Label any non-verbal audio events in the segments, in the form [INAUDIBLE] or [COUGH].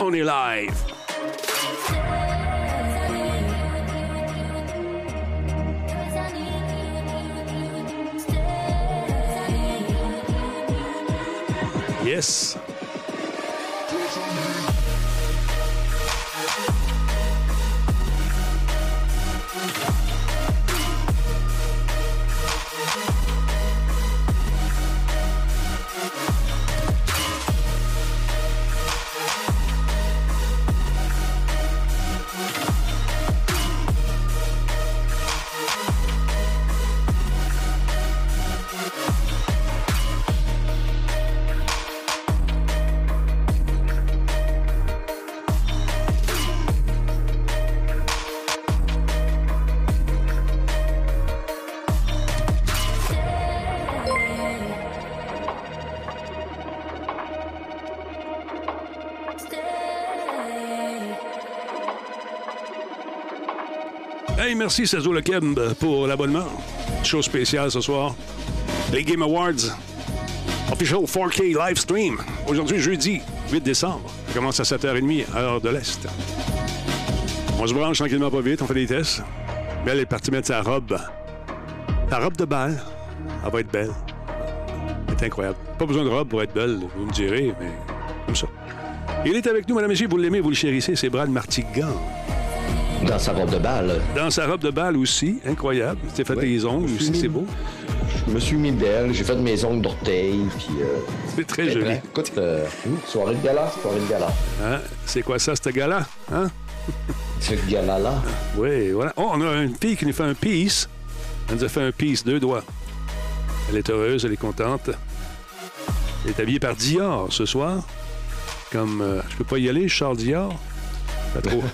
Only live. Yes. Merci Sazo Le Keb pour l'abonnement. Show spéciale ce soir. Les Game Awards. Official 4K live stream. Aujourd'hui, jeudi 8 décembre. Ça commence à 7h30, heure de l'Est. On se branche tranquillement pas vite, on fait des tests. Belle est partie mettre sa robe. Sa robe de bal. Elle va être belle. C'est incroyable. Pas besoin de robe pour être belle, vous me direz, mais comme ça. Il est avec nous, madame et messieurs, vous l'aimez, vous le chérissez, c'est Brad Martigan. Dans sa robe de balle. Dans sa robe de balle aussi, incroyable. Tu t'es fait Ouais. les ongles aussi, c'est beau. Je me suis mis belle, j'ai fait mes ongles d'orteil, puis... euh, C'est très joli. Écoute, euh, soirée de gala, soirée de gala. Hein? C'est quoi ça, ce gars-là? Hein? Ce gala-là, Oui, voilà. Oh, on a une fille qui nous fait un peace. Elle nous a fait un peace, deux doigts. Elle est heureuse, elle est contente. Elle est habillée par Dior ce soir. Comme euh, je peux pas y aller, Charles Dior? Pas trop. [LAUGHS]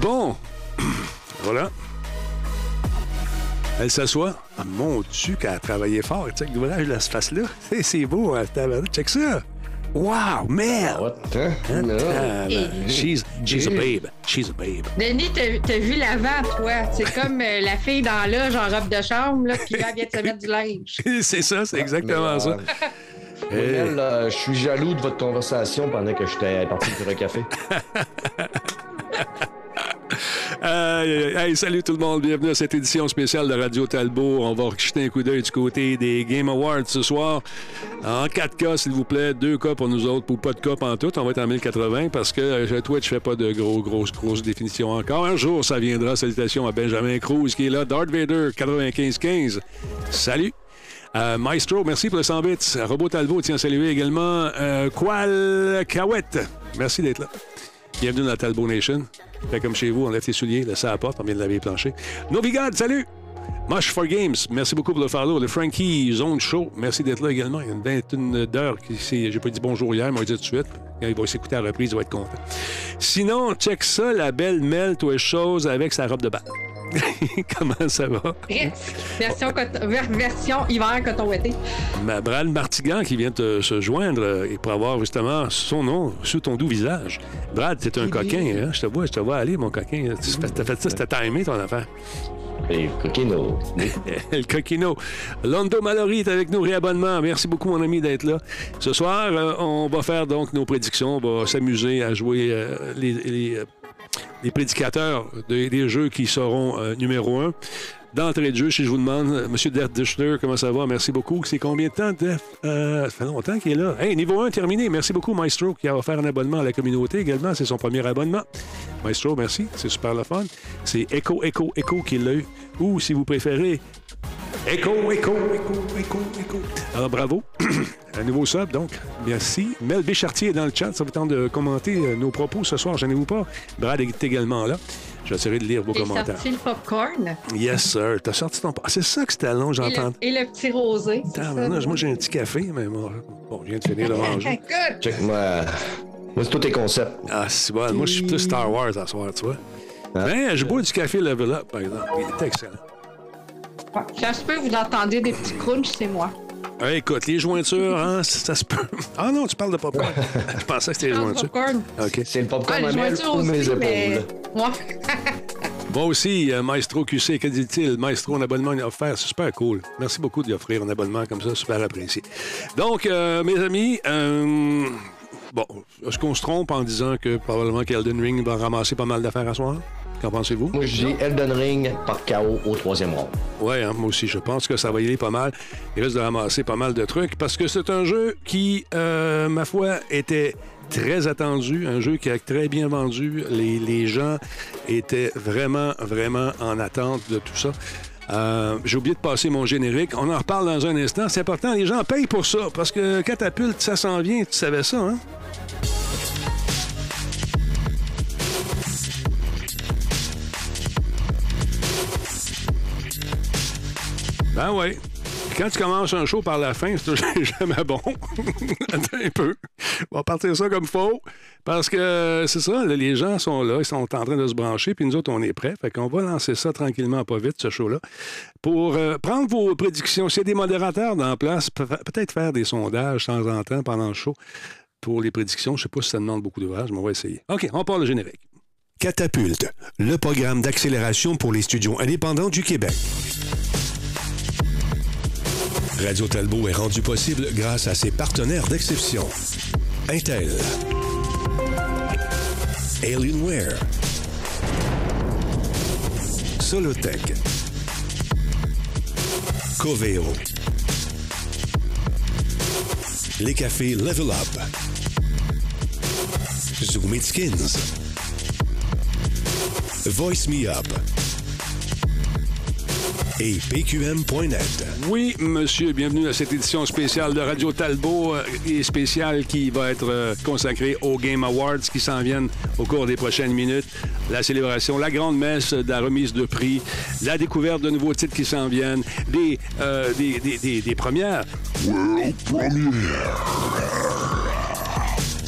bon. [CLEARS THROAT] voilà. Elle s'assoit. Ah, mon Dieu, qu'elle a travaillé fort. Check l'ouvrage de ce face-là. C'est- C'est beau, hein. Check ça. Wow, merde. what? Hein? Hein? Ah, she's, she's a babe. She's a babe. Denis, t'as vu l'avant, toi? C'est [LAUGHS] comme euh, la fille dans l'âge en robe de chambre, là, qui là, vient de se mettre du linge. [LAUGHS] c'est ça, c'est exactement ça. euh, euh, je suis jaloux de votre conversation pendant que j'étais parti pour un café. [LAUGHS] Hey, salut tout le monde, bienvenue à cette édition spéciale de Radio Talbot. On va jeter un coup d'œil du côté des Game Awards ce soir. En 4 cas, s'il vous plaît, 2 cas pour nous autres, pour pas de cas en tout. On va être en 1080 parce que euh, Twitch fait pas de gros, grosses, grosses définitions encore. Un jour, ça viendra. Salutations à Benjamin Cruz qui est là. Darth Vader, 9515. Salut. Euh, Maestro, merci pour le 100 bits. Robot Talbot tient à saluer également euh, Qual. Merci d'être là. Bienvenue dans la Talbot Nation. Fait comme chez vous, on lève tes souliers, laisse ça à la porte, on vient de laver les planchers. Novigod, salut! Mush for Games, merci beaucoup pour le follow. Le Frankie Zone Show, merci d'être là également. Il y a une vingtaine d'heures. J'ai pas dit bonjour hier, mais on va dire tout de suite. Il va s'écouter à la reprise, il va être content. Sinon, check ça, la belle Mel, toi chose, avec sa robe de balle. [LAUGHS] Comment ça va? Version, version hiver coton ouetté. Ma Brad Martigan qui vient te se joindre euh, et pour avoir justement son nom sous ton doux visage. Brad, t'es un coquin, hein? Je te vois, je te vois aller, mon coquin. Tu fais- T'as fait ça, c'était timé ton affaire. Et coquino. [LAUGHS] El Coquino. Londo Mallory est avec nous, réabonnement. Merci beaucoup, mon ami, d'être là. Ce soir, euh, on va faire donc nos prédictions. On va s'amuser à jouer euh, les, les, les prédicateurs de- des jeux qui seront euh, numéro un. D'entrée de jeu, si je vous demande, euh, M. Def Dishler, comment ça va? Merci beaucoup. C'est combien de temps, Def? Euh, ça fait longtemps qu'il est là. Hey, niveau 1 terminé. Merci beaucoup, Maestro, qui a offert un abonnement à la communauté également. C'est son premier abonnement. Maestro, merci. C'est super le fun. C'est Echo, Echo, Echo qui l'a eu. Ou, si vous préférez, Echo, Echo, Echo, Echo, Echo. Alors, bravo. [CLEARS THROAT] Un nouveau sub, donc. Merci. Mel Béchartier est dans le chat. Ça vous tente de commenter euh, nos propos ce soir. Gênez-vous pas. Brad est également là. J'essaierai de lire vos J'ai commentaires. sorti le popcorn? Yes, sir. T'as sorti ton... Ah, c'est ça que c'était long, et j'entends. le, et le petit rosé. Tabarnouche, Moi, j'ai un petit café, mais bon, bon, je viens de finir de [LAUGHS] manger. Écoute, Check, moi, moi c'est tous tes concepts. Ah, c'est bon. Moi, je suis plus Star Wars à soir, tu vois. Ah. Ben, je bois du café Level Up, par exemple. Il est excellent. Ça se peut, vous entendez des petits crunchs, c'est moi. Ah, écoute, les jointures, hein, ça, ça se peut. [LAUGHS] Ah non, tu parles de popcorn. [LAUGHS] je pensais que c'était les jointures. popcorn. OK. C'est le Ah, popcorn les jointures ou mes épaules. mais... Ouais. [LAUGHS] Moi aussi, euh, Maestro QC, que dit-il? Maestro, un abonnement offert, c'est super cool. Merci beaucoup d'y offrir un abonnement comme ça, super apprécié. Donc, euh, mes amis, euh, bon, est-ce qu'on se trompe en disant que probablement qu'Elden Ring va ramasser pas mal d'affaires à soir? Qu'en pensez-vous? Moi, je dis Elden Ring par KO au troisième round. Oui, hein, moi aussi, je pense que ça va y aller pas mal. Il risque de ramasser pas mal de trucs parce que c'est un jeu qui, euh, ma foi, était très attendu, un jeu qui a très bien vendu. Les, les gens étaient vraiment, vraiment en attente de tout ça. Euh, J'ai oublié de passer mon générique. On en reparle dans un instant. C'est important, les gens payent pour ça parce que Catapulte, ça s'en vient. Tu savais ça, hein? Ben oui. Quand tu commences un show par la fin, c'est toujours [LAUGHS] jamais bon. [LAUGHS] Attends un peu. On va partir ça comme faux. Parce que c'est ça, les gens sont là, ils sont en train de se brancher, puis nous autres, on est prêts. Fait qu'on va lancer ça tranquillement, pas vite, ce show-là. Pour euh, prendre vos prédictions, s'il y a des modérateurs dans la place, pe- peut-être faire des sondages de temps en temps pendant le show pour les prédictions. Je sais pas si ça demande beaucoup d'ouvrage, mais on va essayer. OK, on part le générique. Catapulte, le programme d'accélération pour les studios indépendants du Québec. Radio Talbot est rendu possible grâce à ses partenaires d'exception. Intel. Alienware. Solotech. Coveo. Les cafés Level Up. Zoom It Skins. Voice Me Up. Et PQM.net. Oui, monsieur, bienvenue à cette édition spéciale de Radio Talbot euh, et spéciale qui va être euh, consacrée aux Game Awards qui s'en viennent au cours des prochaines minutes. La célébration, la grande messe de la remise de prix, la découverte de nouveaux titres qui s'en viennent, des, euh, des, des, des- des premières.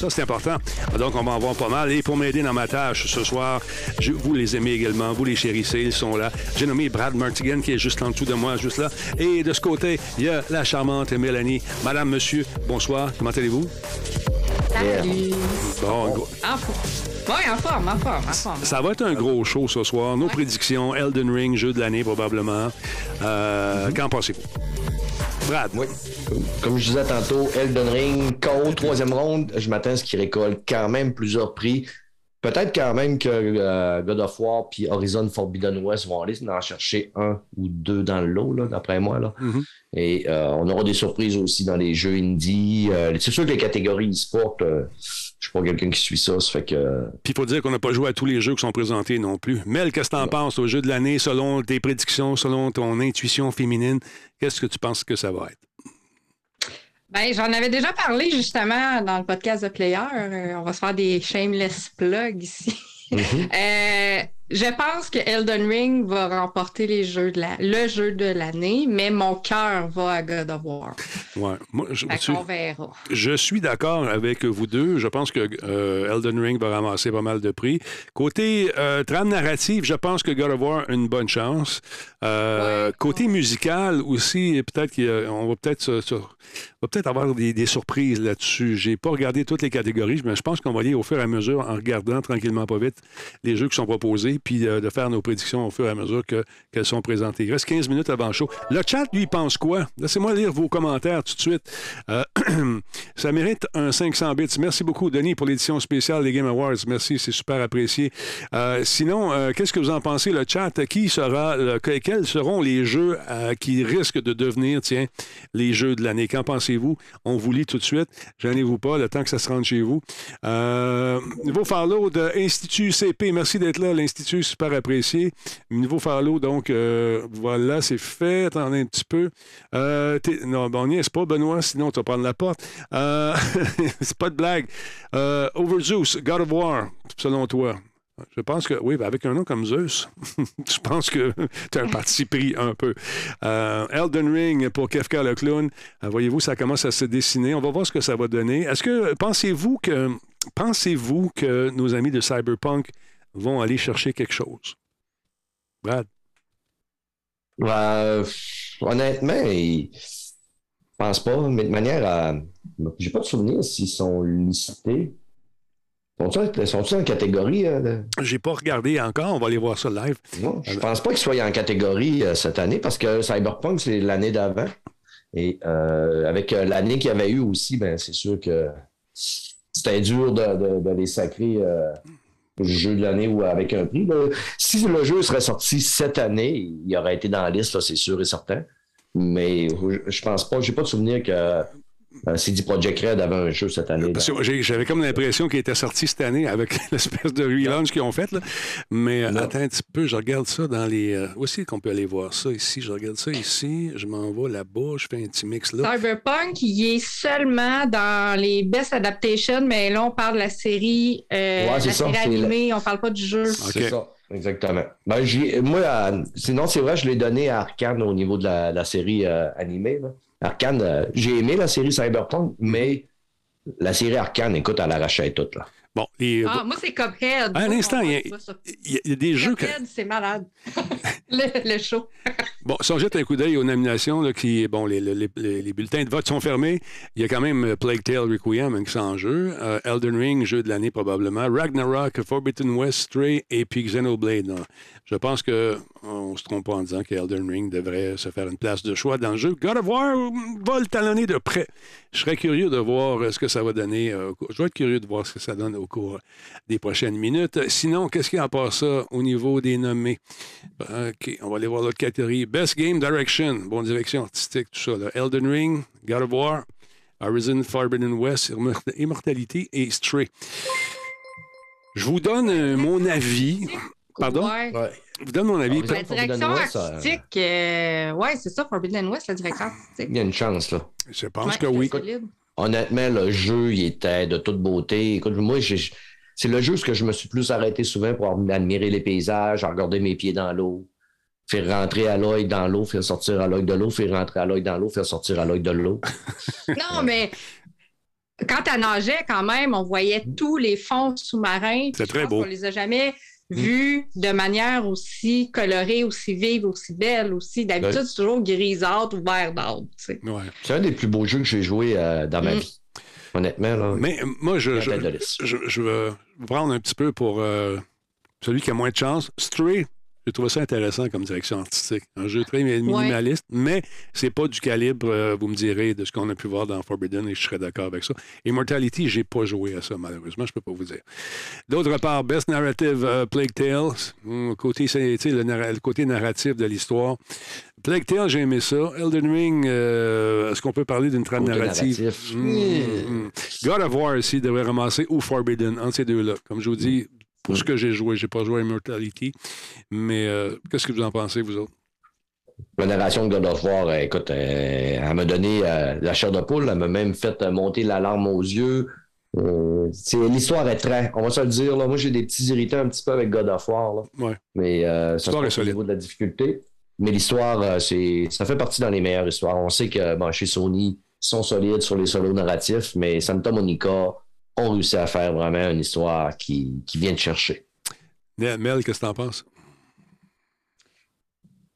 Ça, c'est important. Donc, on va en voir pas mal. Et pour m'aider dans ma tâche ce soir, je- vous les aimez également, vous les chérissez, ils sont là. J'ai nommé Brad Martigan, qui est juste en dessous de moi, juste là. Et de ce côté, il y a la charmante Mélanie. Madame, monsieur, bonsoir. Comment allez-vous? Salut. Bon, gros- En forme. Oui, en forme, en forme, en forme. ça va être un gros show ce soir. Nos prédictions, Elden Ring, jeu de l'année probablement. Euh, Qu'en pensez-vous? Brad, Oui. Comme je disais tantôt, Elden Ring, KO, troisième ronde, je m'attends à ce qu'il récolte quand même plusieurs prix. Peut-être quand même que euh, God of War puis Horizon Forbidden West vont aller en chercher un ou deux dans le lot, là, d'après moi. Là. Mhm. Et euh, on aura des surprises aussi dans les jeux indie. Euh, c'est sûr que les catégories e-sport, euh, je suis pas quelqu'un qui suit ça, ça fait que Puis il faut dire qu'on n'a pas joué à tous les jeux qui sont présentés non plus. Mel, qu'est-ce que tu en penses au jeu de l'année, selon tes prédictions, selon ton intuition féminine? Qu'est-ce que tu penses que ça va être? Ben, j'en avais déjà parlé justement dans le podcast de Player. Euh, on va se faire des shameless plugs ici. Euh, je pense que Elden Ring va remporter les jeux de la, le jeu de l'année, mais mon cœur va à God of War. Ouais. Moi, je, tu- verra. je suis d'accord avec vous deux. Je pense que euh, Elden Ring va ramasser pas mal de prix. Côté euh, trame narrative, je pense que God of War a une bonne chance. Euh, Ouais. côté musical aussi, peut-être qu'on va peut-être va peut-être avoir des, des surprises là-dessus. J'ai pas regardé toutes les catégories, mais je pense qu'on va aller au fur et à mesure en regardant tranquillement pas vite les jeux qui sont proposés, puis euh, de faire nos prédictions au fur et à mesure que- qu'elles sont présentées. Il reste 15 minutes avant le show. Le chat, lui, pense quoi? Laissez-moi lire vos commentaires tout de suite. Euh, [CLEARS THROAT] ça mérite un 500 bits. Merci beaucoup, Denis, pour l'édition spéciale des Game Awards. Merci, c'est super apprécié. Euh, sinon, qu'est-ce que vous en pensez, le chat? Qui sera, le- que- quels seront les jeux qui risquent de devenir, tiens, les jeux de l'année? Qu'en pensez-vous? On vous lit tout de suite. Gênez-vous pas, le temps que ça se rende chez vous. Nouveau follow de Institut CP. Merci d'être là, l'Institut, super apprécié. Nouveau follow, donc, euh, voilà, c'est fait. Attendez un petit peu. Euh, non, bon, n'y est pas, Benoît, sinon tu vas prendre la porte. Euh, [LAUGHS] c'est pas de blague. Euh, Overzeus, God of War, selon toi. Je pense que, oui, ben avec un nom comme Zeus, [LAUGHS] je pense que tu as un parti pris un peu. Elden Ring pour Kefka le clown. Voyez-vous, ça commence à se dessiner. On va voir ce que ça va donner. Est-ce que pensez-vous que pensez-vous que nos amis de Cyberpunk vont aller chercher quelque chose? Brad? Ben, honnêtement, je pense pas, mais de manière à. J'ai pas de souvenir s'ils sont listés. Sont-ils en catégorie? Euh, J'ai pas regardé encore. On va aller voir ça live. Non, je pense pas qu'ils soient en catégorie euh, cette année parce que Cyberpunk, c'est l'année d'avant. Et euh, avec l'année qu'il y avait eu aussi, ben, c'est sûr que c'était dur de, les sacrer jeu de l'année ou avec un prix. Si le jeu serait sorti cette année, il aurait été dans la liste, c'est sûr et certain. Mais je pense pas, j'ai pas de souvenir que euh, CD Projekt Red avait un jeu cette année. J'avais comme l'impression qu'il était sorti cette année avec [LAUGHS] l'espèce de relaunch qu'ils ont fait. Là. Mais euh, attends un petit peu, je regarde ça dans les. Euh, où est-ce qu'on peut aller voir ça ici? Je regarde ça ici, je m'en vais là-bas, je fais un petit mix là. Cyberpunk, il est seulement dans les Best Adaptations, mais là, on parle de la série, la série animée, on parle pas du jeu. C'est ça. Exactement. Ben, moi, sinon, c'est vrai, je l'ai donné à Arkane au niveau de la, série animée. Là. Arcane, euh, j'ai aimé la série Cyberpunk, mais la série Arcane, écoute, elle arrachait toute, là. Bon, Ah, moi, c'est Cuphead. un instant, il y, a des jeux. Cuphead, c'est malade. [LAUGHS] le, show. bon, si on jette un coup d'œil aux nominations, là, qui, bon, les, les, les, bulletins de vote sont fermés. Il y a quand même euh, Plague Tale Requiem qui sont en jeu. Euh, Elden Ring, jeu de l'année probablement. Ragnarok, Forbidden West, Stray et puis Xenoblade. Je pense qu'on ne se trompe pas en disant que Elden Ring devrait se faire une place de choix dans le jeu. God of War va le talonner de près. Je serais curieux de voir ce que ça va donner. Je vais être curieux de voir ce que ça donne au cours des prochaines minutes. Sinon, qu'est-ce qu'il y a à part ça au niveau des nommés? OK, on va aller voir l'autre catégorie. Best Game Direction, bon direction artistique, tout ça. Elden Ring, God of War, Horizon Forbidden West, Immortalité et Stray. Je vous donne euh, mon avis. Pardon? Ouais. Je vous donne mon avis. La direction artistique, euh, ouais, c'est ça, Forbidden West, la direction artistique. Il y a une chance, là. Je pense que oui. Honnêtement, le jeu, il était de toute beauté. Écoute, moi, c'est le jeu que je me suis plus arrêté souvent pour admirer les paysages, regarder mes pieds dans l'eau, faire rentrer à l'œil dans l'eau, faire sortir à l'œil de l'eau, faire rentrer à l'œil dans l'eau, faire sortir à l'œil de l'eau. [LAUGHS] non, mais quand tu nageais, quand même, on voyait tous les fonds sous-marins. C'est très beau. On les a jamais vus de manière aussi colorée, aussi vive, aussi belle aussi. D'habitude, c'est toujours grisâtre ou vert d'âtre. C'est un des plus beaux jeux que j'ai joué euh, dans ma mm. vie. Honnêtement, là. Mais moi, je, je, je, veux prendre un petit peu pour euh, celui qui a moins de chance. Stray, j'ai trouvé ça intéressant comme direction artistique. Un jeu très minimaliste, mais c'est pas du calibre, euh, vous me direz, de ce qu'on a pu voir dans Forbidden et je serais d'accord avec ça. Immortality, j'ai pas joué à ça, malheureusement, je peux pas vous dire. D'autre part, Best Narrative uh, Plague Tales, hmm, côté, le, le côté narratif de l'histoire. Plague Tale, j'ai aimé ça. Elden Ring, euh, est-ce qu'on peut parler d'une trame narrative? Hmm. God of War aussi devrait ramasser ou Forbidden, entre ces deux-là. Comme je vous dis, pour ce que j'ai joué. J'ai pas joué à Immortality. Mais euh, qu'est-ce que vous en pensez, vous autres? La narration de God of War, euh, écoute, euh, elle m'a donné la chair de poule, elle m'a même fait monter l'alarme aux yeux. l'histoire est très, on va se le dire, là, moi j'ai des petits irritants un petit peu avec God of War. Là. Ouais. Mais ça se au niveau de la difficulté. Mais l'histoire, c'est, ça fait partie dans les meilleures histoires. On sait que chez Sony, ils sont solides sur les solos narratifs, mais Santa Monica, ont réussi à faire vraiment une histoire qui, qui vient de chercher. Mel, qu'est-ce que tu en penses?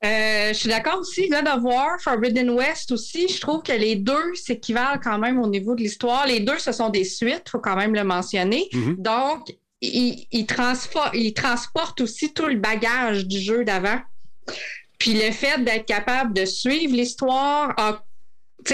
Euh, je suis d'accord aussi. God of War, Forbidden West aussi, je trouve que les deux s'équivalent quand même au niveau de l'histoire. Les deux, ce sont des suites, il faut quand même le mentionner. Mm-hmm. Donc, ils, ils, transportent aussi tout le bagage du jeu d'avant. Puis le fait d'être capable de suivre l'histoire a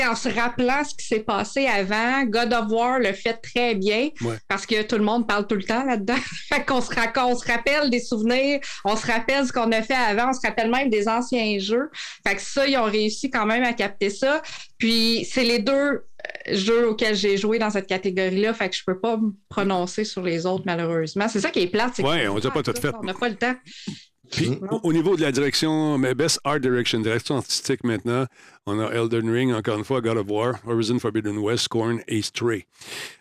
en se rappelant ce qui s'est passé avant, God of War le fait très bien parce que tout le monde parle tout le temps là-dedans. [LAUGHS] fait qu'on se, on se rappelle des souvenirs, on se rappelle ce qu'on a fait avant, on se rappelle même des anciens jeux. Fait que ça, ils ont réussi quand même à capter ça. Puis c'est les deux euh, jeux auxquels j'ai joué dans cette catégorie-là, fait que je peux pas me prononcer sur les autres malheureusement. C'est ça qui est plate. Oui, on n'a pas tout fait. On n'a pas le temps. Puis, au, niveau de la direction, mais Best Art Direction, direction artistique maintenant, on a Elden Ring, encore une fois, God of War, Horizon Forbidden West, Scorn et Stray.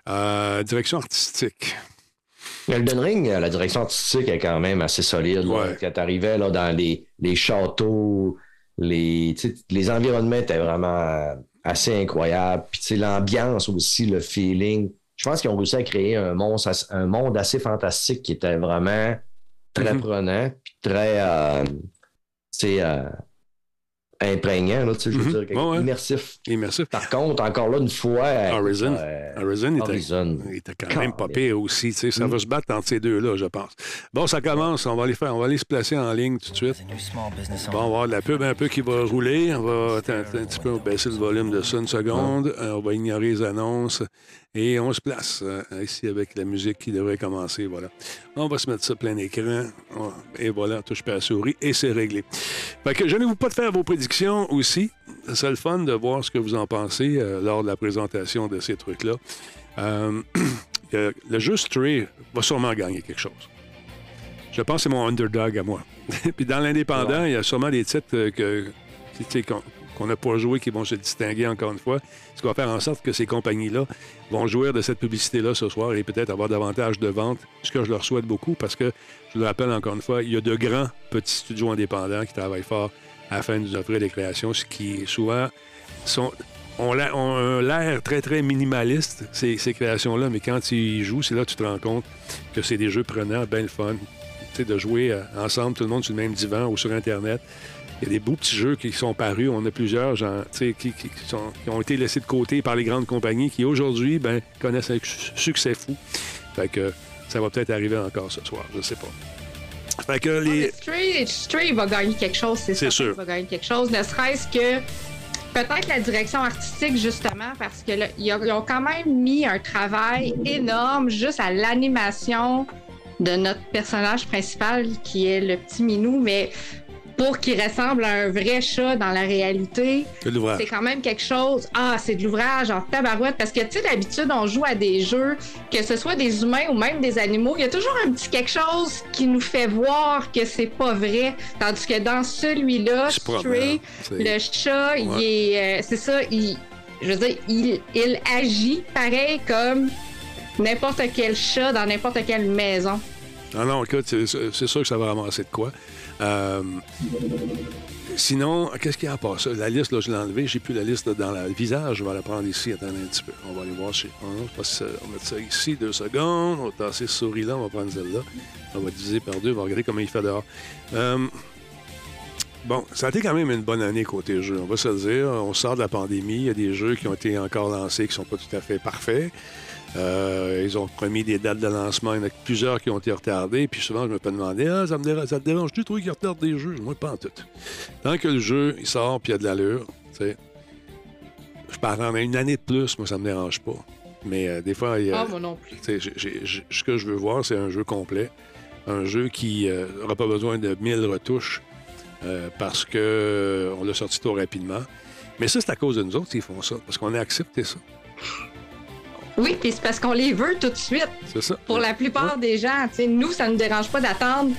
Euh, direction artistique. Elden Ring, la direction artistique est quand même assez solide. Quand tu arrivais là, dans les, les châteaux, les, les environnements étaient vraiment assez incroyables. Puis l'ambiance aussi, le feeling. Je pense qu'ils ont réussi à créer un monde, un monde assez fantastique qui était vraiment très mm-hmm. prenant, très. Euh, euh, imprégnant, là, je veux Mhm. dire, quelque- Ouais, ouais. immersif. Immersif. Par contre, encore là, une fois. Horizon. euh, Horizon était, Horizon. il était quand même pas pire aussi. tu sais, Ça va se battre entre ces deux-là, je pense. Bon, ça commence. On va les faire. On va aller se placer en ligne tout de suite. Bon, on va avoir de la pub un peu qui va rouler. On va un petit peu baisser le volume de ça une seconde. Euh, on va ignorer les annonces. Et on se place euh, ici avec la musique qui devrait commencer. Voilà. On va se mettre ça plein écran. Et voilà, touche pas à la souris et c'est réglé. Fait que gênez-vous pas de faire vos prédictions aussi. C'est le fun de voir ce que vous en pensez euh, lors de la présentation de ces trucs-là. Euh, [CLEARS THROAT] le jeu Stray va sûrement gagner quelque chose. Je pense que c'est mon underdog à moi. [LAUGHS] Puis dans l'indépendant, il y a sûrement des titres que, qu'on n'a pas joué qui vont se distinguer encore une fois. Ce qui va faire en sorte que ces compagnies-là vont jouir de cette publicité-là ce soir et peut-être avoir davantage de ventes, ce que je leur souhaite beaucoup parce que, je le rappelle encore une fois, il y a de grands petits studios indépendants qui travaillent fort afin de nous offrir des créations, ce qui souvent sont, ont l'air- très, très minimaliste, ces, créations-là, mais quand tu y joues, c'est là que tu te rends compte que c'est des jeux prenants, bien le fun. Tu sais, de jouer euh, ensemble, tout le monde sur le même divan ou sur Internet. Il y a des beaux petits jeux qui sont parus. On a plusieurs genre, qui, qui- qui sont- qui ont été laissés de côté par les grandes compagnies qui, aujourd'hui, ben, connaissent un su- succès fou. Fait que ça va peut-être arriver encore ce soir, je sais pas. Fait que les... Stray, Stray va gagner quelque chose, c'est sûr. qu'il va gagner quelque chose, ne serait-ce que peut-être la direction artistique, justement, parce que là, ils ont quand même mis un travail énorme juste à l'animation de notre personnage principal, qui est le petit minou, mais pour qu'il ressemble à un vrai chat dans la réalité, l'ouvrage. c'est quand même quelque chose. Ah, c'est de l'ouvrage en tabarouette. Parce que, tu sais, d'habitude, on joue à des jeux, que ce soit des humains ou même des animaux, il y a toujours un petit quelque chose qui nous fait voir que c'est pas vrai. Tandis que dans celui-là, Stray, le chat, il Ouais. est. euh, c'est ça, il. Je veux dire, il, il agit pareil comme n'importe quel chat dans n'importe quelle maison. Non, non, écoute, c'est c'est sûr que ça va ramasser de quoi. Euh, sinon, qu'est-ce qu'il y a à part ça? La liste, là, je l'ai enlevée. J'ai plus la liste dans le visage. Je vais la prendre ici. Attendez un petit peu. On va aller voir chez un. On va mettre ça ici, deux secondes. On va tasser ce souris-là. On va prendre celle-là. On va diviser par deux. On va regarder comment il fait dehors. Euh, Bon, ça a été quand même une bonne année côté jeu, on va se le dire. On sort de la pandémie, il y a des jeux qui ont été encore lancés qui sont pas tout à fait parfaits. Euh, ils ont promis des dates de lancement, il y en a plusieurs qui ont été retardées, puis souvent je me peux demander Ah, ça me dérange, ça te dérange tu trouves qu'ils retardent des jeux? Moi, pas en tout. Tant que le jeu, il sort, puis il y a de l'allure, tu sais, je peux attendre une année de plus, moi, ça me dérange pas. Mais euh, des fois, il y a. Ah, moi non plus. Tu sais, j'ai- j'ai- j'ai- ce que je veux voir, c'est un jeu complet. Un jeu qui n'aura pas besoin de 1000 retouches euh, parce qu'on on l'a sorti trop rapidement. Mais ça, c'est à cause de nous autres qui font ça, parce qu'on a accepté ça. Oui, puis c'est parce qu'on les veut tout de suite. C'est ça. Pour la plupart des gens, tu sais, nous, ça ne nous dérange pas d'attendre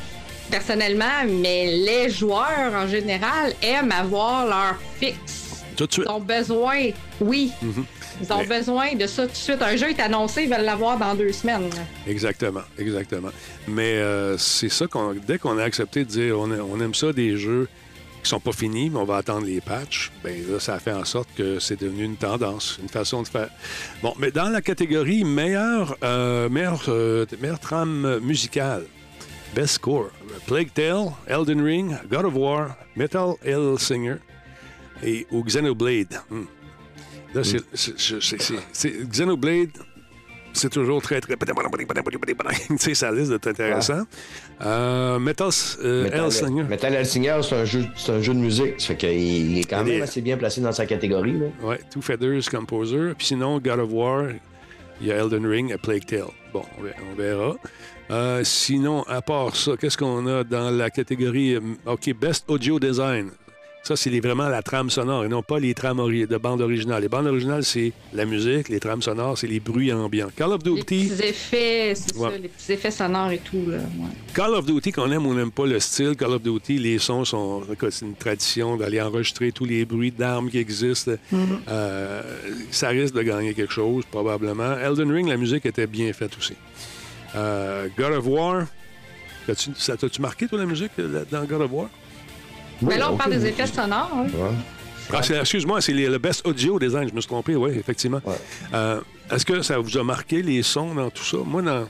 personnellement, mais les joueurs en général aiment avoir leur fixe. Tout de suite. Ils ont besoin, oui, Mhm. ils ont Mais- besoin de ça tout de suite. Un jeu est annoncé, ils veulent l'avoir dans deux semaines. Exactement, exactement. Mais euh, c'est ça qu'on dès qu'on a accepté de dire on, a- on aime ça des jeux qui sont pas finis, mais on va attendre les patchs, ben là, ça a fait en sorte que c'est devenu une tendance, une façon de faire. Bon, mais dans la catégorie meilleure, euh, meilleure, euh, meilleure trame musicale, Best Score, Plague Tale, Elden Ring, God of War, Metal Hellsinger et ou Xenoblade. Hmm. Là, c'est- c'est- Xenoblade, c'est toujours très, très... [LAUGHS] tu sais, intéressant. Euh, Metal euh, Metal, Hellsinger. Metal Hellsinger, c'est un, jeu, c'est un jeu de musique. Ça fait qu'il il est quand est- même assez bien placé dans sa catégorie. Ouais, Two Feathers Composer. Puis sinon, God of War, il y a Elden Ring et Plague Tale. Bon, on verra. Euh, sinon, à part ça, qu'est-ce qu'on a dans la catégorie... euh, OK, Best Audio Design? Ça, c'est les- vraiment la trame sonore et non pas les trames de bande originale. Les bandes originales, c'est la musique. Les trames sonores, c'est les bruits ambiants. Call of Les Duty... petits effets, c'est Ouais. ça, les petits effets sonores et tout. Là. ouais. Call of Duty, qu'on aime ou n'aime pas le style, Call of Duty, les sons sont. C'est une tradition d'aller enregistrer tous les bruits d'armes qui existent. Euh, ça risque de gagner quelque chose, probablement. Elden Ring, la musique était bien faite aussi. Euh, God of War, t'as-tu- ça t'a-tu marqué, toi, la musique, là, dans God of War? Mais là, on parle des effets sonores. hein. Ouais. Ah, Excuse-moi, c'est le best audio design, je me suis trompé, oui, effectivement. Ouais. Euh, Est-ce que ça vous a marqué les sons dans tout ça? Moi, dans.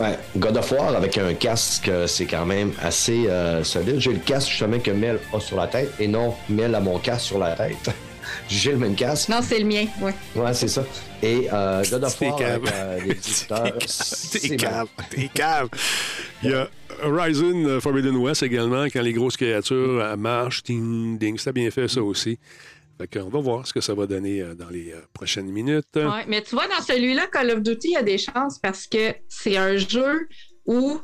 Ouais, God of War avec un casque, euh, c'est quand même assez euh, solide. J'ai le casque justement que Mel a sur la tête et non Mel a mon casque sur la tête. [LAUGHS] J'ai le même casque. Non, c'est le mien, oui. Ouais, c'est ça. Et euh, God of T'es War cave. avec euh, les éditeurs, [LAUGHS] T'es c'est cave. T'es cave. Il y a Horizon euh, Forbidden West également, quand les grosses créatures euh, marchent, ding, ding. C'était bien fait, ça aussi. Fait qu'on va voir ce que ça va donner euh, dans les prochaines minutes. Ouais, mais tu vois, dans celui-là, Call of Duty, il y a des chances parce que c'est un jeu où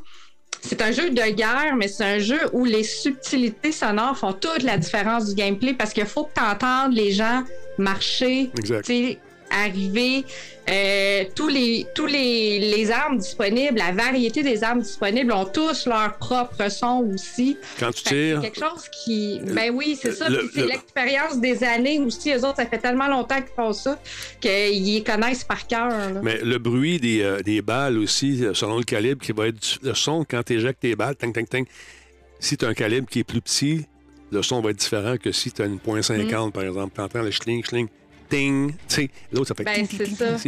c'est un jeu de guerre, mais c'est un jeu où les subtilités sonores font toute la différence du gameplay parce qu'il faut que tu entendes les gens marcher, Exact. Arriver, euh, tous les tous les, les armes disponibles, la variété des armes disponibles ont tous leur propre son aussi. Quand tu que tires, quelque chose qui. Ben oui, c'est ça. Le- Puis c'est le- l'expérience des années aussi. Eux autres, ça fait tellement longtemps qu'ils font ça qu'ils les connaissent par cœur. là. mais le bruit des, euh, des balles aussi, euh, selon le calibre, qui va être le son quand tu éjectes tes balles, tang, tang, tang. Si tu as un calibre qui est plus petit, le son va être différent que si tu as une .50, Mm. par exemple. Tu entends le schling, schling, ting. tu sais. L'autre, ça fait Ben,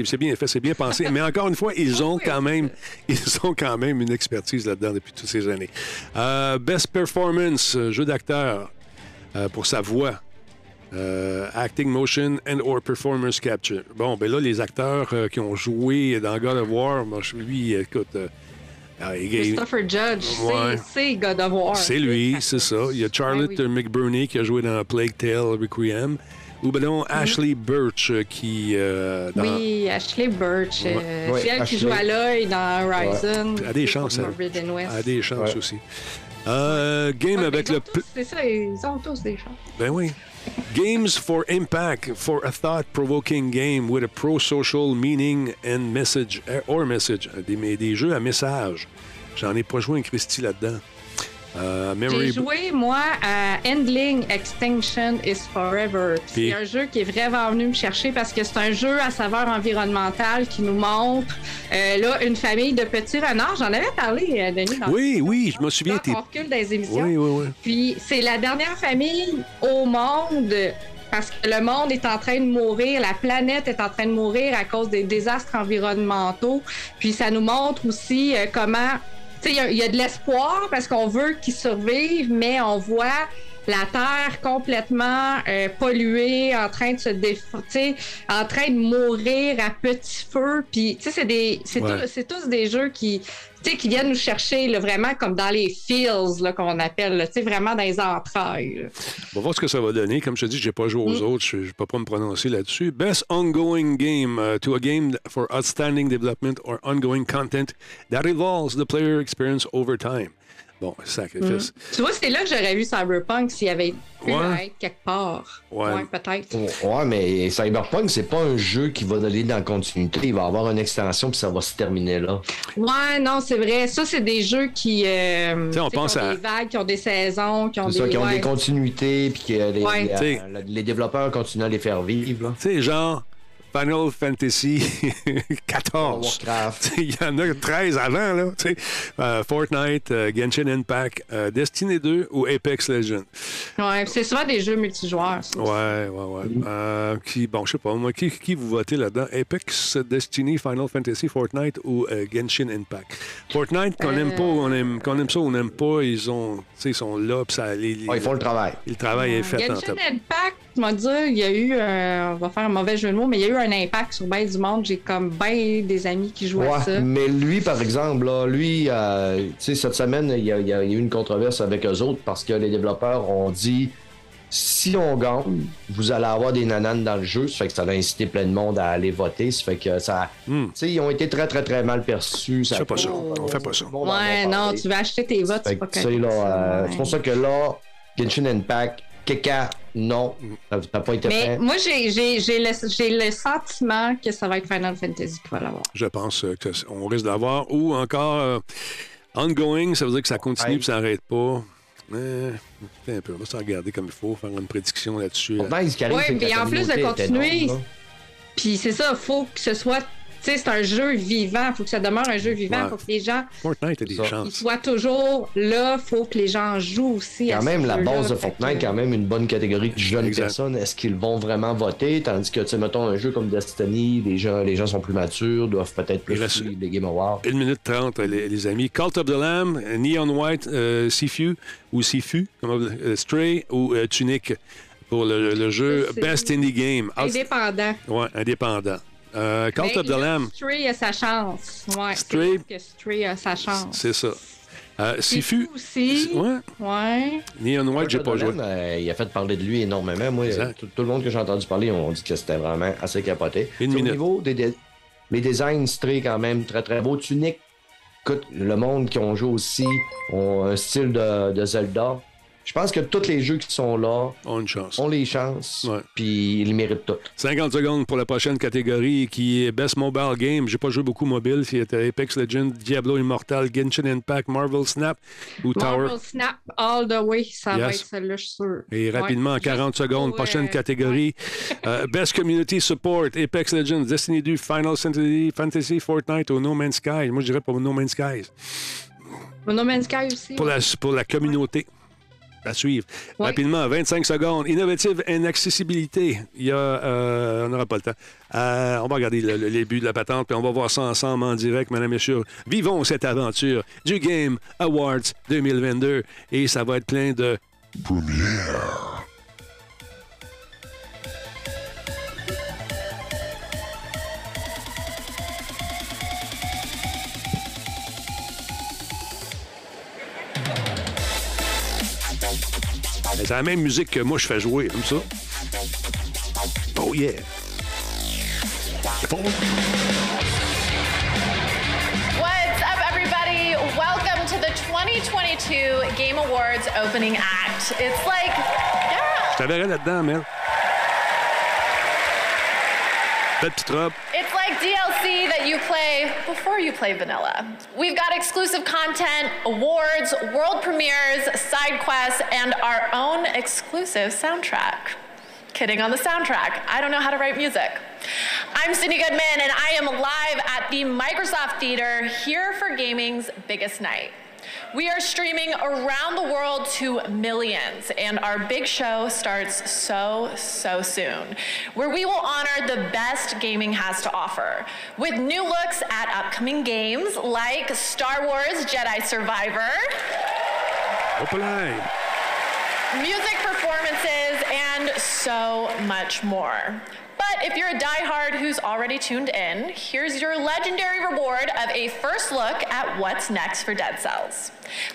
c'est bien fait, c'est bien pensé. Mais encore une fois, [LAUGHS] ils ont Oui, quand même ils ont quand même une expertise là-dedans depuis toutes ces années. Euh, Best Performance, euh, jeu d'acteur euh, pour sa voix. Euh, acting, motion and or performance capture. Bon, ben là, les acteurs qui ont joué dans God of War, moi, je- lui, écoute, ah, il- Christopher Judge, c'est- Ouais. c'est God of War. c'est lui, c'est ça. Il y a Charlotte Ben oui. McBurney qui a joué dans Plague Tale Requiem. Ou ben non, Ashley Birch euh, qui. euh, dans- Oui, Ashley Birch. euh, Ouais, c'est elle Ashley. qui joue à l'œil dans Horizon. Elle a des chances, elle. A des chances Ouais. aussi. Euh, game Ouais, avec le. C'est ça, ils ont tous des chances. Ben oui. Games for impact for a thought-provoking game with a pro-social meaning and message eh, or message. Des, des jeux à message. J'en ai pas joué un Christy là-dedans. Euh, J'ai joué, moi, à Endling Extinction is Forever. C'est un jeu qui est vraiment venu me chercher parce que c'est un jeu à saveur environnementale qui nous montre euh, là, une famille de petits renards. J'en avais parlé, euh, Denis. Dans Oui, oui, je me souviens. On recule dans les émissions. Oui, oui, oui. Puis c'est la dernière famille au monde parce que le monde est en train de mourir, la planète est en train de mourir à cause des désastres environnementaux. Puis ça nous montre aussi euh, comment, il y a- de l'espoir parce qu'on veut qu'ils survivent, mais on voit la Terre complètement euh, polluée, en train de se déf... tu sais, en train de mourir à petit feu. Puis, tu sais, c'est des, c'est Ouais. tout- c'est tous des jeux qui, tu sais, qui viennent nous chercher là, vraiment comme dans les feels qu'on appelle, là, tu sais, vraiment dans les entrailles. là. On va voir ce que ça va donner. Comme je te dis, j'ai pas joué aux autres. Je ne peux pas me prononcer là-dessus. Best ongoing game uh, to a game for outstanding development or ongoing content that evolves the player experience over time. Bon, sacrifice. Tu vois, c'est là que j'aurais vu Cyberpunk s'il y avait pu Ouais. être quelque part. Ouais. peut-être. Ouais, mais Cyberpunk, c'est pas un jeu qui va aller dans la continuité. Il va avoir une extension puis ça va se terminer là. Ouais, non, c'est vrai. Ça, c'est des jeux qui, euh, sais, on pense qui ont à- des vagues, qui ont des saisons, qui ont C'est des. ça, qui ont ouais. des continuités puis que les, Ouais. les- développeurs continuent à les faire vivre. Tu sais, genre Final Fantasy [LAUGHS] 14. Warcraft. [LAUGHS] Il y en a 13 avant, là. Euh, Fortnite, euh, Genshin Impact, euh, Destiny 2 ou Apex Legends. Ouais, c'est souvent des jeux multijoueurs. ça. Ouais, ouais, ouais. Euh, qui, bon, je sais pas, moi, qui, qui vous votez là-dedans? Apex, Destiny, Final Fantasy, Fortnite ou euh, Genshin Impact? Fortnite, qu'on aime pas, on aime, qu'on aime ça ou on n'aime pas, ils ont, tu sais, ils sont là, puis ça, les, les- Ouais, ils font le travail. le travail est fait en Genshin. Impact, tu m'as dit, il y a eu, euh, on va faire un mauvais jeu de mots, mais il y a eu un impact sur bien du monde. J'ai comme bien des amis qui jouent à ça. Mais lui, par exemple, là, lui, euh, tu sais, cette semaine, il y, a, il y a- a eu une controverse avec eux autres parce que les développeurs ont dit si on gagne, vous allez avoir des nananes dans le jeu. Ça fait que ça va inciter plein de monde à aller voter. Ça fait que ça. Tu sais, ils ont été très, très, très mal perçus. On fait pas ça. On fait pas ça. Ouais, non, tu vas acheter tes votes, c'est ça, euh, ouais. C'est pour ça que là, Genshin Impact, Keka, non, ça n'a pas été Mais fait. moi, j'ai j'ai- j'ai le, j'ai le sentiment que ça va être Final Fantasy qui va l'avoir. Je pense euh, qu'on risque d'avoir. Ou encore euh, ongoing, ça veut dire que ça continue Ouais. et ça n'arrête pas. Attends un peu, on va se regarder comme il faut, faire une prédiction là-dessus. Que puis en plus de continuer. Puis c'est ça, faut que ce soit c'est un jeu vivant. Il faut que ça demeure un jeu vivant. Il Ouais. faut que les gens Fortnite a des Ça. ils chances. soient toujours là. Il faut que les gens jouent aussi. à Quand ce même, la base de Fortnite, quand même une bonne catégorie de jeunes Exact. personnes. Est-ce qu'ils vont vraiment voter? Tandis que, tu sais, mettons, un jeu comme Destiny, les gens, les gens sont plus matures, doivent peut-être plus suivre les Game Awards. 1 minute 30, les, les amis. Cult of the Lamb, Neon White, euh, Sifu ou Sifu, euh, Stray ou euh, Tunic pour le, le jeu Best Indie Game. Indépendant. ouais, indépendant. Euh, Cult Ben, of the Lamb, Stray a sa chance. Ouais, Stray- que Stray a sa chance. c'est ça. Euh, Sifu, aussi. ouais. Ouais. Neon White, j'ai pas joué. Euh, il a fait parler de lui énormément. Moi, tout, tout le monde que j'ai entendu parler, on dit que c'était vraiment assez capoté. Une C'est Au minute. niveau des dé- les designs stray quand même très très beaux. Tunique, écoute, le monde qui ont joué aussi ont un style de, de Zelda. Je pense que tous les jeux qui sont là On a une chance. ont les chances, puis ils les méritent tous. 50 secondes pour la prochaine catégorie qui est Best Mobile Game. J'ai pas joué beaucoup mobile. C'était Apex Legends, Diablo Immortal, Genshin Impact, Marvel Snap ou Tower. Marvel Snap all the way. Ça va être celle-là, je suis sûr. Et rapidement, en Ouais. 40 secondes, pour, prochaine euh, catégorie. Euh, Best Community Support, Apex Legends, Destiny 2, Final Fantasy, Fantasy, Fortnite ou No Man's Sky. Moi, je dirais pour No Man's Sky. No Man's Sky aussi. Pour la, pour la communauté. À suivre. Ouais. Rapidement, 25 secondes. Innovative and accessibilité. Il y a. euh, on n'aura pas le temps. Euh, on va regarder le, le- les buts de la patente, puis on va voir ça ensemble en direct, mesdames et messieurs. Vivons cette aventure du Game Awards 2022. Et ça va être plein de. C'est la même musique que moi je fais jouer, comme ça. Oh yeah! What's up, everybody? Welcome to the 2022 Game Awards opening act. It's like, yeah, Je t'avais là-dedans, Mel. Belle petite robe. it's like DLC that you play before you play vanilla. We've got exclusive content, awards, world premieres, side quests, and our own exclusive soundtrack. Kidding on the soundtrack. I don't know how to write music. I'm Cindy Goodman, and I am live at the Microsoft Theater here for gaming's biggest night. We are streaming around the world to millions, and our big show starts so, so soon, where we will honor the best gaming has to offer with new looks at upcoming games like Star Wars Jedi Survivor, Open music performances, and so much more. But if you're a diehard who's already tuned in, here's your legendary reward of a first look at what's next for Dead Cells.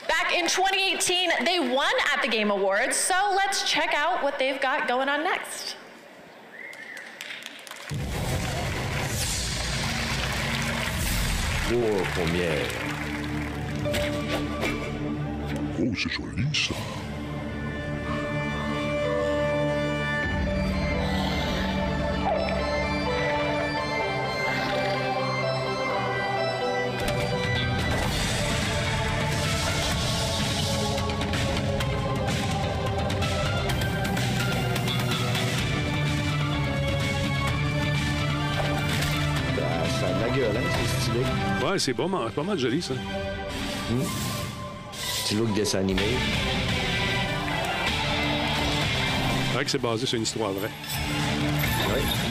Back in 2018, they won at the Game Awards, so let's check out what they've got going on next. Oh, première. Oh, c'est joli ça. Ça, Ouais, c'est pas mal, pas mal joli, ça. Petit look dessin animé? C'est vrai que c'est basé sur une histoire vraie. Ouais.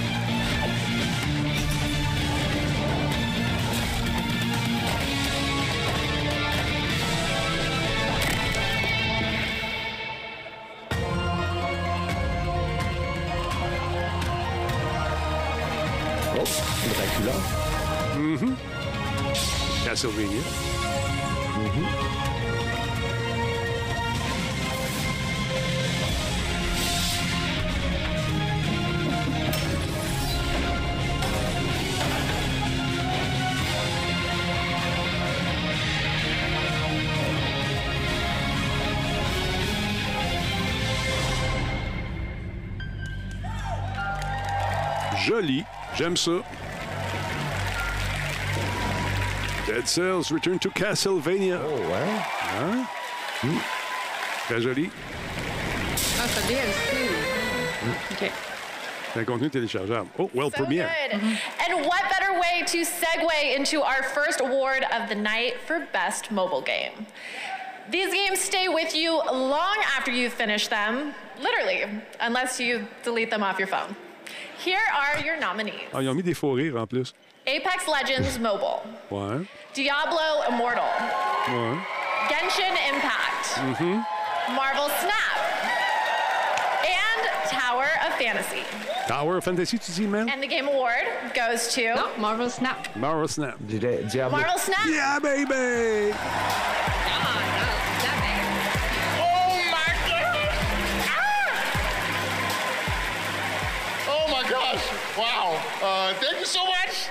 J'aime ça. Dead Cells Return to Castlevania. Oh, ouais. Très joli. Ah, c'est DLC. OK. C'est un contenu téléchargeable. Oh, World So Premiere. good. And what better way to segue into our first award of the night for Best Mobile Game? These games stay with you long after you finish them, literally, unless you delete them off your phone. Here are your nominees Ah, ils ont mis des faux rires en plus. Apex Legends Mobile, Ouais. Diablo Immortal, Ouais. Genshin Impact, Mhm. Marvel Snap, and Tower of Fantasy. Tower of Fantasy, tu dis, man? And the Game Award goes to Non, Marvel Snap. Marvel Snap. Diablo. Marvel Snap. Yeah, baby!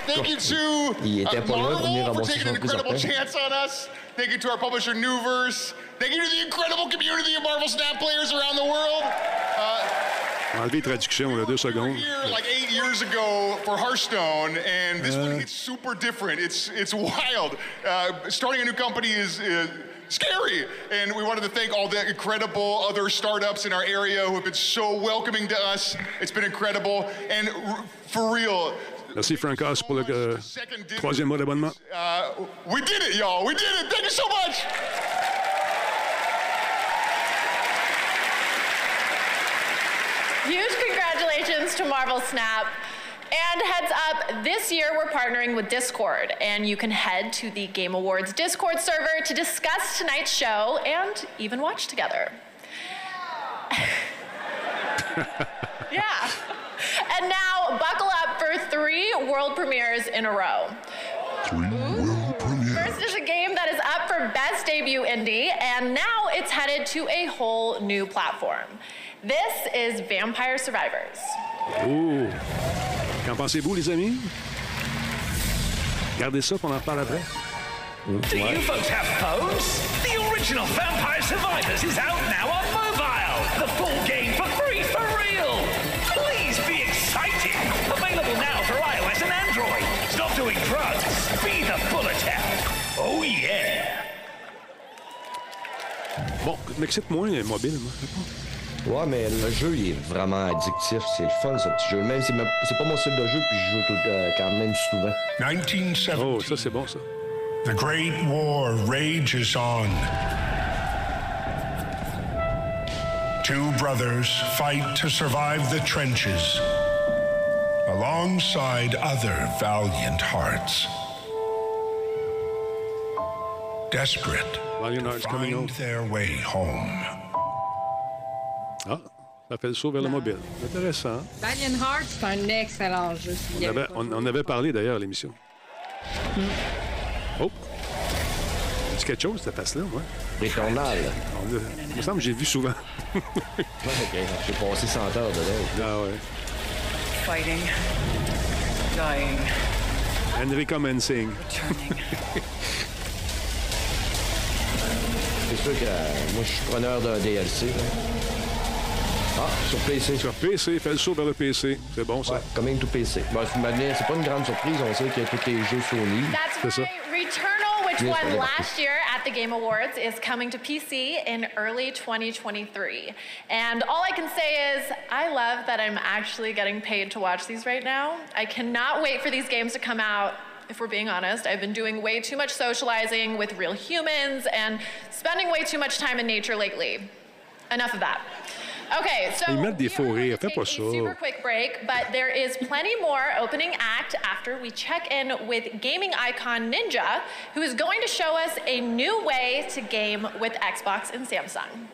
Thank you to uh, pas loin pour venir Marvel for taking an incredible chance on us. Thank you to our publisher Newverse. Thank you to the incredible community of Marvel Snap players around the world. Enlever traduction, là, deux secondes. Here, like eight years ago for Hearthstone, and this one hits super different. It's it's wild. Uh, starting a new company is. Uh, Scary, and we wanted to thank all the incredible other startups in our area who have been so welcoming to us. It's been incredible, and r- for real, Merci, Francos, pour le euh, second digit- troisième mois d'abonnement. Uh, we did it, y'all. We did it. Thank you so much. Huge congratulations to Marvel Snap. And heads up, this year we're partnering with Discord, and you can head to the Game Awards Discord server to discuss tonight's show and even watch together. yeah. [LAUGHS] And now, buckle up for three world premieres in a row. Three world premieres. First is a game that is up for Best Debut Indie, and now it's headed to a whole new platform. This is Vampire Survivors. Oh! Qu'en pensez-vous, les amis? Gardez ça, qu'on en reparle après. Do mm, you folks have phones? The original Vampire Survivors is out now on mobile. The full game Bon, m'excite moins euh, mobile, moi. je sais pas. Ouais, mais le jeu, il est vraiment addictif. C'est le fun, ce petit jeu. Même si c'est même- c'est pas mon style de jeu, puis je joue tout, euh, quand même souvent. 1917. Oh, ça, c'est bon, ça. The Great War rages on. Two brothers fight to survive the trenches alongside other valiant hearts. Desperate Valiant to Hearts coming find out. their way home. Ah, ça fait le saut vers le mobile. Intéressant. Valiant Heart, c'est un excellent jeu. On avait on, on avait parlé d'ailleurs à l'émission. Oh! C'est quelque chose, cette face-là, moi. Returnal. On l'a- Il me semble que j'ai vu souvent. [LAUGHS] Ouais. J'ai passé 100 heures dedans. Ah ouais. Fighting, dying, Enrico Mensing. [LAUGHS] turning. C'est sûr que euh, moi, je suis preneur d'un DLC. là. Ah, sur PC. Sur PC, fait le saut vers le PC. C'est bon, ça. Ouais, coming to PC. Bon, c'est pas une grande surprise. On sait qu'il y a tous les jeux Sony. That's ça. right. Returnal, which Yes, won last year at the Game Awards, is coming to PC in early 2023. And all I can say is, I love that I'm actually getting paid to watch these right now. I cannot wait for these games to come out. If we're being honest, I've been doing way too much socializing with real humans and spending way too much time in nature lately. Enough of that. Okay, so Ils mettent des we faux rires. to Fais pas take ça. a super quick break, but there is plenty more opening act after we check in with gaming icon Ninja, who is going to show us a new way to game with Xbox and Samsung.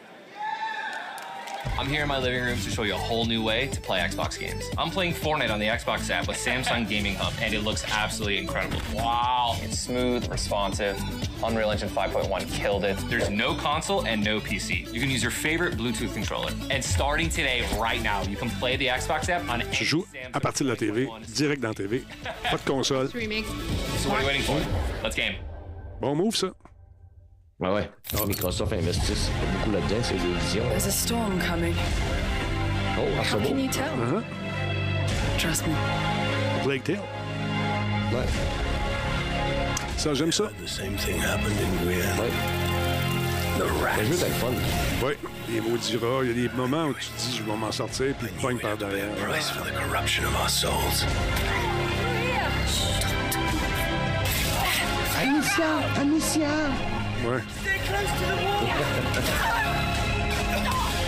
I'm here in my living room to show you a whole new way to play Xbox games. I'm playing Fortnite on the Xbox app with Samsung Gaming Hub, and it looks absolutely incredible. Wow, it's smooth, responsive. Unreal Engine 5.1 killed it. There's no console and no PC. You can use your favorite Bluetooth controller. And starting today, right now, you can play the Xbox app on Tu joues à partir de la TV, direct dans la TV. Pas de console. Streaming. So what are you waiting for? Let's game. Bon move, ça. Ouais, ouais. Microsoft investisse beaucoup là-dedans, c'est des visions. There's a storm coming. Oh, ah, How can beau. you tell? Uh-huh. Trust me. Plague Tale. Ouais, Ça, j'aime ça. The same thing happened in Guyana. ouais. Le jeu était fun. Oui, les maudits rats, il y a des moments où tu te dis, je vais m'en sortir, puis tu pognes par derrière. Price for the corruption of our souls. Amicia! Amicia! Ouais. [LAUGHS]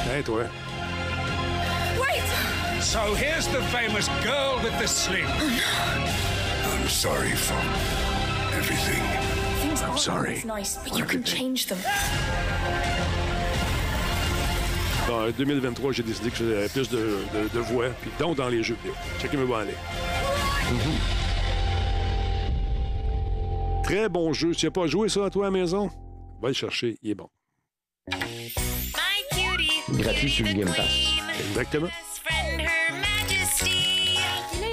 Hey, toi. So here's the famous girl with the sling. I'm sorry for everything. Things I'm sorry. nice, but you can change them. En 2023, j'ai décidé que j'avais plus de, de, de voix, puis donc dans les jeux vidéo. Chacun me va aller. Très bon jeu. Tu n'as pas joué ça à toi à la maison? Va le chercher, il est bon. Gratuit sur le Game Pass. Exactement.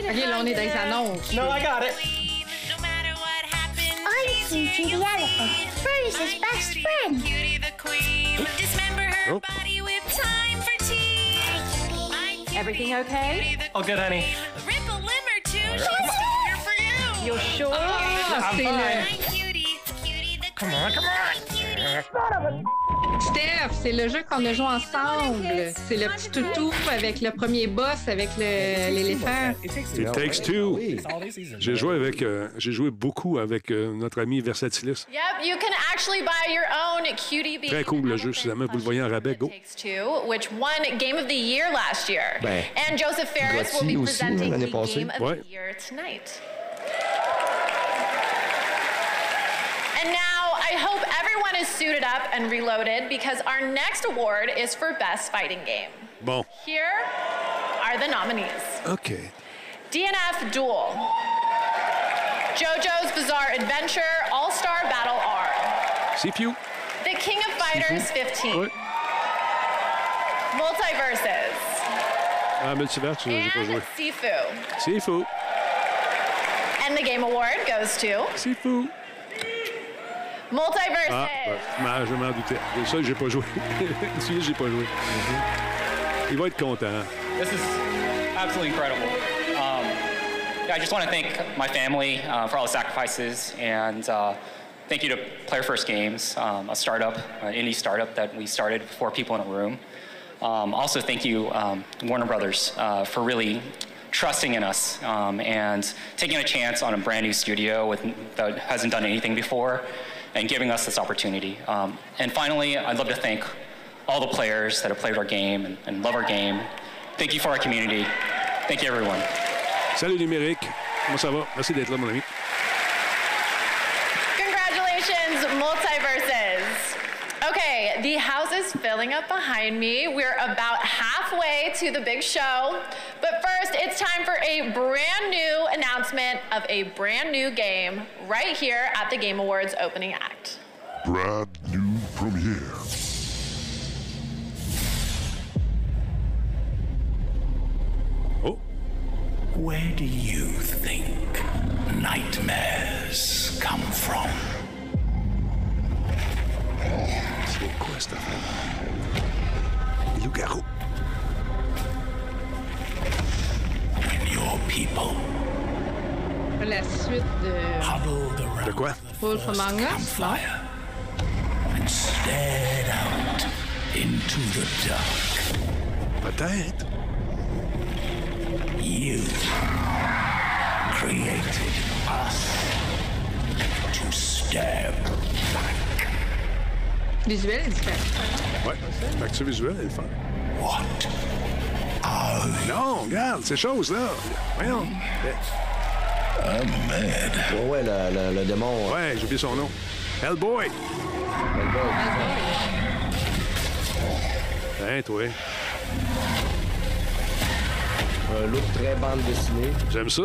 OK, là, on est dans les annonces. No, I got it. I'm Cutie the elephant, Bruce's best friend. Oh. Everything okay? Oh, good, honey. You're sure? Ah, c'est le... Come on, come on. Steph, c'est le jeu qu'on a joué ensemble. C'est le petit toutou avec le premier boss, avec le- l'éléphant. It Takes Two. J'ai joué avec, euh, j'ai joué beaucoup avec euh, notre ami Versatilis. Yep, you can actually buy your own Cutie Bee Très cool le jeu. Si jamais vous le voyez en rabais, go. Takes Two, which won Game of the Year last year. Ben, and Joseph Ferris will be aussi, presenting l'année the passée. Game of Ouais. the Year tonight. And now I hope everyone is suited up and reloaded because our next award is for Best Fighting Game. Bon. Here are the nominees. OK. DNF Duel, JoJo's Bizarre Adventure, All Star Battle R, C'est few. The King of Fighters 15, Multiverses, Ah, pas joué. and Sifu. C'est fou. And the Game Award goes to C'est fou. Multiverses. Ah, ben, je m'en- doutais. C'est ça que j'ai pas joué. [LAUGHS] Celui-là, j'ai pas joué. Il va être content. This is absolutely incredible. Um, yeah, I just want to thank my family uh, for all the sacrifices and uh, thank you to Player First Games, um, a startup, an indie startup that we started four people in a room. Um, also, thank you, um, Warner Brothers, uh, for really trusting in us um, and taking a chance on a brand new studio with, that hasn't done anything before and giving us this opportunity. Um, and finally, I'd love to thank all the players that have played our game and, and love our game. Thank you for our community. Thank you, everyone. Salut numérique. Comment ça va? Merci d'être là, mon ami. Congratulations, Multiverses. Okay, the house is filling up behind me. We're about halfway to the big show. But first, it's time for a brand new announcement of a brand new game right here at the Game Awards opening act. Brand new premiere. Oh. Where do you C'est quoi cette affaire? Les loups-garous. When your people La suite eh, de huddled around De quoi? Wolf Among Us, non? campfire and stared out into the dark. Peut-être. You created us to stab back. Visuel est différent. Ouais. L'action visuelle est le fun. What? Non, regarde, ces choses-là. Voyons. I'm mad. Ouais, ouais, le, le- le démon. Ouais, j'ai oublié son nom. Hellboy. Hein, toi? Un look très bande dessinée. J'aime ça.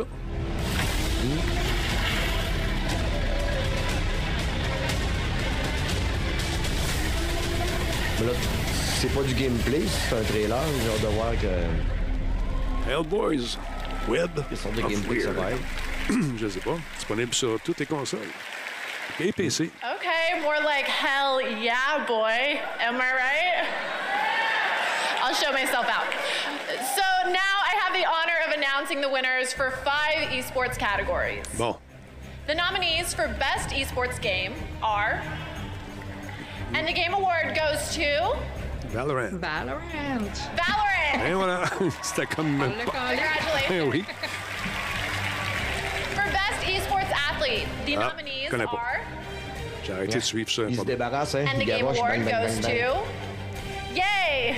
Mais là, c'est pas du gameplay, c'est un trailer. J'ai hâte de voir que. Hellboys. Web. Quelle sorte de of gameplay ça Weird. va être. Je sais pas. Disponible sur toutes les consoles. Et PC. Okay, more like hell yeah, boy. Am I right? I'll show myself out. So now I have the honor of announcing the winners for five esports categories. Bon. The nominees for Best Esports Game are And the Game Award goes to Valorant. Valorant. Valorant. Et voilà. C'était comme. On l'a collé. Congratulations. Eh oui. For Best Esports Athlete, the Ah, nominees are. J'ai arrêté de suivre ça. Il se pas- débarrasse, hein? And the Game Award bang, bang, goes bang, bang. to. Yay!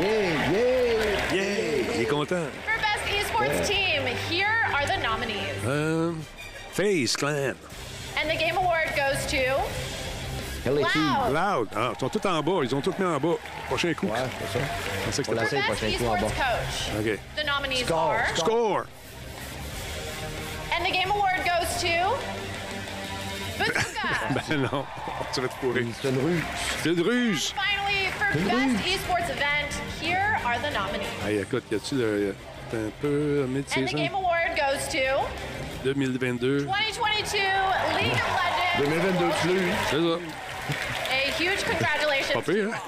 Yeah, yeah! Yeah! Il est content. For Best Esports Team, here are the nominees. Euh, Face Clan. And the Game Award goes to. LA Loud. Loud. Ah, ils sont tous en bas. Ils ont tous mis en bas. Prochain coup. Ouais, c'est ça. Je pensais que On c'était pas- prochain coup en bas. Coach. OK. The nominees Score, are. score. Score. And the Game Award goes to. [LAUGHS] Ben non. [LAUGHS] Tu vas te pourrir. C'est une rue. C'est une ruse. Finally, for Best Esports Event, here are the nominees. Hey, écoute, y a-tu le. C'est un peu And the? Game Award goes to 2022. 2022 League of Legends. 2022 plus. C'est ça. A huge congratulations. Pas pire, hein?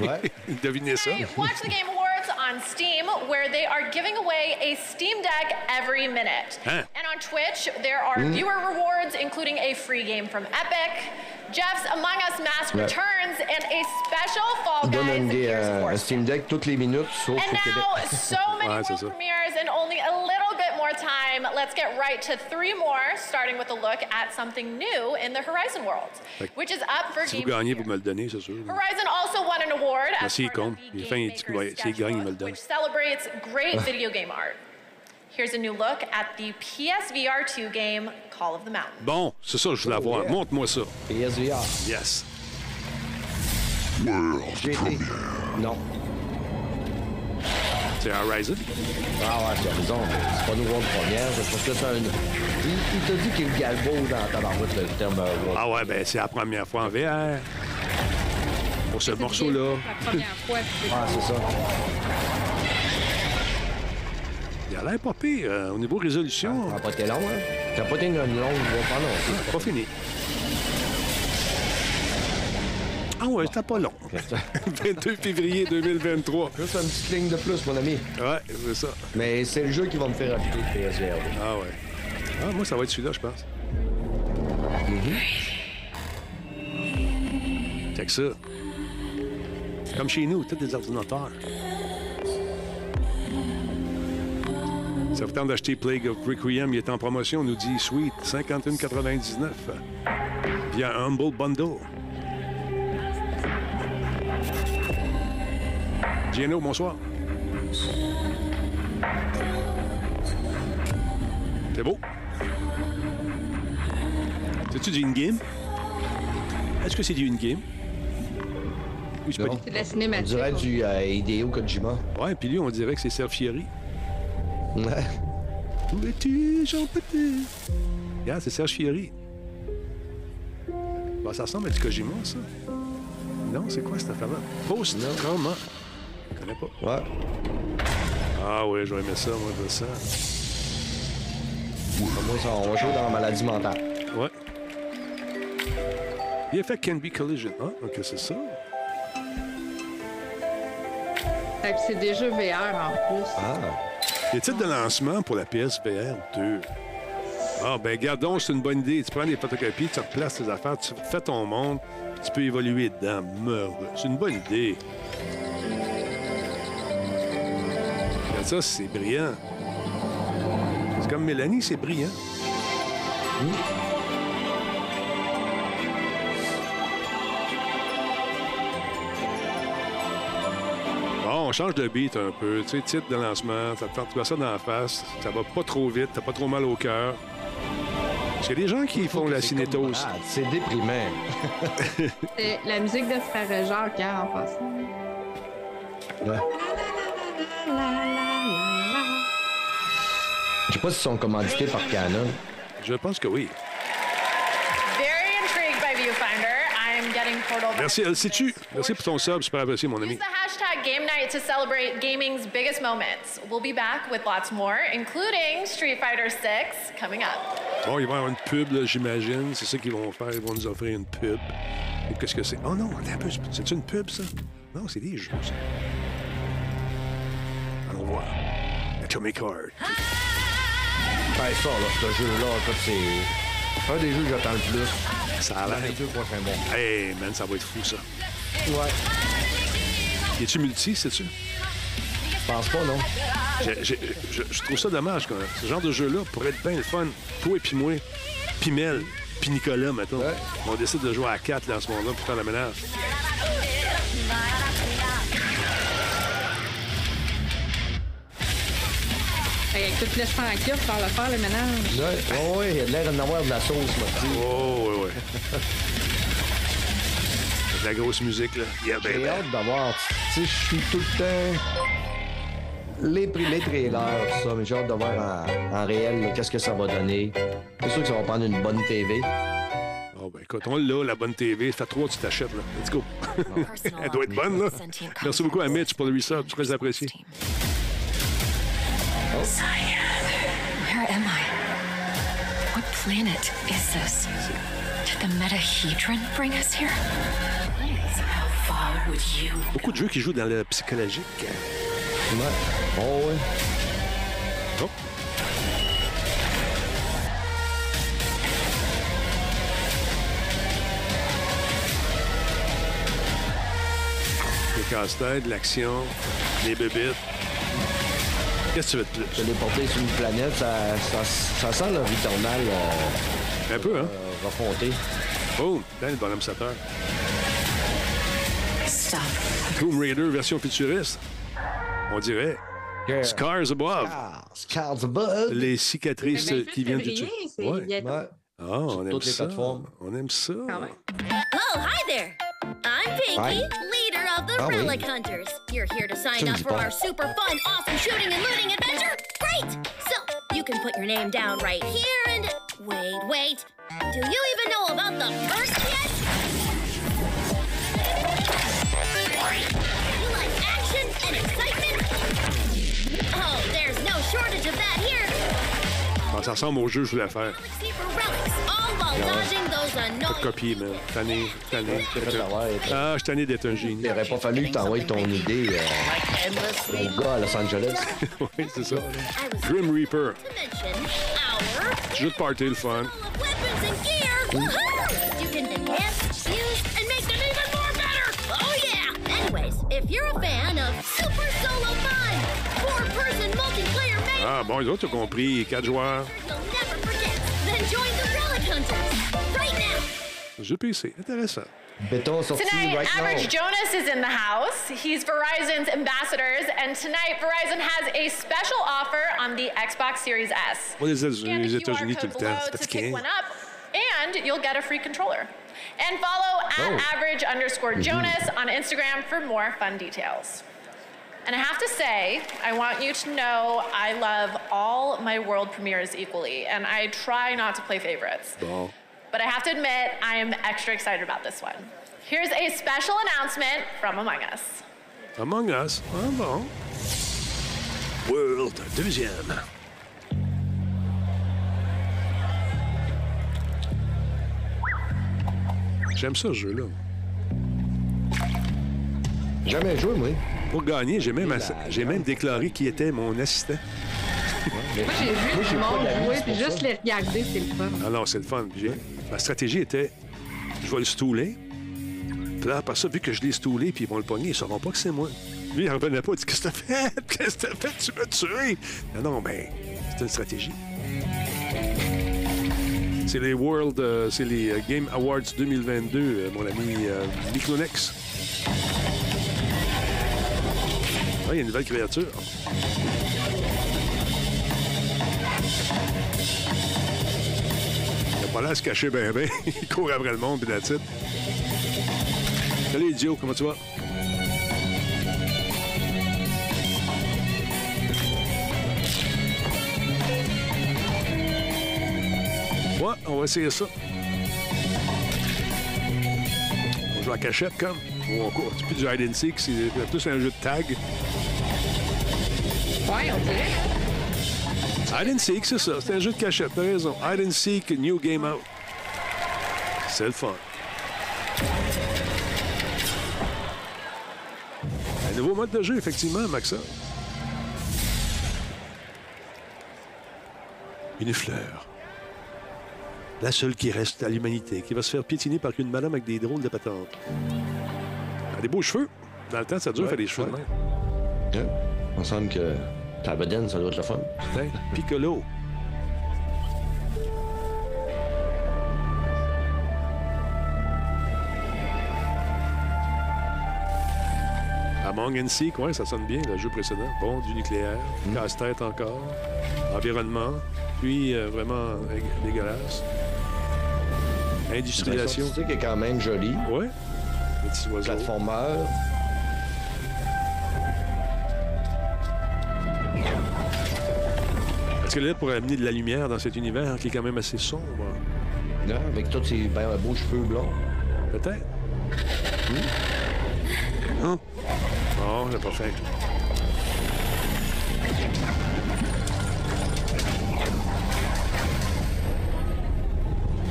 Ouais. Devinez ça. Watch the Game Awards on Steam, where they are giving away a Steam Deck every minute. Huh. And on Twitch, there are Mm. viewer rewards, including a free game from Epic, Jeff's Among Us Mask Ouais. Returns, and a special Fall Il donne Guys une des, Gears of euh, War un Steam Deck toutes les minutes, sauf And au Québec. now, so [LAUGHS] many Ouais, world premieres and only a little bit more time. Let's get right to three more, starting with a look at something new in the Horizon world, Fait which is up for Si vous Game gagnez, vous me le donnez, c'est sûr. Horizon also won an award as Merci, part of the Game fin, Maker's qu'il va- s'il gagne, il me le donne. which celebrates great [LAUGHS] video game art. Here's a new look at the PSVR 2 game Call of the Mountain. Bon, c'est ça, je voulais Oh, voir. yeah. Montre-moi ça. PSVR. Yes. J'ai été. Non. C'est Horizon. Ah ouais, c'est Horizon, mais c'est pas nous world première. C'est parce que c'est un. Il, il t'a dit qu'il galbo dans ta barouette, le terme euh, world. Ah ouais, ben c'est la première fois en VR. Pour ce morceau-là. La première fois. Ah, c'est ça. Il a l'air pas pire. euh, au niveau résolution, Ça n'a pas été long, hein? Ça n'a pas été une longue voie pas non. pas fini. Ah ouais, c'était pas long. 22 [LAUGHS] [LAUGHS] février 2023. Juste une petite ligne de plus, mon ami. Ouais, c'est ça. Mais c'est le jeu qui va me faire acheter le PSVR. Ah ouais. Ah, moi, ça va être celui-là, je pense. Check ça. Comme chez nous, tous des ordinateurs. Ça vous tente d'acheter Plague of Requiem, il est en promotion, on nous dit Sweet, 51,99 via Humble Bundle. Gino, bonsoir. C'est beau. C'est-tu du in-game? Est-ce que c'est du in-game? Oui, c'est pas. C'est de la On cinématique. dirait du euh, Hideo Kojima. Ouais, puis lui, on dirait que c'est Serge Fieri. Ouais. Où es-tu, Jean Petit? Regarde, c'est Serge Fieri. Bah, ça ressemble à du Kojima, ça. Non, c'est quoi cette affaire-là? Post-trauma. Je connais pas. Ouais. Ah ouais, j'aurais aimé ça, moi, de ça. Moi, ça, on va jouer dans la maladie mentale. Ouais. The effect can be collision. Ah, ok, c'est ça. Fait que c'est déjà VR en plus. Ah. Les titres de lancement pour la PSVR 2. Ah, ben, gardons, c'est une bonne idée. Tu prends des photocopies, tu replaces tes affaires, tu fais ton monde, puis tu peux évoluer dedans. Meurt. C'est une bonne idée. Regarde ça, c'est brillant. C'est comme Mélanie, c'est brillant. Bon, on change de beat un peu. Tu sais, titre de lancement, ça te fait ça dans la face, ça va pas trop vite, t'as pas trop mal au cœur. A des gens qui font la C'est cinétose. C'est déprimant. [LAUGHS] [LAUGHS] C'est la musique de Frère Jacques hein, en passant. Ouais. Je sais pas s'ils sont commandités par Canon. Je pense que oui. Very intrigued by Viewfinder. I'm getting Portal. Merci, LCtu. Merci pour ton sub, super apprécié, mon ami. Use the hashtag Game Night to celebrate gaming's biggest moments. We'll be back with lots more, including Street Fighter 6 coming up. Bon, ils vont avoir une pub, là, j'imagine. C'est ça qu'ils vont faire. Ils vont nous offrir une pub. Et qu'est-ce que c'est? Oh non, attends un peu. C'est une pub, ça? Non, c'est des jeux, ça. Allons voir. Atomic Heart. Ben ça, là, ce jeu-là, en fait, c'est... Un des jeux que j'attends le plus. Ça a l'air. les deux prochains mois. Hey, man, ça va être fou, ça. Ouais. Y tu multi, sais-tu? Je pense pas, non. Je, je trouve ça dommage, quand même. Ce genre de jeu-là pourrait être bien le fun. Toi et puis moi, puis Mel, puis Nicolas, mettons. On décide de jouer à 4 là, en ce moment-là pour faire le ménage. Que tout laisse tranquille pour le faire le ménage. Ouais, ouais, ouais, il y a de l'air d'en avoir de la sauce, moi. Oh, ouais, ouais. [LAUGHS] de la grosse musique, là. Yeah, J'ai hâte d'avoir. Tu sais, je suis tout le temps. Les, les trailers, tout ça, mais j'ai hâte de voir en, en réel qu'est-ce que ça va donner. C'est sûr que ça va prendre une bonne TV. Oh, ben, écoute, on l'a, la bonne TV. Ça fait trois, tu t'achètes, là. Let's go. [LAUGHS] Elle doit être bonne, là. Merci beaucoup à Mitch pour le research. Très apprécié. Where am I? What planet is this? Did the metahedron bring us here? How far would you Beaucoup de jeux qui jouent dans le psychologique. Ouais. Oh, ouais. Oh. Les casse-têtes, l'action, les bébites. Qu'est-ce que tu veux de plus? Se déporter sur une planète, ça, ça, ça sent le Returnal euh, Un peu, hein? euh, refonté. Boom! Ben, le bonhomme 7 heures. Stop. Tomb Raider version futuriste. On dirait. Yeah. Scars Above. Scars Above. Les cicatrices qui viennent du c'est Ouais. Ah, on aime ça. plateformes. On aime ça. Oh, hi there. I'm Pinky, Hi. Of the oui. Relic Hunters. You're here to sign me up for our super fun, awesome shooting and looting adventure? Great! So, you can put your name down right here and. Wait, wait. Do you even know about the first yet? You like action and excitement? Oh, there's no shortage of that here. Ah, ça ressemble au jeu que je voulais faire. Annoying. copié, man. Tanné, tanné. T'as Ah, je suis tanné d'être un génie. Il aurait pas fallu que t'envoies ton idée euh, au gars à Los Angeles. [LAUGHS] oui, c'est ça. Grim Reaper. Jeu de party, le fun. weapons and gear. Woohoo! You can enhance, use, and make them even more better. Oh yeah! Anyways, if you're a fan of super solo Ah, bon, les autres ont compris. Quatre joueurs. you'll never forget. Then join the Relic Hunters. Jeu PC. Intéressant. Béton sorti Tonight, right Average now. Jonas is in the house. He's Verizon's ambassadors, and tonight Verizon has a special offer on the Xbox Series S. Moi, les États- Scan les the QR États-Unis code below to pick one up, and you'll get a free controller. And follow at Oh. average underscore Mhm. Jonas on Instagram for more fun details. And I have to say, I want you to know I love all my world premieres equally, and I try not to play favorites. Bon. But I have to admit, I am extra excited about this one. Here's a special announcement from Among Us. Among Us. Ah, bon. World, deuxième. J'aime ça, ce jeu-là. Jamais joué, moi. Pour gagner, j'ai même, ass- j'ai même déclaré qui était mon assistant. Moi, j'ai vu du monde jouer, puis juste ça. les regarder, c'est le fun. Ah non, c'est le fun. Ma stratégie était, je vais le stouler. Puis là, après ça, vu que je l'ai stoulé, puis ils vont le pogner, ils sauront pas que c'est moi. Lui, il en revenait pas. Il dit Qu'est-ce que t'as fait? [LAUGHS] Qu'est-ce que t'as fait? Tu m'as tué Non, non, ben, c'est une stratégie. C'est les World, euh, c'est les euh, Game Awards 2022, euh, mon ami euh, Micronex. Il y a une nouvelle créature. Il a pas l'air à se cacher bien, bien. [LAUGHS] Il court après le monde, puis la titre. Salut, idiot, comment tu vas? Ouais, on va essayer ça. On joue à cachette, comme. Ou on. C'est plus du hide and seek, c'est plus un jeu de tag. Ouais, on dirait. Hide and seek, c'est ça. C'est un jeu de cachette, t'as raison. Hide and seek, new game out. C'est le fun. Un nouveau mode de jeu, effectivement, Maxa. Une fleur. La seule qui reste à l'humanité, qui va se faire piétiner par une madame avec des drôles de patentes. Elle a des beaux cheveux. Dans le temps, ça dure Ouais, faire des cheveux ouais. Ouais. Il me semble que ta bedaine, ça doit être le fun. Putain, Piccolo. Among and Seek, ouais, ça sonne bien, le jeu précédent. Bon, du nucléaire, casse-tête encore, environnement, puis euh, vraiment dé- dégueulasse. Industrialisation. Sais qui est quand même joli. Ouais. Les petits oiseaux. Est-ce qu'elle est là pour amener de la lumière dans cet univers qui est quand même assez sombre? Là, avec tous ses ben, beaux cheveux blonds. Peut-être. Non? Non, j'ai pas fait.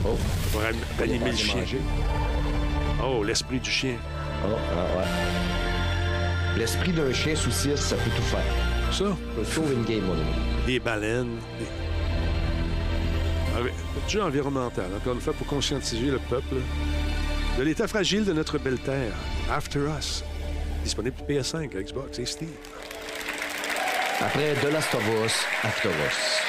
Oh. Pour animer le chien. manger. Oh, l'esprit du chien. Oh, ah, ouais. L'esprit d'un chien sous six, ça peut tout faire. Ça? Peut sauver une game, mon ami. Des baleines. Des... Ah oui, jeu environnemental, encore une fois, pour conscientiser le peuple de l'état fragile de notre belle terre. After Us. Disponible pour PS5, Xbox et Steam. Après The Last of Us, After Us.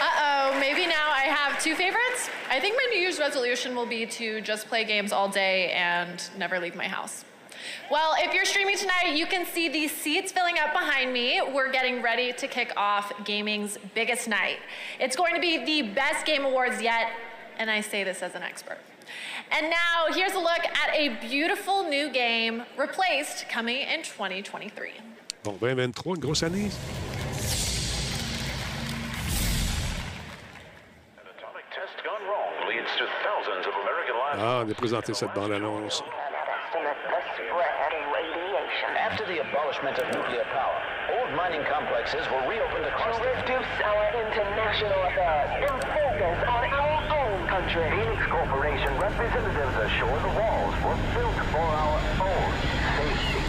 Uh-oh, maybe now I have two favorites? I think my New Year's resolution will be to just play games all day and never leave my house. Well, if you're streaming tonight, you can see these seats filling up behind me. We're getting ready to kick off gaming's biggest night. It's going to be the best game awards yet, and I say this as an expert. And now, here's a look at a beautiful new game, Replaced, coming in 2023. Bon, 2023, une grosse année. Test gone wrong leads to thousands of American lives. Ah, on a présenté cette bande-annonce. After the abolishment of nuclear power, old mining complexes were reopened across to reduce our international affairs and focus on our own country. Phoenix Corporation representatives assure the walls were built for our own safety.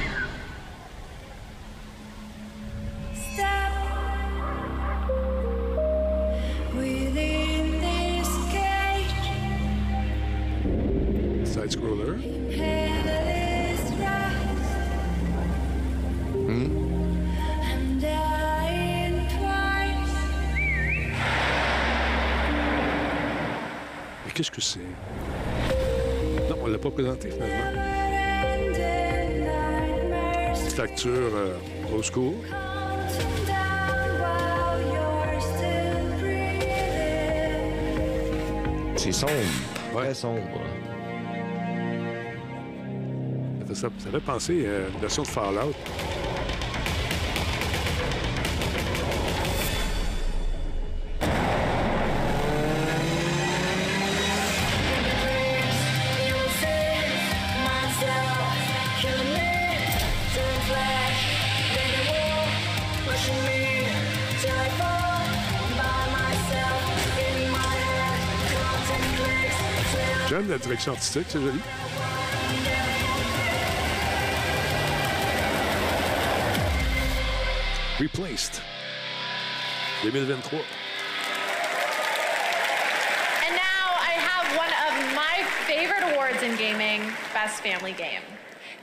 Within this cage, Side scroller. Mais qu'est-ce que c'est? Non, on l'a pas présenté finalement. Petite facture euh, still breathing. C'est sombre. Très sombre. Ça fait, ça, ça fait penser à une version de Fallout. Direction artistique, c'est joli. Replaced. 2023. And now I have one of my favorite awards in gaming Best Family Game.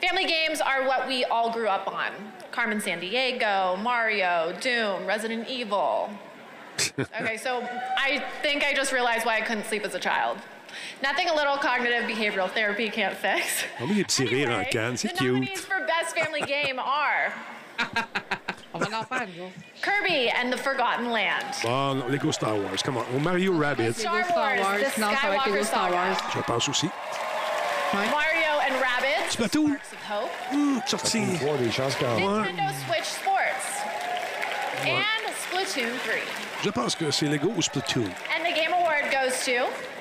Family games are what we all grew up on Carmen San Diego, Mario, Doom, Resident Evil. [LAUGHS] Okay, so I think I just realized why I couldn't sleep as a child. Nothing a little cognitive behavioral therapy can't fix. On met des petits rires en canne, c'est The cute. nominees for Best Family Game are On va en faire, nous. Kirby and the Forgotten Land, Bon, non, Lego Star Wars, come on. Au Mario Rabbids, Star Lego Star Wars, Wars. The Non, ça va être Lego Skywalker Star Wars. je pense aussi. Mario and Rabbids, Splatoon, Sparks of Hope, hum, sorti. Trois des chances quand même. Nintendo Switch Sports, and Splatoon 3. Je pense que c'est Lego ou Splatoon. And the Game Award goes to Kirby and the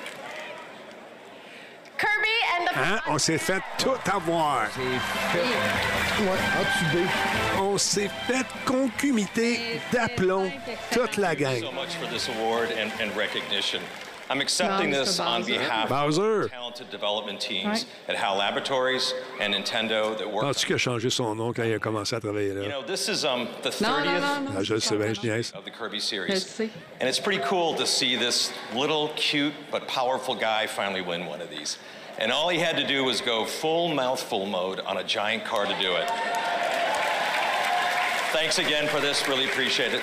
Hein? On s'est fait tout avoir. Ouais. On s'est fait concumiter d'aplomb toute la gang. So much for this award and, and recognition. I'm accepting No, this Mr. on Bowser. behalf Bowser. of the talented development teams Ouais. at HAL Laboratories and Nintendo that work. Penses-tu qu'il a changé son nom quand il a commencé à travailler You know, this is um, the 30th Non, non, non, non. Ah, je le sais bien, je of the Kirby series. And it's pretty cool to see this little, cute, but powerful guy finally win one of these. And all he had to do was go full mouthful mode on a giant car to do it. Thanks again for this. Really appreciate it.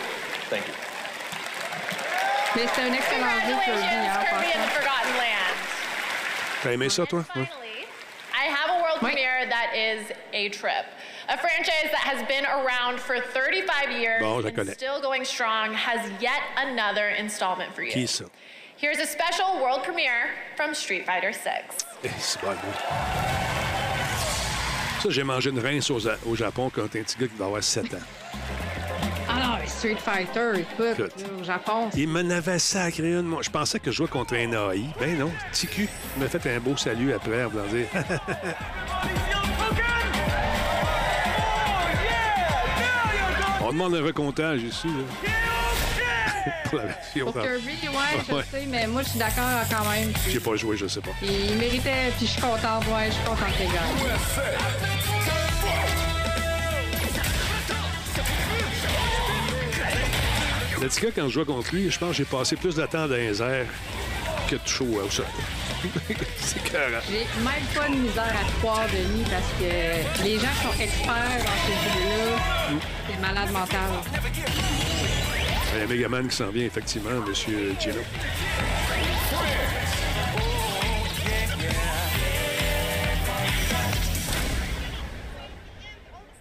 Thank you. Mais c'est un excellent jeu Kirby, hein, en the passant. Forgotten Land. T'as aimé ça, toi? Ouais. I have a world premiere that is a trip. A franchise that has been around for 35 years Bon, je la and connais. still going strong has yet another installment for you. Qui ça? Here's a special world premiere from Street Fighter 6. Eh, c'est bon. Ça, j'ai mangé une rince au, Ja- au Japon quand t'es un petit gars qui va avoir 7 ans. Ah non, Street Fighter, écoute, Écoute. là, au Japon. Il m'en avait sacré une. Moi, je pensais que je jouais contre un AI. Ben non. Il m'a fait un beau salut après en voulant dire [LAUGHS] On demande un recomptage ici. Là. [LAUGHS] Pour la version. Pour Kirby, ouais, je Ouais. sais, mais moi, je suis d'accord quand même. J'ai pas joué, je sais pas. Il méritait, puis je suis contente, ouais, je suis contente les gars. Le petit gars, quand je jouais contre lui, je pense que j'ai passé plus de temps dans les airs que de chaud au sol. [LAUGHS] c'est carré. J'ai même pas de misère à te croire, Denis, parce que les gens qui sont experts dans ces jeux-là, c'est malade mental. Il y a un Megaman qui s'en vient, effectivement, M. Gino.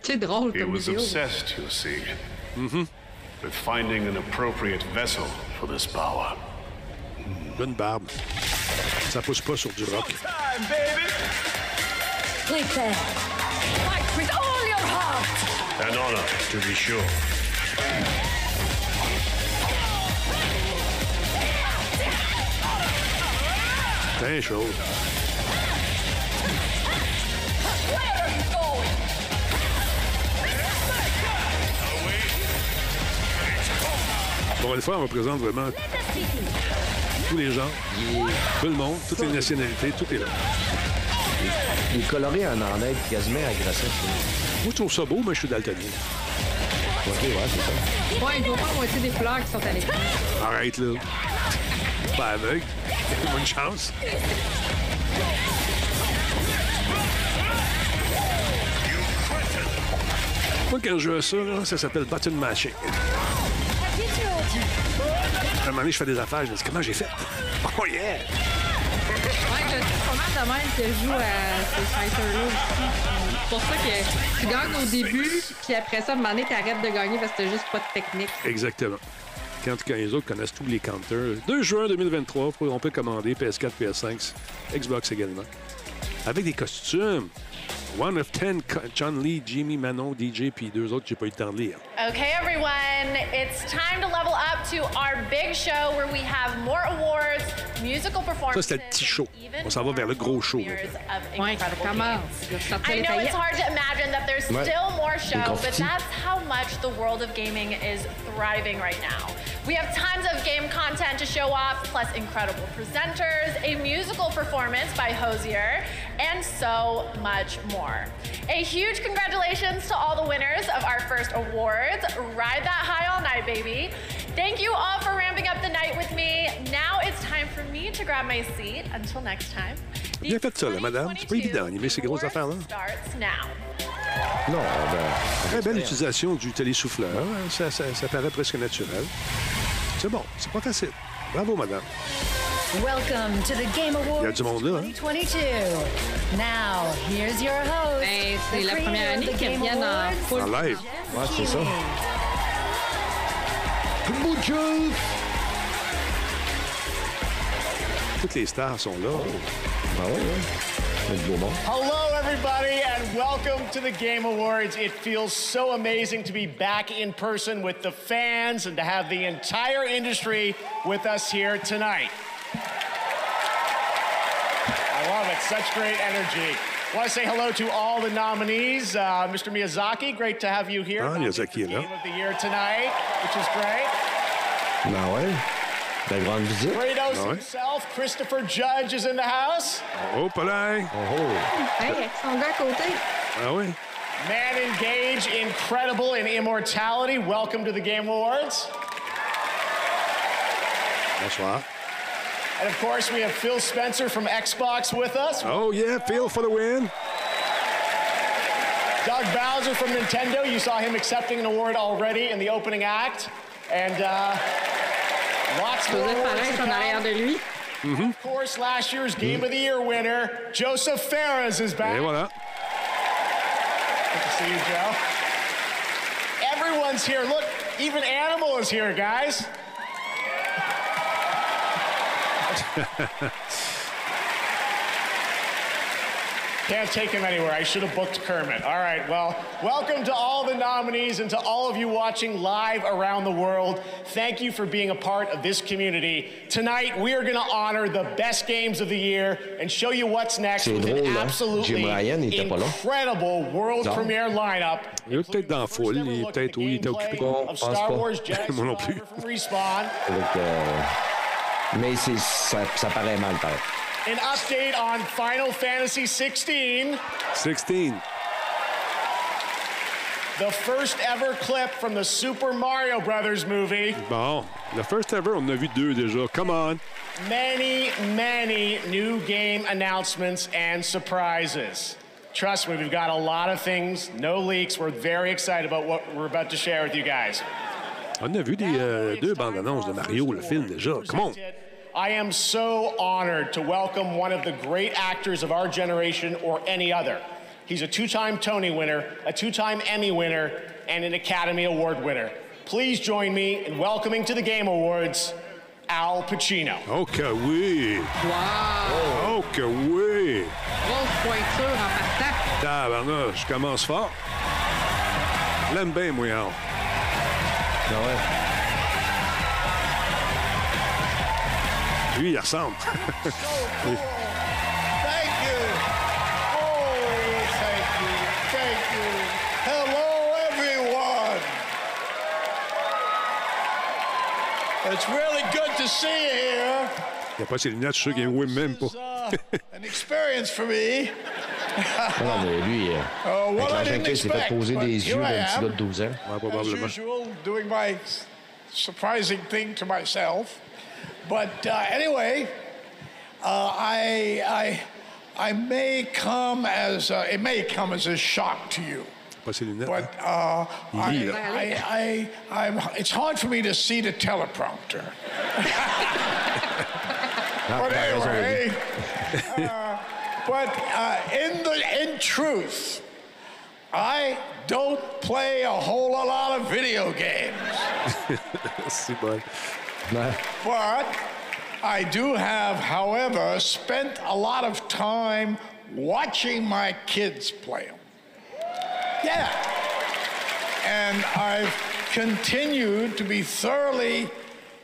C'est drôle He comme was vidéo. obsessed, you see, Mm-hmm. With finding an appropriate vessel for this power. Bonne barbe. Ça pousse pas sur du rock. Prepare. Fight with all your heart. An honor, to be sure. Plein de Bon, une fois, on représente vraiment tous les gens, tout le monde, toutes les nationalités, tout est là. Il est coloré en en être quasiment agressif. Moi, je trouve ça beau, mais je suis daltonien. Ok, ouais, c'est ça. Ouais, il doit pas moitié des fleurs qui sont à l'écran. Arrête, là. Pas aveugle. Bonne chance. Moi, quand je joue à ça, là, ça s'appelle button mashing. Un moment donné, je fais des affaires, je me dis comment j'ai fait? [LAUGHS] Oh yeah! Ouais, je suis pas mal de même que je joue à ces fighters-là aussi. C'est pour ça que tu gagnes au début, puis après ça, à un moment donné, t'arrêtes de gagner parce que t'as juste pas de technique. Exactement. Quand, quand les autres connaissent tous les counters. 2 juin 2023, on peut commander PS4, PS5, Xbox également. Avec des costumes. One of Ten, Chun-Li, Jimmy, Manon, DJ, puis deux autres, j'ai pas eu le temps de lire. Okay, everyone, it's time to level up to our big show where we have more awards, musical Ça, performances. c'était le petit show. On s'en va vers le gros show. maintenant. of Ouais, incredible comment? games. Je vais sortir I les know it's paillettes. hard to imagine that there's Ouais. still more show, Des but confettis. that's how much the world of gaming is thriving right now. We have tons of game content to show off, plus incredible presenters, a musical performance by Hosier, and so much more. A huge congratulations to all the winners of our first awards. Ride that high all night, baby. Thank you all for ramping up the night with me. Now it's time for me to grab my seat. Until next time, Bien fait ça, là, madame. C'est pas évident d'animer ces grosses affaires-là. starts now. Non, ben. Très belle utilisation du télésouffleur. Ça, ça, ça paraît presque naturel. C'est bon, c'est pas facile. Bravo, madame. Welcome to the Game Awards Il y a du monde là, hein? 2022. Now, here's your host. Ben, c'est la première année qu'ils reviennent en full. En live. Ouais, c'est ça. Toutes les stars sont là. Ah ouais, ouais. C'est du beau monde. Hello, everybody, and welcome to the Game Awards. It feels so amazing to be back in person with the fans and to have the entire industry with us here tonight. I love it. Such great energy. I want to say hello to all the nominees. Uh, Mr. Miyazaki, great to have you here. Ah, Miyazaki est là. Game of the Year tonight, which is great. Ben ouais. Belle grande visite. Kratos Ah ouais. himself, Christopher Judge is in the house. Oh, palais. Oh, Hey, avec son gars à côté. Ah oui. Man Engage, incredible in immortality. Welcome to the Game Awards. Bonsoir. And of course, we have Phil Spencer from Xbox with us. Oh, yeah, Phil for the win. Doug Bowser from Nintendo. You saw him accepting an award already in the opening act. And uh, lots more Joseph awards Fares to en arrière de lui. Of course, last year's Game of the Year winner, Joseph Ferris, is back. Et voilà. Good to see you, Joe. Everyone's here. Look, even Animal is here, guys. [LAUGHS] Can't take him anywhere. I should have booked Kermit. All right, well, welcome to all the nominees and to all of you watching live around the world. Thank you for being a part of this community. Tonight, we are going to honor the best games of the year and show you what's next C'est with an drôle, hein? absolutely Jim Ryan, il était pas là. incredible world Non. premiere lineup Il est peut-être dans la foule. Il est peut-être, oui, il était occupé. Bon, of pense pas. [LAUGHS] Moi non plus. Survivor from Respawn. Avec, euh, Mais c'est- ça, ça paraît mal, pareil. An update on Final Fantasy 16. 16. The first ever clip from the Super Mario Brothers movie. Bon, le first ever, on en a vu deux déjà. Come on. Many, many new game announcements and surprises. Trust me, we've got a lot of things, no leaks. We're very excited about what we're about to share with you guys. On a vu des, euh, deux bandes annonces de Mario, le film déjà. Come on. I am so honored to welcome one of the great actors of our generation or any other. He's a two time Tony winner, a two time Emmy winner, and an Academy Award winner. Please join me in welcoming to the Game Awards Al Pacino. Oh que oui. Wow! Oh que oui. Grosse pointure en partant. Tabarnak, je commence fort. Je L'aime bien, moi, Al. Ah ouais. Lui, il ressemble. [LAUGHS] Oh. It's really good to see you here. Il n'a pas ses lunettes, je suis sûr qu'il même pas. Uh, an experience for me. Ah non, mais lui, euh, [LAUGHS] Oh, avec didn't l'engin il s'est fait poser but des yeux d'un petit gars de 12 ans. Ouais, As usual, doing my surprising thing to myself. But uh, anyway, uh, I, I, I may come as uh, it may come as a shock to you. Pas ses lunettes. But uh, Il I. I, I, I'm, it's hard for me to see the teleprompter. [LAUGHS] But anyway, uh, but uh, in the in truth, I don't play a whole lot of video games. [LAUGHS] C'est [LAUGHS] But I do have, however, spent a lot of time watching my kids play them. Yeah. And I've continued to be thoroughly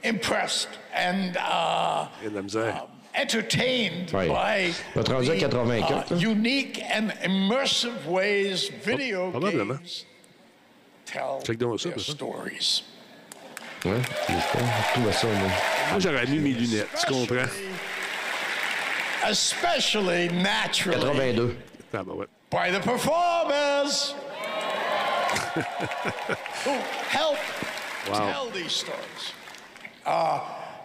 impressed and uh, Il y a de la misère. entertained Ouais. by Il va être rendu à the, uh, unique and immersive ways video Probablement. games tell Check donc ça, their stories. Ouais, j'espère. Je trouve ça, moi. Moi, j'aurais mis mes lunettes, tu comprends? Especially naturally 82. Ah, bah ouais. by the performers who help Wow. tell these stories. Uh,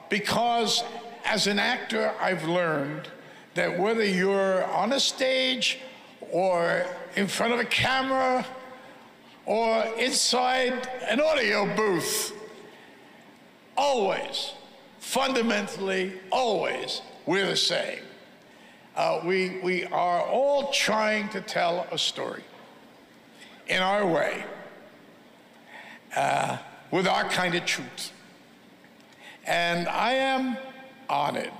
because as an actor, I've learned that whether you're on a stage or in front of a camera or inside an audio booth, always, fundamentally, always, we're the same. Uh, we, we are all trying to tell a story in our way, uh, with our kind of truth. And I am honored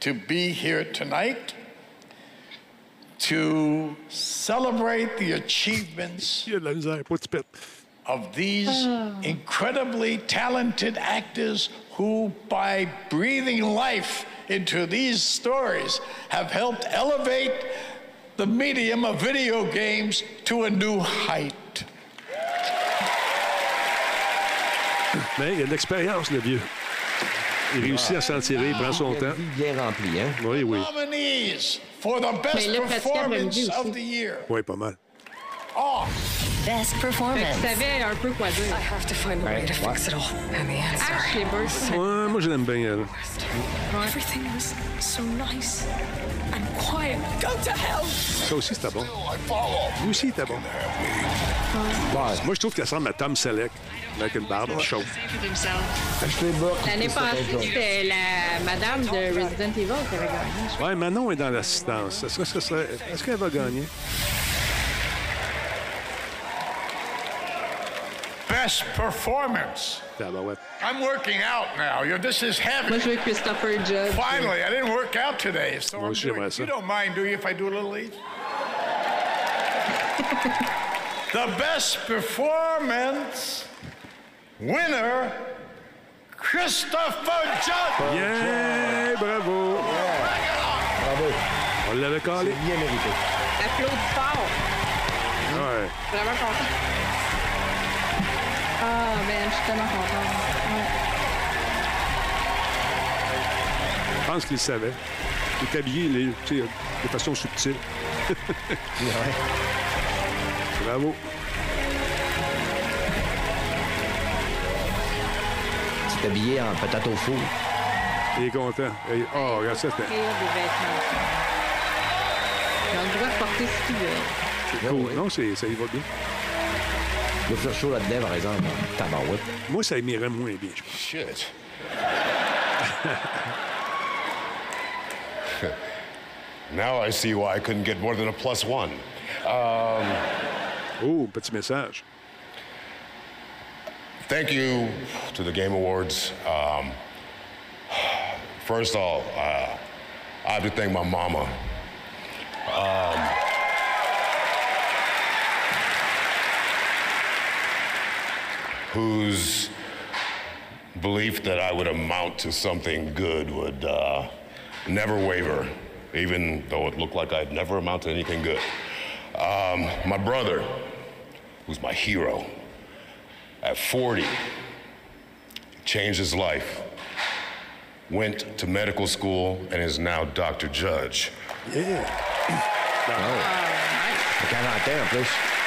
to be here tonight to celebrate the achievements Il y a de la misère, pas de pète. of these incredibly talented actors who, by breathing life into these stories, have helped elevate the medium of video games to a new height. Mais il y a de l'expérience, le vieux. Il réussit à s'en tirer, il prend son temps. Bien rempli, hein? Oui, oui. Nominees for the best Mais il l'a pratiqué après-midi performance aussi. of the year Oui, pas mal. Are Best Fait que performance. tu savais un peu quoi dire. I have to find a way to fix it all. And the answer. Ash les Birds. Ouais, moi, je l'aime bien, elle. Everything was so nice and quiet. Go to hell! Ça aussi, c'était bon. Lui aussi, il était bon. Moi, je trouve qu'elle ressemble à Tom Selleck, avec une barbe chaude. L'année passée, c'était la madame de Resident Evil qui avait gagné. Ouais, Manon est dans l'assistance. Est-ce que ce serait- est-ce qu'elle va gagner? Best performance. I'm working out now. You this is heavy. Moi, je veux Christopher Judge. Finally, I didn't work out today, so Moi doing, you don't mind, do you, if I do a little each? [LAUGHS] the best performance winner, Christopher Judd. Yeah! Bravo! Bravo. On l'avait calé. Bien mérité. Applaudis fort. Ouais. Vraiment content. Ah, ben, je suis tellement contente. Ouais. Je pense qu'il le savait. Il est habillé il est, tu sais, de façon subtile. [LAUGHS] Bravo. C'est habillé en patate au four. Il est content. Et- Oh, regarde ça, c'était Créer des vêtements. Ils ont le droit de porter ce qu'ils veulent. c'est cool. Non, c'est- ça y va bien. Il va faire chaud là-dedans, par exemple. Tabarouette. Moi, ça m'irait moins bien, je pense. Shit. [LAUGHS] now I see why I couldn't get more than a plus one. Um, Oh, petit message. thank you to the Game Awards. Um, first of all, uh, I have to thank my mama. Um, whose belief that I would amount to something good would uh, never waver, even though it looked like I'd never amount to anything good. Um, my brother, who's my hero, at 40, changed his life, went to medical school, and is now Dr. Judge. Yeah. Oh. 40 ans en plus. Ouais.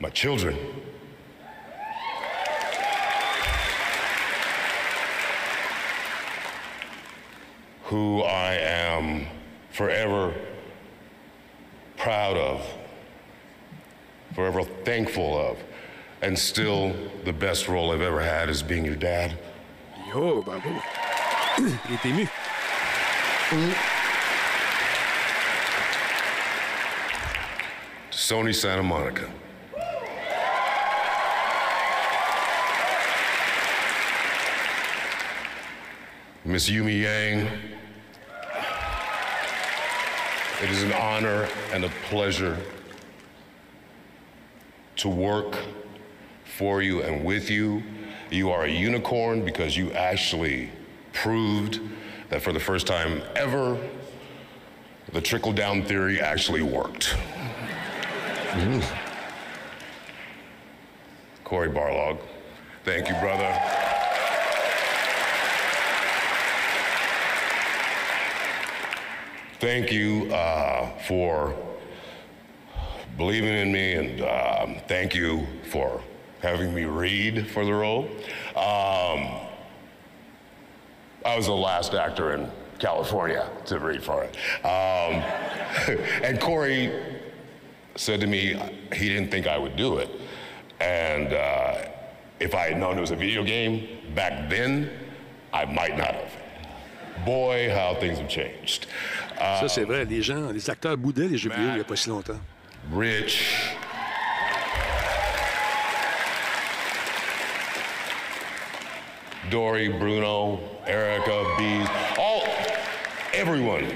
My children. Who I am forever proud of, forever thankful of, and still the best role I've ever had is being your dad. Yo, bravo. Il est ému. Sony Santa Monica. Miss Yumi Yang, it is an honor and a pleasure to work for you and with you. You are a unicorn because you actually proved that for the first time ever, the trickle down theory actually worked. Corey Barlog, thank you, brother. Thank you uh, for believing in me, and um, thank you for having me read for the role. Um, I was the last actor in California to read for it. Um, [LAUGHS] and Corey said to me he didn't think I would do it. And uh, if I had known it was a video game back then, I might not have. Boy, how things have changed. Uh, Ça, c'est vrai. Les gens, les acteurs boudaient les jeux vidéo il n'y a pas si longtemps. Rich. Dory, Bruno, Erica, Bees, all, everyone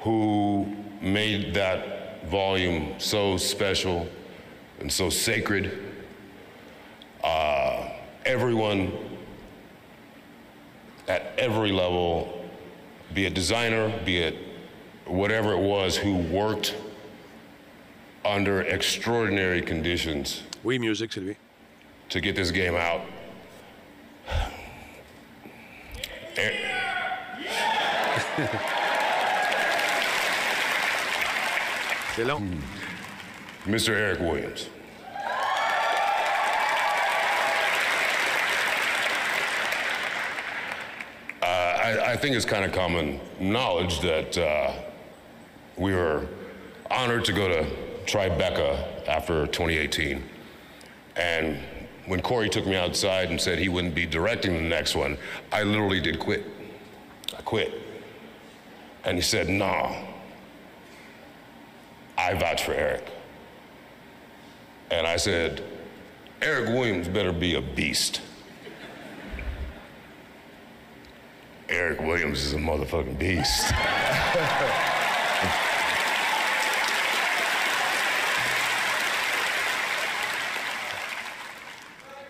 who made that volume so special and so sacred. Uh, everyone at every level, be it designer, be it whatever it was, who worked under extraordinary conditions. Musique, c'est lui. to get this game out. Eh, C'est. Mr. Eric Williams. Uh, I, I think it's kind of common knowledge that uh, we were honored to go to Tribeca after 2018. And when Corey took me outside and said he wouldn't be directing the next one, I literally did quit. I quit. And he said, no, I vouch for Eric. And I said, Eric Williams better be a beast. Eric Williams is a motherfucking beast.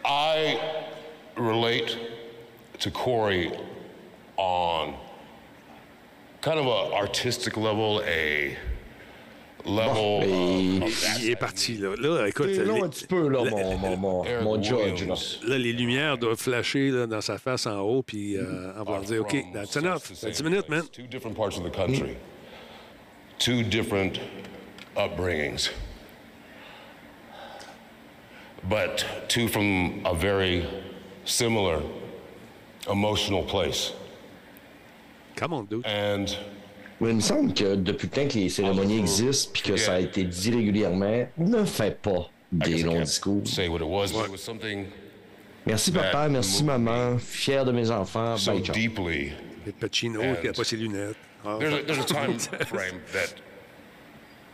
I relate to Corey on kind of an artistic level, a level. Il est parti, là. Là, écoute. T'es long les- un petit peu, là, la- [LAUGHS] mon, mon, mon, mon judge. Là. Là, les lumières doivent flasher là, dans sa face en haut, puis euh, on va dire, OK, that's enough. That's 10 minutes, man. Two different parts of the country, two different upbringings, but two from a very similar emotional place. Come on, dude. And Mais il me semble que depuis le temps que les cérémonies existent puis que ça a été dit régulièrement, ne faites pas des longs discours. say what it was, but it was something Merci papa, merci maman, fier de mes enfants. so bye, deeply. Et Pacino, qui n'a pas ses lunettes. Ah, There's a, there's a time [LAUGHS] frame that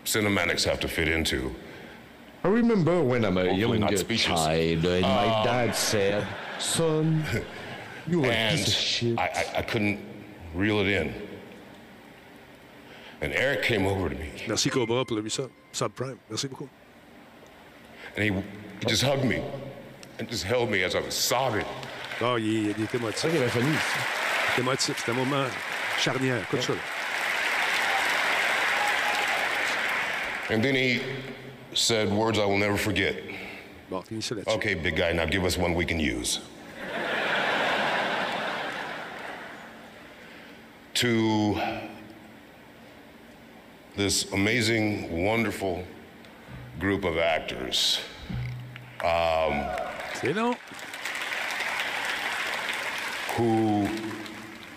cinematics have to fit into. I remember when I'm a Hopefully young not speeches. child and my Uh, dad said, son, [LAUGHS] you are a piece of shit. I, I, I couldn't reel it in. And Eric came over to me Merci Cobra pour le resub. Subprime. Merci beaucoup. and he, he just hugged me and just held me as I was sobbing. Ah, il, il était émotif. C'est ça qu'il avait fallu. Il était émotif. C'était un moment charnière. Écoute ça. là. And then he said words I will never forget. Bon, finis ça. Okay, big guy, now give us one we can use. to this amazing, wonderful group of actors. Um, C'est long. who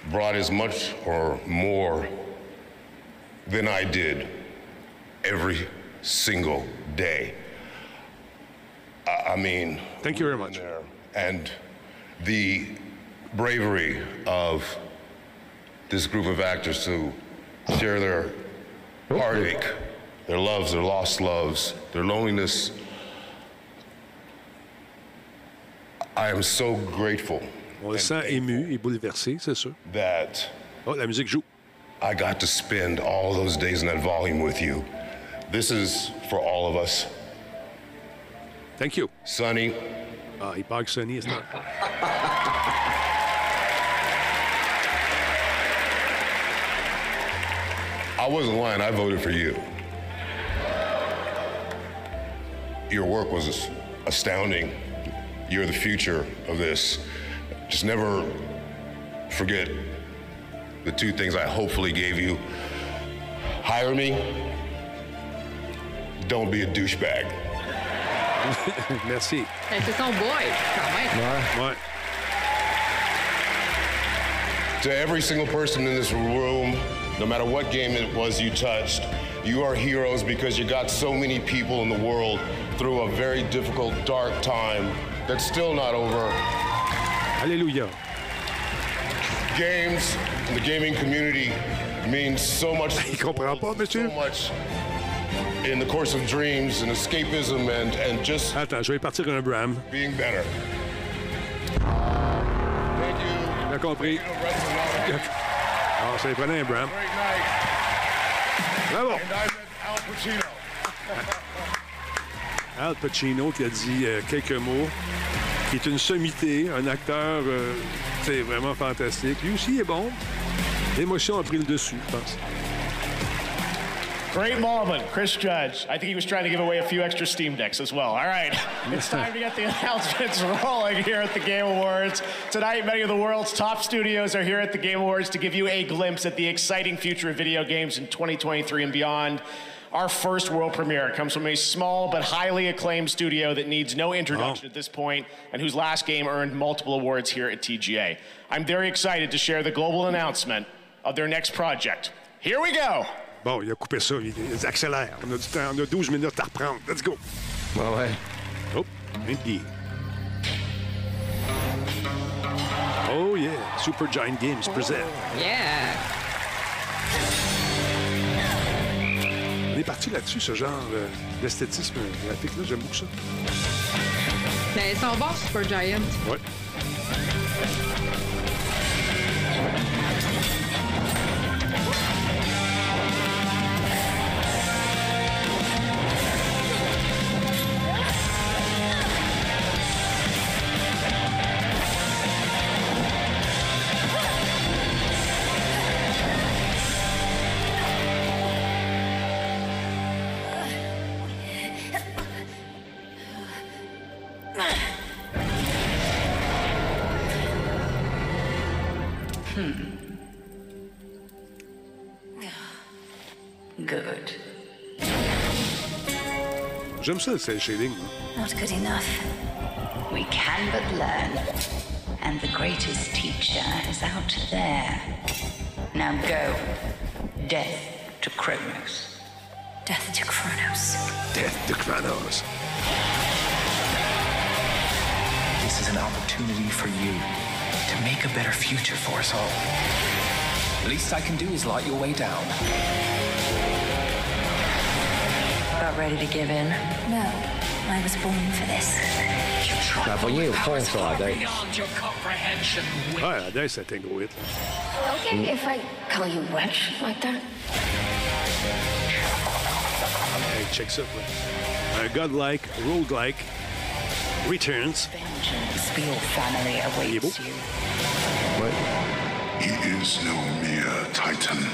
brought as much or more than I did every single day. I I mean, Thank you very much. and the bravery of this group of actors to share their heartache, their loves, their lost loves, their loneliness. I am so grateful On le sent ému et bouleversé, c'est sûr. that Oh, la musique joue. I got to spend all those days in that volume with you. This is for all of us. Thank you. Sonny, Ah, il parle que Sonny est là. [LAUGHS] I wasn't lying. I voted for you. Your work was astounding. You're the future of this. Just never forget the two things I hopefully gave you. Hire me. Don't be a douchebag. Merci. Ben, c'est son boy, quand même. Ouais. To every single person in this room, no matter what game it was you touched, you are heroes because you got so many people in the world through a very difficult, dark time that's still not over. Hallelujah. Games and the gaming community means so much. Il comprend pas, monsieur. So much in the course of dreams and escapism and, and just Attends, je vais partir un Bram. being better. J'ai compris. Ah, ça un Bram. Bravo. Al Pacino. [LAUGHS] Al Pacino qui a dit euh, quelques mots, qui est une sommité, un acteur euh, c'est vraiment fantastique. Lui aussi est bon. L'émotion a pris le dessus, je pense. Great moment, Chris Judge. I think he was trying to give away a few extra Steam Decks as well. All right, it's time to get the [LAUGHS] announcements rolling here at the Game Awards. Tonight, many of the world's top studios are here at the Game Awards to give you a glimpse at the exciting future of video games in 2023 and beyond. Our first world premiere comes from a small but highly acclaimed studio that needs no introduction oh. at this point and whose last game earned multiple awards here at TGA. I'm very excited to share the global announcement of their next project. Here we go! Bon, il a coupé ça. Il, il accélère. On a du temps. On a 12 minutes à reprendre. Let's go. Ouais, ouais. Oh, un pied. Oh, yeah. Super Giant Games present. Yeah! On est parti là-dessus, ce genre euh, d'esthétisme graphique-là. J'aime beaucoup ça. Ben, ils sont bons, Super Giant. Ouais. J'aime ça, le cel shading. Not good enough. We can but learn. And the greatest teacher is out there. Now go. Death to Kronos. Death to Kronos. Death to Kronos. This is an opportunity for you to make a better future for us all. The least I can do is light your way down. About ready to give in? No. I was born for this. La poignée au fond, ça, la tête. Ouais, Hades, c'est un gros hit. là. Okay, mm. if I call you wench like that. Hey, check ça. là. Un godlike, roguelike, returns. Vengeance for your family awaits you. He is no mere titan.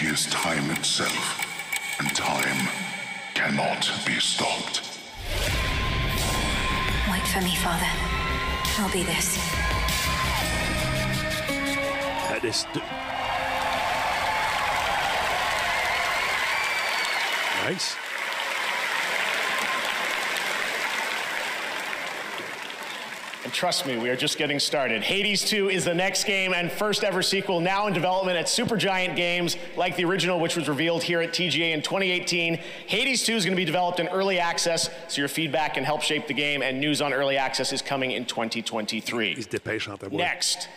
He is time itself, and time cannot be stopped. Wait for me, Father. I'll be this. Hades 2. Nice. Trust me, we are just getting started. Hades 2 is the next game and first ever sequel now in development at Supergiant Games, like the original, which was revealed here at TGA in 2018. Hades 2 is going to be developed in early access, so your feedback can help shape the game, and news on early access is coming in 2023. Il se dépêche en. Next.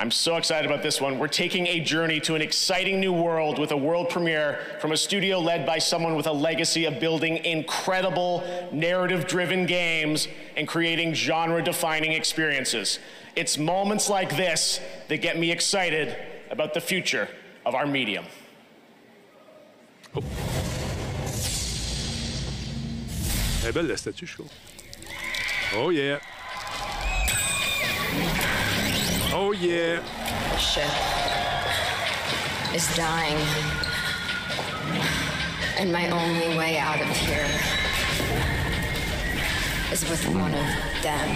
I'm so excited about this one. We're taking a journey to an exciting new world with a world premiere from a studio led by someone with a legacy of building incredible narrative driven games and creating genre defining experiences. It's moments like this that get me excited about the future of our medium. Oh. Eh statue, je. Oh, yeah. Oh, yeah. The ship is dying. And my only way out of here is with one of them.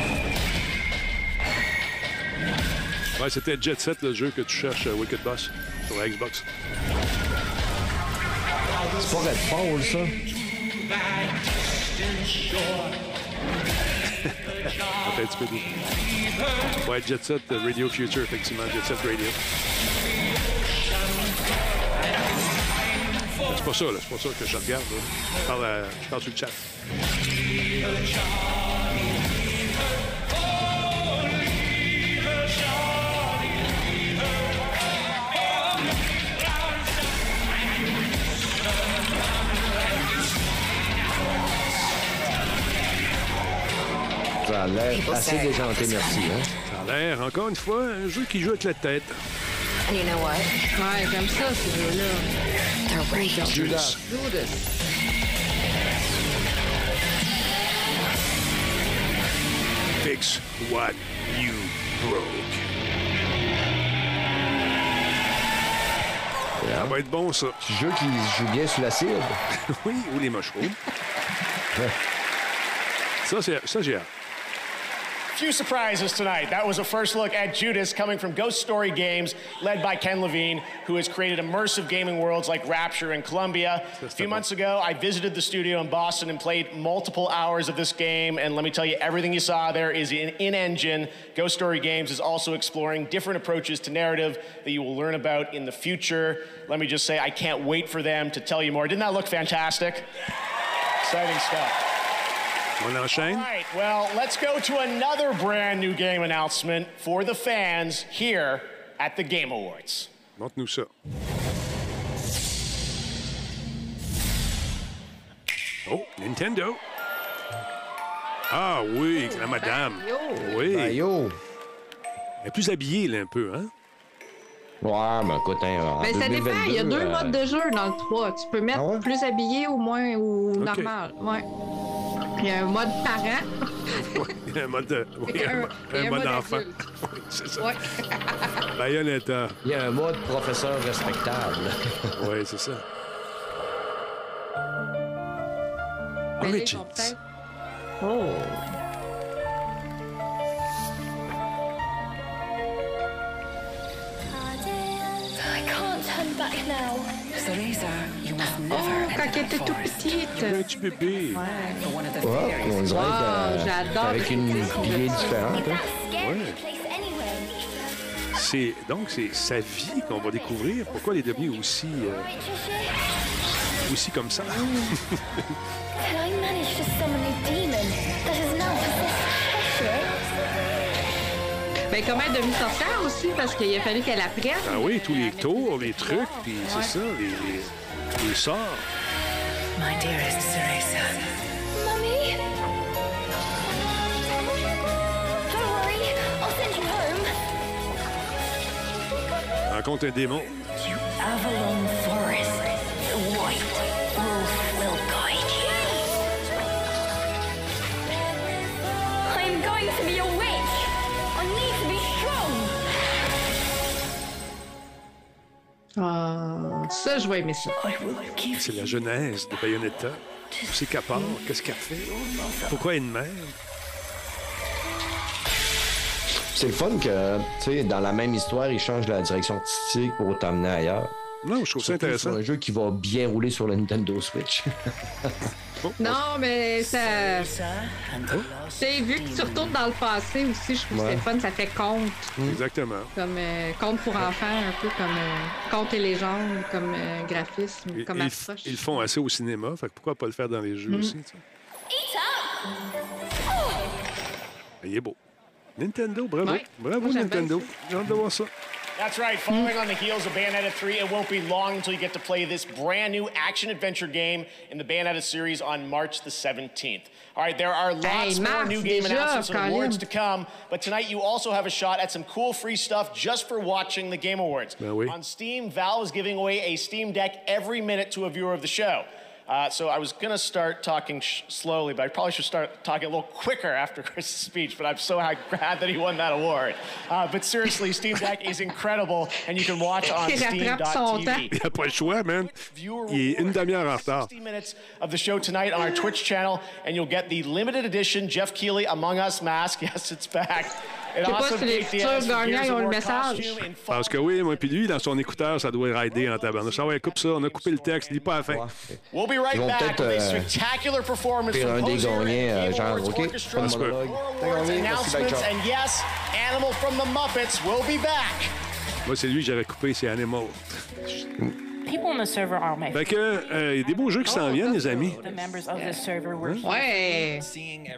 Ouais, c'était Jet Set, le jeu que tu cherches, euh, Wicked Boss, sur la Xbox. C'est pas Redfall, ça? Un petit peu d'où. Ouais, Jet Set, euh, Radio Future, effectivement, Jet Set Radio. Mais C'est pas ça, là. C'est pas ça que je regarde. là. Je parle, à- je parle sur le chat. Ça a l'air assez déjanté, merci. Hein? Ça a l'air, encore une fois, un jeu qui joue avec la tête. And you know what? Ouais, j'aime ça. They're right. Judas. Judas. Fix what you broke. Ça va être bon, ça. Petit jeu qui se joue bien sous l'acide. [LAUGHS] oui, ou les mushrooms. [LAUGHS] ça, c'est- ça, j'ai hâte. Few surprises tonight. That was a first look at Judas coming from Ghost Story Games, led by Ken Levine, who has created immersive gaming worlds like Rapture and Columbia. A few months ago, I visited the studio in Boston and played multiple hours of this game. And let me tell you, everything you saw there is in, in engine. Ghost Story Games is also exploring different approaches to narrative that you will learn about in the future. Let me just say, I can't wait for them to tell you more. Didn't that look fantastic? Exciting stuff. On enchaîne. All right, well, let's go to another brand new game announcement for the fans here at the Game Awards. Montre-nous ça. Oh, Nintendo. Ah oui, la madame. Oui. Mario. Elle est plus habillée, là, un peu, hein? Ouais, mais écoute, hein, en Ben, ça dépend. Il y a deux euh, modes de jeu dans le 3. Tu peux mettre Ah ouais? plus habillé ou moins ou normal. Ouais. Il y a un mode parent. Il y a un mode, de- oui, un, un- mode mode enfant. [LAUGHS] Oui, c'est ça. Ouais. [LAUGHS] Bayonetta. Il y a un mode professeur respectable. [LAUGHS] oui, c'est ça. Origins. Oh. Turn back now. Oh, quand elle était toute petite. Petit bébé. Ouais, fairies. on dirait Wow, que, j'adore avec une sons. différente. hein. Ouais. donc c'est sa vie qu'on va découvrir. Pourquoi elle est devenue aussi euh, aussi comme ça? Ben, comment être demi-sorcière aussi, parce qu'il a fallu qu'elle apprenne. Ah oui, tous les tours, les trucs, puis Ouais. c'est ça, les, les, les sorts. My dearest Teresa, Mummy? Don't worry, I'll send you home. Rencontre un démon. to Avalon Forest. The white wolf will guide I'm going to be a Ah, ça, je vais aimer ça. C'est la genèse de Bayonetta. Où c'est qu'elle part? Qu'est-ce qu'elle fait? Pourquoi une mère? C'est le fun que, tu sais, dans la même histoire, ils changent la direction artistique pour t'amener ailleurs. Non, je trouve ça intéressant. sur un jeu qui va bien rouler sur le Nintendo Switch. [LAUGHS] Non, mais ça. Tu sais, vu que tu retournes dans le passé aussi, je trouve que c'est fun, ça fait conte. Exactement. Comme euh, conte pour enfants, un peu comme euh, conte et légende, comme euh, graphisme, Ils, comme ils- approche. ils le font assez au cinéma, fait que pourquoi pas le faire dans les jeux Mhm. aussi? tu sais? Il est beau. Nintendo, bravo. Ouais. Bravo, Moi, Nintendo. J'ai hâte de voir ça. That's right. Following on the heels of Bayonetta 3, it won't be long until you get to play this brand new action adventure game in the Bayonetta series on March the 17th. All right, there are lots Hey, more new game announcements and awards to come, but tonight you also have a shot at some cool free stuff just for watching the Game Awards. Ben oui. On Steam, Valve is giving away a Steam Deck every minute to a viewer of the show. Uh, so I was going to start talking sh- slowly, but I probably should start talking a little quicker after [LAUGHS] Chris's speech, but I'm so glad that he won that award. Uh, but seriously, Steam Deck is incredible, and you can watch on Il rattrape son temps. Steam.tv. Il a pas le choix, man. Il est une demi-heure en retard. 60 minutes of the show tonight on our Twitch channel, and you'll get the limited edition Jeff Keighley Among Us mask. [LAUGHS] Yes, it's back. Je sais pas si les futurs gagnants ont le message. Parce que oui, moi, puis lui, dans son écouteur, ça doit rider en tabarnouche. Ah ouais, coupe ça, on a coupé le texte, lis pas à la fin. We'll be right Ils vont back peut-être, with a euh, spectacular performance faire un des gagnants, euh, genre, OK, pas de monologue. announcements, and yes, Animal from the Muppets will be back. Moi, c'est lui que j'avais coupé, c'est Animal. [LAUGHS] People on the server are my Fait que, euh, il y a des beaux jeux qui s'en viennent, les amis. The members of the server were Ouais.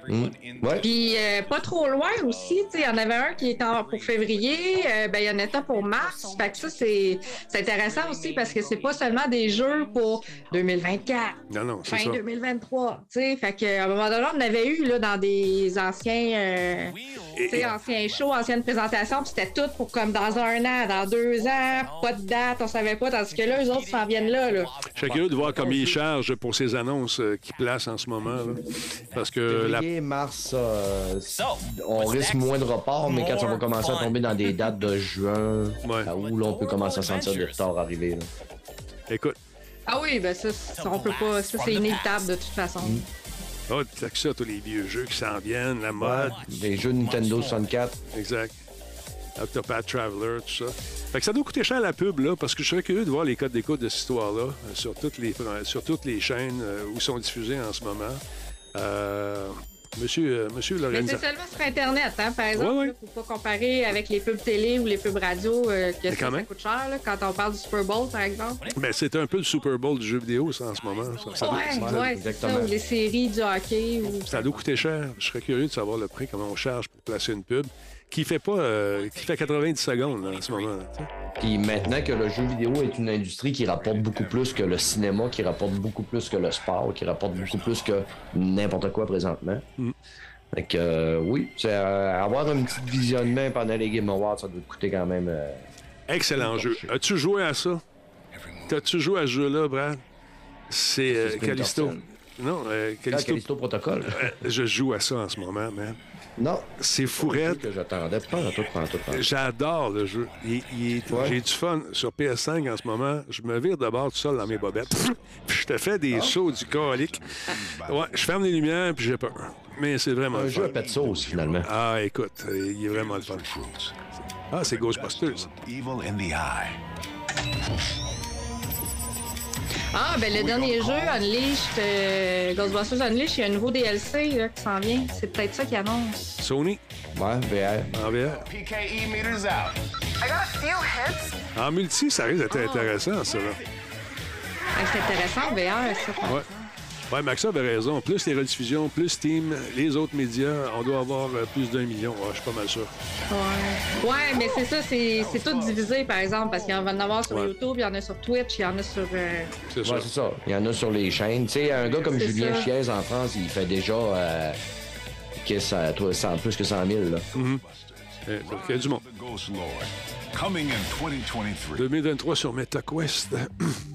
Mm. Ouais. Puis euh, pas trop loin aussi, tu sais, il y en avait un qui est en, pour février, euh, Bayonetta pour mars. Fait que ça, c'est intéressant aussi parce que c'est pas seulement des jeux pour 2024. Non, non, c'est Fin ça. 2023, tu sais, fait qu'à un moment donné, on avait eu là, dans des anciens euh, tu sais, ancien show, ancienne présentation, puis c'était tout pour comme dans un an, dans deux ans, pas de date, on savait pas, tandis que là, eux autres s'en viennent là. là. Je suis curieux de voir combien ils chargent pour ces annonces euh, qu'ils placent en ce moment. là. Parce que la... Février, mars, euh, on risque moins de reports, mais quand ça va commencer à tomber dans des dates de juin, là où là, on peut commencer à sentir des retards arriver. là. Écoute, Ah oui, ben ça, ça, on peut pas, ça c'est inévitable de toute façon. oh, t'as que ça, tous les vieux jeux qui s'en viennent, la mode. Les jeux Nintendo 64. Exact. Octopath Traveler, tout ça. Fait que ça doit coûter cher la pub, là, parce que je serais curieux de voir les codes d'écoute de cette histoire-là euh, sur, toutes les, sur toutes les chaînes euh, où sont diffusées en ce moment. Euh, monsieur, euh, monsieur Mais c'est seulement sur Internet, hein, par exemple. Ouais, ouais. là, Faut pas comparer avec les pubs télé ou les pubs radio, euh, que Mais ça, coûte cher, là, quand on parle du Super Bowl, par exemple. Ben, c'est un peu le Super Bowl du jeu vidéo, ça, en ce moment. Ça, ouais, ouais, c'est ça, ou les séries du hockey. Ou... Ça doit coûter cher. Je serais curieux de savoir le prix, comment on charge pour placer une pub qui fait pas euh, qui fait 90 secondes en ce moment. Puis maintenant que le jeu vidéo est une industrie qui rapporte beaucoup plus que le cinéma, qui rapporte beaucoup plus que le sport, qui rapporte beaucoup plus que n'importe quoi présentement. Fait que euh, oui, c'est, euh, avoir un petit visionnement pendant les Game Awards, ça doit te coûter quand même. Excellent jeu. As-tu joué à ça? T'as-tu joué à ce jeu-là, Brad? C'est Callisto. Non, Ah, Callisto. Callisto Protocol. Je joue à ça en ce moment, man. Non. C'est fourrette. que j'attendais. Pas en tout, pas en tout, pas en tout. J'adore le jeu. Il- il est- J'ai du fun sur PS5 en ce moment. Je me vire de bord tout seul dans mes bobettes. [LAUGHS] Puis je te fais Ah. des sauts du colique. Ouais, je ferme les lumières puis j'ai peur. Mais c'est vraiment Un le jeu fun. à pet sauce, finalement. Ah, écoute, il est vraiment le fun. Ah, c'est Ghostbusters. Evil in the eye. Ah, ben le dernier jeu, Unleashed, euh, Ghostbusters Unleashed, il y a un nouveau DLC là, qui s'en vient. C'est peut-être ça qui annonce. Sony. Ouais, VR. En VR. PKE meters out. I got a few hits. En multi, ça risque d'être intéressant, ça. Là. Ah, c'est intéressant, VR, ça. Ouais. Ouais, Maxa avait raison. Plus les rediffusions, plus Steam, les autres médias, on doit avoir euh, plus d'un million. Ouais, je suis pas mal sûr. Ouais. Ouais, mais c'est ça, c'est tout divisé, par exemple, parce qu'il y en va en avoir sur Ouais. YouTube, il y en a sur Twitch, il y en a sur. euh, C'est Ouais, c'est ça. Il y en a sur les chaînes. Tu sais, un gars comme Julien ça. Chiez en France, il fait déjà euh, que ça, toi, 100 plus que 100 000. Là. Eh, donc, il y a du monde. Ghost Lord. Coming in 2023. 2023 sur MetaQuest. [CLEARS THROAT]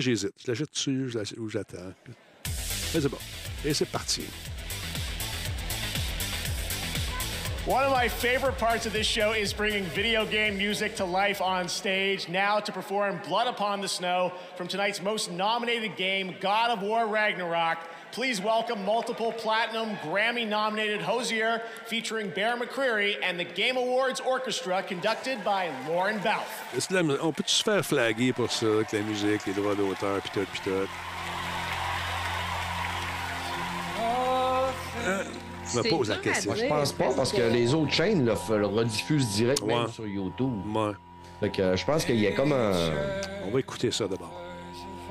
J'hésite. Je l'achète dessus ou j'attends. Mais c'est bon. Et c'est parti. One of my favorite parts of this show is bringing video game music to life on stage. Now to perform Blood Upon the Snow from tonight's most nominated game, God of War Ragnarok. Please welcome multiple platinum Grammy nominated Hosier featuring Bear McCreary and the Game Awards Orchestra conducted by Lauren Balfe. Est-ce que la mu- on peut-tu se faire flaguer pour ça, avec la musique, les droits d'auteur, pis tout, pis tout? Hein? Je me pose la question. dire. Je pense pas parce que les autres chaînes le, le rediffusent direct même Ouais. sur YouTube. Ouais. Fait que euh, je pense qu'il y a comme un. On va écouter ça d'abord.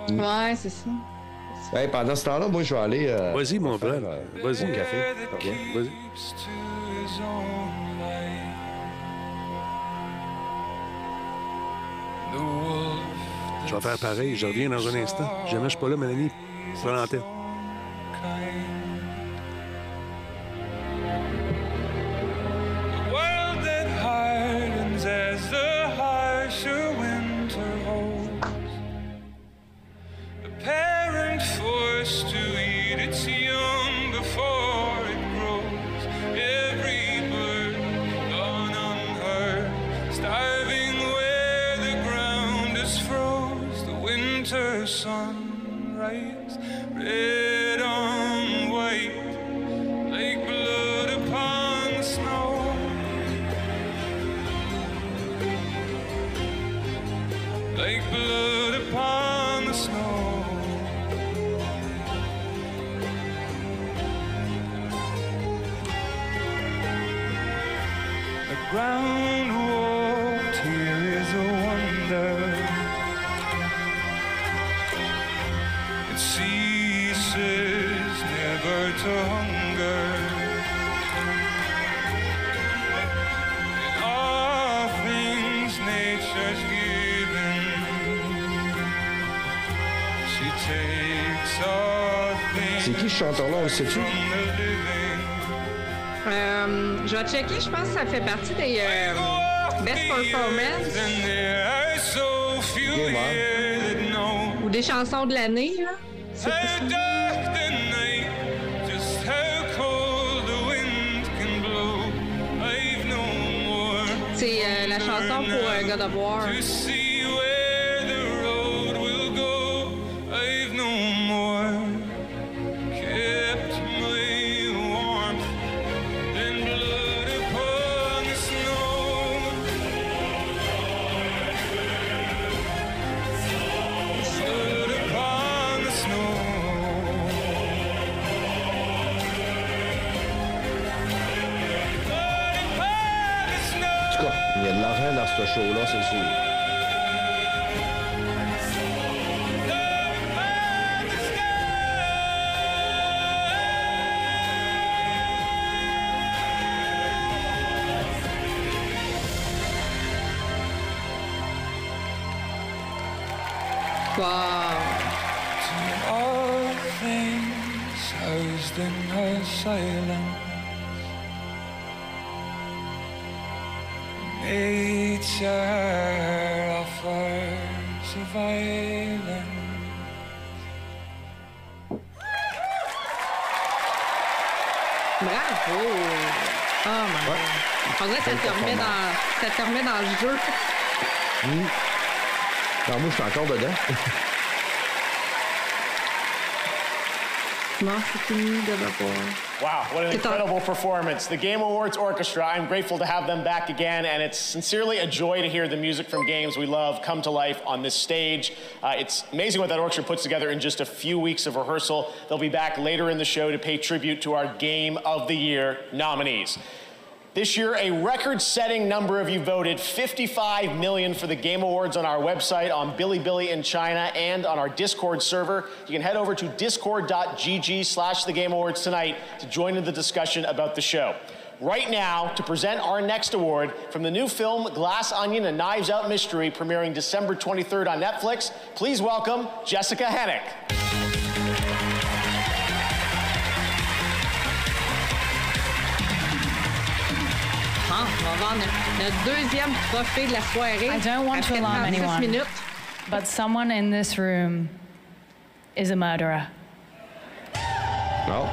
Ouais, c'est ça. Hey, pendant ce temps-là, moi, je vais aller. euh, Vas-y, mon frère. euh, Vas-y. mon café. Revient. Vas-y. Je vais faire pareil. Je reviens dans un instant. Jamais je suis pas là, Mélanie. Prends l'antenne. world that hardens as the harsher winter parent forced to eat its young before it grows. Every bird gone unheard, starving where the ground is froze. The winter sunrise, red on white like blood upon snow. Like blood ground walked here is a wonder. It ceases never to hunger. In all things nature's given, she takes all things C'est qui ce chanteur-là, on le sait-tu? Euh, je vais checker, je pense que ça fait partie des euh, best performance ou des chansons de l'année. là. C'est euh, la chanson pour God of War. Wow. All things housed in her silence. Nature offers a violence. Bravo! Oh my God. On dirait que ça te remet dans, ça te remet dans le jeu. Hmm. Non, moi, je suis encore dedans. Non, c'est fini de le voir. Wow, what an Good incredible performance. The Game Awards Orchestra, I'm grateful to have them back again, and it's sincerely a joy to hear the music from games we love come to life on this stage. Uh, it's amazing what that orchestra puts together in just a few weeks of rehearsal. They'll be back later in the show to pay tribute to our Game of the Year nominees. This year, a record-setting number of you voted 55 million for the Game Awards on our website, on Bilibili in China, and on our Discord server. You can head over to discord.gg slash the Game Awards tonight to join in the discussion about the show. Right now, to present our next award from the new film Glass Onion, A Knives Out Mystery, premiering December 23rd on Netflix, please welcome Jessica Hennick. Hein, on va voir notre, notre deuxième trophée de la soirée. I don't want to alarm anyone, minutes. but someone in this room is a murderer. Non.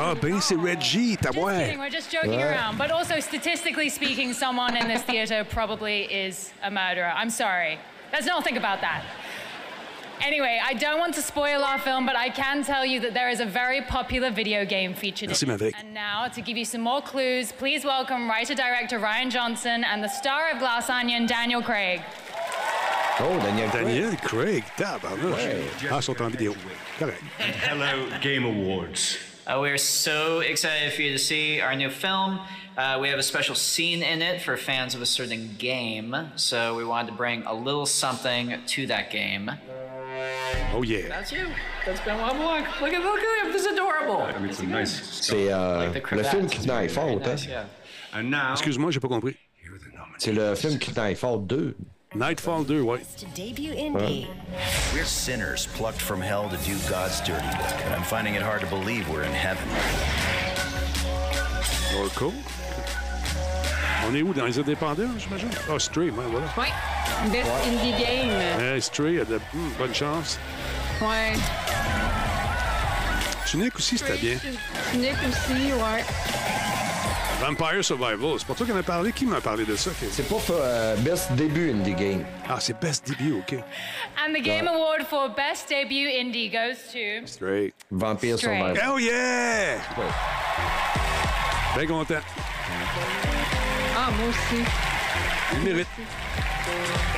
Ah, ben, c'est Reggie, t'as Kidding, we're just joking Ouais. around. But also, statistically speaking, someone in this theater probably is a murderer. I'm sorry. Let's not think about that. Anyway, I don't want to spoil our film, but I can tell you that there is a very popular video game featured Merci, in it. Maverick. And now, to give you some more clues, please welcome writer-director Ryan Johnson and the star of Glass Onion, Daniel Craig. Oh, Daniel Craig. Daniel Craig, tabarnouche. Ah, ils sont en vidéo. Correct. Hello, Game Awards. Uh, we're so excited for you to see our new film. Uh, we have a special scene in it for fans of a certain game, so we wanted to bring a little something to that game. Oh yeah. That's you. That's Ben Look, look at look at him. This is adorable. I mean, it's a nice. C'est euh, Like the le cravats. film qui tenait fort, hein? Yeah. And now, Excuse-moi, j'ai pas compris. C'est le film qui tenait fort 2. Nightfall 2, ouais. To debut indie. We're sinners plucked from hell to do God's dirty work, and I'm finding it hard to believe we're in heaven. Oh, cool. On est où? Dans les indépendants, j'imagine? Ah, Stray, ouais, voilà. Ouais. Best Indie Game. Eh, Stray, a de, hmm, bonne chance. Ouais. Tunic aussi, c'était bien. Nick aussi, ouais. Vampire Survival, c'est pas toi qui en as parlé? Qui m'a parlé de ça? C'est pas euh, Best Début Indie Game. Ah, c'est Best Debut, OK. And the Game Award for Best Debut Indie goes to... Stray. Vampire Stray. Survival. Oh yeah! Bien content. Ah, moi aussi. Il mérite.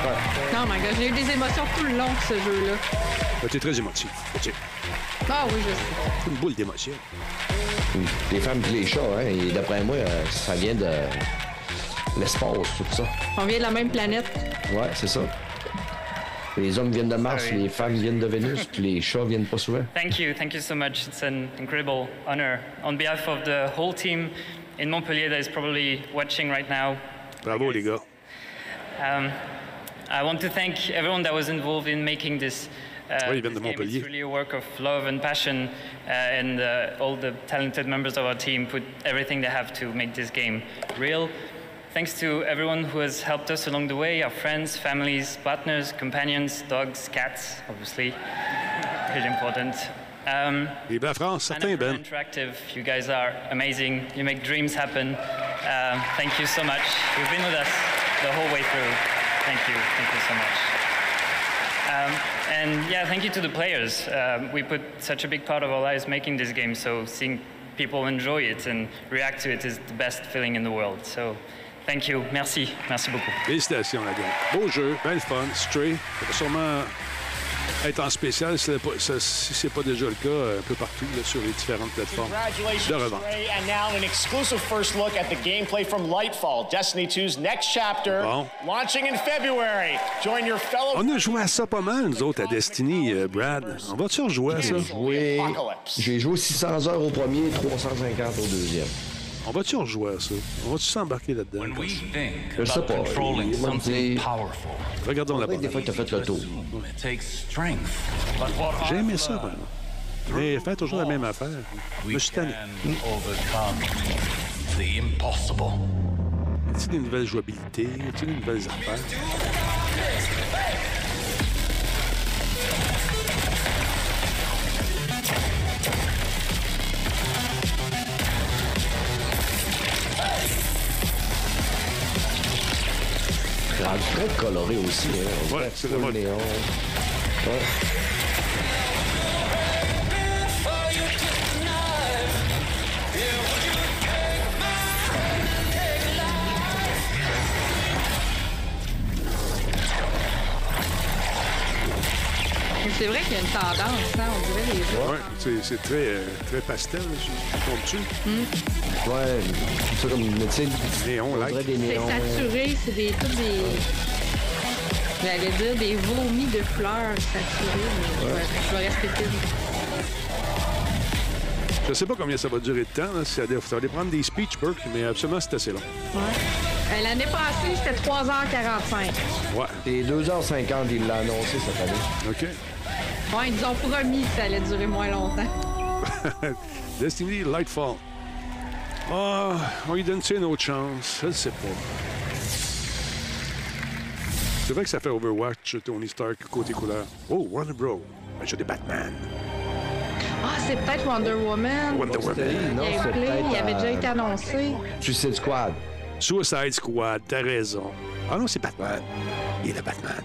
Oh my god, j'ai eu des émotions tout le long de ce jeu-là. Ben, T'es très émotif. Ah oui, je sais. une boule d'émotion. Les femmes et les chats, hein, et d'après moi, euh, ça vient de l'espace, tout ça. On vient de la même planète. Ouais, c'est ça. Les hommes viennent de Mars, les femmes viennent de Vénus, puis les chats viennent pas souvent. Thank you, thank you so much. It's an incredible honor. On behalf of the whole team in Montpellier that is probably watching right now, Bravo, les gars. um, I want to thank everyone that was involved in making this. Uh, Oui, de this game. It's really a work of love and passion, uh, and uh, all the talented members of our team put everything they have to make this game real. Thanks to everyone who has helped us along the way our friends, families, partners, companions, dogs, cats, obviously. [LAUGHS] Really important. Um, Vive la France, certain, Ben. Interactive, you guys are amazing. You make dreams happen. Um, thank you so much. You've been with us the whole way through. Thank you. Thank you so much. Um, and yeah, thank you to the players. Um, we put such a big part of our lives making this game, so seeing people enjoy it and react to it is the best feeling in the world. So thank you. Merci. Merci beaucoup. Félicitations, la gang. Beau jeu, belle fun, va sûrement être en spécial si c'est pas, ça- si c'est pas déjà le cas un peu partout là, sur les différentes plateformes de revente. Ray. And now an exclusive first look at the gameplay from Lightfall, Destiny 2's next chapter, Bon. launching in February. Join your fellow On a joué à ça pas mal, nous autres, à Destiny, euh, Brad. On va-tu rejouer à ça? Joué- J'ai joué 600 heures au premier, 350 au deuxième. On va-tu rejouer à ça? On va-tu s'embarquer là-dedans? Je sais pas. Regardons la Des fois, t'as fait le tour. It takes strength. But what J'ai aimé ça, vraiment. Mais fait toujours la même affaire. Je me suis tanné. Y a-t-il des nouvelles jouabilités? Y a-t-il des nouvelles affaires? Très coloré aussi. Hein. On dirait c'est néon. Ouais. [LAUGHS] C'est vrai qu'il y a une tendance, hein, on dirait les jeux. Ouais, c'est- c'est très, euh, très pastel, je je comprends-tu? Ouais, c'est comme, tu sais, Néon, des C'est néons. saturé, c'est des, tous des. J'allais dire des vomis de fleurs saturés, mais je vais, je vais rester. Je sais pas combien ça va durer de temps. là. Ça va ça va dépendre des speech perks, mais absolument, c'est assez long. Ouais. Euh, L'année passée, c'était 3h45. Ouais. C'est 2h50, il l'a annoncé cette année. OK. Ouais, ils nous ont promis que ça allait durer moins longtemps. [LAUGHS] Destiny Lightfall. Ah, on lui donne-tu une autre chance? Je ne sais pas. C'est vrai que ça fait Overwatch, Tony Stark, côté couleur. Oh, Warner Bros. Ben, j'ai des Batman. Ah, c'est peut-être Wonder Woman. Wonder Woman. Non, c'est Gameplay, peut-être, il avait déjà euh, été annoncé. Suicide Squad. Suicide Squad, t'as raison. Ah non, c'est Batman. Il est le Batman.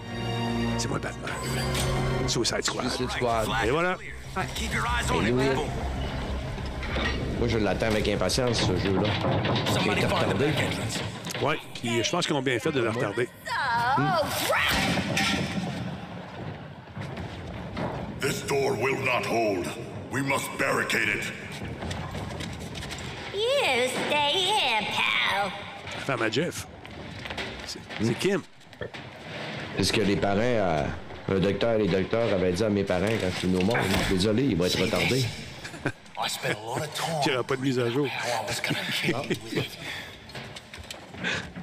C'est moi le Batman. Suicide Squad. Suicide Squad. Et voilà. Et lui, moi, je l'attends avec impatience, ce jeu-là. Qui retardé. Puis je pense qu'ils ont bien fait de le retarder. This door will not hold. We must barricade it. You stay here, pal. La femme à Jeff. C'est c'est Kim. C'est ce que les parents, euh, le docteur et les docteurs avaient dit à mes parents quand je suis venu au monde. Désolé, il va être retardé. I spent a lot of time Il n'y aura pas de mise à jour. it.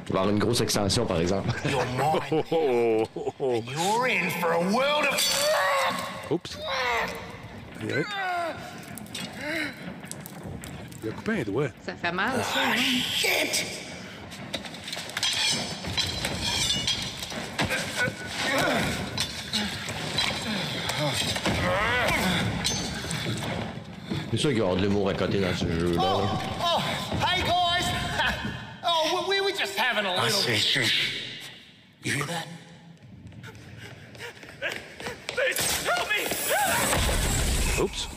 Il va y avoir une grosse extension, par exemple. [LAUGHS] Oh, oh, oh. You're in for a world of. Oups. Ouais. Il a coupé un doigt. Ça fait mal, ça, hein? Shit! C'est sûr qu'il va y avoir de l'humour à côté dans ce jeu-là. là. Oh, oh hey guys! [LAUGHS] Oh, we we were just having a ah, little. say, shh. You hear that? Oups. Hey,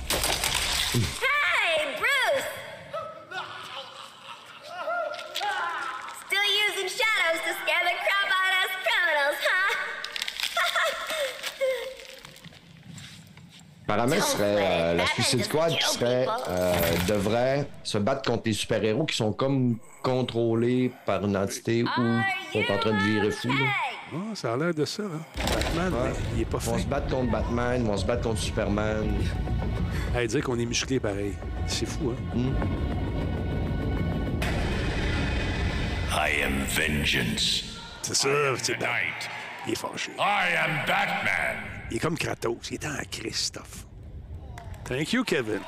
Ce serait euh, la Suicide Squad qui serait, euh, devrait se battre contre les super-héros qui sont comme contrôlés par une entité ou sont en train de virer fou. là. Ah, ça a l'air de ça, hein. Batman, Ouais. mais il est pas vont fin. se battre contre Batman, vont se battre contre Superman. Hey, dire qu'on est musclé pareil. C'est fou, hein? I am vengeance. C'est ça, c'est Bat- Il est fâché. I am Batman. Il est comme Kratos. Il est en Christophe. Thank you, Kevin.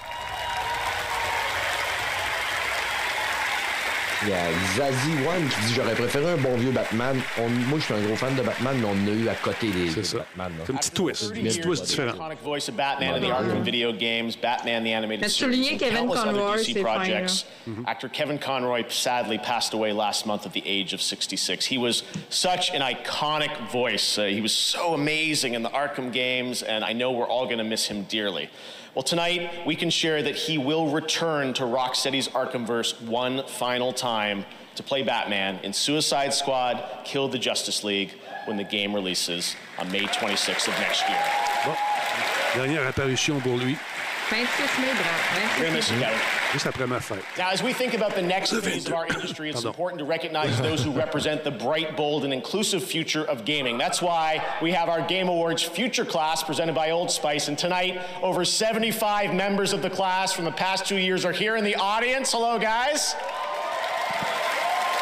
Il y a Zazie One qui dit J'aurais préféré un bon vieux Batman. On- moi, je suis un gros fan de Batman, mais on en a eu à côté des des Batman. C'est un petit twist. Un petit twist différent. Iconic voice of Batman in the Arkham video games, Batman the animated Mais series, souligner and Kevin countless other Conroy, DC c'est fin, projects. Actor Kevin Conroy sadly passed away last month at the age of 66. He was such an iconic voice. Uh, he was so amazing in the Arkham games, and I know we're all going to miss him dearly. Well, tonight we can share that he will return to Rocksteady's Arkhamverse one final time to play Batman in Suicide Squad Kill the Justice League when the game releases on May 26th of next year. Bon. Dernière apparition pour lui. 26 mai, We're gonna miss you, Kevin. Juste après ma fête. Now, as we think about the next phase of our industry, it's important to recognize those who represent the bright, bold, and inclusive future of gaming. That's why we have our Game Awards Future Class presented by Old Spice. And tonight, over 75 members of the class from the past two years are here in the audience. Hello, guys.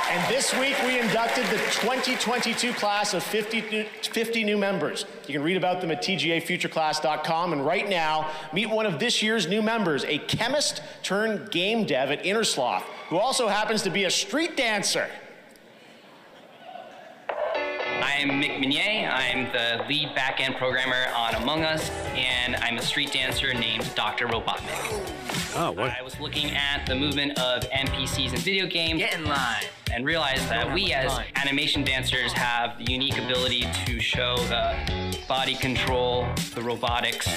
And this week, we inducted the 2022 class of 50 new, 50 new members. You can read about them at tgafutureclass.com. And right now, meet one of this year's new members, a chemist turned game dev at Innersloth, who also happens to be a street dancer. I'm Mick Minier. I'm the lead back-end programmer on Among Us, and I'm a street dancer named Dr. Robotnik. Oh, what? I was looking at the movement of NPCs in video games. Get in line. And realized that we as animation dancers have the unique ability to show the body control, the robotics.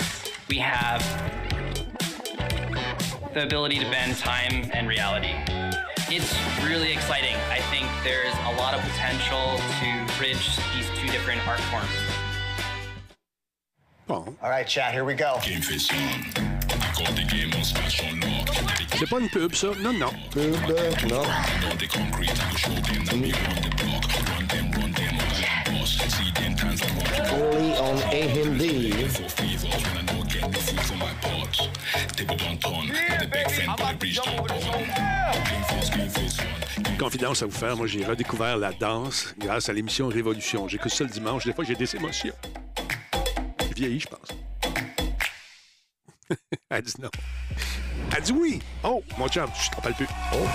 We have the ability to bend time and reality. It's really exciting. I think there's a lot of potential to bridge these two different art forms. Bon. All right, chat, here we go. C'est pas une pub, ça? Non, non. Pub, non. Only on AMD. Confidence à vous faire, moi j'ai redécouvert la danse grâce à l'émission Révolution. J'écoute ça le dimanche, des fois j'ai des émotions. Vieilli, je pense. [LAUGHS] Elle dit non. Elle dit oui. Oh, mon chum, je te rappelle plus. Oh.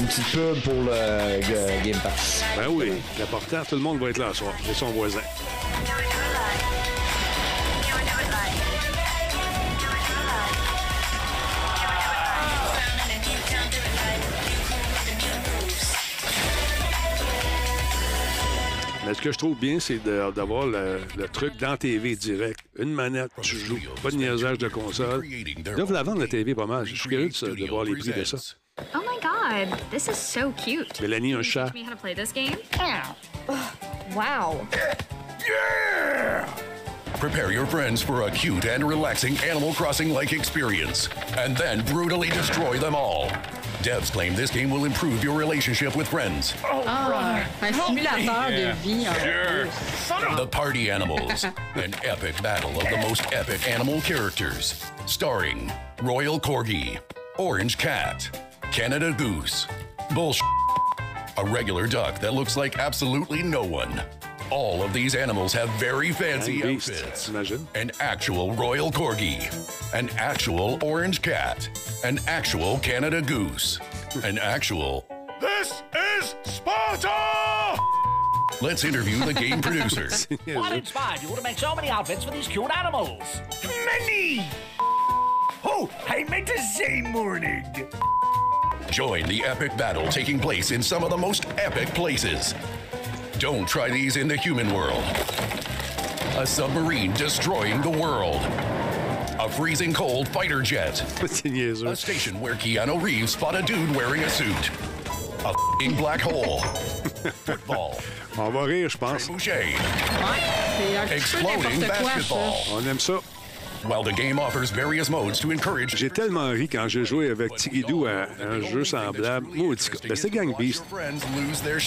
Une petite pub pour le Game Pass. Ben oui, l'important, tout le monde va être là ce soir. C'est son voisin. Mais ce que je trouve bien, c'est d'avoir le, le truc dans TV direct. Une manette, tu joues. Pas de niaisage de console. Ils doivent la vendre, la TV, pas mal. Je suis curieux de, ça- de voir les prix de ça. Oh my god, this is so cute. Mélanie, un chat. Teach me how to play this game? wow. Prepare your friends for a cute and relaxing Animal Crossing like experience, and then brutally destroy them all. Devs claim this game will improve your relationship with friends. Ah, un simulateur de vie. en plus. The Party Animals, an epic battle of the most epic animal characters, starring Royal Corgi, Orange Cat, Canada Goose, Bullsh, a regular duck that looks like absolutely no one. All of these animals have very fancy And beast, outfits. An actual Royal Corgi, an actual Orange Cat, an actual Canada Goose, an actual. This is Sparta! Let's interview the game [LAUGHS] producer. What inspired you to make so many outfits for these cute animals? Many! Oh, I meant to say morning. Join the epic battle taking place in some of the most epic places. Don't try these in the human world. A submarine destroying the world. A freezing cold fighter jet. a station where Keanu Reeves fought a dude wearing a suit. A fing black hole. [LAUGHS] Football. On va rire, je pense. Boucher. C'est un petit peu Exploding n'importe quoi, basketball. ça. On aime ça. While the game offers various modes to encourage. J'ai tellement ri quand j'ai joué avec Tigidou à un jeu semblable. Maudit cas. Ben, c'était Gang Beast.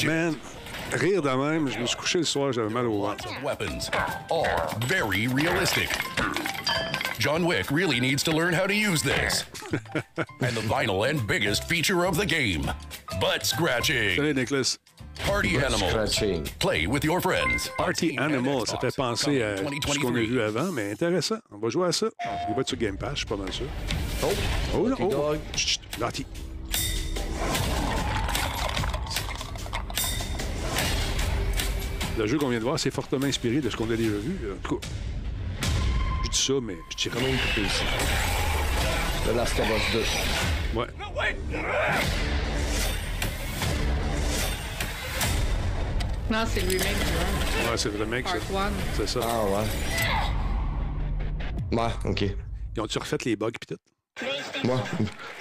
Man, rire de même, je me suis couché le soir, j'avais mal au ventre. weapons, all very realistic. John Wick really needs to learn how to use this. [LAUGHS] and the final and biggest feature of the game butt scratching. Salut, Nicholas. Party Animals. Scratching. Play with your friends. Party Animal, ça fait penser à ce qu'on a 2023. vu avant, mais intéressant. On va jouer à ça. Il va être sur Game Pass, je suis pas mal sûr. Oh, Oh, oh. Chut, Le jeu qu'on vient de voir, c'est fortement inspiré de ce qu'on a déjà vu. En tout cas, je dis ça, mais je tire Quand même coupé ici. The Last of Us 2. Ouais. Non, c'est le remake du. Ouais, c'est le remake, ça. C'est ça. Ah ouais. Ouais, ok. Ils ont-tu refait les bugs pis tout? Moi,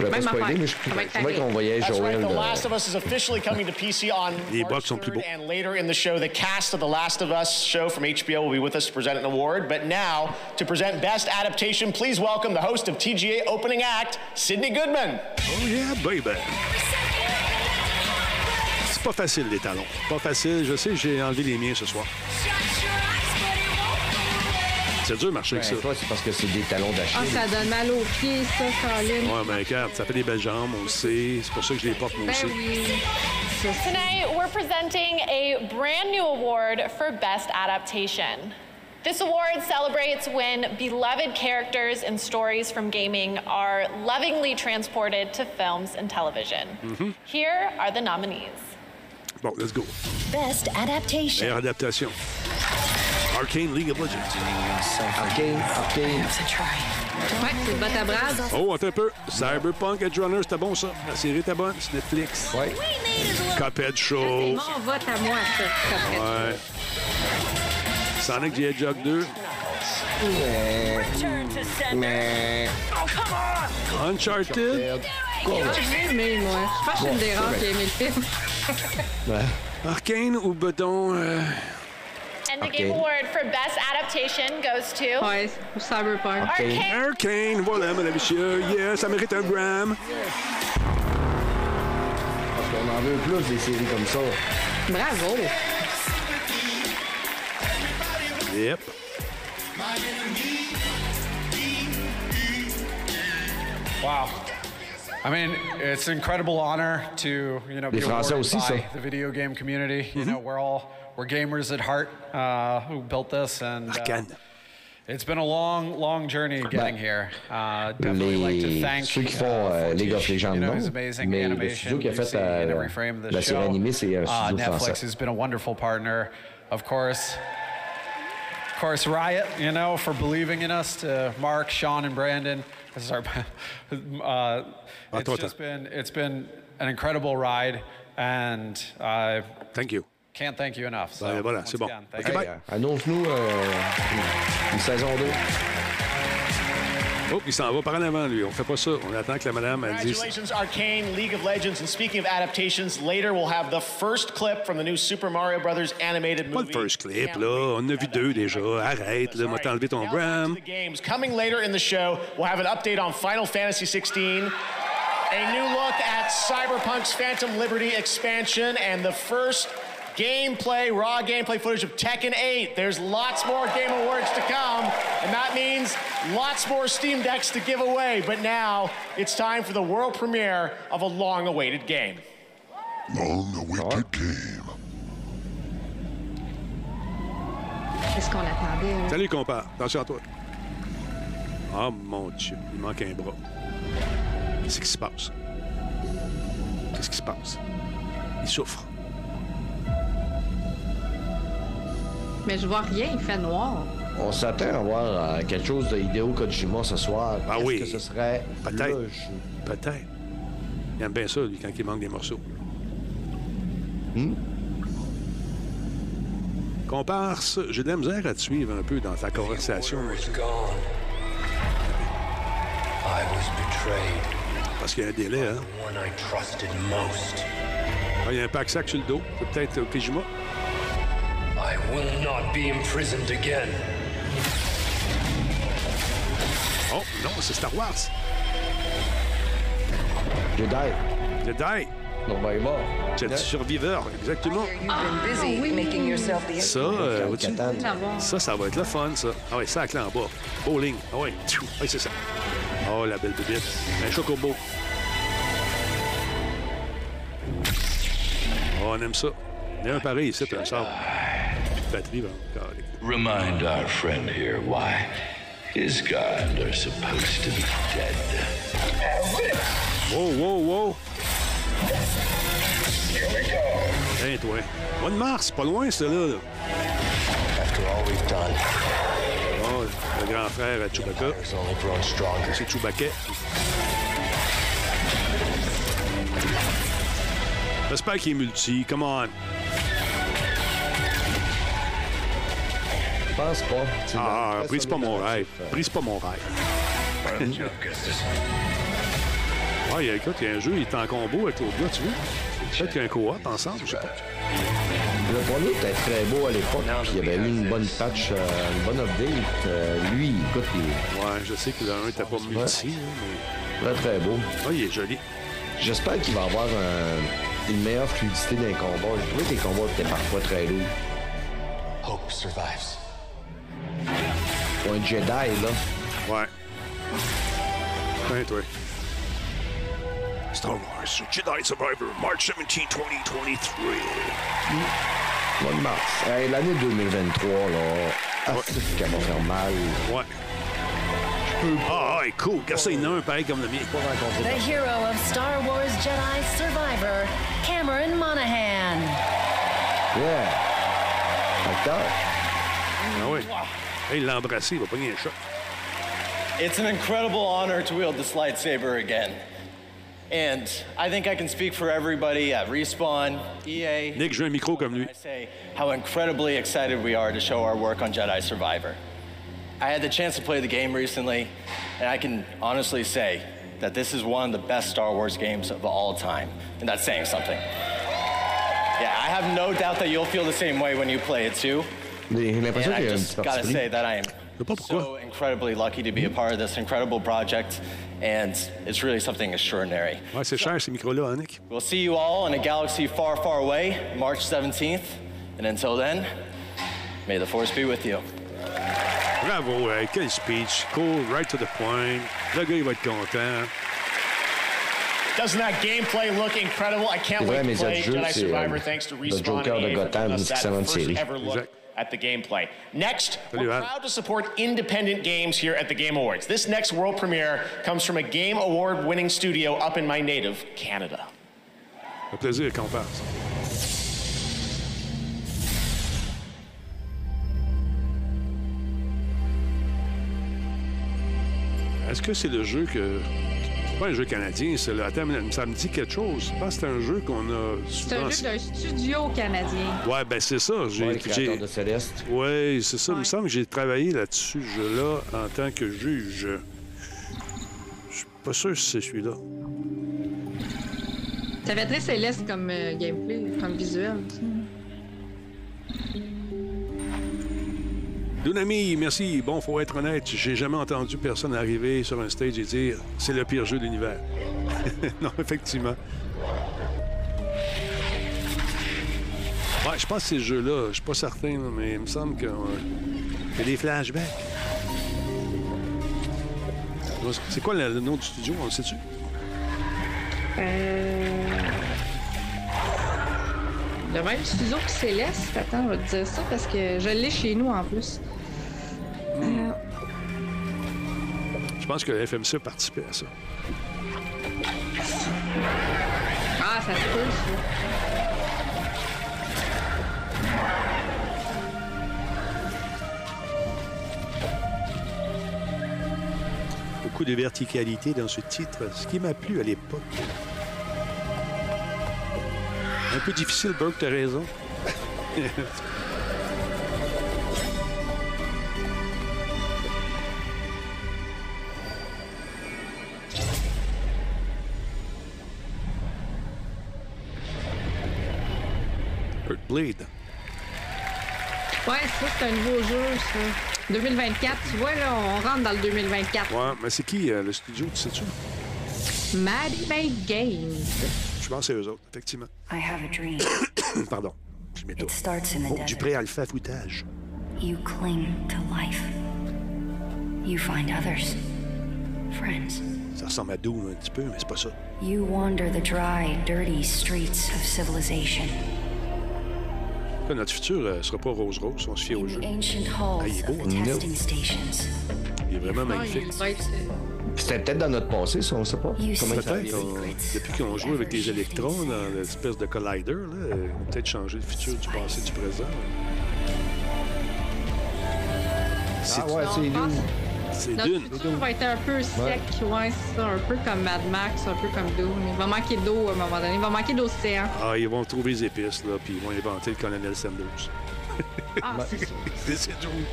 je voulais pas affaire. mais je pareil. qu'on voyait. Joël The. Last of Us is officially coming to PC on [LAUGHS] Les March bugs sont plus 3rd, beaux. And later in the show, the cast of The Last of Us show from HBO will be with us to present an award. But now, to present Best Adaptation, please welcome the host of TGA Opening Act, Sydney Goodman. Oh yeah, baby! C'est pas facile, les talons. Pas facile. Je sais, j'ai enlevé les miens ce soir. C'est dur de marcher avec ça. Ben, toi, c'est parce que c'est des talons Ah, d'Achille. ça donne mal aux pieds, ça, Colin. Ouais, mais regarde, ça fait des belles jambes, on le sait. C'est pour ça que je les porte, moi Ben aussi. oui. Tonight, we're presenting a brand new award for Best Adaptation. This award celebrates when beloved characters and stories from gaming are lovingly transported to films and television. Mhm. Here are the nominees. Bon, let's go. Best Adaptation. Meilleure adaptation. Arcane League of Legends. Arcane, Arcane. Ouais, c'est le bot à brad. Oh, attends un peu. Cyberpunk Edge Runner, c'était bon, ça? La série était bonne? C'est Netflix. Ouais. Cuphead C'est Show. mon vote à moi, ça. Cuphead. Ouais. Sonic the Hedgehog 2. Mais... Uncharted. J'ai aimé, moi. Je pense que je suis une des rares qui a aimé le film. Arcane ou Bedon. euh, And the Okay. Game Award for Best Adaptation goes to Ouais, ou Cyberpunk. Arcane. Arcane, voilà, mesdames et messieurs. Yeah, ça mérite un Bram. Parce qu'on en veut plus des séries comme ça. Bravo. Yep. Wow. I mean, it's an incredible honor to, you know, be Les Français awarded aussi, by ça. the video game community. You mm-hmm. know, we're all we're gamers at heart uh, who built this, and uh, Arcane. it's been a long, long journey getting here. Uh, definitely like to thank Ceux qui font uh, euh, League of Legends, you know, non. amazing Mais le animation studio qui a fait see in euh, every frame of the la show. série animée, c'est un Uh, studio Netflix français. has been a wonderful partner, of course. Of course, Riot, you know, for believing in us. To Mark, Sean, and Brandon. This is our. [LAUGHS] uh, it's just been it's been an incredible ride, and I Thank you. Can't thank you enough. So Ben, voilà, c'est bon. again, thank OK, you. bye. Hey, Annonce-nous euh, une saison 2. Oh, il s'en va par en avant, lui. On fait pas ça. On attend que la madame elle dise. Congratulations, Arcane, League of Legends. And speaking of adaptations, later we'll have the first clip from the new Super Mario Brothers animated Pas movie. le first clip, là. On en a vu deux déjà. Arrête, là. M'a t'enlevé ton Bram. Games coming later in the show. We'll have an update on Final Fantasy 16. A new look at Cyberpunk's Phantom Liberty expansion and the first gameplay, raw gameplay footage of Tekken 8. There's lots more Game Awards to come, and that means lots more Steam Decks to give away. But now it's time for the world premiere of a long awaited game. Long-awaited game. Qu'est-ce qu'on attendait? Salut, compère. Attention à toi. Ah, mon Dieu. Il manque un bras. Qu'est-ce qui se passe? Qu'est-ce qui se passe? Il souffre. Mais je vois rien, il fait noir. On s'attend à voir euh, quelque chose de Hideo Kojima ce soir. Ah oui. que ce serait Peut-être. Peut-être. Il aime bien ça, lui, quand il manque des morceaux. Hmm? Comparse, j'ai de la misère à te suivre un peu dans ta conversation. gone. I was betrayed. Parce qu'il y a un délai, hein? The one I trusted most. Ah, il y a un pack-sac sur le dos. C'est peut-être euh, Kojima. I will not be imprisoned again. Oh, non, c'est Star Wars. Jedi. Jedi. Non, ben, il est mort. Jedi surviveur, exactement. Ah, oui. Ça, euh, vois-tu? Catan. Ça va. Ça, ça va être le fun, ça. Ah ouais, ça, clé en bas. Bowling. Ah ouais, tchou. Ah ouais, c'est ça. Oh, la belle bébête. Un chocobo. Oh, on aime ça. Il y a un pareil ici, un sort. Batterie, carré. Remind our friend here why his kind are supposed to be dead. Wow, wow, wow! Hey, toi. Mois de mars, pas loin, c'est là. là. After all we've done, Oh, le grand frère à Chewbacca. C'est Chewbacca. J'espère qu'il est multi. Come on. Je pense pas. Ah, très brise pas mon rêve. Brise pas mon rêve. Ah, il y a, écoute, il y a un jeu, il est en combo avec l'autre gars, tu vois. Peut-être qu'il y a un co-op ensemble, je sais pas. Le premier était très beau à l'époque, puis il y avait eu une bonne patch, euh, une bonne update. Euh, lui, écoute, il est Ouais, je sais que le 1 n'était pas multi, là, mais. très très beau. Ouais, il est joli. J'espère qu'il va avoir un- une meilleure fluidité dans les combats. Je trouvais que les combats étaient parfois très lourds. Hope survives. Pour un Jedi, là. Ouais. Ouais, toi. Star Wars Jedi Survivor, March 17, 2023. Mois de mars. Hey, L'année 2023, là. Ah, c'est qu'elle va faire mal. Ouais. Ah, ouais, cool. Regarde ça, il y en a un pareil comme le mien. The hero of Star Wars Jedi Survivor, Cameron Monaghan. Yeah. Acteur. Ah ouais. Hey, il l'a embrassé, il va pogner un shot. It's an incredible honor to wield this lightsaber again. And I think I can speak for everybody at Respawn, EA. Nick, j'ai un micro comme lui. I say how incredibly excited we are to show our work on Jedi Survivor. I had the chance to play the game recently, and I can honestly say that this is one of the best Star Wars games of all time. And that's saying something. Yeah, I have no doubt that you'll feel the same way when you play it too. J'ai l'impression And I qu'il y a une just petite gotta partie say that I am so incredibly lucky to be a part of this incredible project, and it's really something extraordinary. Ouais, c'est cher, ces micros-là, hein, Nick? We'll see you all in a galaxy far, far away, March 17th, and until then, may the force be with you. Bravo, hey, quel speech. Cool, right to the point. Le gars, il va être content. Doesn't that gameplay look incredible? I can't C'est vrai, wait to play Jedi euh, Survivor euh, thanks to le Respawn Joker de and Gotham, giving une us that first série. ever look Exact. At the gameplay. Next, we're proud to support independent games here at the Game Awards. This next world premiere comes from a Game Award winning studio up in my native Canada. Un plaisir qu'on passe. Est-ce que c'est le jeu que. C'est pas un jeu canadien, c'est le. Attends, mais ça me dit quelque chose. Je pense que c'est un jeu qu'on a C'est un jeu d'un studio canadien. Ouais, ben c'est ça. J'ai, Ouais, j'ai- de Céleste. Ouais, c'est ça. Il me semble que j'ai travaillé là-dessus, ce jeu-là, en tant que juge. Je suis pas sûr si c'est celui-là. Ça fait très céleste comme euh, gameplay, comme visuel. tu Dunami, merci. Bon, faut être honnête, j'ai jamais entendu personne arriver sur un stage et dire c'est le pire jeu de l'univers. [LAUGHS] non, effectivement. Ouais, je pense que c'est ce jeu-là. Je suis pas certain, mais il me semble qu'il y a des flashbacks. C'est quoi le, le nom du studio, on le sait-tu? Euh... Le même studio que Céleste. Attends, on va te dire ça parce que je l'ai chez nous en plus. Je pense que le FMC a participé à ça. Ah, ça se peut, ça. Beaucoup de verticalité dans ce titre, ce qui m'a plu à l'époque. Un peu difficile, Burke, t'as raison. [LAUGHS] Ouais, ça, c'est un nouveau jeu, ça. 2024, tu vois, là, on rentre dans le 2024. Ouais, mais c'est qui euh, le studio, tu sais-tu? Maddie Made Games. Je pense que c'est eux autres, effectivement. I have a dream. [COUGHS] Pardon, je m'étouffe. It starts in the Oh, du pré-alpha foutage. You cling to life. You find others. Friends. Ça ressemble à Doom un petit peu, mais c'est pas ça. You wander the dry, dirty streets of civilization. Notre futur ne sera pas rose-rose, on se fie au jeu. Ah, il est beau, hein? Il est vraiment Ah, magnifique. euh, C'était peut-être dans notre passé, ça, on ne sait pas. Peut-être, on- depuis qu'ils ont joué avec les électrons dans l'espèce de collider, là, euh, on peut-être changer le futur du passé du présent. C'est Ah ouais, c'est. C'est Notre d'une. futur va être un peu sec, ouais, c'est ça, un peu comme Mad Max, un peu comme Dune. Il va manquer d'eau à un moment donné, il va manquer d'océan. Ah, ils vont trouver les épices, là, puis ils vont inventer le colonel Sanders. Ah, [LAUGHS] c'est sûr. C'est Dune.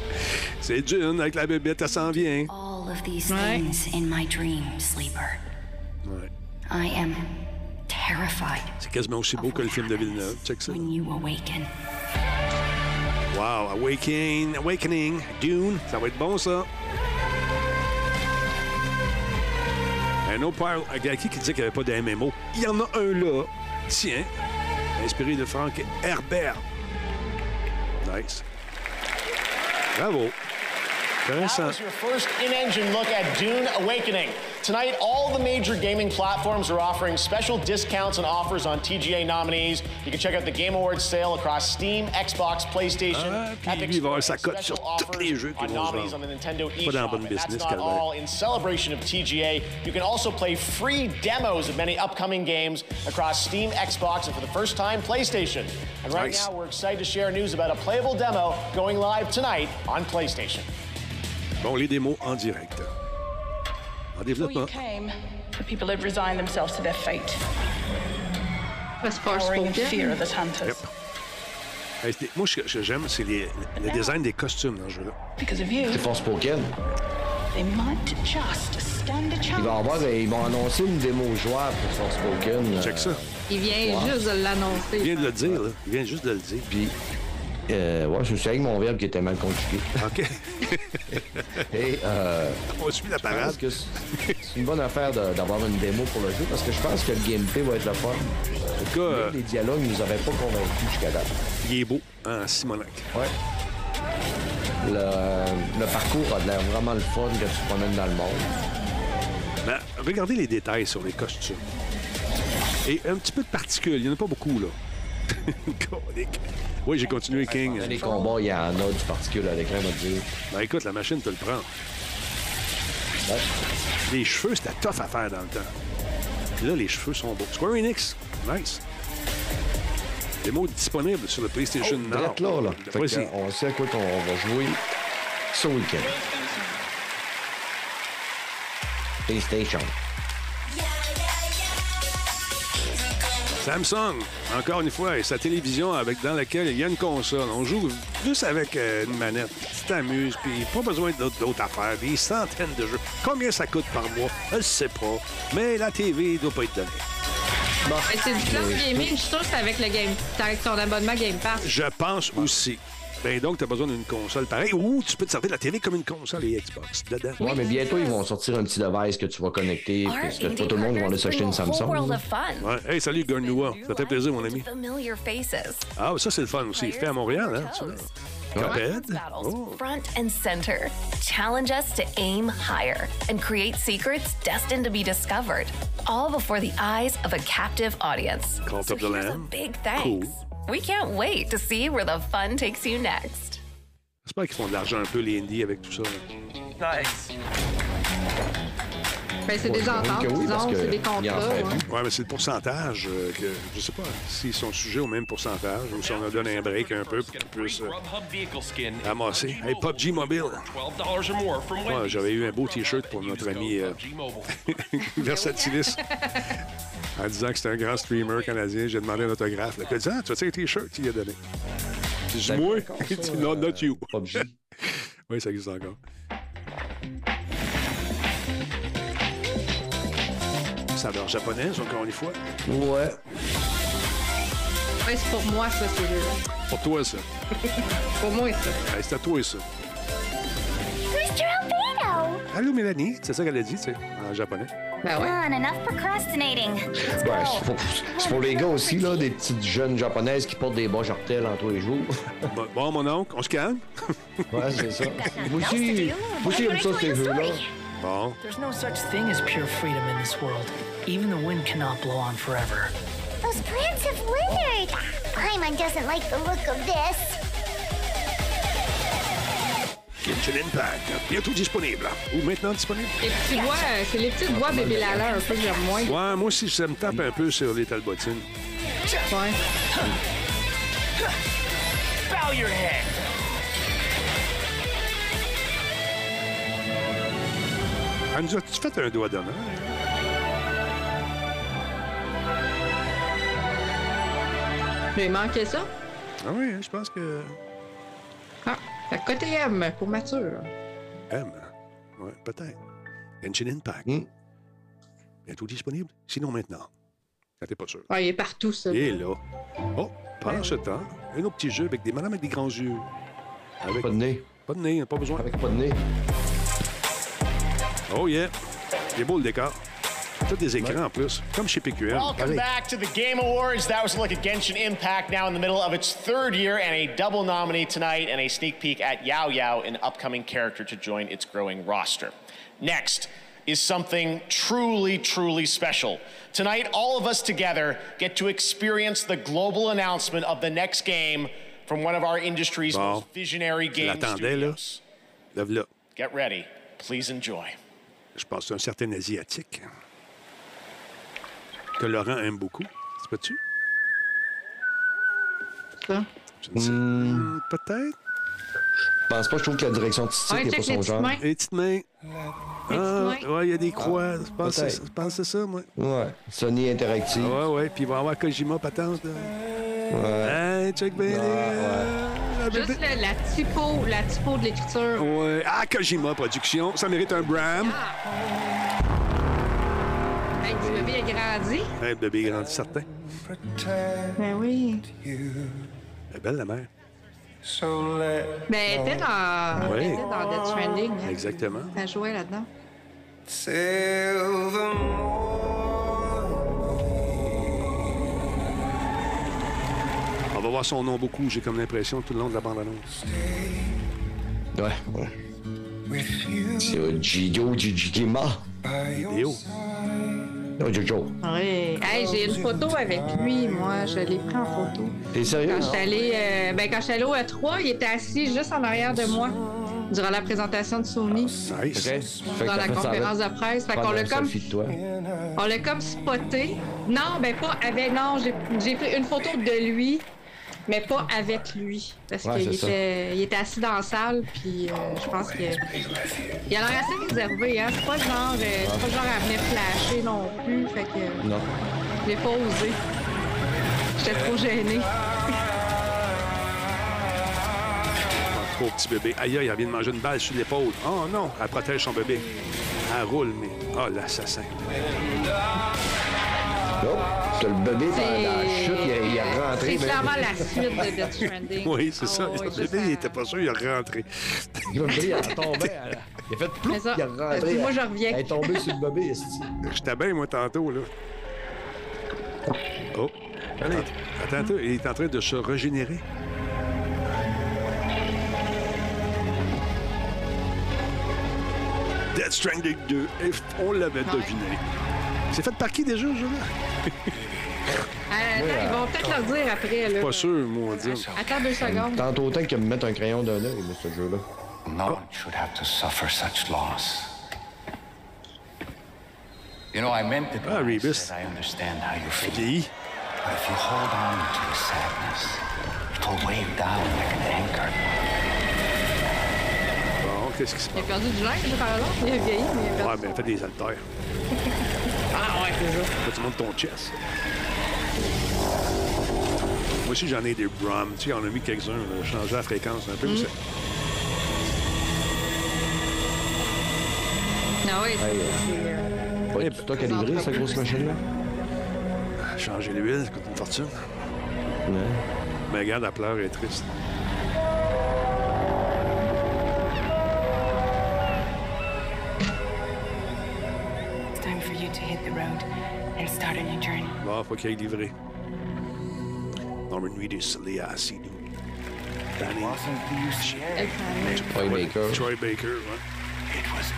C'est Dune avec la bébête, elle s'en vient. All of these Ouais. things in my dream, sleeper. Ouais. I am terrified C'est quasiment aussi beau que le film de Villeneuve. Check ça. when you awaken. Wow, Awakening, Awakening, Dune, ça va être bon ça. Un autre pile, à qui disait qu'il n'y avait pas de MMO. Il y en a un là. Tiens, inspiré de Frank Herbert. Nice. Bravo. That was your first in-engine look at Dune Awakening. Tonight, all the major gaming platforms are offering special discounts and offers on TGA nominees. You can check out the Game Awards sale across Steam, Xbox, PlayStation, Ah, puis Epic lui, il va avoir Store, sa and cote sur tous les jeux qui on vont se vendre. the Nintendo Pas dans la eShop. bonne And that's business, not Calvaire. all. In celebration of TGA, you can also play free demos of many upcoming games across Steam, Xbox, and for the first time, PlayStation. And right Nice. now, we're excited to share news about a playable demo going live tonight on PlayStation. Bon, les démos en direct. En Before you développement. came, the people had resigned themselves to their fate, C'est cowering in fear Forspoken. of the hunters. Yep. Moi, ce que j'aime, c'est les- le design des costumes dans ce jeu-là. Because of you, C'est Forspoken. they might just stand a chance. Il va avoir, ils vont annoncer une démo jouable pour Forspoken. Check ça. Il vient Ouais. juste de l'annoncer. Il vient de le dire, là. Il vient juste de le dire. Puis, euh, ouais, je suis avec mon verbe qui était mal conjugué. OK. [LAUGHS] Et, euh, On suit la parade. que c'est une bonne affaire d'avoir une démo pour le jeu parce que je pense que le gameplay va être le fun. En tout cas, euh, les dialogues nous avaient pas convaincus jusqu'à date. il est beau, hein, Simonac. Ouais. Le, le parcours a l'air vraiment le fun que tu te promènes dans le monde. Ben, regardez les détails sur les costumes. Et un petit peu de particules. Il n'y en a pas beaucoup, là. [LAUGHS] Oui, j'ai continué King. Dans les combats, il y en a du particule à l'écran, on dire. Ben écoute, la machine te le prend. Les cheveux, c'était tough à faire dans le temps. Puis là, les cheveux sont beaux. Square Enix, nice. Des mots disponibles sur le PlayStation Now. Direct là, là. Fait on sait à quoi qu'on va jouer ce week-end. PlayStation. Samsung, encore une fois, et sa télévision avec, dans laquelle il y a une console. On joue juste avec euh, une manette. Tu t'amuses, puis pas besoin d'autres affaires. Des centaines de jeux. Combien ça coûte par mois? Je ne sais pas. Mais la TV ne doit pas être donnée. Ben, c'est du cloud gaming, je suis sûre que c'est avec le game, avec ton abonnement Game Pass. Je pense aussi. Ben donc, tu as besoin d'une console pareille. Ou tu peux te servir de la TV comme une console et Xbox dedans. Ouais, mais bientôt, ils vont sortir un petit device que tu vas connecter, parce que pas tout le monde va aller s'acheter une Samsung. Ouais. Hey, salut, Garnoua. Ça fait plaisir, mon ami. Familiar faces. Ah, ça, c'est le fun aussi. Fait à Montréal, hein? tu vois. Cuphead. Battles Oh. front and center. Challenge us to aim higher and create secrets destined to be discovered. All before the eyes of a captive audience. Cult so of the here's a Lamb. big thanks. Cool. We can't wait to see where the fun takes you next. J'espère qu'ils font de l'argent un peu, les indies, avec tout ça. Nice. Ben, c'est des ententes, oui, disons, c'est des il contrats. ouais. Ouais, mais c'est le pourcentage euh, que je sais pas s'ils sont sujets au même pourcentage ou si on leur donne un break un peu pour qu'ils puissent euh, ramasser. Hey, PUBG Mobile. Ouais, J'avais eu un beau T-shirt pour notre ami euh, [LAUGHS] Versatilis. En disant que c'était un grand streamer canadien, j'ai demandé un autographe. Il a dit Ah, tu as un T-shirt qu'il a donné? J'ai dit Moi Il Non, not you. PUBG. [LAUGHS] oui, ça existe encore. Saveur japonaise, encore une fois. Ouais. Ouais, c'est pour moi, ça, ce jeu-là. Pour toi, ça. [LAUGHS] Pour moi, ça. C'est à toi, ça. Mr. Albedo! Allô, Mélanie? C'est ça qu'elle a dit, tu sais, en japonais. Ben Come on, enough procrastinating. Let's Ouais, c'est pour, c'est pour les gars aussi, là, des petites jeunes japonaises qui portent des bas jartels en tous les jours. [LAUGHS] Bon, bon, mon oncle, on se calme? [LAUGHS] Ouais, c'est ça. Moi aussi, moi aussi, j'aime ça, ces jeux-là. Bon. There's no such thing as pure freedom in this world. Even the wind cannot blow on forever. Those plants have withered. Paimon doesn't like the look of this. Genshin Impact, bientôt disponible. Ou maintenant disponible. Les petits voix, euh, c'est les petites voix bébé Lala un peu que j'aime moins. Ouais, moi aussi, ça me tape un peu sur les talbotines. Ouais. Bow your head. Elle nous a-tu fait un doigt d'honneur? J'ai manqué ça. Ah oui, je pense que... Ah, fait que côté M pour mature. M. Ouais, peut-être. Genshin Impact. Bientôt disponible. Sinon maintenant. Quand t'es pas sûr. Ouais, il est partout, ça. Et là. Oh, pendant ce temps, un autre petit jeu avec des madames avec des grands yeux. Avec Pas de nez. Pas de nez, pas besoin. Avec pas de nez. Oh yeah. C'est beau le décor. Des écrans en plus, comme chez PQM. Welcome back to the Game Awards. That was a look at Genshin Impact, now in the middle of its third year, and a double nominee tonight, and a sneak peek at Yao Yao, an upcoming character to join its growing roster. Next is something truly, truly special. Tonight, all of us together get to experience the global announcement of the next game from one of our industry's Bon. most visionary game là. studios. Lève là. Get ready. Please enjoy. Je pense un certain Asiatique. Que Laurent aime beaucoup. Tu peux-tu? Ça? Je ne sais. Hmm, Peut-être. Je pense pas, je trouve que la direction artistique Ouais, n'est pas check les son petites genre. mains. Les petites mains. Les Ah, ouais, il y a des croix. je, pense que peut-être. c'est- je pense que c'est ça, moi. Ouais. Sony Interactive. Ouais, ouais. Puis il va y avoir Kojima patente. là. Ouais. Hey, check bien. la Juste le- la typo, la typo de l'écriture. Ouais. Ah, Kojima Production. Ça mérite un Bram. Hey, du bébé a grandi. Hey, le bébé est grandi certain. Ben oui. Elle est belle, la mère. Ben, elle était dans, Oui. elle était dans Death Stranding. hein. Exactement. Elle jouait là-dedans. On va voir son nom beaucoup, j'ai comme l'impression, tout le long de la bande-annonce. Ouais, ouais. C'est euh, Gidio Jijigima. Oh, Jojo. Oui. Hey, j'ai une photo avec lui, moi. Je l'ai pris en photo. T'es sérieux? Quand j'étais allée, euh, ben, quand j'étais allée au E3, il était assis juste en arrière de moi durant la présentation de Sony. Nice. OK. Fait que Dans la fait conférence de presse. Fait qu'on l'a comme, on l'a comme spoté. Non, ben pas avec. Non, j'ai j'ai pris une photo de lui, mais pas avec lui. Parce Ouais, qu'il était, il était assis dans la salle, puis euh, je pense que. Il a l'air assez réservé, hein. C'est pas genre, euh, c'est pas le genre à venir flasher non plus. Fait que Non. j'ai pas osé. J'étais trop gênée. Trop petit bébé. Aïe, aïe, elle vient de manger une balle sur l'épaule. Oh non, elle protège son bébé. Elle roule, mais. Oh, l'assassin. Le bébé dans la C'est- chute, il, il est rentré. C'est mais- clairement la suite de Death Stranding. [LAUGHS] Oui, c'est ça. Ah ouais, le bébé, il était pas sûr, il est rentré. Le bébé, il a tombé. elle- Il a fait plouf, Mais ça, il est rentré. moi, je reviens. Elle est tombée sur le bébé. J'étais bien, moi, tantôt, là. Oh. Attends, attends, attends, il est en train de se régénérer. Dead Stranding 2, et on l'avait deviné. C'est fait par qui déjà, ce [LAUGHS] Euh, attends, ils vont peut-être le dire après. Là. Pas sûr, moi, dire. Attends deux secondes. Tente autant que me mettre un crayon d'un œil, mais ce jeu-là. No one should have to suffer such loss. You know, I meant it Ah, I I understand how you feel. But if you hold on to the sadness, it will weigh you down like an anchor. Bon, qu'est-ce qui se Il a passe? perdu du linge, par exemple. Il a vieilli, mais il a Ouais, perdu. ben, fais des haltères. [LAUGHS] Ah, ouais, c'est ça. Là, tu montes ton chest. Moi aussi, j'en ai des Brum. Tu sais, on a mis quelques-uns, là, changer la fréquence un peu. mais c'est- Non, oui. Hey, stock à livrer, cette grosse machine-là? Changer l'huile, ça coûte une fortune. Ouais. Mais regarde, elle pleure, est triste. It's time for you to hit the road and start a new journey. Bon, faut qu'il aille livrer. Norman Reedus, Léa Seydoux. Danny. Troy Baker. Troy Baker, ouais.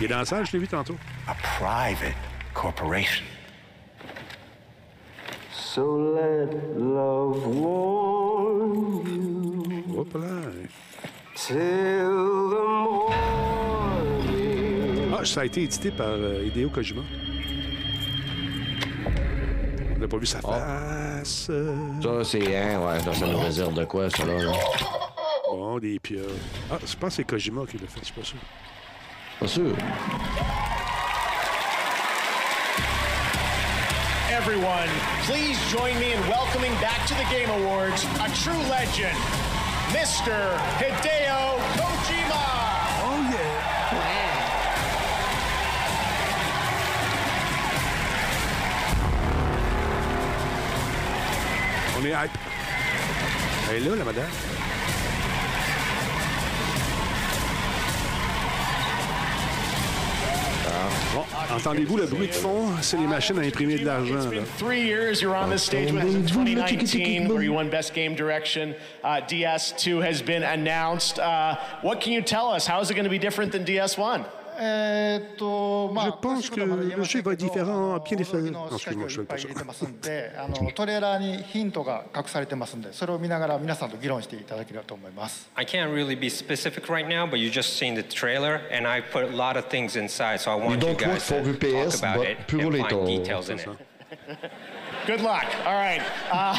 Il est dans la salle, je l'ai vu tantôt. A private corporation. So let love walk Hop là. Ah, ça a été édité par euh, Hideo Kojima. On n'a pas vu sa face. Ça, c'est. Hein, ouais, ça, ça nous réserve de quoi, ça, là? là? Bon, des pieuvres. Ah, je pense que c'est Kojima qui l'a fait, je suis pas sûr. Pas sûr. Everyone, please join me in welcoming back to the Game Awards a true legend, Mr. Hideo Kojima. mean, I... Hello, la madame. Bon, ah. entendez-vous le bruit de fond? C'est les machines à imprimer de l'argent. DS2 uh, has been announced. Uh, what can you tell us? How is it going to be different than DS1? えーっとまあ、 Je pense que le jeu va être différent, bien différent. の Non, 仕掛け excuse-moi, を je い fais っぱ pas い ça. 入れてますんであのトレーラーにヒントが隠されてますんでそれを見ながら皆さんと議論していただければと思います I can't really be specific right now, but you just seen the trailer, and I put a lot of things inside, so I want don't you guys work for to UPS, talk about but it pure and little. find details in it. Good luck. All right. Uh,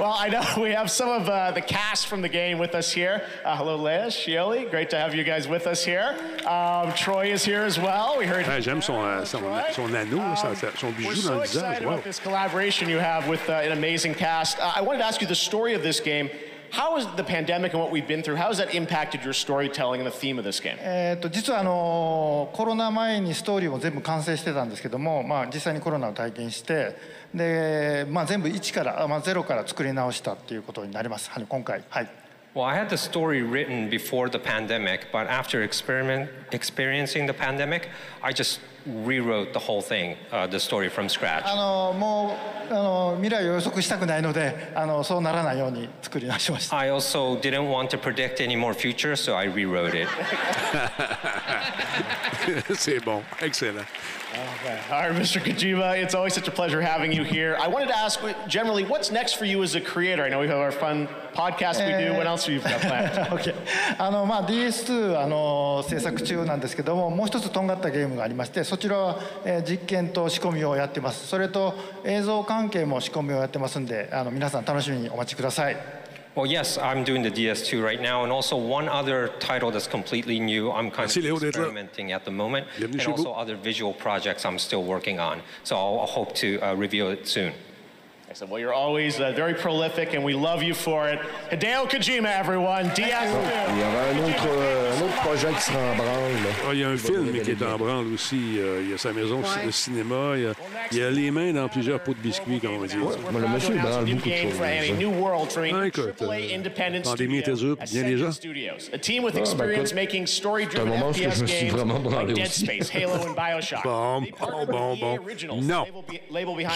well, I know [LAUGHS] we have some of uh, the cast from the game with us here. Uh, hello, Leia, Shioli. Great to have you guys with us here. Um, Troy is here as well. We heard. Ah, J'aime son, uh, son, son anneau, um, son, son bijou we're so excited about this collaboration you have with uh, an amazing cast. Uh, I wanted to ask you the story of this game. How has the pandemic and what we've been through, how has that impacted your storytelling and the theme of this game? Eh, えっと実はあのコロナ前にストーリーも全部完成してたんですけども、まあ実際にコロナを体験して。で、まあ、全部一から、まあ、ゼロから作り直したっていうことになりますはい今回はい Well, I had the story written before the pandemic, but after experiment, experiencing the pandemic, I just rewrote the whole thing, uh, the story from scratch. あのもうあの未来を予測したくないのであのそうならないように作り直しました I also didn't want to predict any more future, so I rewrote it. C'est bon. Excellent. Okay. All right, Mr. Kojima, it's always such a pleasure having you here. I wanted to ask, generally, what's next for you as a creator? I know we have our fun podcast we do. What else have you got planned? OK あの、まあ、DS2 あの制作中なんですけどももう一つとんがったゲームがありましてそちらは、えー実験と仕込みをやってますそれと映像関係も仕込みをやってますんであの皆さん楽しみにお待ちください Well, yes, I'm doing the DS2 right now, and also one other title that's completely new. I'm kind Merci of experimenting at the moment, and also other visual projects I'm still working on. So I'll, hope to uh, reveal it soon. Soon. Excellent. Well, you're always uh, very prolific, and we love you for it. Hideo Kojima, everyone. DS2. Il y avait un autre, euh, un autre projet qui sera en branle. là. Ah, il y a un film qui est en branle aussi. Euh, il y a sa maison Ouais. de cinéma. Il y, a, il y a les mains dans plusieurs pots de biscuits, comme on dit. Mais le monsieur, il branle beaucoup de game choses. a Ah, écoute, euh, pandémie était dure, bien team with Ah, ben, c'est un moment où je me suis vraiment branlé aussi. Bioshock. Bon, bon, bon, bon. Non.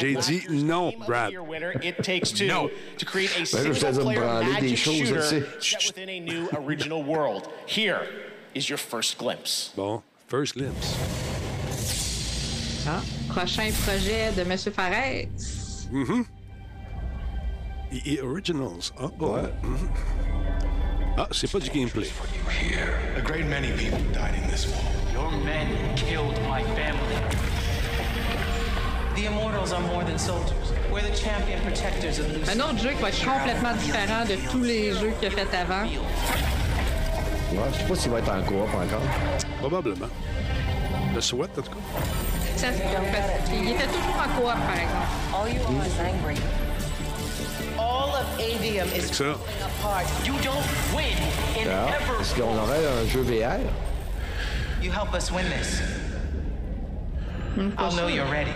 J'ai dit non, Brad. Winner, It Takes Two, Non. to create a single-player magic shooter set within a new original world. Here is your first glimpse. Bon, First Glimpse. Ah, prochain projet de M. Fares. Mhm. EA Originals. Ah, bon. Mhm. Ah, c'est pas du gameplay. A great many people died in this war. Your men killed my family. The Immortals are more than soldiers. We're the champion protectors of Lucifer. Un autre jeu qui va être complètement différent de tous les jeux qu'il a fait avant. Ouais, je sais pas s'il va être en coop encore. Probablement. Le SWAT, en tout cas. Ça, c'est- parce qu'il était toujours en coop, par exemple. All you are is angry. All of Avium is ça. falling apart. You don't win in Ah, ever. Est-ce qu'on aurait un jeu VR? You help us win this. I'll know you're ready.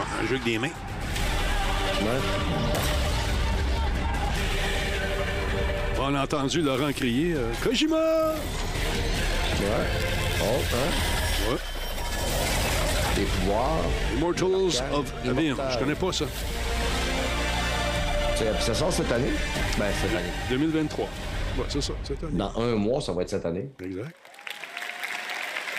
Un jeu avec des mains. On a entendu Laurent crier euh, Kojima! Ouais. Oh, hein? Ouais. Des pouvoirs. Immortals of Avium. Je connais pas ça. Ça sort cette année? Ben, cette année. 2023. Ouais, c'est ça, cette année. Dans un mois, ça va être cette année. Exact.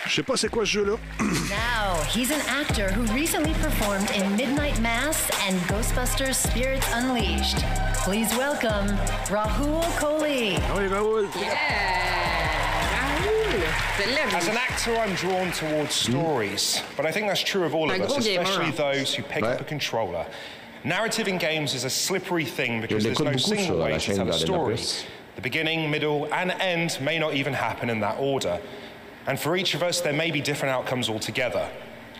Je sais pas c'est quoi ce jeu-là. [CLEARS THROAT] Now, he's an actor who recently performed in Midnight Mass and Ghostbusters Spirits Unleashed. Please welcome Rahul Kohli. Oui, Raoul. As an actor, I'm drawn towards hmm? stories, but I think that's true of all of us, especially those who pick up a controller. Narrative in games is a slippery thing because there's no single way to tell a story. The beginning, middle, and end may not even happen in that order. And for each of us, there may be different outcomes altogether.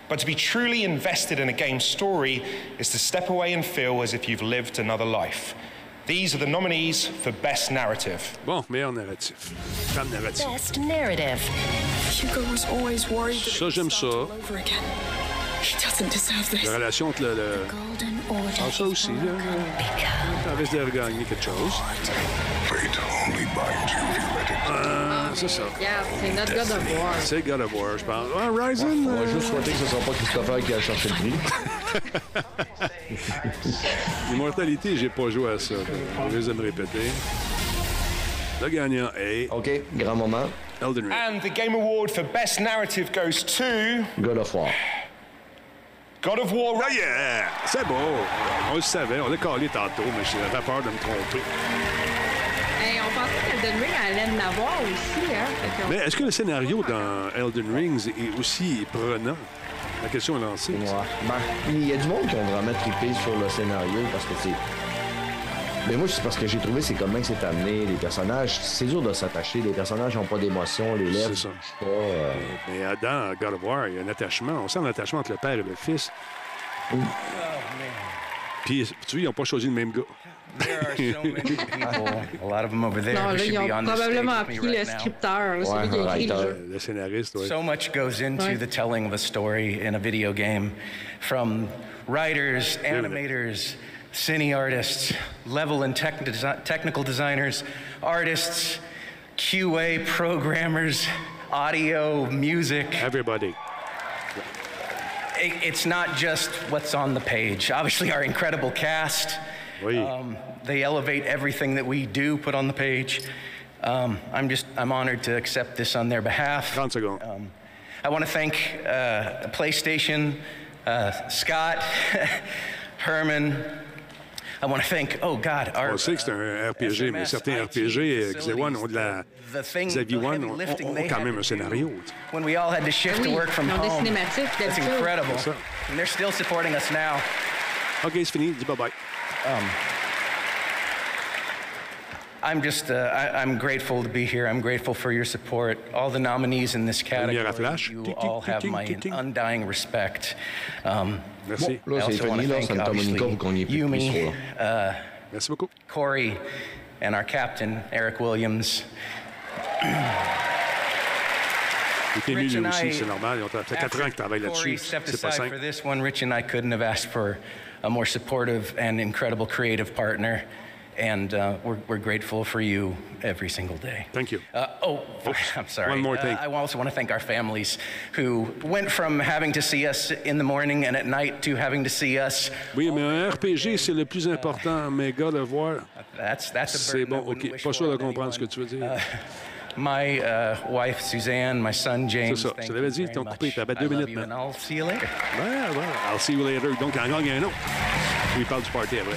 But to be truly invested in a game story is to step away and feel as if you've lived another life. These are the nominees for Best Narrative. Bon, meilleur narratif. Femme narrative. Best Narrative. Hugo was always worried that Ça, j'aime ça. over again. He doesn't deserve this. La relation entre le. le... Ah, ça aussi, là. Ça risque de regagner quelque chose. Euh, c'est ça. Regarde, c'est notre God of War. C'est God of War, je pense. Ah, Ryzen. On va juste souhaiter que ce ne soit pas Christopher qui a cherché le prix. [LAUGHS] Immortalité, j'ai pas joué à ça. Je vais me répéter. Le gagnant est. OK, grand moment. Elden Ring. And the Game Award for Best Narrative goes to God of War. God of War. Ah, yeah! C'est beau. On le savait. On l'a calé tantôt, mais j'avais peur de me tromper. Pensait qu'Elden Ring allait en avoir aussi. Hein? Mais est-ce que le scénario dans Elden Rings est aussi prenant? La question est lancée. Ouais. Ben, il y a du monde qui ont vraiment trippé sur le scénario parce que c'est. Mais moi, c'est parce que j'ai trouvé c'est comment que c'est amené. Les personnages, c'est dur de s'attacher. Les personnages n'ont pas d'émotion, les lèvres. C'est ça. Pas, euh, Mais dans God of War, il y a un attachement. On sent un attachement entre le père et le fils. Puis, tu vois, ils n'ont pas choisi le même gars. There are so many [LAUGHS] people, a lot of them over there, Non, who là, should ils ont on this stage probablement with me le scripteur, là, celui qui a écrit le jeu. Le scénariste, oui. So much goes into Ouais. the telling of a story in a video game from writers, animators, cine artists, level and tech desi- technical designers, artists, QA programmers, audio, music. Everybody. It's not just what's on the page. Obviously, our incredible cast. Um, they elevate everything that we do put on the page. Um, I'm just, I'm honored to accept this on their behalf. Um, I want to thank uh, PlayStation, uh, Scott, [LAUGHS] Herman. I want to thank, oh God, our. On sait que c'est un RPG, mais certains RPG, Xavier One ont de la. The thing, Xavier the One heavy ont, lifting ont they quand had même to un scénario. When we all had to shift oui, to work from ils ont des home. cinématiques That's incredible. And they're still supporting us now. OK, c'est fini. Dis bye-bye. Um, I'm just, uh, I, I'm grateful to be here. I'm grateful for your support. All the nominees in this category, Lumière à flash. you Ting, ting, all have ting, my ting, ting. undying respect. Um, Merci. I Là, c'est also want to là, thank, Santa Monica, obviously, vous gagnez plus Yumi, ça, uh, Merci beaucoup. Corey, and our captain, Eric Williams. Il était Rich and aussi, I- c'est normal. Ça fait 4 ans qu'il travaille Corey là-dessus. stepped C'est pas aside simple. for this one. Rich and I couldn't have asked for a more supportive and incredible creative partner. And uh, we're, we're grateful for you every single day. Thank you. Uh, oh, [LAUGHS] I'm sorry. One more thing. Uh, I also want to thank our families who went from having to see us in the morning and at night to having to see us. Oui, mais un RPG, c'est le plus important. Mais God of War, That's, that's c'est bon. OK. Pas sûr de comprendre ce que tu veux dire. My uh, wife, Suzanne, my son, James. C'est ça. thank Je te l'avais you dit, ils very t'ont coupé. much. T'avais I deux love minutes you, and maintenant. I'll see you later. Ouais, ouais. I'll see you later. Donc, en gagne un autre. Oui, il parle du party après.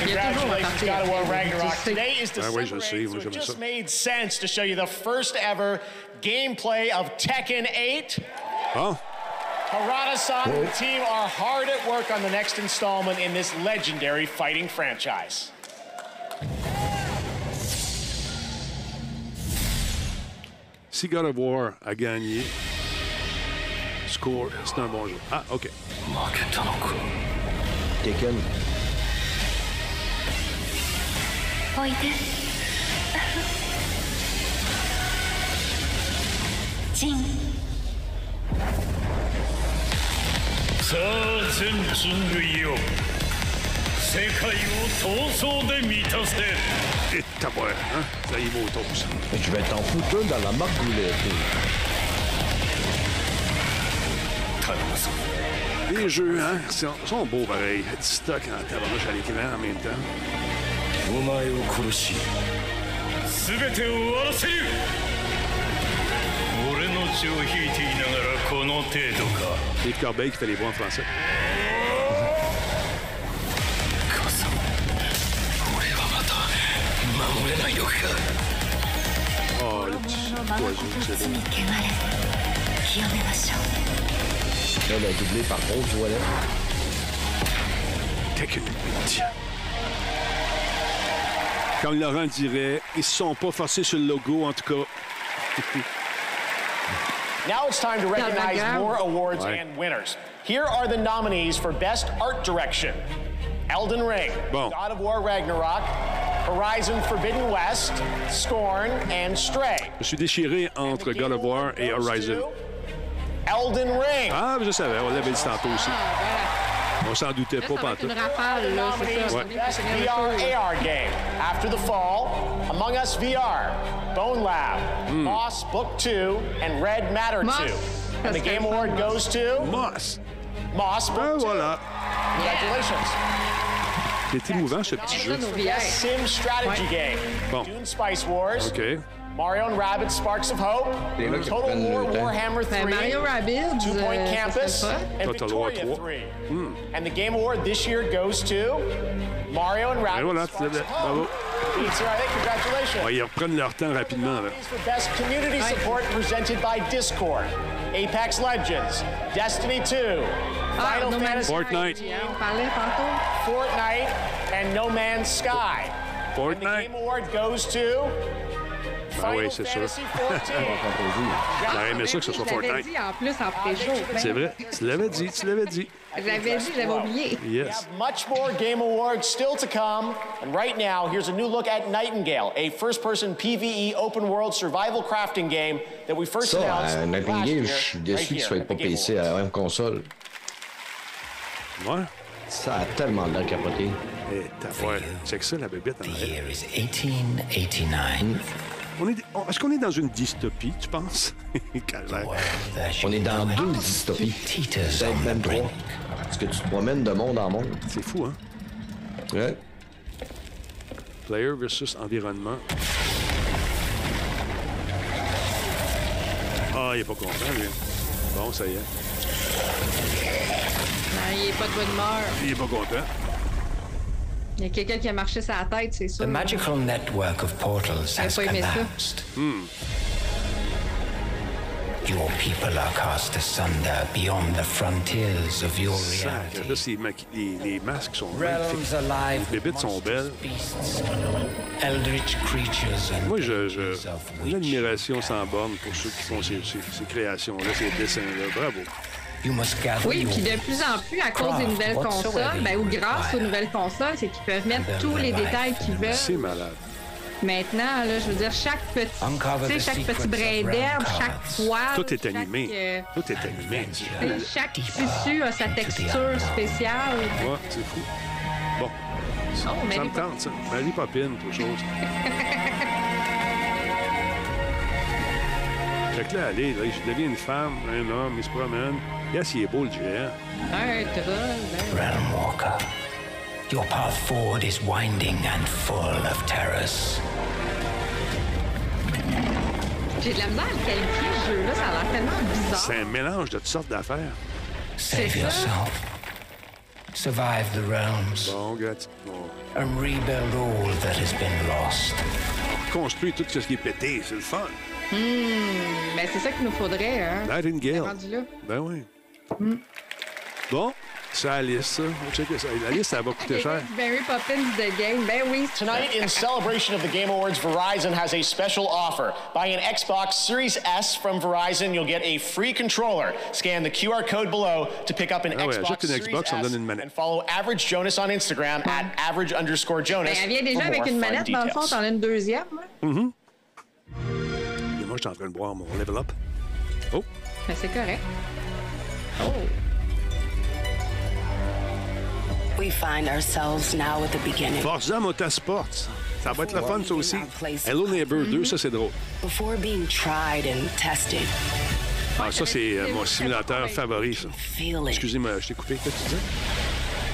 Congratulations, God of War Ragnarok. Today is Ah oui, December sais, 8th, so it just ça. made sense to show you the first ever gameplay of Tekken 8. Ah, Harada-san and Oh. the team are hard at work on the next installment in this legendary fighting franchise. Si God of War a gagné, score, c'est un bon jeu. Ah, OK. Taken. 世界を闘争で満たせ Et tabouin, hein? Ça y va au toast. Je vais t'en foutre dans la marque goulette. Les jeux, hein, sont, sont beaux pareil. Du stock en tabarnouche à l'écran en même temps. お前を殺し全てを終わらせる俺の血を引いていながらこの程度か Dave Corbeil qui fait les voix en français. 守れないのか Oh, le petit oiseau, c'est beau. 清めましょう Là, le doublé par Rose Ouellet. Technique. Comme Laurent dirait, ils se sont pas forcés sur le logo, en tout cas. [LAUGHS] Now it's time to recognize background. more awards Ouais. and winners. Here are the nominees for Best Art Direction Elden Ring, Bon. God of War Ragnarok, Horizon Forbidden West, Scorn, and Stray. Je suis déchiré entre God of War et Horizon. Elden Ring. Ah, je savais, on l'avait dit tantôt aussi. Ah, On s'en doutait pas, Ça va être pantoute. une rafale, là, c'est ça. for Best VR AR Game After the Fall, Among Us VR, Bone Lab, Moss Book 2, and Red Matter 2. And the Game. Award goes to Moss. Moss Book Ben 2. voilà. Congratulations. C'est émouvant, ce petit jeu. Sim Strategy Game. Bon. Dune Spice Wars. OK. Mario and Rabbids Sparks of Hope. Gars qui Total War. Warhammer 3. Ben, Mario Rabbids, Two Point euh, Campus. And Total War Victoria 3. 3. And the Game Award this year goes to Mario and Et Rabbids voilà, Sparks of Bravo. Hope. Congratulations. Ouais, ils reprennent leur temps rapidement. Là. for Best Community Support presented by Discord, Apex Legends, Destiny 2, Ah, Final Fantasy Fortnite. Sky, On parlait tantôt. Fortnite, and No Man's Sky. And the Game Award goes to Ah Final oui, c'est sûr. Fantasy 14. J'aurais aimé ça que ce soit Je l'avais Fortnite. dit en plus en pré-show. C'est vrai. Tu l'avais dit, tu l'avais dit. Je l'avais dit, je l'avais oublié. We Yes. have much more Game Awards still to come. And right now, here's a new look at Nightingale, a first-person PvE open-world survival crafting game that we first Ça, announced à last Nightingale, year, je suis right déçu qu'il here soit pas PC à la même console. Ouais. Ça a tellement l'air capoté. Eh, ouais. C'est que ça, la bébête en arrière. Year is 1889. On est, on- Est-ce qu'on est dans une dystopie, tu penses? [LAUGHS] On est dans deux dystopies. Peut-être même trois. Parce que tu te promènes de monde en monde. C'est fou, hein? Ouais. Player versus environnement. Ah, il est pas content, lui. Bon, ça y est. Non, il n'est pas de bonne humeur. Il est pas content. Il y a quelqu'un qui a marché sa tête, c'est sûr. The magical network of portals has pas aimé ça. collapsed. Hmm. Your people are cast asunder beyond the frontiers of your reality. Là, c'est maqui- les, les masques sont magnifiques. alive Les bébites sont belles. beasts, eldritch creatures and Moi, je, je une admiration sans borne pour ceux qui font ces, ces- ces créations-là, ces dessins-là. Bravo. Oui, puis de plus en plus, à cause des nouvelles consoles, ben, ou grâce aux nouvelles consoles, c'est qu'ils peuvent mettre tous les détails qu'ils C'est veulent. malade. Maintenant, là, je veux dire, chaque petit, chaque petit brin d'herbe, chaque poil, Tout est chaque, animé. euh, Tout est animé. chaque tissu a sa texture spéciale. Ouais, c'est fou. Bon. Ça, Oh, ça Mary me tente, ça. Marie Popine, autre chose. [LAUGHS] fait que là, allez, là, je deviens une femme, un homme, il se promène. Yes, il est beau, le géant. Realm Walker. Your path forward is winding and full of terrors. J'ai de la misère à qualifier, ce jeu-là. Ça a l'air tellement bizarre. C'est un mélange de toutes sortes d'affaires. Save ça. yourself. Survive the realms. Bon, gratis. Bon. And rebuild all that has been lost. Construire tout ce qui est pété, c'est le fun. Hmm, ben c'est ça qu'il nous faudrait, hein. Nightingale. Rendu là. Ben oui. Bon, c'est la liste, ça. On va checker ça. La liste, ça va coûter cher. Mary Poppins The Game. Ben oui. Tonight, in celebration of the Game Awards, Verizon has a special offer. Buy an Xbox Series S from Verizon, you'll get a free controller. Scan the QR code below to pick up an Ah ouais, Xbox ajoute une Series Xbox, on S donne une and follow Average Jonas on Instagram at average underscore Jonas. Ben, elle vient déjà avec une fun manette. Dans le fond, details. t'en as une deuxième. hein. Mhm. Et moi, je suis en train de boire mon level up. Oh, Ben c'est correct. Oh. We find ourselves now at the beginning. Forza Motorsports. Ça va être le fun, ça aussi. Hello Neighbor 2, ça, c'est drôle. Before being tried and tested. Ah, ça, c'est euh, mon simulateur favori, ça. Excusez-moi, je t'ai coupé. Qu'est-ce que tu disais?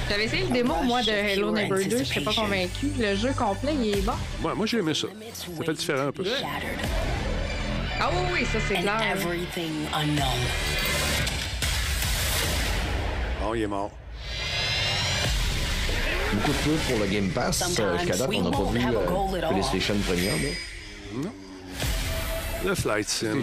J'avais essayé le démo, moi, de Hello Neighbor 2. Je serais pas convaincu. Le jeu complet, il est bon. Moi, moi j'ai aimé ça. Ça fait différent un peu. Ah oui, oui, ça c'est clair. Oh, il est mort. Beaucoup de pubs pour le Game Pass. Euh, Jusqu'à date, on n'a pas vu euh, PlayStation Premium. hein. Non. Le Flight Sim.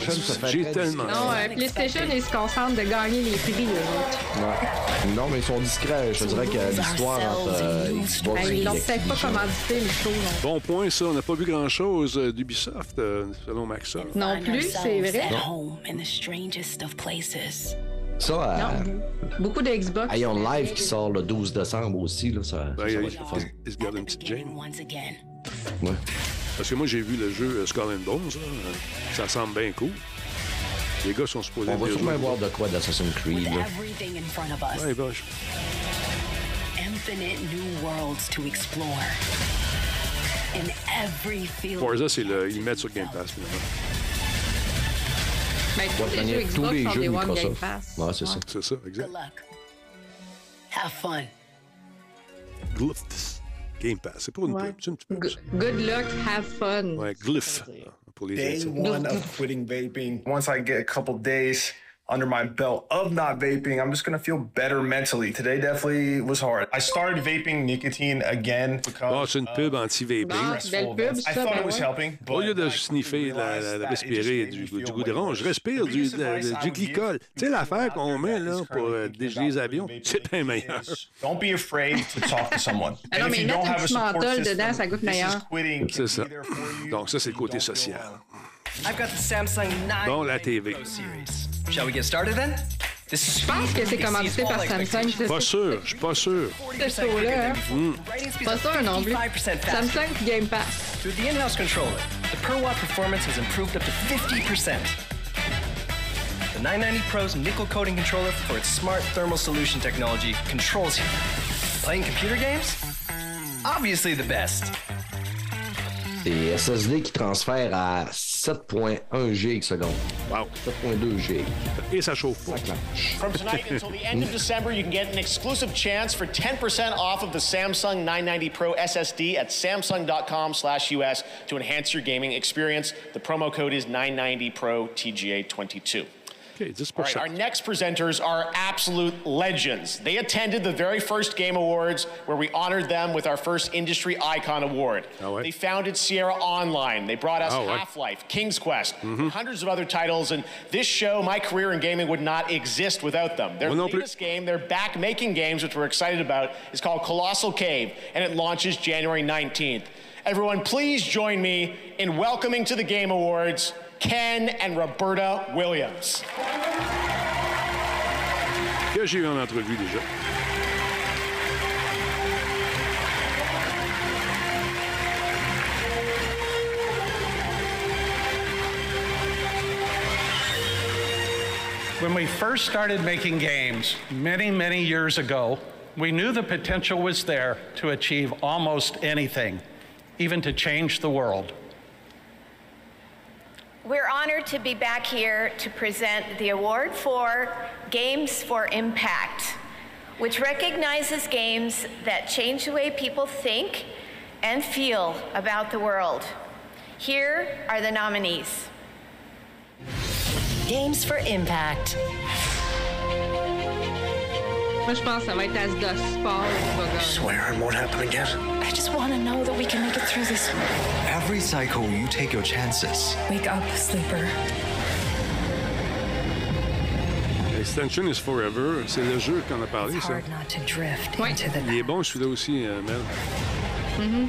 J'ai tellement. Non, euh, PlayStation, ils se concentrent de gagner les prix, eux autres. Ouais. Non, mais ils sont discrets. Je dirais que l'histoire entre euh, Xbox Ben, et ils l'ont peut-être pas commandité, les shows. non. Bon point, ça. On n'a pas vu grand-chose euh, d'Ubisoft, euh, selon Microsoft. Non plus, c'est vrai. At Ça, euh, Non, beaucoup de Xbox. Ion Live qui sort le 12 décembre aussi, là, ça, Ben, ça il, va être le fun. il se une petite. Ouais. Parce que moi, j'ai vu le jeu euh, Skull and Bones. là. Ça semble bien cool. Les gars sont supposés On va sûrement voir de quoi d'Assassin's Creed. Là. Everything in front of us. Ouais, ben, je- Infinite new worlds to explore. In every field. Forza, c'est le... ils mettent sur Game Pass, finalement. Ben, tous Ouais, les jeux tous Xbox les sont jeux des One Game Pass. Ouais, c'est ça. C'est ça, exact. Good luck. Have fun. Glyphs. Game Pass. C'est pas une Ouais. pub, c'est un petit peu. Good good luck, have fun. Ouais, Glyph. Pour les Day one of quitting vaping. Once I get a couple days under my belt of not vaping, I'm just gonna feel better mentally. Today definitely was hard. I started vaping nicotine again because c'est une pub anti-vaping. Ah, pub, I ça, thought ben it was helping, Au lieu de sniffer, la, la- respirer du, du goudron, je respire du, glycol. Tu sais, l'affaire qu'on met là, pour euh, dégeler les avions, c'est bien meilleur. Don't be afraid to talk to someone. [LAUGHS] Non, And if mais you mettre don't un have a petit support menthol system, dedans, ça goûte meilleur. quitting C'est can ça. be there for you. Donc, ça, c'est le côté social. Alone. I've got the Samsung 9 Bon, la TV. Pro series. Shall we get started then? Je pense que c'est commandité par Samsung. c'est Pas sûr, je suis pas sûr. Ce show-là. hein. Hmm. Pas sûr non plus. Samsung Game Pass. Through the in-house controller, the per watt performance has improved up to 50%. The 990 Pro's nickel coating controller for its smart thermal solution technology controls you. Playing computer games? Obviously the best. C'est SSD qui transfère à 7.1 GB seconde. Wow. 7.2 GB. Et ça chauffe pas. From tonight until the end of December, you can get an exclusive chance for 10% off of the Samsung 990 Pro SSD at samsung.com slash US to enhance your gaming experience. The promo code is 990 Pro TGA22. 10 All right, our next presenters are absolute legends. They attended the very first Game Awards where we honored them with our first Industry Icon Award. They founded Sierra Online. They brought us ouais. Half-Life, King's Quest, and hundreds of other titles. And this show, my career in gaming, would not exist without them. Their plus. latest game, they're back making games, which we're excited about, is called Colossal Cave, and it launches January 19th. Everyone, please join me in welcoming to the Game Awards Ken and Roberta Williams. Que j'ai eu en entrevue déjà. When we first started making games many, many years ago, we knew the potential was there to achieve almost anything, even to change the world. We're honored to be back here to present the award for Games for Impact, which recognizes games that change the way people think and feel about the world. Here are the nominees. Games for Impact. Moi, je pense que ça va être Asda Sport qui va gagner. Swear it won't happen again. I just want to know that we can make it through this. Every cycle, you take your chances. Wake up, sleeper. Extension is Forever, c'est le jeu qu'on a parlé, ça. Hard not to drift into the Il est bon celui-là aussi, euh, Mel. Mhm.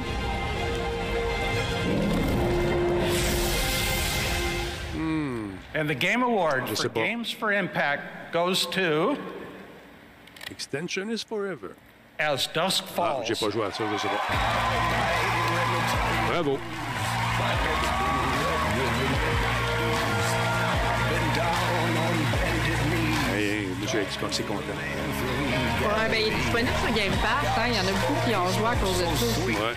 And the Game Award for sais. Games for Impact goes to, Extension is Forever. As Dusk Ah, Falls. j'ai pas joué à ça, je sais pas. Bravo. Hey, monsieur Xbox est content. Ouais, ben, il est disponible sur Game Pass. hein. Il y en a beaucoup qui ont joué à cause de ça aussi. Ouais.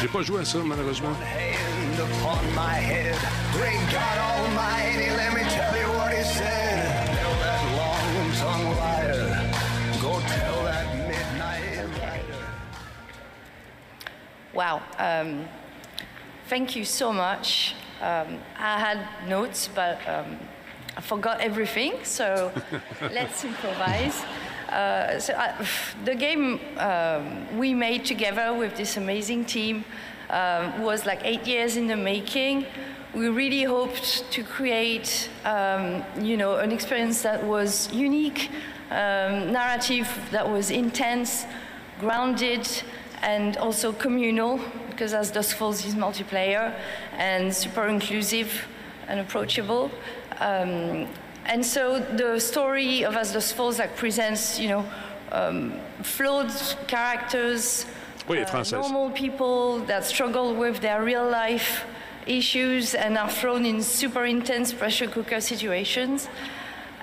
J'ai pas joué à ça, malheureusement. Wow. Um, thank you so much. Um, I had notes, but um, I forgot everything, so [LAUGHS] let's improvise. Uh, so I, the game um, we made together with this amazing team um, was like eight years in the making. We really hoped to create, um, you know, an experience that was unique, um, narrative that was intense, grounded, and also communal, because as Dusk Falls is multiplayer and super inclusive and approachable. Um, and so the story of As Dusk Falls like presents, you know, um, flawed characters, Oui, uh, normal people that struggle with their real life issues and are thrown in super intense pressure cooker situations.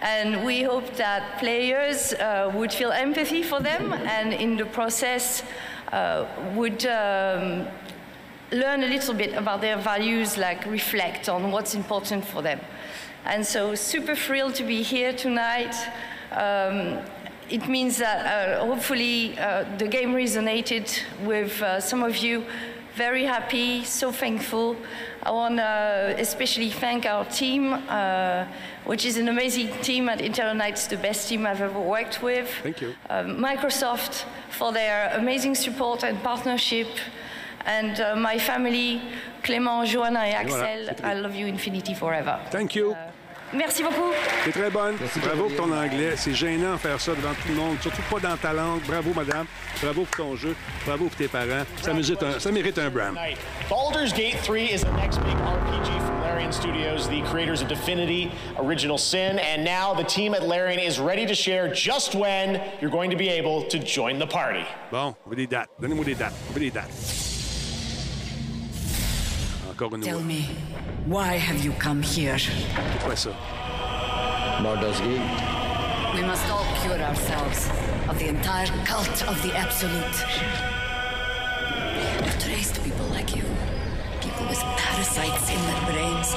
And we hope that players uh, would feel empathy for them and in the process would um, learn a little bit about their values, like reflect on what's important for them. And so, super thrilled to be here tonight. Um, it means that uh, hopefully uh, the game resonated with uh, some of you. Very happy, so thankful. I want to especially thank our team, uh, which is an amazing team at Intel Knights, the best team I've ever worked with. Thank you. Um, Microsoft for their amazing support and partnership, and uh, my family, Clément, Joanna voilà, Axel. I love you infinity forever. Thank you. Merci beaucoup. T'es très bonne. Bravo pour ton anglais. C'est gênant de faire ça devant tout le monde, surtout pas dans ta langue. Bravo, madame. Bravo pour ton jeu. Bravo pour tes parents. Ça mérite un, ça mérite un Bram. Baldur's Gate 3 is the next big RPG from Larian Studios, the creators of Divinity, Original Sin, and now the team at Larian is ready to share just when you're going to be able to join the party. Bon, on veut des dates. Donnez-moi des dates. On veut des dates. Encore une Tell fois. Me, why have you come here? C'est quoi ça? Baldur's Gate. We must all cure ourselves of the entire cult of the Absolute. I've traced people like you, people with parasites in their brains,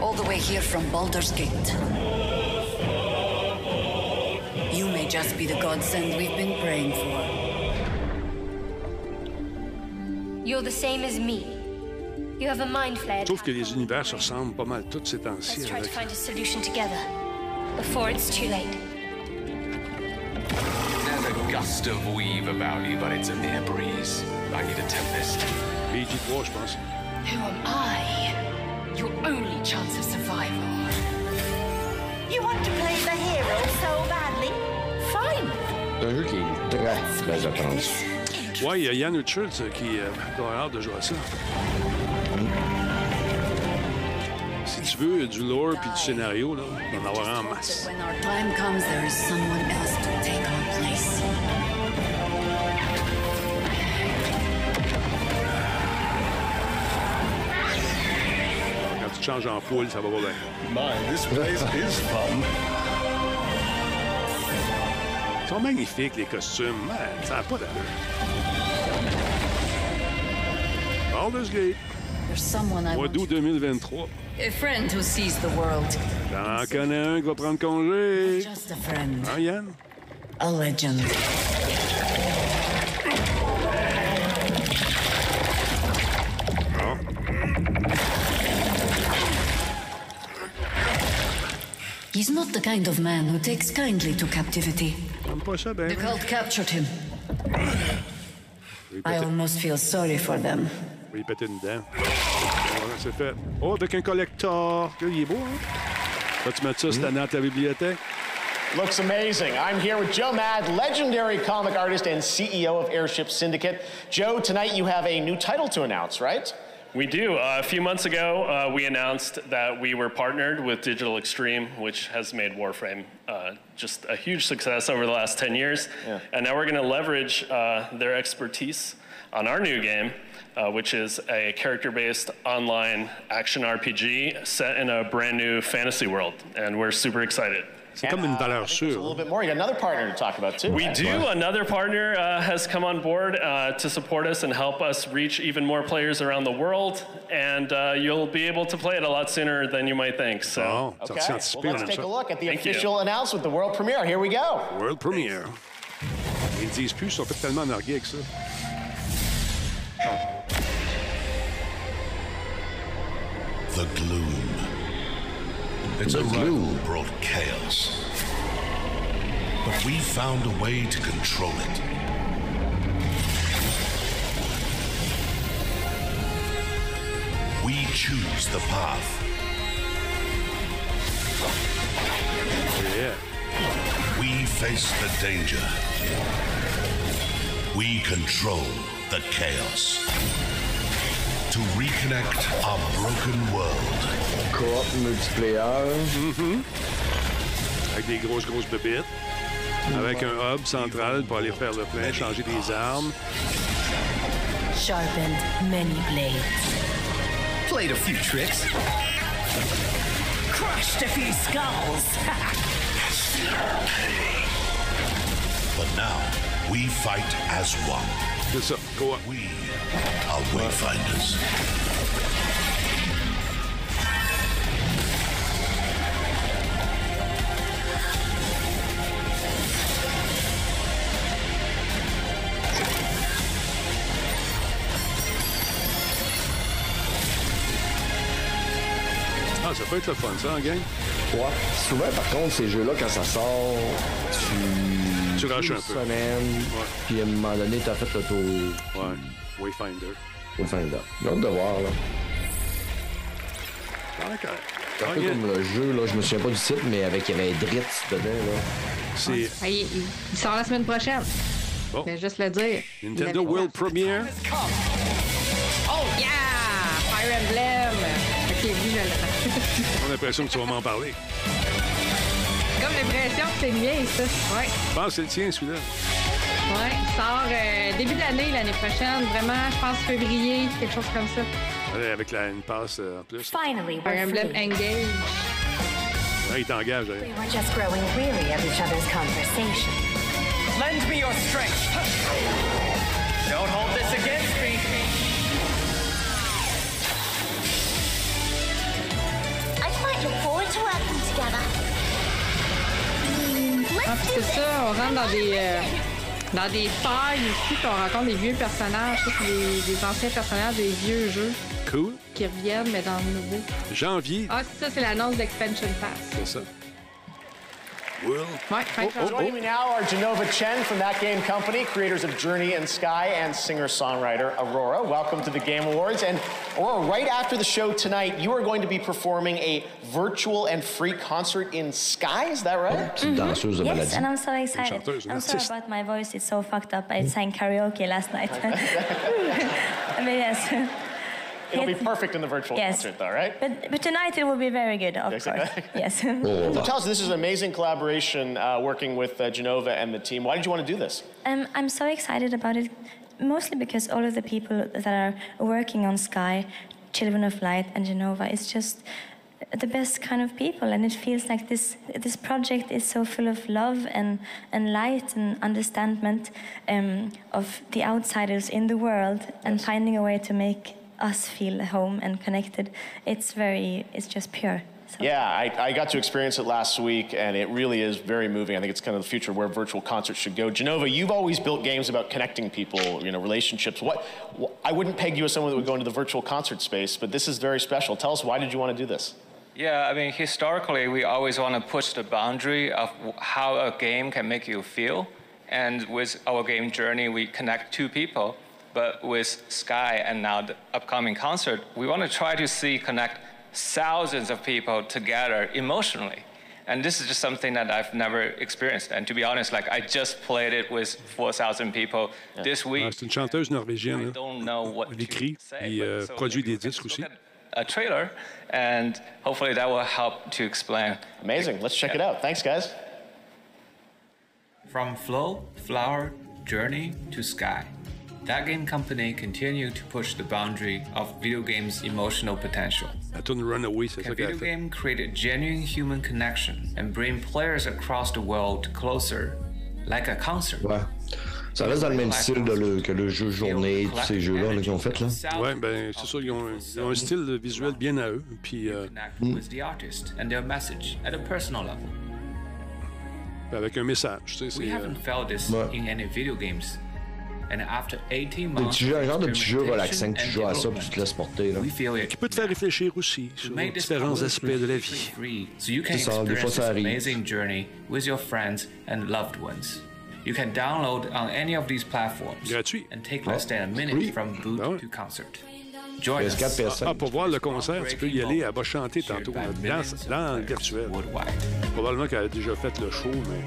all the way here from Baldur's Gate. You may just be the godsend we've been praying for. You're the same as me. Je trouve que les univers se ressemblent pas mal tous ces temps-ci. Let's try to avec- find a solution together before it's too late. There's a gust of weave about you, but it's a mere breeze. I need a tempest. PG3, je pense. Who am I? Your only chance of survival. You want to play the hero so badly? Fine. C'est un jeu qui est très, très attendu. Ouais, il y a Yann Schultz qui euh, doit avoir hâte de jouer à ça. Si tu veux du lore puis du scénario, là, on va en avoir en masse. When our time comes, there is someone else to take our place. Quand tu te changes en poule, ça va pas bien. Man, this place is fun. Ils sont magnifiques, les costumes. Man, ça n'a pas d'allure. Baldur's Gate, mois d'août 2023. A friend who sees the world. J'en connais un qui va prendre congé. Just a friend. Hein, Yann? A legend. He's not the kind of man who takes kindly to captivity. The cult captured him. I almost feel sorry for them. Oui, péter une dent. Voilà, c'est fait. Oh, avec un collector. Il est beau, hein? Vas-tu mettre ça cette année à ta bibliothèque? Looks amazing. I'm here with Joe Mad, legendary comic artist and CEO of Airship Syndicate. Joe, tonight you have a new title to announce, right? We do. Uh, a few months ago, uh, we announced that we were partnered with Digital Extreme, which has made Warframe uh, just a huge success over the last 10 years. And now we're going to leverage uh, their expertise on our new game, uh, which is a character based online action RPG set in a brand new fantasy world. And we're super excited. C'est comme une valeur A little bit more. You got another partner to talk about, too. We right? do. Another partner uh, has come on board uh, to support us and help us reach even more players around the world. And uh, you'll be able to play it a lot sooner than you might think. So, Oh, Okay, well, let's take a look at the Thank you. official announcement, the world premiere. Here we go. World Premiere. Ils disent plus, ils sont tellement nargués avec ça. The gloom. Its The arrival gloom. brought chaos. But we found a way to control it. We choose the path. Yeah. We face the danger. We control the chaos. To reconnect our broken world. Co-op multiplayer. Mhm. Avec des grosses, grosses bébites. Avec un hub central pour aller faire le plein, changer des armes. Sharpen many blades. Played a few tricks. Crushed a few skulls. [LAUGHS] But now, we fight as one. C'est ça. Go up. We are Wayfinders. Ah, ça peut être le fun, ça, en game. Ouais. Souvent, par contre, ces jeux-là, quand ça sort, tu. Tu rushes une un peu. semaine, puis à un moment donné, t'as fait le tour. Ouais. Wayfinder. Wayfinder. J'ai hâte de voir, là. D'accord. C'est un peu comme le jeu, là, je me souviens pas du titre, mais avec, il y avait Dritz dedans, là. C'est Ah, il, il- sort la semaine prochaine. Bon. Je vais juste le dire. Nintendo World Premiere. Oh, yeah! Fire Emblem! Ok, lui, je l'ai. J'ai l'impression que tu vas m'en parler. Comme l'impression que c'est le mien, ça. Ouais. Je pense que c'est le tien, celui-là. Sort euh, début de l'année, l'année prochaine. Vraiment, je pense février, quelque chose comme ça. Ouais, Avec la, une passe euh, en plus. Finally, Emblem free. Engage. Ouais, il t'engage. hein. We were just growing weary of each other's conversation. Lend me your strength. Don't hold this against me. I quite look forward to working together. Ah, puis c'est ça, on rentre dans des, euh, dans des failles ici, puis on rencontre des vieux personnages, des, des anciens personnages des vieux jeux Cool. qui reviennent, mais dans le nouveau. Janvier, Ah, c'est ça, c'est l'annonce d'Expansion Pass. c'est ça. World. Ouais, fin Oh, oh, Joining me now are Genova Chen from That Game Company, creators of Journey and Sky, and singer-songwriter Aurora. Welcome to the Game Awards. And Aurora, right after the show tonight, you are going to be performing a virtual and free concert in Sky. Is that right? Petite danseuse de Yes, and I'm so excited. I'm sorry artiste. about my voice. It's so fucked up. I sang karaoke last night. [LAUGHS] [LAUGHS] but yes. It'll be perfect in the virtual Yes. concert, though, right? But, but tonight it will be very good, of Yes, course. Yes. [LAUGHS] So tell us, this is an amazing collaboration uh, working with uh, Genova and the team. Why did you want to do this? Um, I'm so excited about it, mostly because all of the people that are working on Sky, Children of Light, and Genova, is just the best kind of people, and it feels like this this project is so full of love and and light and understanding um, of the outsiders in the world, and finding a way to make us feel home and connected. It's very, it's just pure. Yeah, I, I got to experience it last week, and it really is very moving. I think it's kind of the future where virtual concerts should go. Genova, you've always built games about connecting people, you know, relationships. What, wh- I wouldn't peg you as someone that would go into the virtual concert space, but this is very special. Tell us, why did you want to do this? Yeah, I mean, historically, we always want to push the boundary of how a game can make you feel. And with our game journey, we connect two people. But with Sky and now the upcoming concert, we want to try to see connect thousands of people together emotionally. And this is just something that I've never experienced. And to be honest, like I just played it with 4,000 people this week. Ah, c'est une chanteuse norvégienne. I don't know what Elle écrit et euh, produit des disques aussi. a trailer, and hopefully that will help to explain. Amazing. Let's check it out. Thanks, guys. From flow, flower, journey to sky. That game company continued to push the boundary of video games' emotional potential. La tourne Runaway, c'est ça Can qu'elle video game create a genuine human connection and bring players across the world closer, like a concert? Ouais. Ça reste dans le même style de le- que le jeu journée, tous ces jeux-là là, qu'ils ont fait. Là. Ouais, ben c'est ça, ils ont, ils ont un style visuel bien à eux. Puis euh, With the artist and their message at a personal level. avec un message. Tu sais, We c'est, euh, 18 Un genre de petit jeu relaxant que tu joues à ça puis tu te laisses porter. Là. Qui peut te faire réfléchir aussi sur différents aspects de la vie. free, so you can C'est ça, des fois, experience ça this arrive. amazing journey with your friends and loved ones. You can download on any of these platforms Gratuit. and take less than a minute Oui. from boot Ben ouais. to concert. Join us. PS4, PS5. Ah, pour voir le concert, tu peux y aller. Elle va chanter tantôt dans, dans le virtuel. Probablement qu'elle a déjà fait le show, mais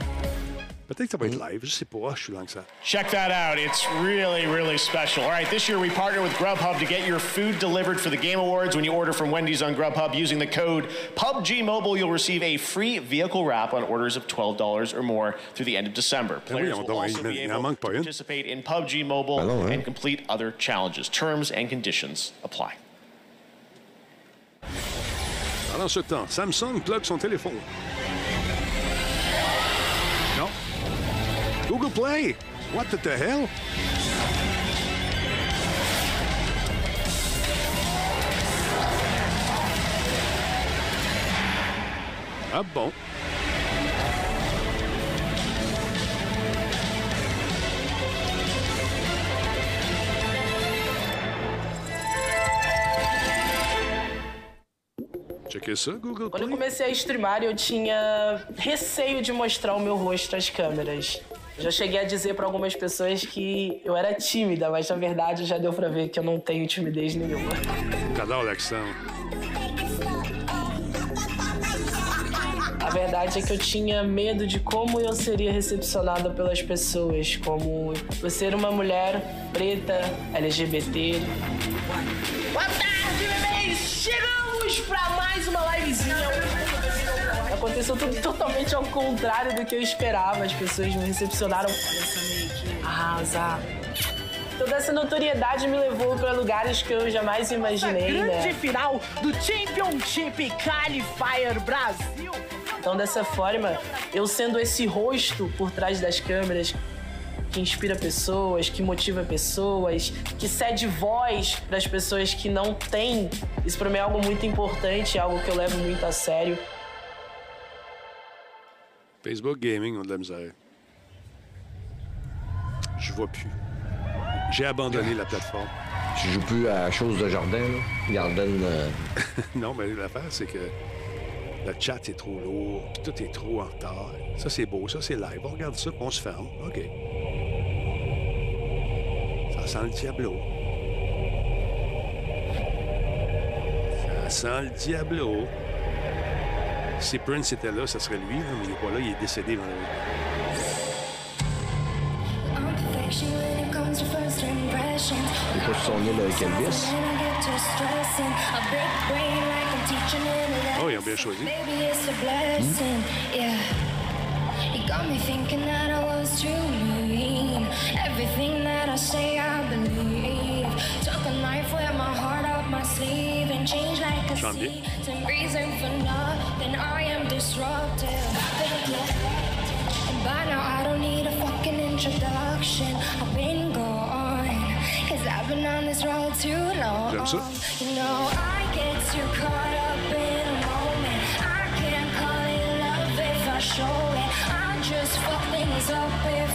peut-être que ça va live. Je sais pas. Je suis lent que ça. Check that out. It's really, really special. All right, this year we partner with Grubhub to get your food delivered for the Game Awards. When you order from Wendy's on Grubhub using the code PUBG Mobile, you'll receive a free vehicle wrap on orders of $12 or more through the end of December. Ben oui, Players on will also be il en able to participate in PUBG Mobile Ben and complete other challenges. Terms and conditions apply. Pendant ce temps, Samsung plug son téléphone. Play. What the hell? Ah bon? Checker ça, Google Quando eu comecei a streamar, eu tinha receio de mostrar o meu rosto às câmeras. Já cheguei a dizer pra algumas pessoas que eu era tímida, mas na verdade já deu pra ver que eu não tenho timidez nenhuma. J'adore l'accent. A verdade é que eu tinha medo de como eu seria recepcionada pelas pessoas, como eu ser uma mulher preta, LGBT. Boa tarde, bebês! Chegamos pra mais uma livezinha. Aconteceu tudo totalmente ao contrário do que eu esperava. As pessoas me recepcionaram dessa meio que. Toda essa notoriedade me levou para lugares que eu jamais imaginei, Essa grande né? final do Championship Qualifier Brasil. Então, dessa forma, eu sendo esse rosto por trás das câmeras que inspira pessoas, que motiva pessoas, que cede voz para as pessoas que não têm, isso para mim é algo muito importante, é algo que eu levo muito a sério. Facebook Gaming ont de la misère. Je vois plus. J'ai abandonné la plateforme. Tu joues plus à chose de jardin, là? Garden. euh, [LAUGHS] non, mais l'affaire, c'est que le chat est trop lourd, puis tout est trop en retard. Ça, c'est beau, ça, c'est live. On regarde ça, puis on se ferme. OK. Ça sent le Diablo. Ça sent le Diablo. Si Prince était là, ça serait lui, mais il n'est pas là, il est décédé malheureusement. Perfection when it comes to first impressions. Il est pas son île avec Elvis. Oh, ils ont bien choisi. Maybe it's a blessing, yeah. You got me thinking that I was too mean. Everything that I say, I disruptive. And by now I don't need a fucking introduction. I've been gone. Cause I've been on this road too long. You know, I get too caught up in a moment. I can't call it love if I show it. I just fuck things up if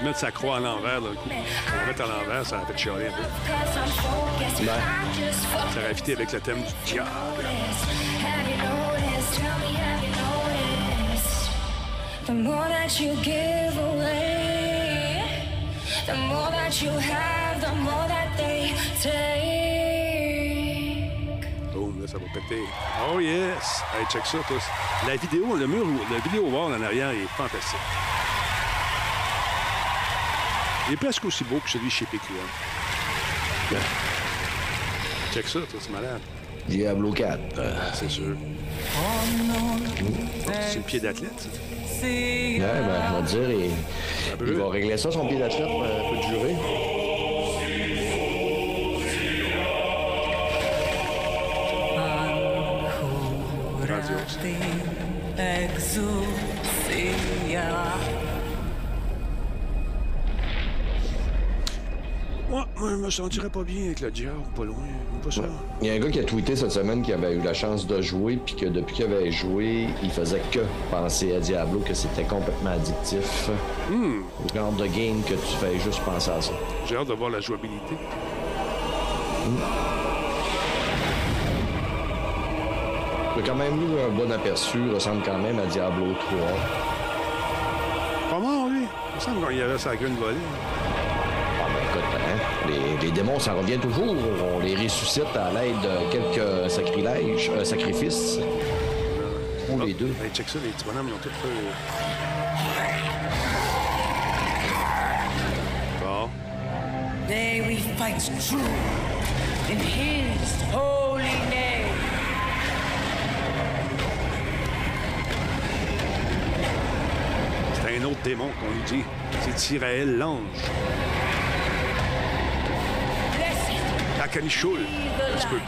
dû mettre sa croix à l'envers, là, le coup. La mettre à l'envers, ça a fait chialer un peu. Ben, ça avec le thème du diable. The more that you give away, the more that you have, the more that they take. Boum, là, ça va péter. Oh yes! Hey, check ça, tous. La vidéo, le mur, le vidéo wall en arrière est fantastique. Il est presque aussi beau que celui chez PQM. Check ça, toi, c'est malade. Diablo 4. c'est sûr. C'est le pied d'athlète, ça. Ouais, ben, on va dire, il, il va régler ça, son pied d'athlète, euh, peut te jurer. Ouais, moi, je me sentirais pas bien avec le diable, pas loin. Pas ça. Il y a un gars qui a tweeté cette semaine qui avait eu la chance de jouer, puis que depuis qu'il avait joué, il faisait que penser à Diablo, que c'était complètement addictif. Hmm. Le genre de game que tu fais juste penser à ça. J'ai hâte de voir la jouabilité. J'ai quand même eu un bon aperçu, ressemble quand même à Diablo 3. Pas mort, lui. Il me semble qu'il y avait sa une volée. Les, les démons, ça revient toujours. On les ressuscite à l'aide de quelques sacrilèges, euh, sacrifices. Ou les deux. Hey, check ça, les petits bonhommes, ils ont tout fait. Bon. Nay, we fight true in His holy name. C'est un autre démon qu'on nous dit. C'est Tyrael l'ange. Un petit peu.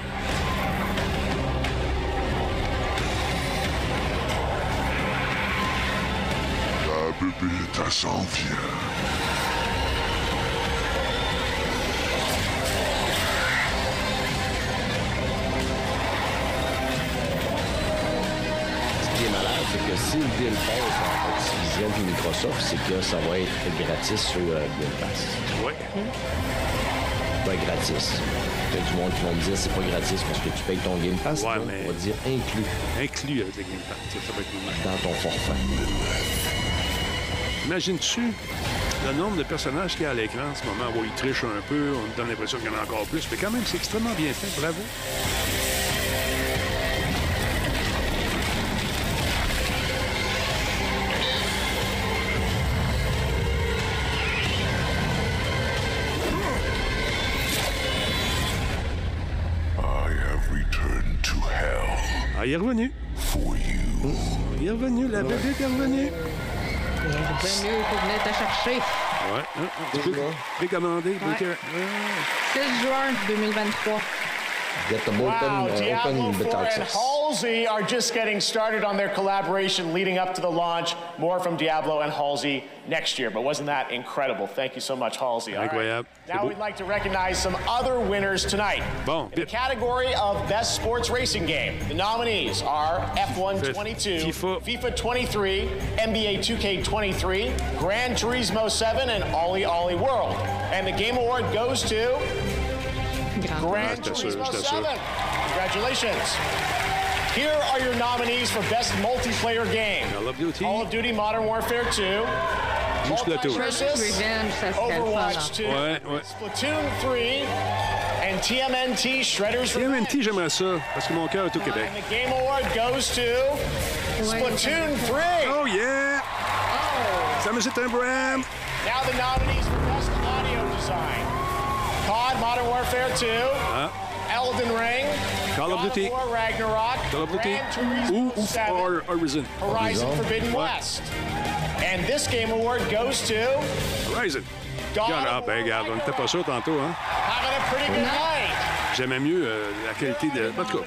La bébête, elle s'en vient. Ce qui est malade, c'est que si le deal passe entre Activision et Microsoft, c'est que ça va être gratis sur euh, Game Pass. Ouais. Pas gratis. Il y a du monde qui vont me dire c'est pas gratis parce que tu payes ton Game Pass. Ouais, donc mais- On va dire inclus Inclus avec le Game Pass. Ça, va être une- dans ton forfait. Imagines-tu le nombre de personnages qu'il y a à l'écran en ce moment où ils trichent un peu, on donne l'impression qu'il y en a encore plus, mais quand même, c'est extrêmement bien fait. Bravo. Il est revenu. Il est revenu, la bébé est revenue. C'est mieux qu'il venait te chercher. Ouais, hein, tu peux précommander. Baker. 6 juin 2023. Get the Wow, open, uh, Diablo open 4 beta and access. Halsey are just getting started on their collaboration leading up to the launch. More from Diablo and Halsey next year. But wasn't that incredible? Thank you so much, Halsey. All right. Incroyable. C'est Now we'd like to recognize some other winners tonight. Bon, In the category of Best Sports Racing Game, the nominees are F1 22, FIFA. FIFA 23, NBA 2K23, Gran Turismo 7, and Ollie Ollie World. And the Game Award goes to Gran j'étais sûr, Turismo 7. Congratulations. Here are your nominees for Best Multiplayer Game. Call of Duty. Call of Duty Modern Warfare 2. Juste le tour. Multiversus, Revenge, ça serait le fun, Overwatch 2, Ouais, ouais. Splatoon 3, and TMNT Shredder's Revenge. TMNT, j'aimerais ça, parce que mon cœur est au Québec. And the Game Award goes to Splatoon 3. Oh yeah! Ça me c'est un bram! Now the nominees for Best Audio Design. COD Modern Warfare 2, Ah, Elden Ring, Call of Duty. War Ragnarok, Call of Duty. Gran Turismo Ou, ou 7, or, Horizon. Horizon Forbidden. West. And this Game Award goes to Horizon. Ah, ben, regarde, on n'était pas sûr tantôt, hein? having a pretty good night. J'aimais mieux euh, la qualité de. En tout cas,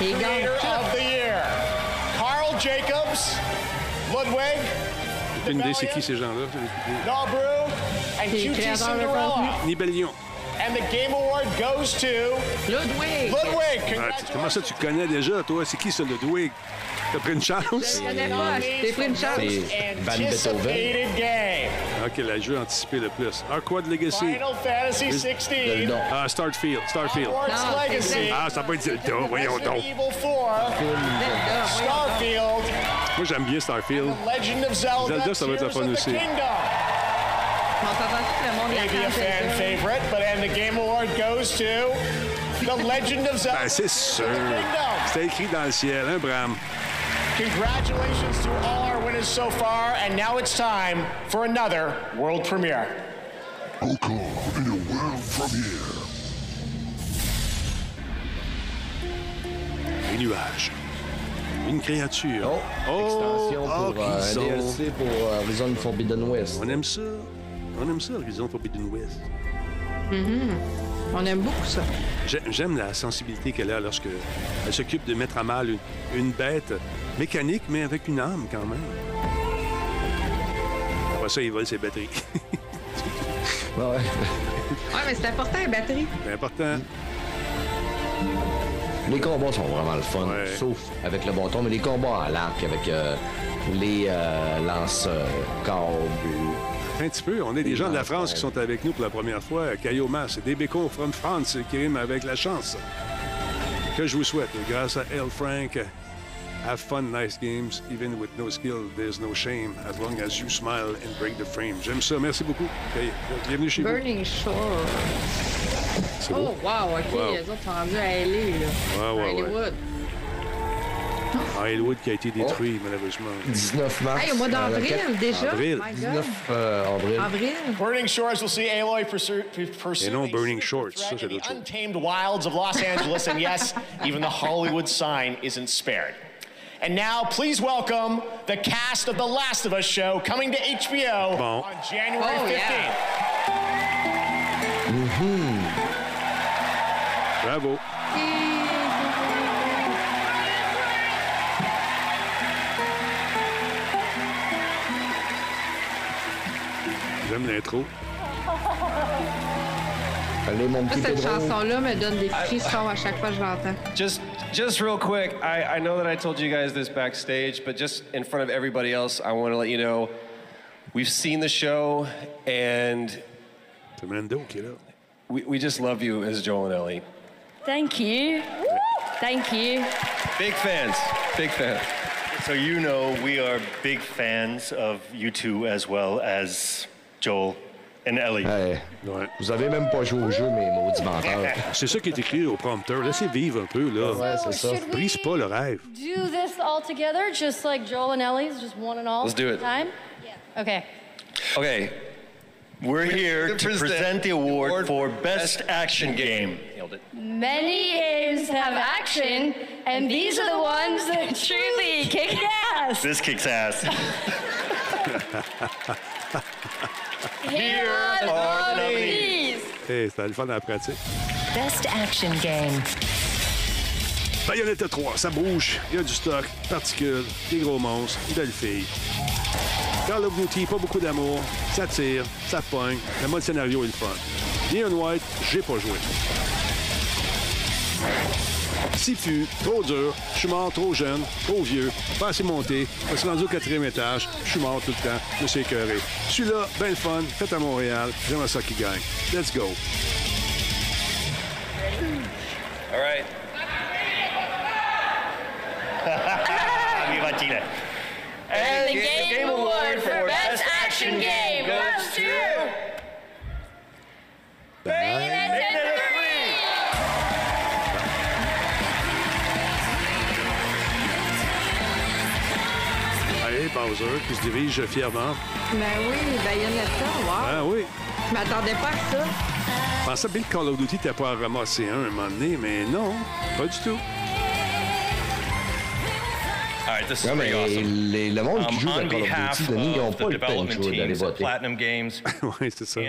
He of the Year. Carl Jacobs, Ludwig, j'ai une idée, c'est qui ces gens-là? Nobru, and Puis QT créateur de Cinderella. Nibelion. And the Game Award goes to Ludwig. Ludwig. Ah, comment ça, tu connais déjà, toi? C'est qui, ça, Ludwig? T'as pris une chance? Je connais pas, j'ai pris une chance. C'est Van Beethoven. Ok, le jeu anticipé le plus. Arquad Legacy. Final Fantasy Le 16. nom. Ah, Starfield. Starfield. Legacy. Ah, ça va être Zelda, voyons donc. Evil 4. Starfield. Moi, j'aime bien Starfield. Legend of Zelda. Zelda, ça va être le Tears fun aussi. Kingdom. On s'entend que Maybe a fan Zelda. favorite, but and the Game Award goes to The Legend of Zelda. Ben, c'est sûr. Tears of the Kingdom. C'était écrit dans le ciel, hein, Bram? Congratulations to all our winners so far, and now it's time for another world premiere. Welcome in a world premiere. Les nuages. Une créature. Oh. oh, extension pour euh, ah, un Horizon. DLC pour euh, Horizon Forbidden West. On aime ça. On aime ça, Horizon Forbidden West. Mhm. On aime beaucoup ça. J'ai- J'aime la sensibilité qu'elle a lorsque elle s'occupe de mettre à mal une, une bête mécanique, mais avec une âme quand même. Après ça, il vole ses batteries. [LAUGHS] Ouais. Ouais, mais c'est important, la batterie. C'est important. Les combats sont vraiment le fun, sauf avec le bâton, mais les combats à l'arc avec euh, les euh, lance-câbles. Un petit peu. On est des gens de la France qui sont avec nous pour la première fois. Cayoma, c'est des bécons from France qui riment avec la chance. Que je vous souhaite, grâce à L. Frank. Have fun, nice games. Even with no skill, there's no shame. As long as you smile and break the frame. J'aime ça. Merci beaucoup. Bienvenue chez vous. Burning Shore. Oh, wow, OK. Wow. Les autres sont rendus à LA, là. Ouais, ouais. Hollywood. Elwood qui a été détruit, malheureusement. 19 mars. Hey, au mois d'avril, euh, déjà? Avril. My God. 19 euh, avril. Avril. Burning Shores will see Aloy pursue, pursue Et non Burning Shorts. Ça, c'est d'autres choses. untamed wilds of Los Angeles, and yes, [LAUGHS] even the Hollywood sign isn't spared. And now, please welcome the cast of The Last of Us show coming to HBO Bon. on January Oh, 15th. Mhm. Bravo. J'aime l'intro. Allez, mon petit cette chanson-là me donne des frissons à chaque fois que je l'entends. Just, just real quick, I, I know that I told you guys this backstage, but just in front of everybody else, I want to let you know we've seen the show and C'est Mando qui est là. we, we just love you as Joel and Ellie. Thank you. Thank you. Big fans, big fans. So you know we are big fans of you two as well as Joel and Ellie. Hey, Vous avez même pas joué au jeu, mes maudits menteurs. [LAUGHS] C'est ça qui est écrit au prompteur. Laissez vivre un peu, là. Ouais, c'est ça. Brise pas le rêve. Do this all together, just like Joel and Ellie's, just one and all. Let's do it. Time? Yeah. Okay. Okay, we're here to present the award for Best Action Game. Many games have action, and these are the ones that truly kick ass. This kicks ass. [LAUGHS] Here are the nominees. Hey, c'était le fun à la pratique. Best Action Game. Bayonetta 3, ça bouge, il y a du stock, particules, des gros monstres, une belle fille. Call of Duty, pas beaucoup d'amour, ça tire, ça pogne, le mode scénario est le fun. Neon White, j'ai pas joué. Sifu, trop dur, je suis mort trop jeune, trop vieux, pas assez monté, je suis rendu au quatrième étage, je suis mort tout le temps, je me suis écœuré. Celui-là, ben le fun, fait à Montréal, j'aimerais ça qui gagne. Let's go. All right. [LAUGHS] And the Game Award for Best Action Game goes to Bayonetta Bowser, qui se dirige fièrement. Ben oui, Bayonetta, wow. Ah oui. Je m'attendais pas à ça. Je pensais bien que Call of Duty t'as pas ramassé un un moment donné, mais non, pas du tout. All right, this is Non, mais awesome. les- le monde qui Um, joue à Call of behalf Duty, Denis, ils n'ont of pas the le temps de development jouer, d'aller voter. Platinum Games [LAUGHS] oui, c'est ça.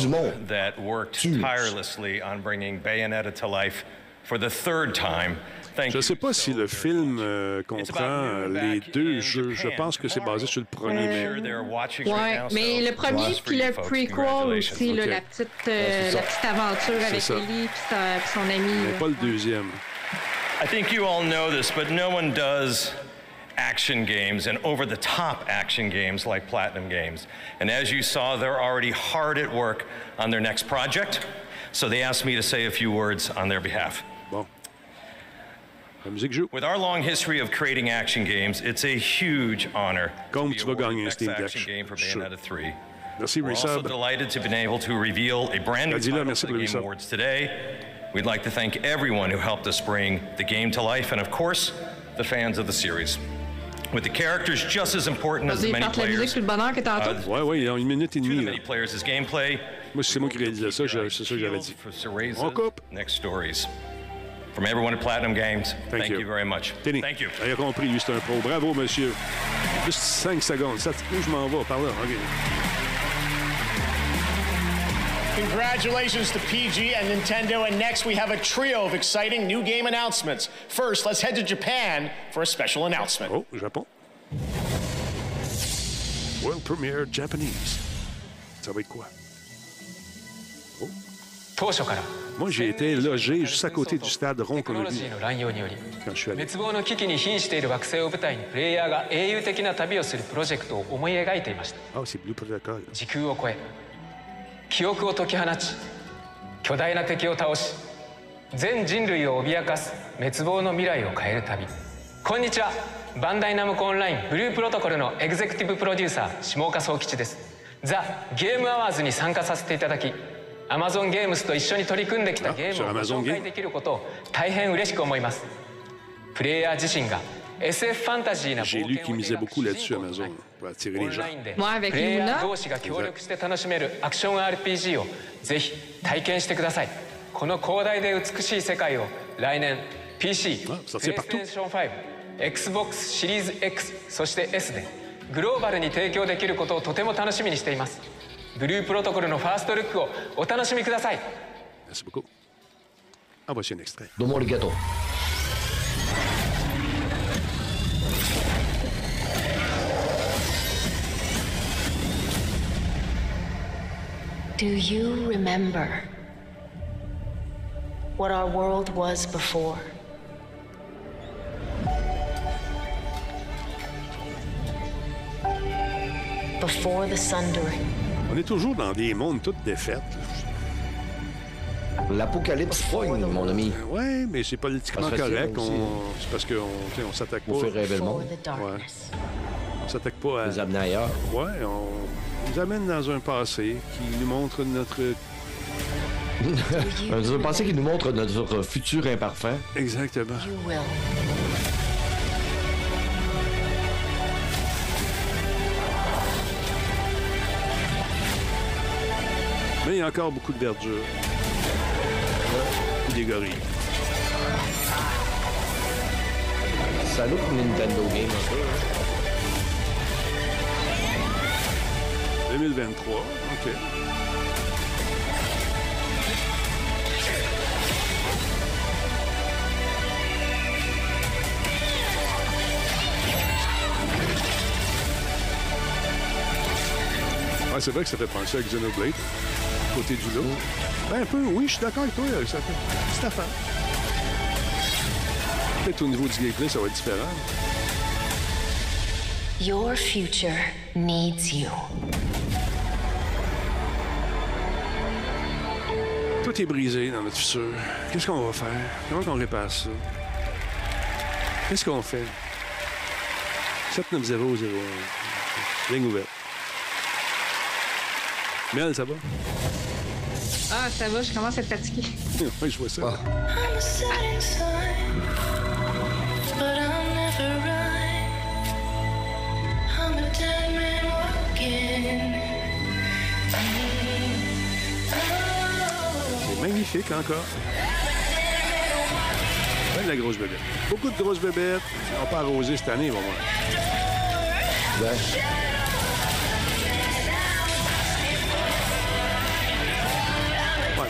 du monde. that worked tirelessly on bringing Bayonetta to life for the third time. Thank Je you. sais pas si le film euh, comprend euh, les deux jeux. Je pense que c'est basé sur le premier. Watching Ouais, mais so le premier puis le folks. prequel aussi, là, Ok. la, petite, euh, la petite aventure avec ça. Ellie puis son ami. Mais là. pas le deuxième. I think you all know this, but no one does action games and over the top action games like Platinum Games. And as you saw, they're already hard at work on their next project. So they asked me to say a few words on their behalf. Bon. La musique joue. With our long history of creating action games, it's a huge honor Comme to be tu vas gagner un Steam Deck. Action Game for Bayonetta 3. Merci, We're also delighted to be able to reveal a brand new title merci for the Game resub. Awards today. We'd like to thank everyone who helped us bring the game to life, and of course, the fans of the series. With the characters just as important as the many parte la musique players, puis le bonheur que tantôt. uh, Ouais, ouais, il y a une minute et to demie. the many players as gameplay, Moi, c'est moi qui réalisais ça, je- c'est ça que j'avais dit. for Cereza's On coupe. next stories From everyone at Platinum Games, Thank thank, you. you. very much. Tenez, Thank you. il a compris, lui, c'est un pro. Bravo, monsieur. Juste 5 secondes. Ça, où je m'en vais? Par là. OK. Congratulations to PG and Nintendo. And next, we have a trio of exciting new game announcements. First, let's head to Japan for a special announcement. Oh, Japon. World Premiere Japanese. Ça va être quoi? 当初から Moi, j'ai été logé juste à côté du stade rond テクノ qu'on a ロ vu ジーの乱用により quand je suis allé. 滅亡の危機に瀕している惑星を舞台にプレイヤーが英雄的な旅をするプロジェクトを思い描いていました Ah, c'est Blue Protocol. 時空を超え記憶を解き放ち巨大な敵を倒し全人類を脅かす滅亡の未来を変える旅こんにちはバンダイナムコオンラインブループロトコルのエグゼクティブプロデューサー下岡総吉ですザ・ゲームアワーズに参加させていただきアマゾンゲームスと一緒に取り組んできたゲームをご紹介できることを大変嬉しく思います。プレイヤー自身が SF ファンタジーな Amazon, pour attirer les gens. オンラインでプレイヤー同士が協力して楽しめるアクション RPG をぜひ体験してください。この広大で美しい世界を来年 PC、プレイステーション5、XBOX シリーズ X そして S でグローバルに提供できることをとても楽しみにしていますブループロトコルのファーストルックをお楽しみください Merci beaucoup. Ah, un extrait. Arigato. Do you remember what our world was before? Before the Sundering. On est toujours dans des mondes toutes défaites. L'apocalypse pogne, mon ami. Ouais, mais c'est politiquement fait correct. On- C'est parce qu'on tu sais, on s'attaque pas. Pour faire rêver le monde. Ouais. On s'attaque pas à. Les amener ailleurs. Ouais, on nous amène dans un passé qui nous montre notre. Je pensais qu'il nous montre notre futur imparfait. Exactement. You will. Mais il y a encore beaucoup de verdure. Des gorilles. Ça look Nintendo Game un peu. hein. 2023, OK. Ouais, c'est vrai que ça fait penser à Xenoblade, côté du lot. Ben, un peu, oui, je suis d'accord avec toi, petite affaire. Peut-être au niveau du gameplay, ça va être différent. Your future needs you. Tout est brisé dans notre futur. Qu'est-ce qu'on va faire? Comment on répare ça? Qu'est-ce qu'on fait? 79001. Ligne ouverte. Mel, ça va? Ah, ça va, je commence à être fatiguée. [LAUGHS] oui, je vois ça. I'm a setting sun, but I'll never run. I'm a dead man walking. C'est magnifique encore. Ouais, de la grosse bébête. Beaucoup de grosses bébêtes. On va pas arroser cette année, on va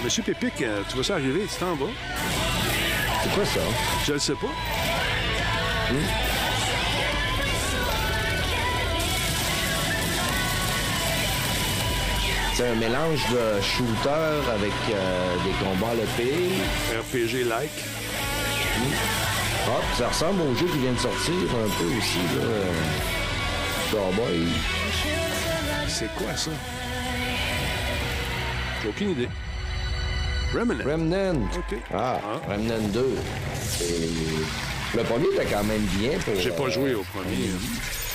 Monsieur Pépic, euh, tu vois ça arriver, tu t'en vas. C'est quoi ça? Je le sais pas. C'est un mélange de shooter avec euh, des combats à. RPG-like. Ah, puis ça ressemble au jeu qui vient de sortir un peu aussi, là. Cowboy. C'est quoi ça? J'ai aucune idée. Remnant. Remnant. OK. Ah, Remnant 2. Et le premier était quand même bien pour. J'ai pas euh, joué au premier.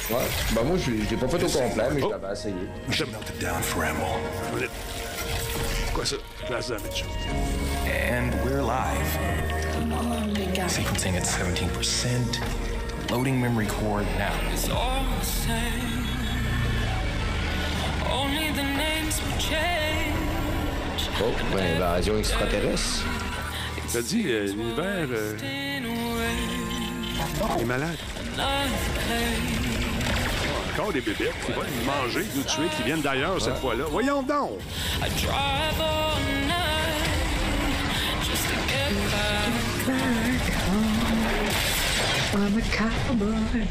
Ouais. Ben moi, je l'ai je pas fait au complet, mais je l'avais essayé. Quoi ça? Class damage. And we're live. Sequencing at 17%. Loading memory core now. It's all the same. Only the names will change. Oh, ben, invasion extraterrestre. T'as dit, euh, l'univers euh, est malade. Encore des bébêtes qui vont nous manger, nous tuer, qui viennent d'ailleurs cette fois-là. Voyons donc! All night just to get back. I'm a cowboy.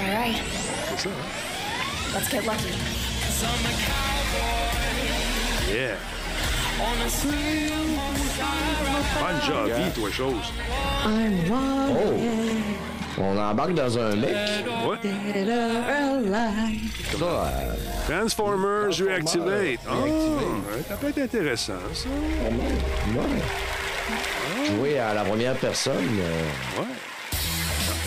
All right, C'est ça, hein? let's get lucky. Yeah! Bonne toi, chose. Oh! On embarque dans un mec. Ouais. Ça, euh, Transformers Reactivate. Ah, ouais, ça peut être intéressant, ça. ouais. Jouer à la première personne. euh, Ouais.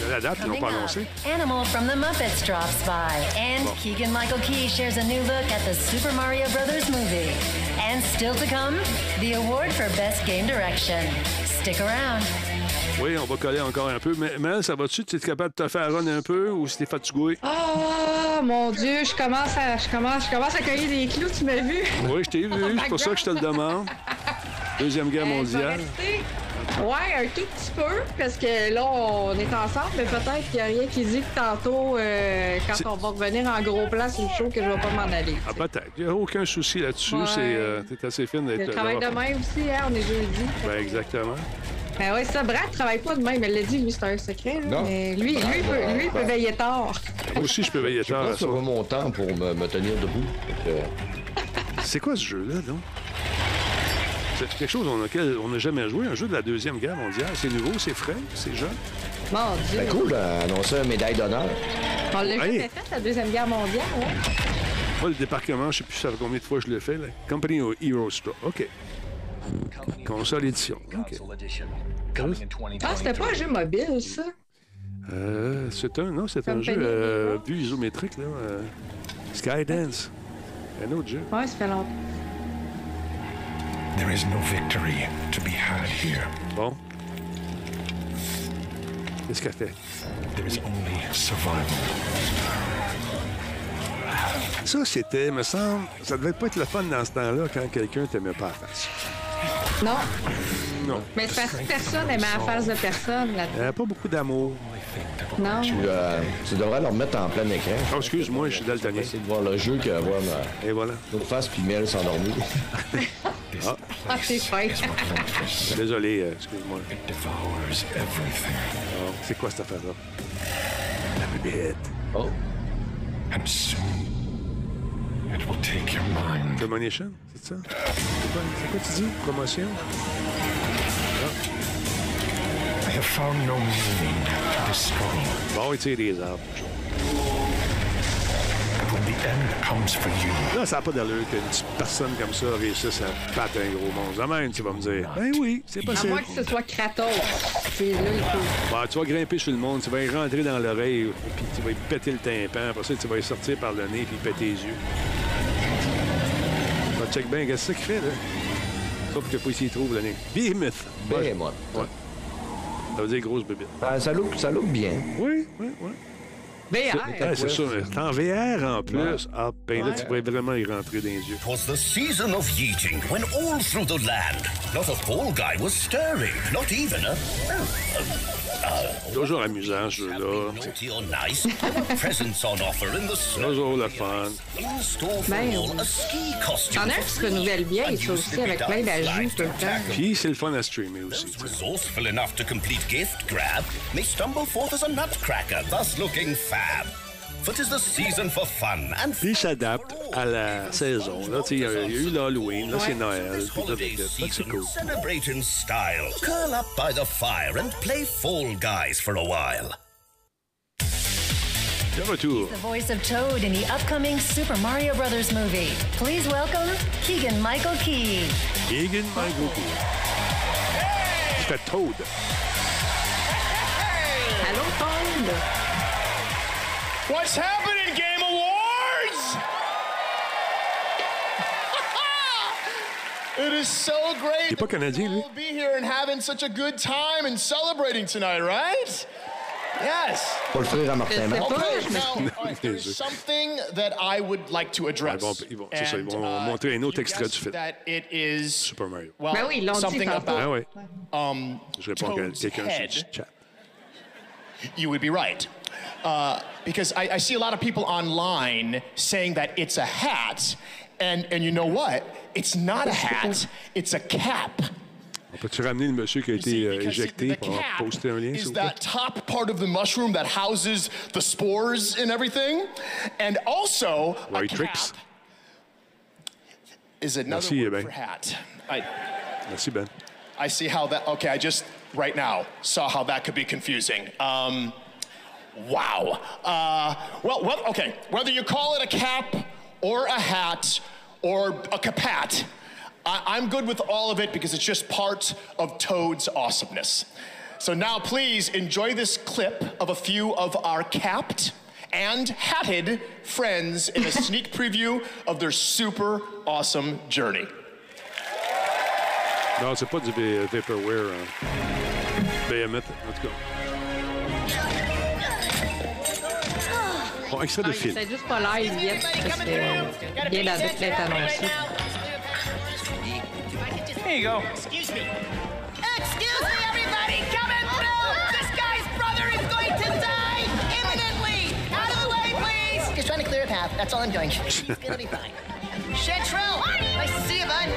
La date, ils l'ont pas annoncé. Animal from the Muppets drops by, and Keegan Michael Key shares a new look at the Super Mario Brothers movie. And still to come, the award for Best Game Direction. Stick around. Oui, on va coller encore un peu. Mais Mel, ça va-tu? Tu es capable de te faire run un peu ou si t'es fatigué? Oh mon Dieu, je commence à, je commence, je commence à cueillir des clous, tu m'as vu? Oui, je t'ai vu. C'est pour ça que je te le demande. [LAUGHS] Deuxième guerre Euh, mondiale. Ouais, un tout petit peu, parce que là, on est ensemble, mais peut-être qu'il n'y a rien qui dit que tantôt, euh, quand on va revenir en gros plan sur le show, que je vais pas m'en aller. Ah, peut-être. Il n'y a aucun souci là-dessus. Ouais. C'est, euh, t'es assez fine d'être Le travail d'avoir- demain aussi, hein, on est jeudi. Ben, exactement. Ben ouais, ça, Brad travaille pas demain, mais elle l'a dit, lui, c'est un secret. là, Non. Mais lui, lui, Brad, peut, lui, il peut veiller tard. Moi aussi, je peux veiller tard à ça. sur mon temps pour me, me tenir debout. Que- C'est quoi ce jeu-là, donc? C'est quelque chose auquel on n'a jamais joué, un jeu de la Deuxième Guerre mondiale. C'est nouveau, c'est frais, c'est jeune. Mon Dieu. Ben cool, d'annoncer une médaille d'honneur. On l'a Hey. jamais fait, la Deuxième Guerre mondiale, hein? Moi, le débarquement, je sais plus ça combien de fois je l'ai fait. Là. Company Hero Store. OK. Console édition. OK. Ah, c'était pas un jeu mobile, ça? Euh, c'est un, non, c'est un jeu euh, vue isométrique, là. euh, Skydance. Un autre jeu. Ouais, ça fait longtemps. There is no victory to be had here. Bon. Qu'est-ce qu'elle fait? There is only survival. Ça, c'était, me semble, ça devait pas être le fun dans ce temps-là quand quelqu'un t'aimait pas la face. Non, Non. mais c'est parce que personne aimait la face de personne, là Il n'y avait pas beaucoup d'amour. Non. Tu, euh, tu devrais le remettre en plein écran. Oh, excuse-moi, je suis daltonien. Essayer de voir le jeu que voir ma... Et voilà. L'autre face, puis Mel s'endormir. [LAUGHS] Ah, Ah, c'est fin. désolé, euh, excuse-moi. Devours everything. Oh, c'est quoi cette affaire-là? La bébête. Oh. And soon, it will take your mind. Domination, c'est ça? C'est quoi, c'est quoi tu dis? Promotion? Have found no meaning to this struggle. Bon, il tire des arbres. When the end comes for you, Là, ça n'a pas d'allure qu'une petite personne comme ça réussisse à battre un gros monstre. De même, tu vas me dire, ben oui, c'est À possible. moins que ce soit Kratos. C'est là. Bon, tu vas grimper sur le monde, tu vas y rentrer dans l'oreille, puis tu vas y péter le tympan. Après ça, tu vas y sortir par le nez, puis péter les yeux. Va check bien, qu'est-ce que ça qu'il fait, là? Sauf que pas ici, il trouve le nez. Behemoth. Behemoth. Ouais. Ça veut dire grosse bébite. Ah, ça look, ça look bien. Oui, oui, oui. VR. Ouais, c'est ça. C'est en VR en plus. Ah, ben là, tu vas vraiment y rentrer dans les yeux. Twas the season of yeeting when all through the land not a fall guy was stirring, not even a. Toujours amusant, ce jeu-là. [LAUGHS] Toujours le fun. Ben. T'en as un qui se renouvelle bien, ça aussi, avec plein d'ajouts tout le temps. Puis c'est le fun à streamer aussi. tu sais. Resourceful enough to complete gift grab may stumble forth as a nutcracker, thus looking fab. For 'tis the season for fun and Puis il s'adapte à la saison. Là, tu il y a il y a eu l'Halloween, là, c'est Noël. Puis tout, tout, holiday tout. Fait que c'est cool. celebrate in style. Curl up by the fire and play Fall Guys for a while. De retour. The voice of Toad in the upcoming Super Mario Brothers movie. Please welcome Keegan Michael Key. Keegan Michael Key. Il fait Toad. Allô, Toad? What's happening, Game Awards? [LAUGHS] it is so great Il est pas canadien, lui. to be here and having such a good time and celebrating tonight, right? Yes. Pas le frère à Okay, now, all right, Niaiseux. [LAUGHS] there's something that I would like to address. Ils vont- ils vont- c'est ça, ils And, vont uh, montrer un autre you extrait du film. That it is Super Mario. well, Ben oui, ils dit something about Ah ouais. um, Je réponds à Toad's quelqu'un sur head. le chat. you would be right. Uh, because I, I see a lot of people online saying that it's a hat, and, and you know what? It's not a hat, [LAUGHS] it's a cap. On peut-tu ramener le monsieur qui a été euh, Because éjecté the pour poster un lien, s'il is vous plaît? that top part of the mushroom that houses the spores and everything, and also a White cap Tricks. is another Merci, word Ben. for hat. I, Merci, Ben. I see how that. Okay, I just right now saw how that could be confusing. Um, wow. Uh, well, well, okay. Whether you call it a cap or a hat or a capat, I, I'm good with all of it because it's just part of Toad's awesomeness. So now, please enjoy this clip of a few of our capped and hatted friends in a [LAUGHS] sneak preview of their super awesome journey. Non, c'est pas du va- Vaporware. Hein. Behemoth, en tout Bon, extrait de film. C'est juste pas live yet, parce que bien la d'être annoncé. Here you go. Excuse me. Excuse me, everybody! Coming through! This guy's brother is going to die imminently! Out of the way, please! Just trying to clear a path. That's all I'm doing. He's gonna be fine. [LAUGHS] Chantrell! Nice to see you, bud.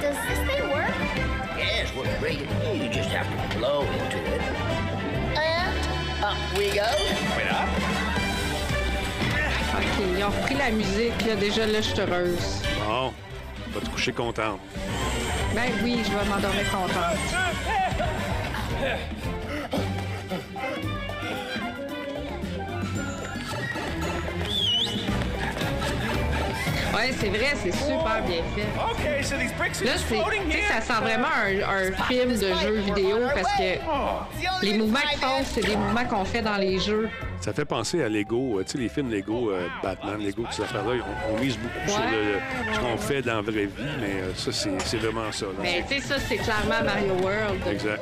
Does this thing work? Yes, works great. You just have to blow it. Up we go. Wait up. OK, ils ont repris la musique, là. Déjà, là, je suis heureuse. Bon, va te coucher contente. Ben oui, je vais m'endormir contente. [LAUGHS] Ouais, c'est vrai, c'est super bien fait. Okay, so these bricks are Là, c'est, ça sent vraiment un, un film de jeu vidéo parce que les mouvements qu'ils font, c'est des mouvements qu'on fait dans les jeux. Ça fait penser à Lego, euh, tu sais, les films Lego, euh, Batman, Lego, toutes ces affaires-là, on, on mise beaucoup sur le- ce qu'on fait dans la vraie vie, mais euh, ça, c'est c'est vraiment ça. là. Mais tu sais, ça, c'est clairement Mario World. Exact.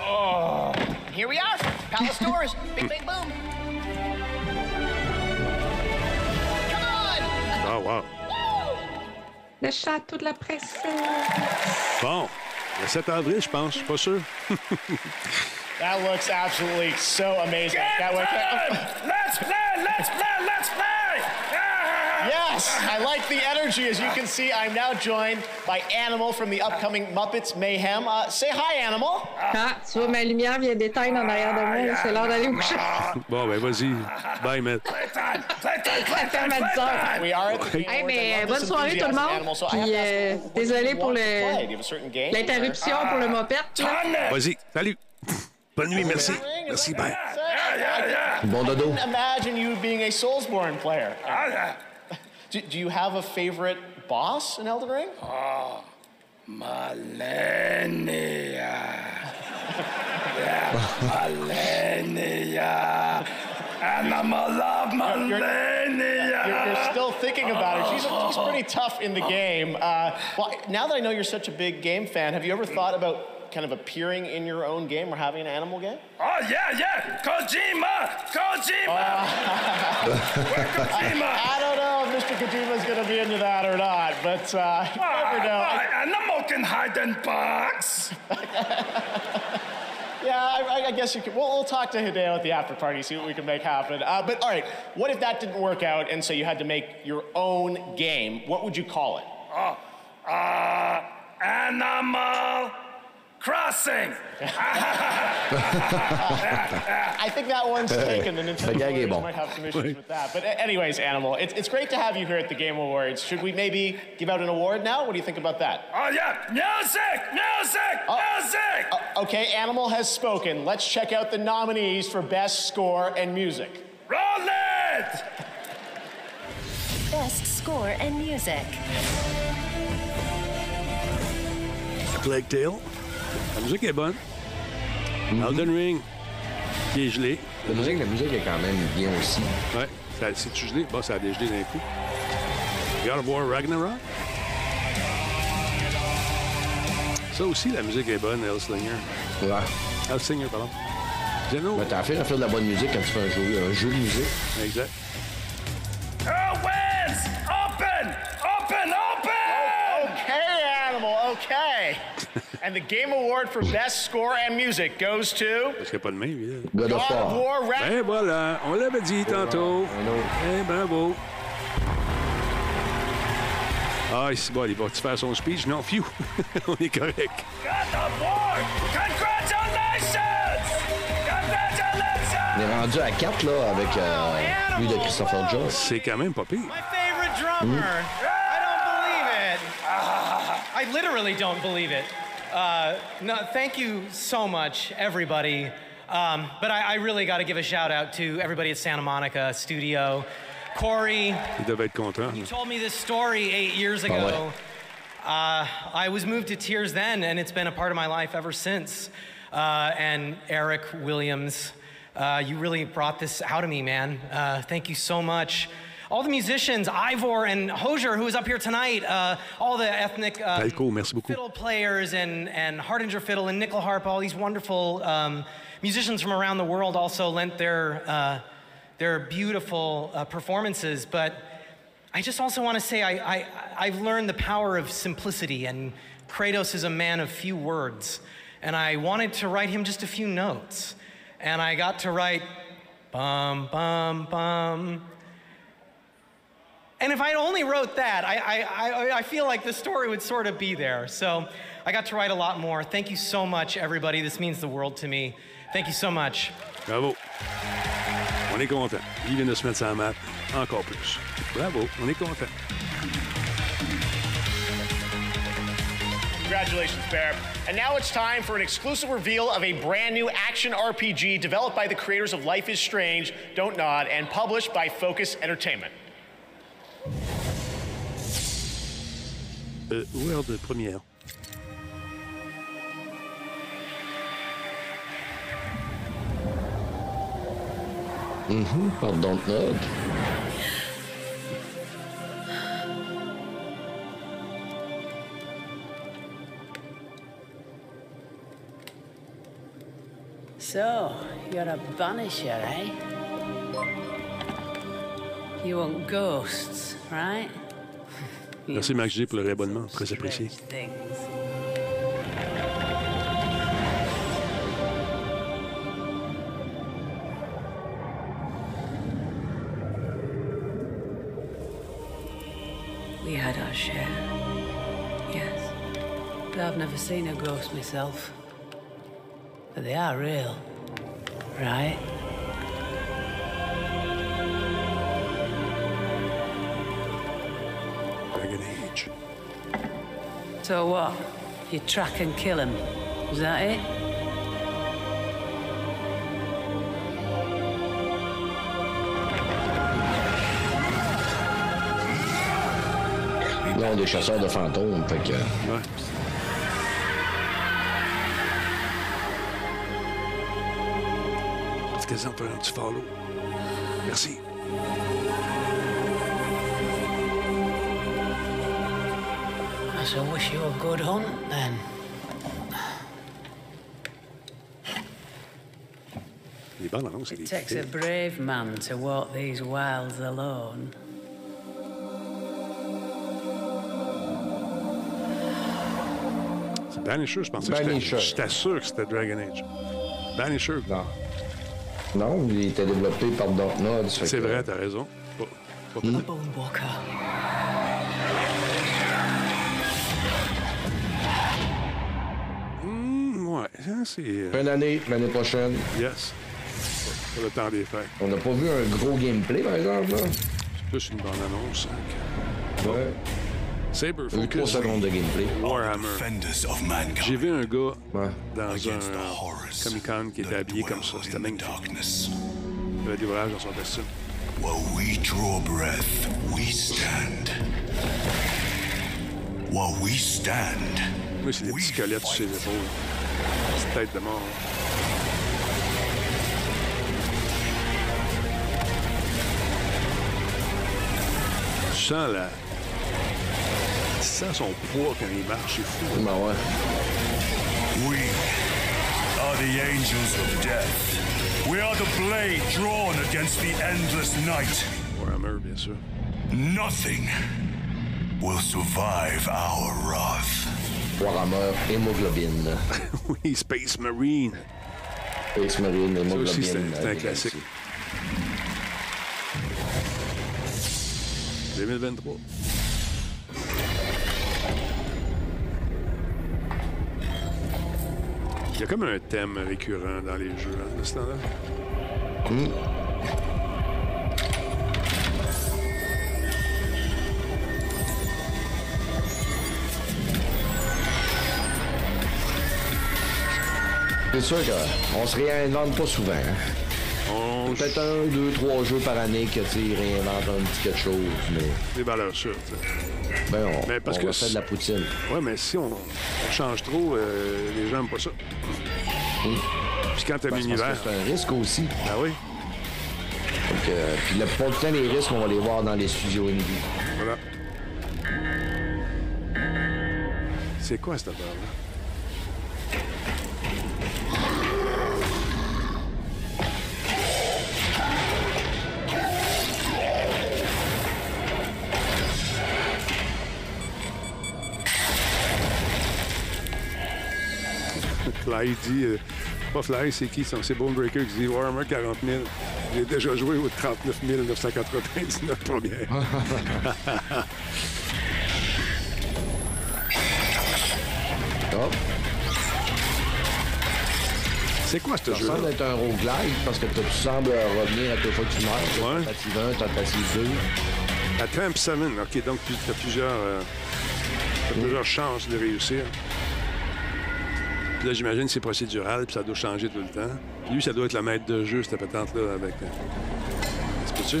Oh. Here we are. Palace doors. Big, big boom. Wow. Le château de la princesse. Bon, le 7 avril, je pense, je suis pas sûr. [LAUGHS] That looks absolutely so amazing. That worked. Let's play! Let's play! Let's play! Yes, I like the energy. As you can see, I'm now joined by Animal from the upcoming Muppets Mayhem. Uh, say hi, Animal. Ah, tu vois, ma lumière vient d'éteindre en arrière de moi. C'est l'heure d'aller au coucher. Bon, ben vas-y. Bye, Matt. [LAUGHS] [LAUGHS] Ça ferme à 10 heures. We are at the Game Hey, Awards. mais I love bonne this soirée tout le enthusiasm, monde. Animal. So I have Puis to ask, euh, what do you désolé pour want to play? Do le you have a certain game? l'interruption pour le mopette. là. Vas-y, salut. Bonne nuit, merci. Merci, bye. Bon dodo. I couldn't imagine you being a Soulsborne player. Do, do you have a favorite boss in Elden Ring? Oh, Malenia. [LAUGHS] yeah, Malenia. Animal love Malenia. You're, you're still thinking about her. She's, she's pretty tough in the game. Uh, well, now that I know you're such a big game fan, have you ever thought about kind of appearing in your own game or having an animal game? Oh, yeah, yeah. Kojima. Kojima. Kojima. [LAUGHS] I don't know if Mr. Kojima's going to be into that or not, but uh, you never know. Ah, Animal can hide in box. [LAUGHS] Yeah, I, I guess you could. We'll, we'll talk to Hideo at the after party, see what we can make happen. Uh, but all right, what if that didn't work out and so you had to make your own game? What would you call it? Oh, uh, Animal Crossing. [LAUGHS] I think that one's taken. The Nintendo Le gag est might have some issues with that. But anyways, Animal, it's, it's great to have you here at the Game Awards. Should we maybe give out an award now? What do you think about that? Oh, yeah. Music. Music. Music. Uh, okay, Animal has spoken. Let's check out the nominees for Best Score and Music. Roll it. Best score and music. Plague Tale. La musique est bonne. Elden Ring. Qui est gelé. La musique, la musique est quand même bien aussi. Ouais. Ça- C'est-tu gelé? Bon, ça a dégelé d'un coup. God of War Ragnarok. Ça aussi, la musique est bonne, Hellslinger. Ouais. Hellslinger, pardon. Zeno. Mais t'as affaire à faire de la bonne musique quand tu fais un jeu, un jeu de musique. Exact. Wins? Open. Open. Open. Okay, Animal, okay. [LAUGHS] and the Game Award for Best Score and Music goes to. Parce qu'il n'y a pas de main, lui. God of War. War Rag- Ben voilà, on l'avait dit tantôt. Eh, bravo. Ah, ici, bon, il va-tu faire son speech? Non, phew, [LAUGHS] on est correct. God of War. Congratulations. Congratulations. On est rendu à 4 là, avec euh, lui de Christopher Jones. C'est quand même pas pire. favorite drummer. I don't believe it. Ah, I literally don't believe it. Uh, no, thank you so much, everybody. Um, but I, I really got to give a shout out to everybody at Santa Monica Studio. Corey, Il devait être content. you told me this story eight years Ah ouais. ago. Uh, I was moved to tears then, and it's been a part of my life ever since. Uh, and Eric Williams, uh, you really brought this out of me, man. Uh, thank you so much. All the musicians, Ivor and Hosier, who is up here tonight, uh, all the ethnic uh, merci beaucoup. fiddle players and, and Hardinger fiddle and nickel harp, all these wonderful um, musicians from around the world also lent their, uh, their beautiful uh, performances. But I just also want to say I, I, I've learned the power of simplicity, and Kratos is a man of few words. And I wanted to write him just a few notes. And I got to write bum, bum, bum. And if I only wrote that, I, I, I, I feel like the story would sort of be there. So I got to write a lot more. Thank you so much, everybody. This means the world to me. Thank you so much. Bravo. On est content. Il vient de se mettre sur la map. Encore plus. Bravo. On est content. Congratulations, Bear. And now it's time for an exclusive reveal of a brand new action RPG developed by the creators of Life is Strange, Don't Nod, and published by Focus Entertainment. Euh, de première. Mhm, par Dontnod. So, you're a banisher, eh? You want ghosts, right? Merci, Max G, pour le réabonnement. Très apprécié. We had our share. Yes. But I've never seen a ghost myself. But they are real. Right? So what? You track and kill him. Is that it? Là, on est des chasseurs de fantômes, fait que. Ouais. C'est quasiment faire un petit follow. Merci. I shall wish you a good hunt then. It des takes a brave man to walk these wilds alone. C'est Banisher, je pensais que Banisher. c'était... J'étais sûr que c'était Dragon Age. Banisher. Non. Non, il était développé par Dontnod. C'est vrai, t'as raison. Pas- pas- walker. Hein, euh, Fin d'année, l'année prochaine. Yes. Pour le temps des fêtes. On n'a pas vu un gros gameplay, par exemple, là? C'est plus une bande-annonce. hein. Ouais. Saber Focus. secondes de gameplay. Warhammer. J'ai vu un gars dans Against un Comic-Con qui était habillé comme ça. C'était magnifique. Il avait des voyages dans son costume. While we draw breath, we stand. While we stand, Oui, c'est des petits squelettes sur ses épaules. Petite tête de mort. Tu sens la... Tu sens son poids quand il marche, c'est fou. Ben ouais. we are the angels of death. We are the blade drawn against the endless night. Warhammer, bien sûr. Nothing will survive our wrath. Warhammer, hémoglobine. [LAUGHS] oui, Space Marine. Space Marine, Ça aussi, hémoglobine. c'est un- c'est un euh, classique. 2023. Il y a comme un thème récurrent dans les jeux hein, de ce temps-là. Hmm. C'est sûr qu'on se réinvente pas souvent. hein. Peut-être un, deux, trois jeux par année que tu réinventent un petit quelque chose, mais. Des valeurs sûres, tu sais. Ben, on, Mais parce on que va faire de la poutine. Ouais, mais si on, on change trop, euh, les gens n'aiment pas ça. Puis quand t'as Ben, c'est l'univers. C'est un risque aussi. Ah oui? Donc, euh, puis la plupart du temps, les risques, on va les voir dans les studios indie. Voilà. C'est quoi cette affaire-là? Fly dit, euh, pas Fly, c'est qui? C'est Bone Breaker qui dit Warhammer 40 000. J'ai déjà joué aux 39 999 premières. Hop. C'est quoi ce Ça jeu-là? semble être un roguelike parce que tu sembles revenir à chaque fois que tu meurs. Tentative 1, tentative 2. À Tramp 7, OK, donc tu as plusieurs, euh, plusieurs chances de réussir. Puis là, j'imagine que c'est procédural, puis ça doit changer tout le temps. Lui, ça doit être le maître de jeu, cette patente-là, avec... Euh...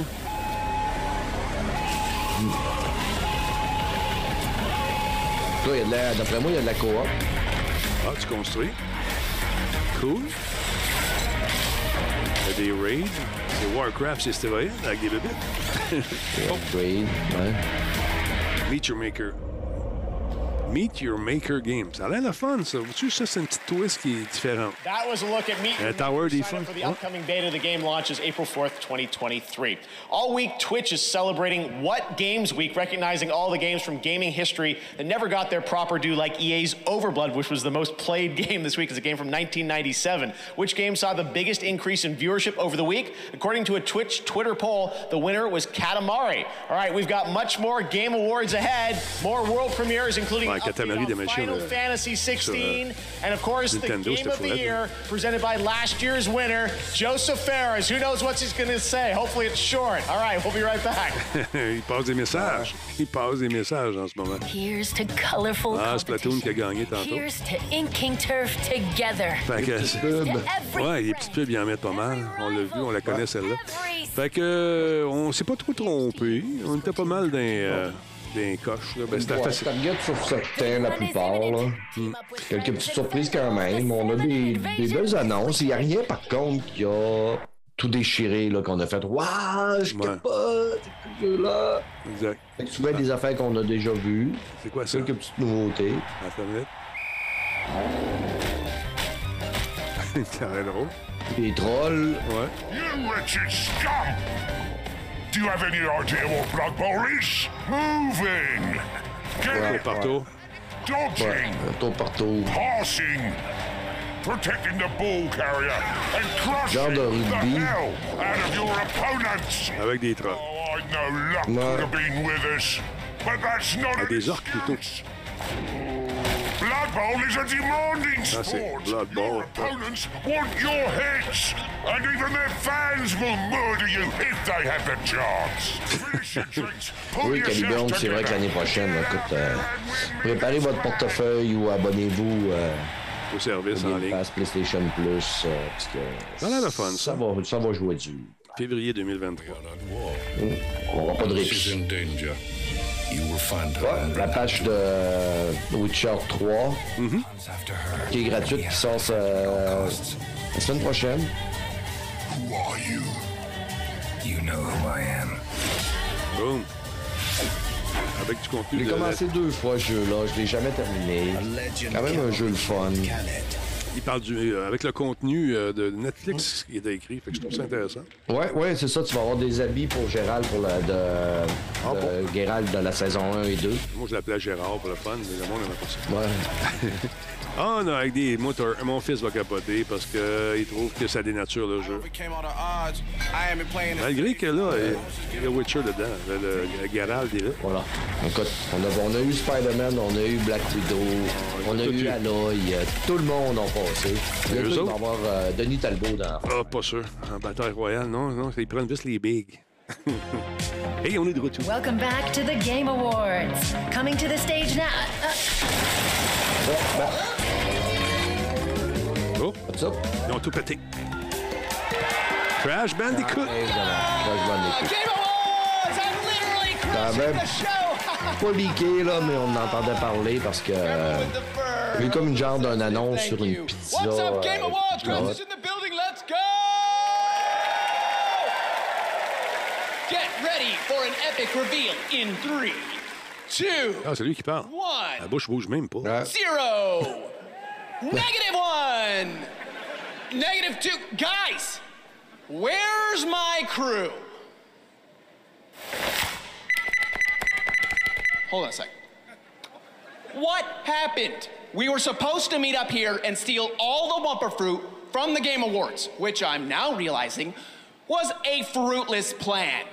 Là, il y a de la- D'après moi, il y a de la coop. Ah, tu construis. Cool. Il y a des raids. C'est Warcraft, c'est stéroïde avec des bébites. [LAUGHS] Upgrade, ouais. Meet Your Maker. Meet Your Maker Game. Ça a l'air fun, ça. Vois-tu, ça, c'est une petite twist qui est différente. That was a look at Meet Your Tower Defense. for the upcoming beta. The game launches April 4th, 2023. All week, Twitch is celebrating What Games Week, recognizing all the games from gaming history that never got their proper due, like EA's Overblood, which was the most played [LAUGHS] game this week. It's a game from 1997. Which game saw the biggest increase in viewership over the week? According to a Twitch Twitter poll, the winner was Katamari. All right, we've got much more game awards ahead, more world premieres, including Katamari on Final euh, Fantasy sur, 16, euh, and of course the Game of the Year presented by last year's winner, Joseph Ferris. Who knows what he's going to say? Hopefully it's short. All right, we'll be right back. [LAUGHS] Il passe des messages. Il passe des messages en ce moment. Here's to colorful Ah, Splatoon qui a gagné tantôt. Here's to inking turf together. Fait que. Ouais, les petites pubs, ils en mettent pas mal. On l'a vu, on la connaît celle-là. Fait que, euh, on s'est pas trop trompé. On était pas mal dans, euh, coches. Là. Ben, c'était Ouais, facile. Target sur certains, la plupart. Là. Quelques petites surprises quand même. On a des, des belles annonces. Il n'y a rien, par contre, qui a tout déchiré, là, qu'on a fait. Waouh, je capote, ce jeu-là. Exact. Fait que souvent, des affaires qu'on a déjà vues. C'est quoi ça? Quelques petites nouveautés. Attends une minute. [LAUGHS] Drôle. Des trolls. Ouais. You wretched scum! Do you have any idea what Blood Bowl is? Moving! Ouais, Get partout. Dodging! Ouais, tour. Passing! Protecting the ball carrier and crushing Genre de the hell out of your opponents! Avec des trolls. Oh, I know luck Ouais. could have been with us, but that's not Avec an des orques plutôt. Blood Bowl is a demanding c'est sport. Blood Bowl. Opponents want your heads, and even their fans will murder you if they have the chance. Your [LAUGHS] Oui, Caliburn, c'est vrai que l'année prochaine, écoute, euh, préparez votre portefeuille ou abonnez-vous euh, Au service en ligne. Pass PlayStation Plus. euh, parce que Ça a l'air de fun, ça. ça va, ça va jouer dur. Février 2023. On n'aura pas de répit. Ouais, la patch de Witcher 3, Mm-hmm. qui est gratuite, qui sort euh, la semaine prochaine. Who are you? You know who I am. Boom. Avec du contenu J'ai de... commencé deux fois ce jeu-là, je l'ai jamais terminé. Quand même un jeu le fun. Il parle du... euh, avec le contenu euh, de Netflix qui était écrit. Fait que je trouve ça intéressant. Ouais, ouais, c'est ça. Tu vas avoir des habits pour Gérald pour la, de, de Gérald de la saison 1 et 2. Moi, je l'appelais Gérard pour le fun, mais le monde n'aimait pas ça. Ouais. [LAUGHS] Ah non, avec des moteurs. Mon fils va capoter parce qu'il trouve que ça dénature le jeu. Malgré que là, il y a Witcher dedans. Le, le, est là. Voilà. Écoute, on a, on a eu Spider-Man, on a eu Black Widow, on a eu. Aloy, euh, tout le monde en passé. Il va avoir euh, Denis Talbot dans Ah, pas sûr. En bataille royale, non, non, ils prennent juste les bigs. [LAUGHS] hey, on est de retour. Welcome back to the Game Awards. Coming to the stage now. Oh, ils ont tout pété. Crash Bandicoot. Game Awards! I'm literally même. the show! [LAUGHS] pas leaké, là, mais on en entendait parler parce que. euh, il y a eu comme une genre d'une annonce sur une pizza. What's up, Game euh, Awards? Chris is in the building? Let's go! Ready for an epic reveal in three, two, Ah, c'est lui qui parle. one, La bouche bouge même pas. zero, [LAUGHS] negative one, negative two. Guys, where's my crew? Hold on a sec. What happened? We were supposed to meet up here and steal all the Wumper fruit from the Game Awards, which I'm now realizing was a fruitless plan.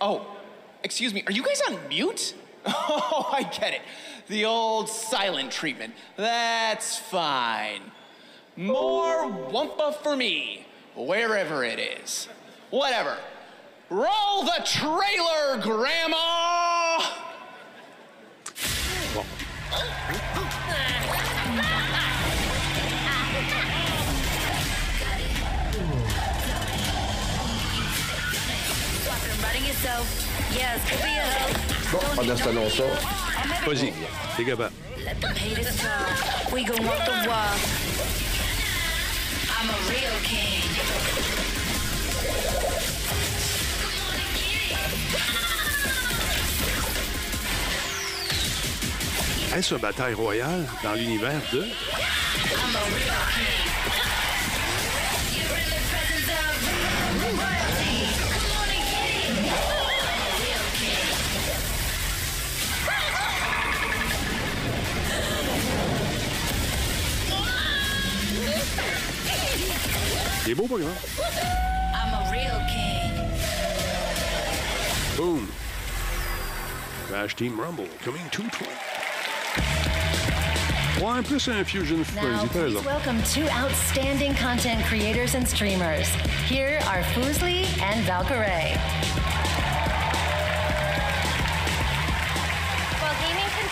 Oh, excuse me, are you guys on mute? [LAUGHS] Oh, I get it. The old silent treatment. That's fine. More Wumpa for me, wherever it is. Whatever. Roll the trailer, Grandma! We gon' walk the walk. I'm a real king. Est-ce une bataille royale dans l'univers de. I'm a real king. Est beau, pas. I'm a real king. Boom. Crash Team Rumble, coming to 20. Ouais, plus un Fusion Now, please welcome two outstanding content creators and streamers. Here are Foosley and Valkyrie.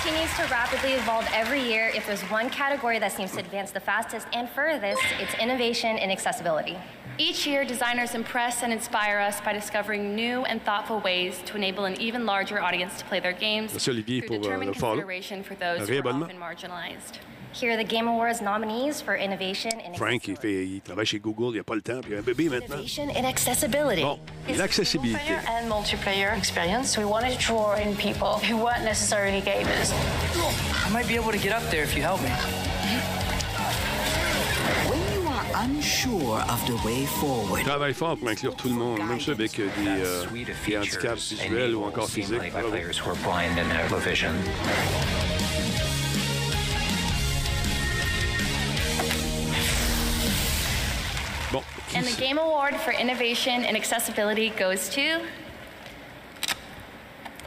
Continues to rapidly evolve every year, if there's one category that seems to advance the fastest and furthest, it's innovation and accessibility. Each year, designers impress and inspire us by discovering new and thoughtful ways to enable an even larger audience to play their games Merci Olivier through pour euh, determined consideration for those who are réabonnement. often marginalized. Here are the Game Awards nominees for innovation and Frank, il, fait, il travaille chez Google, il n'a pas le temps, puis il a un bébé maintenant. Innovation and accessibility. Bon, l'accessibilité. and multiplayer experience. We wanted to draw in people who weren't necessarily gamers. I might be able to get up there if you help me. When you are unsure of the way forward, Il travaille fort pour inclure tout le monde, même ceux avec euh, des, euh, des handicaps visuels ou encore physiques. And. Bon, the Game Award for Innovation and Accessibility goes to.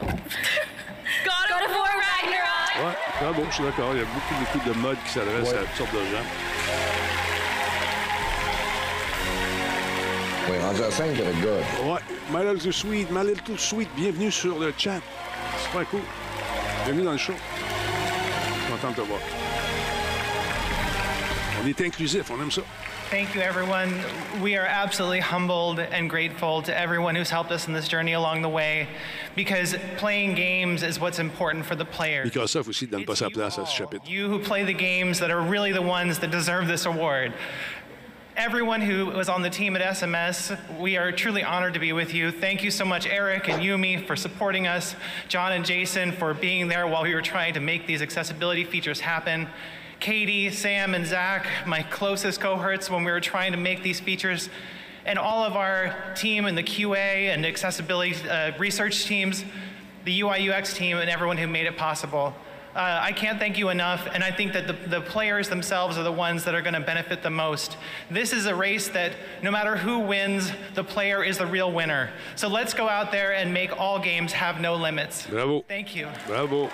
[LAUGHS] God of War Ragnarok! Ouais, très beau, je suis d'accord. Il y a beaucoup, beaucoup de modes qui s'adressent à toutes sortes de gens. oui, rendu à 5, le gars. Ouais, My Little Sweet, My Little Sweet, bienvenue sur le chat. Super cool. Bienvenue dans le show. Content de te voir. On est inclusif, on aime ça. Thank you, everyone. We are absolutely humbled and grateful to everyone who's helped us in this journey along the way because playing games is what's important for the players. Microsoft aussi ne donne pas sa place à ce chapitre. You who play the games that are really the ones that deserve this award. Everyone who was on the team at SMS, we are truly honored to be with you. Thank you so much, Eric and Yumi, for supporting us, John and Jason for being there while we were trying to make these accessibility features happen. Katie, Sam, and Zach, my closest cohorts when we were trying to make these features, and all of our team in the QA and accessibility uh, research teams, the UI UX team, and everyone who made it possible. Uh, I can't thank you enough, and I think that the, the players themselves are the ones that are going to benefit the most. This is a race that no matter who wins, the player is the real winner. So let's go out there and make all games have no limits. Bravo. Thank you. Bravo.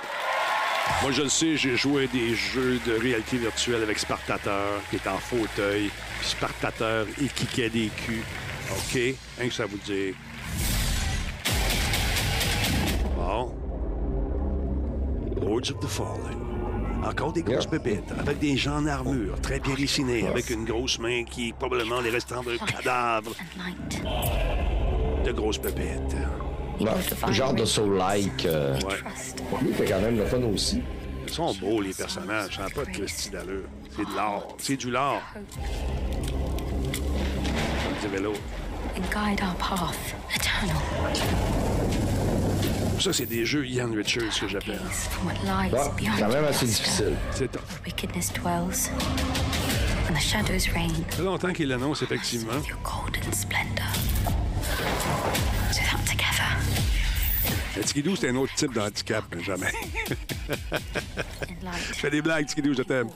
Moi, je le sais, j'ai joué des jeux de réalité virtuelle avec Spartateur, qui est en fauteuil, puis Spartateur, il kickait des culs. OK? Rien que ça vous dire. Bon. Lords of the Fallen. Encore des grosses pépites, avec des gens en armure, très bien dessinés, avec une grosse main qui est probablement les restants d'un cadavre. De grosses pépites. Bon, genre de soul-like. euh, Lui, c'est quand même le fun aussi. Ils sont beaux, les personnages. Ça n'a pas de Christy d'allure. C'est de l'art. C'est du lard. Comme dirait l'autre. And guide our path eternal. Ça, c'est des jeux Ian Richards que j'appelle. Beyond quand même the assez difficile. C'est tough. Wickedness dwells, and the shadows reign. Ça fait longtemps qu'il l'annonce, effectivement. Le Tikidou, c'est un autre type d'handicap, mais jamais. Je fais des blagues, Tikidou, je t'aime.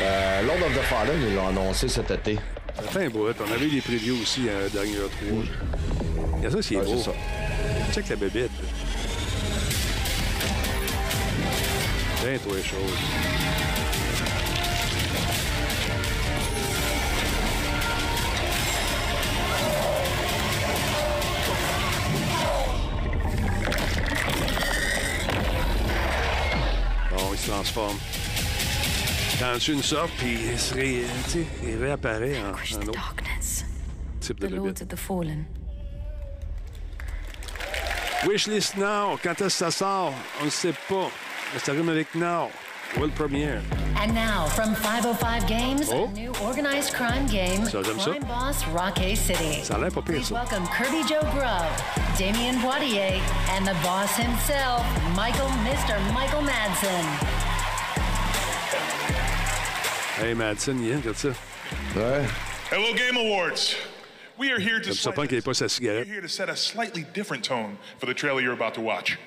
Euh, Lord of the Fallen, ils l'ont annoncé cet été. Ça fait un bout. On avait eu des previews aussi à dernier trois. Il y a ça, c'est Ouais, beau. c'est ça. Check la bébête. Bien, toi, les choses. Transforme. Dans une sorte, puis il, se ré- sais, il réapparaît en, en autre darkness, type de the bébête. lords of the fallen. Wishlist Now, quand est-ce que ça sort? On ne sait pas. Ça rime avec Now. World Premiere. And now, from 505 Games, Oh. a new organized crime game, Ça, j'aime ça. Crime Boss Rocket City. Ça a l'air pas pire, Please ça. welcome Kirby Joe Grubb, Damien Poitier, and the boss himself, Michael Mr. Michael Madsen. Hey, Madsen, il est, regarde ça. Ouais. Hello, Game Awards. We are here to Ça me surprend qu'il n'ait pas sa we're here to set a slightly different tone for the trailer you're about to watch.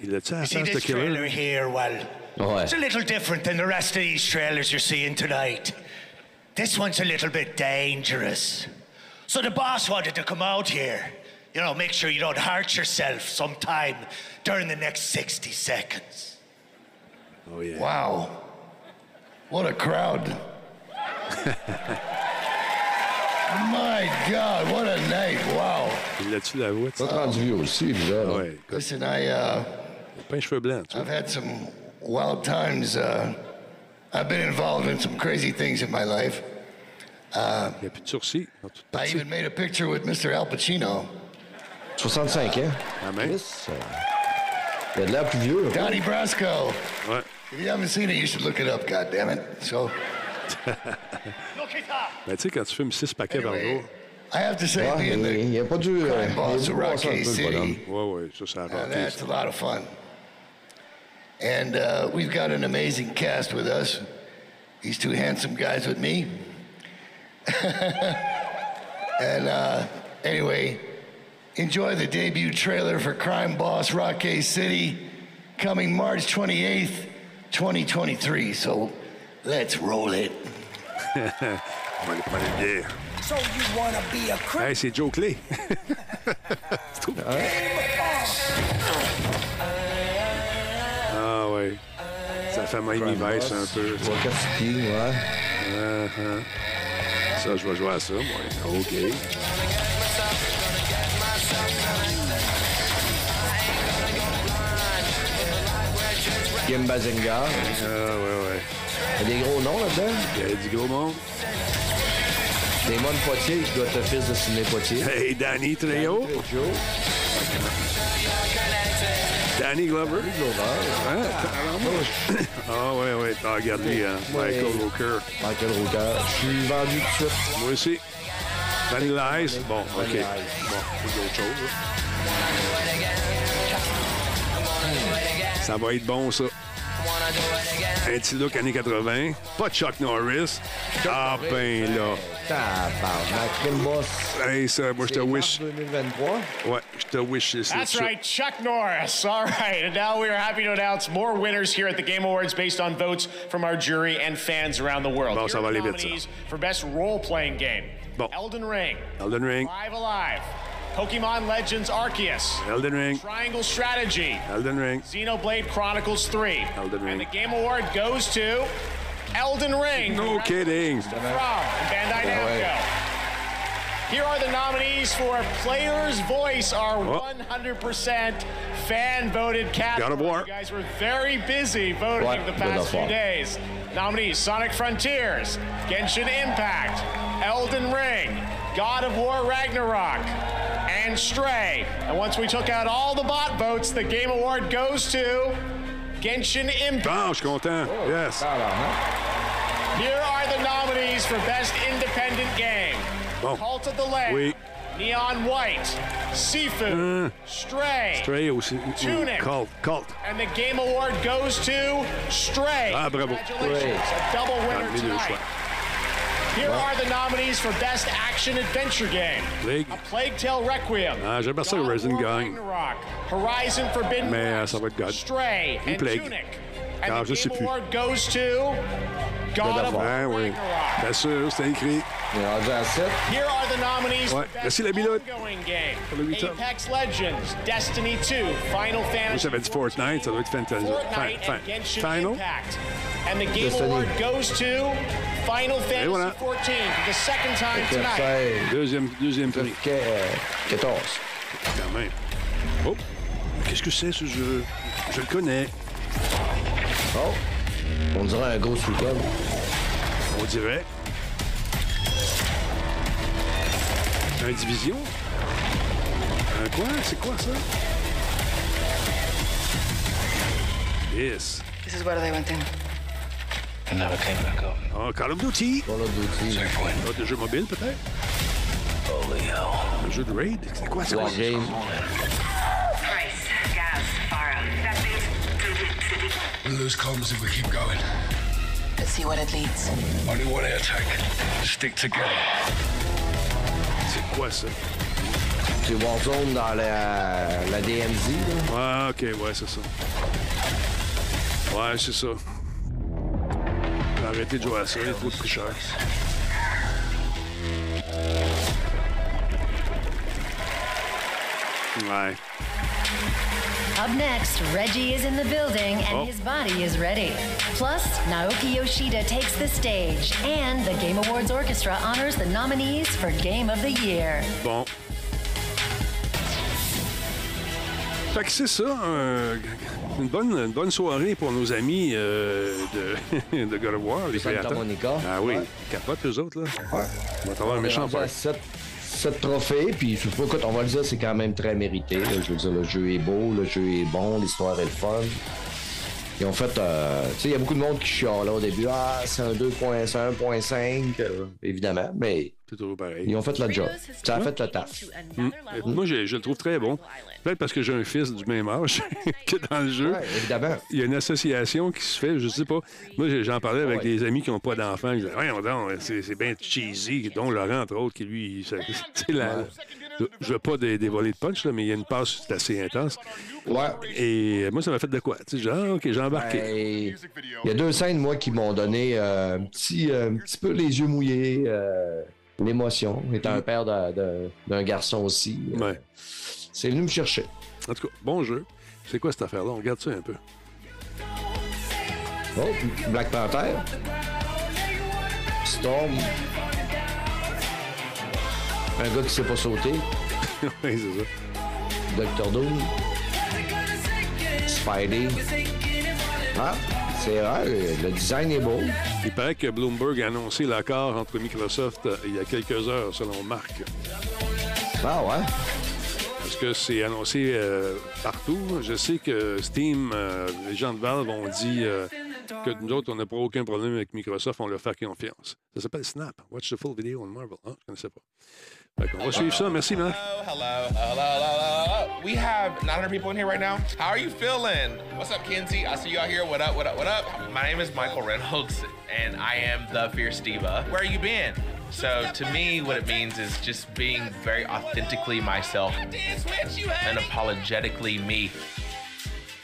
Il a-tu la You see face de this trailer here, well, Ouais. it's a little different than the rest of these trailers you're seeing tonight. This one's a little bit dangerous. So the boss wanted to come out here. You know, make sure you don't hurt yourself sometime during the next 60 seconds. Oh, yeah. Wow. What a crowd. [LAUGHS] My God, what a night. Wow. Il l'a-tu la voix? Pas rendu vieux aussi, là. Ouais. Listen, I, uh, Pas un cheveu blanc, tu. I've had some wild times. Uh, I've been involved in some crazy things in my life. Uh, Il n'y a plus de sourcils. Ils ont tous I even made a picture with Mr. Al Pacino. 65 ans. Ah, même? Chris, euh, Il a de l'air plus vieux. hein. Donnie Brasco. Ouais. If you haven't seen it, you should look it up, God damn it. So, Ben, tu sais, quand tu fumes 6 paquets par jour. I have to say, Ouais, being il, the il a pas dû. euh, crime a boss dû of voir ça un Rocky peu. City, Ouais, ouais, ça, ça a uh, that's a lot of fun. And uh, we've got an amazing cast with us. These two handsome guys with me. [LAUGHS] and uh, anyway, enjoy the debut trailer for Crime Boss Rocky City coming March 28th, 2023. So let's roll it. On va aller prendre une bière. So you wanna be a criminal? Hey, c'est Joe Clay. [LAUGHS] C'est Ça fait Miami Vice un peu. tu sais. Wachowski, ouais. Uh-huh. Ça, je vais jouer à ça, moi. OK. Kim Bazinga. Ah, ouais, ouais. Il y a des gros noms là-dedans? Il y a du gros monde. Damon Poitier, qui doit être le fils de Sidney Poitier. Hey, Danny Trejo. Joe. Danny Glover. Glover. Hein? Ah, ouais, ouais. Ah, regarde lui, hein. Michael Walker. Michael Rooker. Je suis vendu tout de suite. Moi aussi. Vanilla Ice. Bon, OK. Bon, c'est d'autres choses. là. Ça va être bon, ça. Un petit look années 80. Pas de Chuck Norris. Ah, ben là. Tabarnak, crime boss. Hey, ça, moi, je te wish. 2023. Ouais, je te wish. c'est That's right, Chuck Norris. [LAUGHS] All right, and now we are happy to announce more winners here at the Game Awards based on votes from our jury and fans around the world. Bon, Here ça va aller vite, ça. for best role-playing game. Bon. Elden Ring, Elden Ring. Live Alive, Pokemon Legends Arceus, Elden Ring. Triangle Strategy, Elden Ring. Xenoblade Chronicles 3. Elden Ring. And the Game Award goes to Elden Ring. No kidding. From Bandai Namco. Here are the nominees for Player's Voice, our Oh. 100% fan-voted category. God of War. You guys were very busy voting What? the past few days. Nominees: Sonic Frontiers, Genshin Impact, Elden Ring, God of War Ragnarok, and Stray. And once we took out all the bot votes, the Game Award goes to Genshin Impact. Bon, je suis content. Yes. Here are the nominees for Best Independent Game. Bon. Cult of the Lamb, Oui. Neon White, Seafood, Stray, Stray aussi. Tunic. Cult. Cult. and the Game Award goes to Stray. Ah, bravo. Congratulations, a double winner Ah, tonight. Here are the nominees for Best Action Adventure Game. Plague. A Plague Tale Requiem. Ah, j'aimerais ça que Resident gagne. Ragnarok, Horizon Forbidden Mais West, ça va être God. Stray, Ou and Plague. Tunic. Ah, And je the sais Game plus. Award goes to God of War Ben oui. Bien sûr, c'était écrit. Il est rendu à 7. Here are the nominees Ouais. for Best Merci, la Game. Pour le. Apex Legends, Destiny 2, Final Moi, Fantasy j'avais dit Fortnite, ça doit être Fantasy. Fortnite Fin- and fin- Genshin Final. Impact. And the Game Destiny. Award goes to Final Fantasy voilà. 14 for the second time tonight. C'est Deuxième, deuxième prix. euh, 14. Quand même. Oh! Qu'est-ce que c'est, ce jeu? Je le connais. Oh. On dirait un Ghost Recon. On dirait. Un division? Un quoi? C'est quoi, ça? Yes. This is where they went in. And never came back up. Ah, Call of Duty. Call of Duty. Ah, de jeu mobile, peut-être? Holy hell. Un jeu de raid? C'est quoi ça? War Game. Price, gas, fire. That means city. We'll lose comms if we keep going. Let's see what it leads. Only one air tank. Stick together. Quoi ça? C'est Warzone dans la, la DMZ. Là. Ah, ok, ouais, c'est ça. Ouais, c'est ça. Arrêté de jouer à ça, il trop plus cher. Ouais. Up next, Reggie is in the building and Oh. his body is ready. Plus, Naoki Yoshida takes the stage, and the Game Awards Orchestra honors the nominees for Game of the Year. Bon. Fait que c'est ça, euh, une, bonne, une bonne soirée pour nos amis euh, de, [LAUGHS] de God of War, les Santa créateurs. Monica. Ah oui, Ouais. ils capotent eux autres, là. Ouais. On va avoir un méchant à 7, 7 trophées, puis je écoute, on va le dire, c'est quand même très mérité. Je veux dire, le jeu est beau, le jeu est bon, l'histoire est le fun. Ils ont fait, euh, tu sais, il y a beaucoup de monde qui chiale là au début. Ah, c'est un 2.5, c'est un 1.5, euh, évidemment, mais C'est toujours pareil. ils ont fait le job. Ça a fait le taf. Mm. Moi, je, je le trouve très bon. Peut-être parce que j'ai un fils du même âge [LAUGHS] que dans le jeu. Ouais, évidemment. Il y a une association qui se fait, je sais pas. Moi, j'ai- j'en parlais avec Ouais. des amis qui n'ont pas d'enfants. Ils disaient, c'est c'est bien cheesy. Dont Laurent, entre autres, qui lui. sais, [LAUGHS] la- Je veux pas dé- dévoiler de punch, là, mais il y a une passe c'est assez intense. Ouais. Et moi, ça m'a fait de quoi? Tu sais, genre, OK, j'ai embarqué. Ben, Il y a deux scènes, moi, qui m'ont donné euh, un, petit, euh, un petit peu les yeux mouillés, euh, l'émotion. Étant un père de- de- d'un garçon aussi. euh, Ouais. C'est venu me chercher. En tout cas, bon jeu. C'est quoi cette affaire-là? On regarde ça un peu. Oh, Black Panther. Storm. Un gars qui sait pas sauter. [LAUGHS] oui, c'est ça. Doctor Doom. Spidey. Ah, c'est rare. Le design est beau. Il paraît que Bloomberg a annoncé l'accord entre Microsoft euh, il y a quelques heures, selon Marc. Ah ouais? Est-ce que c'est annoncé euh, partout? Je sais que Steam, euh, les gens de Valve ont dit euh, que nous autres, on n'a pas aucun problème avec Microsoft, on leur fait confiance. Ça s'appelle Snap. Watch the full video on Marvel. Ah, je ne connaissais pas. Fait qu'on va suivre ça. Merci, Marc. Hello, hello, hello, hello. We have 900 people in here right now. How are you feeling? What's up, Kenzie? I see you out here. What up, what up, what up? My name is Michael Reynolds, and I am the Fierce Diva. Where are you been? So to me, what it means is just being very authentically myself and apologetically me.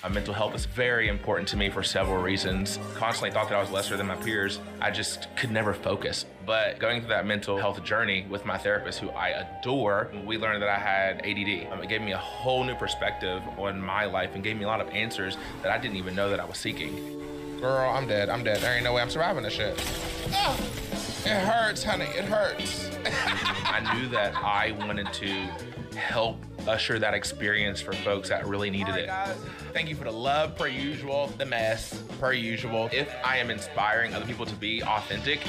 My mental health is very important to me for several reasons. Constantly thought that I was lesser than my peers. I just could never focus. But going through that mental health journey with my therapist, who I adore, we learned that I had ADD. Um, it gave me a whole new perspective on my life and gave me a lot of answers that I didn't even know that I was seeking. Girl, I'm dead. I'm dead. There ain't no way I'm surviving this shit. Ah, it hurts, honey. It hurts. [LAUGHS] I knew that I wanted to help usher that experience for folks that really needed it. Thank you for the love, per usual, the mess, per usual. If I am inspiring other people to be authentic,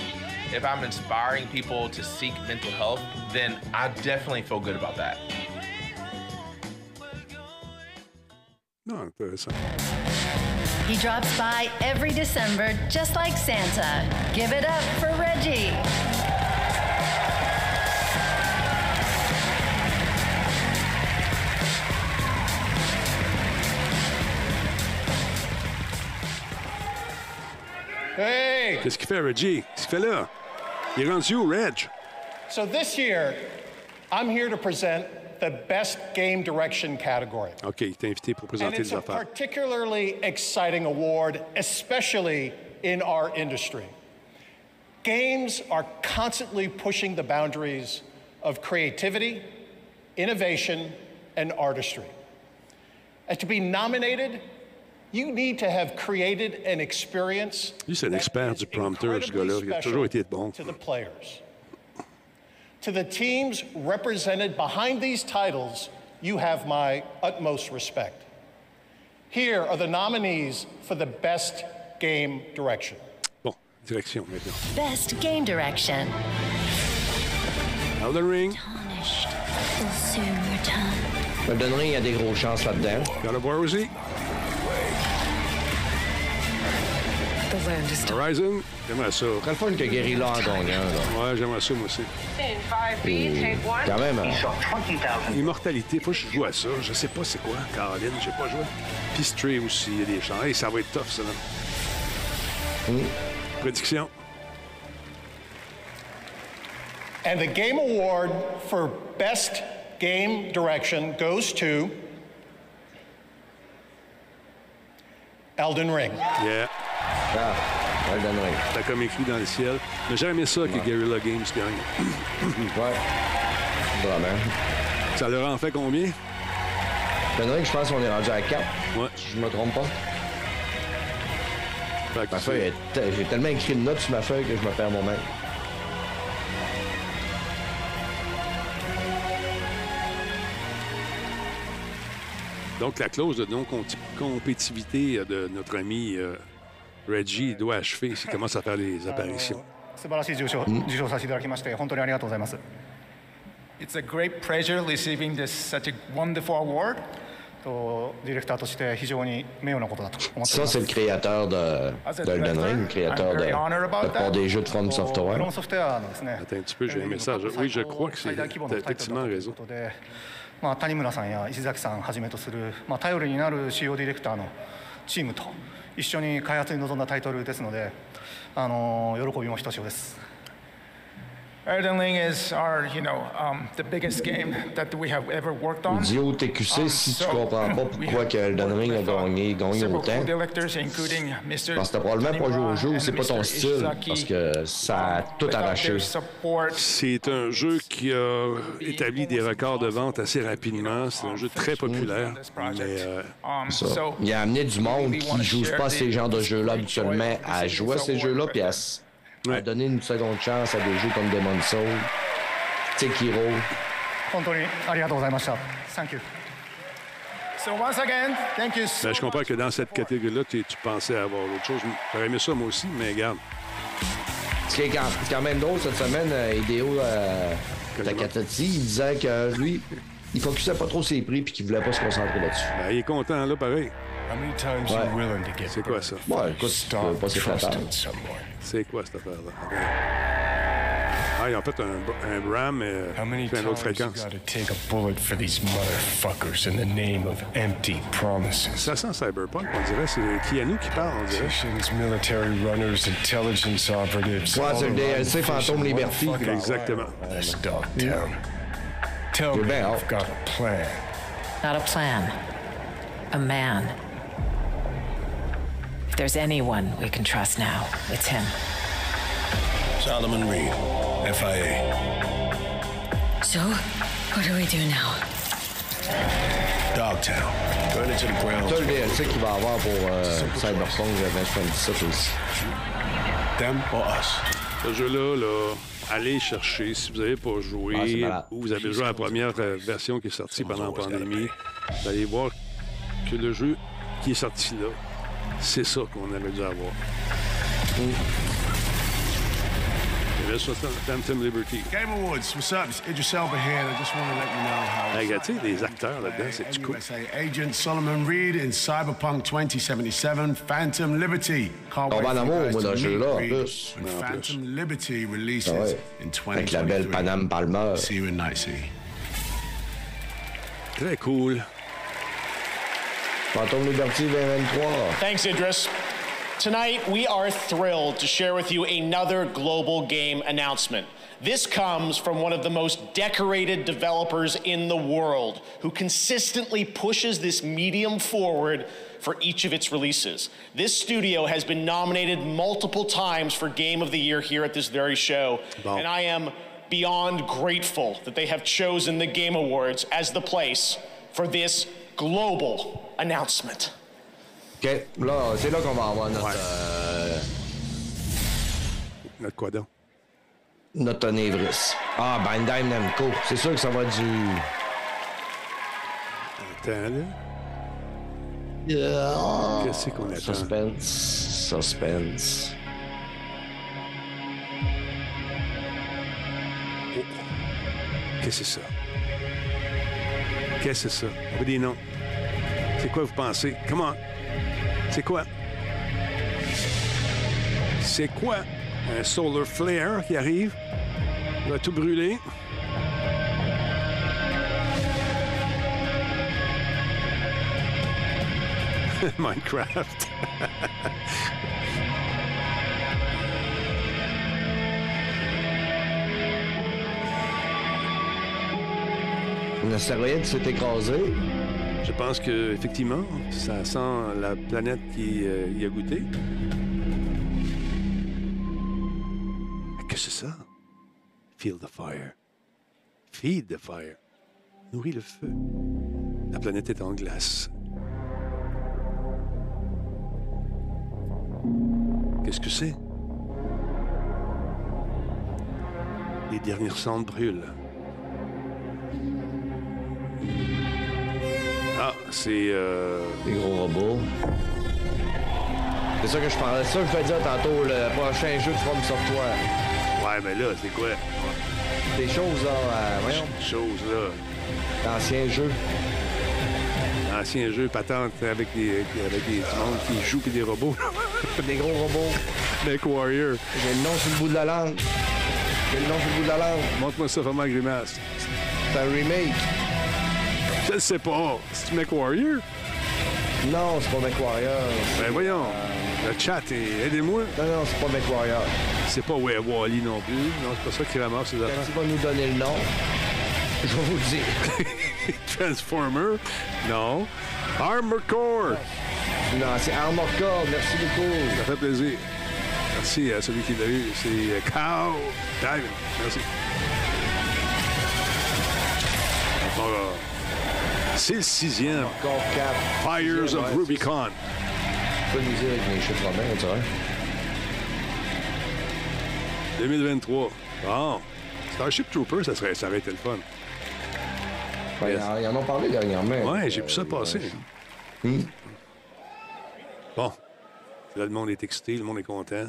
if I'm inspiring people to seek mental health, then I definitely feel good about that. Non, intéressant. He drops by every December just like Santa. Give it up for Reggie. Hey! Qu'est-ce qu'il fait, Reggie? Qu'est-ce qu'il fait là? Il est rendu où, Reg? So this year, I'm here to present the Best Game Direction category. OK, il t'a invité pour And it's a particularly exciting award, especially in our industry. Games are constantly pushing the boundaries of creativity, innovation, and artistry. And to be nominated, you need to have created an experience Lui, c'est un expert du prompteur, ce gars-là. Il a toujours été bon. to the players. To the teams represented behind these titles, you have my utmost respect. Here are the nominees for the Best Game Direction. Bon, direction maintenant. Best Game Direction. Elden Ring. will soon return. Elden Ring a des grosses chances là-dedans. God of War aussi. Horizon? J'aimerais ça. Très le fun que Guerrilla en gagne un, là. Ouais, j'aimerais ça, moi aussi. In 5B, take one. Quand même, hein. Immortalité, faut que je joue à ça. Je sais pas c'est quoi. Caroline, j'ai pas joué. Puis Stray aussi, il y a des gens. Hey, ça va être tough, ça. Là. Prédiction. And the Game Award for Best Game Direction goes to Elden Ring. Yeah. Ah, Ring. T'as comme écrit dans le ciel. Mais j'ai aimé ça que Guerrilla Games gagne. [COUGHS] ouais. Vraiment. Ça leur en fait combien? Elden Ring, je pense qu'on est rendu à 4. Ouais. Si je me trompe pas. Fait que Ma feuille J'ai tellement écrit de notes sur ma feuille que je me perds moi-même. Donc, la clause de non-compétitivité de notre ami euh, Reggie doit achever s'il commence à faire des apparitions. 素晴らしい受賞受賞させていただきまして本当にありがとうございます。 It's a great pleasure receiving this such a wonderful award. とディレクターとして非常に名誉なことだと思ってお Ça, りま c'est す le。créateur de, d'Elden Ring, le créateur de, de la plupart des jeux de From フ Software. ロムソフトウェアのですね。 Attends un petit peu, j'ai un message. Oui, je crois que c'est. 最大規模の T'as タイトルだ effectivement という raison. ことで、まあ、谷村さんや石崎さんはじめとする、まあ、頼りになる CEO ディレクターのチームと 一緒に開発に臨んだタイトルですので、あの喜びもひとしおです。Elden Ring is our, you know, um, the biggest game that we have ever worked on. Dis au TQC si tu comprends pas [LAUGHS] pourquoi que Elden Ring a gagné, gagné Several autant. co-directors, including Mr. Parce que t'as probablement pas joué au jeu ou c'est pas ton style. Parce que ça a tout Without arraché. C'est un jeu qui a établi des records de vente assez rapidement. C'est un jeu très populaire. Mais euh, um, Il a amené du monde qui ne joue pas à ces genres de jeux-là habituellement à jouer à ces jeux-là puis à, Ouais. À donner une seconde chance à des jeux comme Demon Soul, Sekiro. Ben, je comprends que dans cette catégorie-là, tu, pensais avoir autre chose. J'aurais aimé ça moi aussi, mais regarde. Ce qui est quand, même drôle cette semaine, Idéo euh, euh Takatati, il disait que lui, il focusait pas trop ses prix puis qu'il ne voulait pas se concentrer là-dessus. Ben, il est content, là, pareil. C'est quoi ça? Ouais, écoute, pas c'est quoi cette affaire-là? Ah, ils ont fait un, un RAM, mais How many c'est une autre times you fréquence. gotta take a bullet for these motherfuckers in the name of empty promises? Ça sent cyberpunk, on dirait. C'est Keanu qui parle, on dirait. Around DLC Fantôme Liberty. Exactement. Tell me you've got a plan. Not a plan. A man. If there's anyone we can trust now, it's him. Solomon Reed, FIA. So, what do we do now? Dogtown. Burn it to the ground. Ça, le DLC qu'il va avoir pour euh, Cyberpunk 2077 aussi. Them or us? Ce jeu-là, là, allez chercher si vous n'avez pas Ah, joué malade. ou vous avez joué à la première euh, version qui est sortie pendant la pandémie. Vous allez voir que le jeu qui est sorti là, c'est ça qu'on aurait dû avoir. Et là, ça, c'est Phantom Liberty. Game Awards, what's up? It's Idris Elba here. I just want to let you know how. Hey, regarde, tu sais, les acteurs là-dedans, c'est du cool. USA Agent Solomon Reed in Cyberpunk 2077 Phantom Liberty. Can't On va en amour, moi, dans ce jeu-là, en plus. Phantom Liberty releases Ah ouais. in Avec la belle 2023. Paname Palmer. See you in Night City. Très cool. Phantom Liberty 2023. Thanks, Idris. Tonight, we are thrilled to share with you another global game announcement. This comes from one of the most decorated developers in the world who consistently pushes this medium forward for each of its releases. This studio has been nominated multiple times for Game of the Year here at this very show, and I am beyond grateful that they have chosen the Game Awards as the place for this global announcement. OK, là, c'est là qu'on va avoir notre, euh, Notre quoi donc? notre Onevris. Ah, Bandai Namco. C'est sûr que ça va du... Attends, là. Yeah. Qu'est-ce qu'on attend? Suspense. Suspense. Qu'est-ce que c'est ça? Qu'est-ce que c'est ça? On veut des noms. C'est quoi vous pensez? Comment? C'est quoi? C'est quoi? Un solar flare qui arrive? Il va tout brûler. [LAUGHS] Minecraft. [LAUGHS] Un astéroïde s'est écrasé. Je pense que effectivement, ça sent la planète qui euh, y a goûté. Que c'est ça? Feel the fire. Feed the fire. Nourris le feu. La planète est en glace. Qu'est-ce que c'est? Les dernières cendres brûlent. C'est. Euh... Des gros robots. C'est ça que je parlais. C'est ça que je vais dire tantôt, le prochain jeu de From Software. Ouais, mais là, c'est quoi? Des choses, là, euh, voyons, Chose, là. d'anciens jeux. Ancien jeu patente avec des, avec des monde qui joue puis des robots. [LAUGHS] des gros robots. Mech Warrior. J'ai le nom sur le bout de la langue. J'ai le nom sur le bout de la langue. Montre-moi ça, vraiment grimace. C'est un remake. Je le sais pas. C'est Mech Warrior? Non, c'est pas Mech Warrior. Ben voyons. Le chat, est- aidez-moi. Non, non, c'est pas Mech Warrior. C'est pas ouais, Wally non plus. Non, c'est pas ça qui ramasse ses Quand affaires. tu vas nous donner le nom, je vais vous le dire. [LAUGHS] Transformer? Non. Armor Core! Non, c'est Armor Core. Merci beaucoup. Ça fait plaisir. Merci à celui qui l'a eu. C'est euh, Cow Diamond. Merci. Euh, c'est le sixième. Encore 4. Fires of Rubicon. Je peux dire avec mes chiffres romains, tu vois. 2023. Bon. Starship Trooper, ça, serait, ça aurait été le fun. Ouais, ils en- ils en ont parlé dernièrement. Ouais, j'ai vu ça passer. Hmm. Bon. Là, le monde est excité, le monde est content.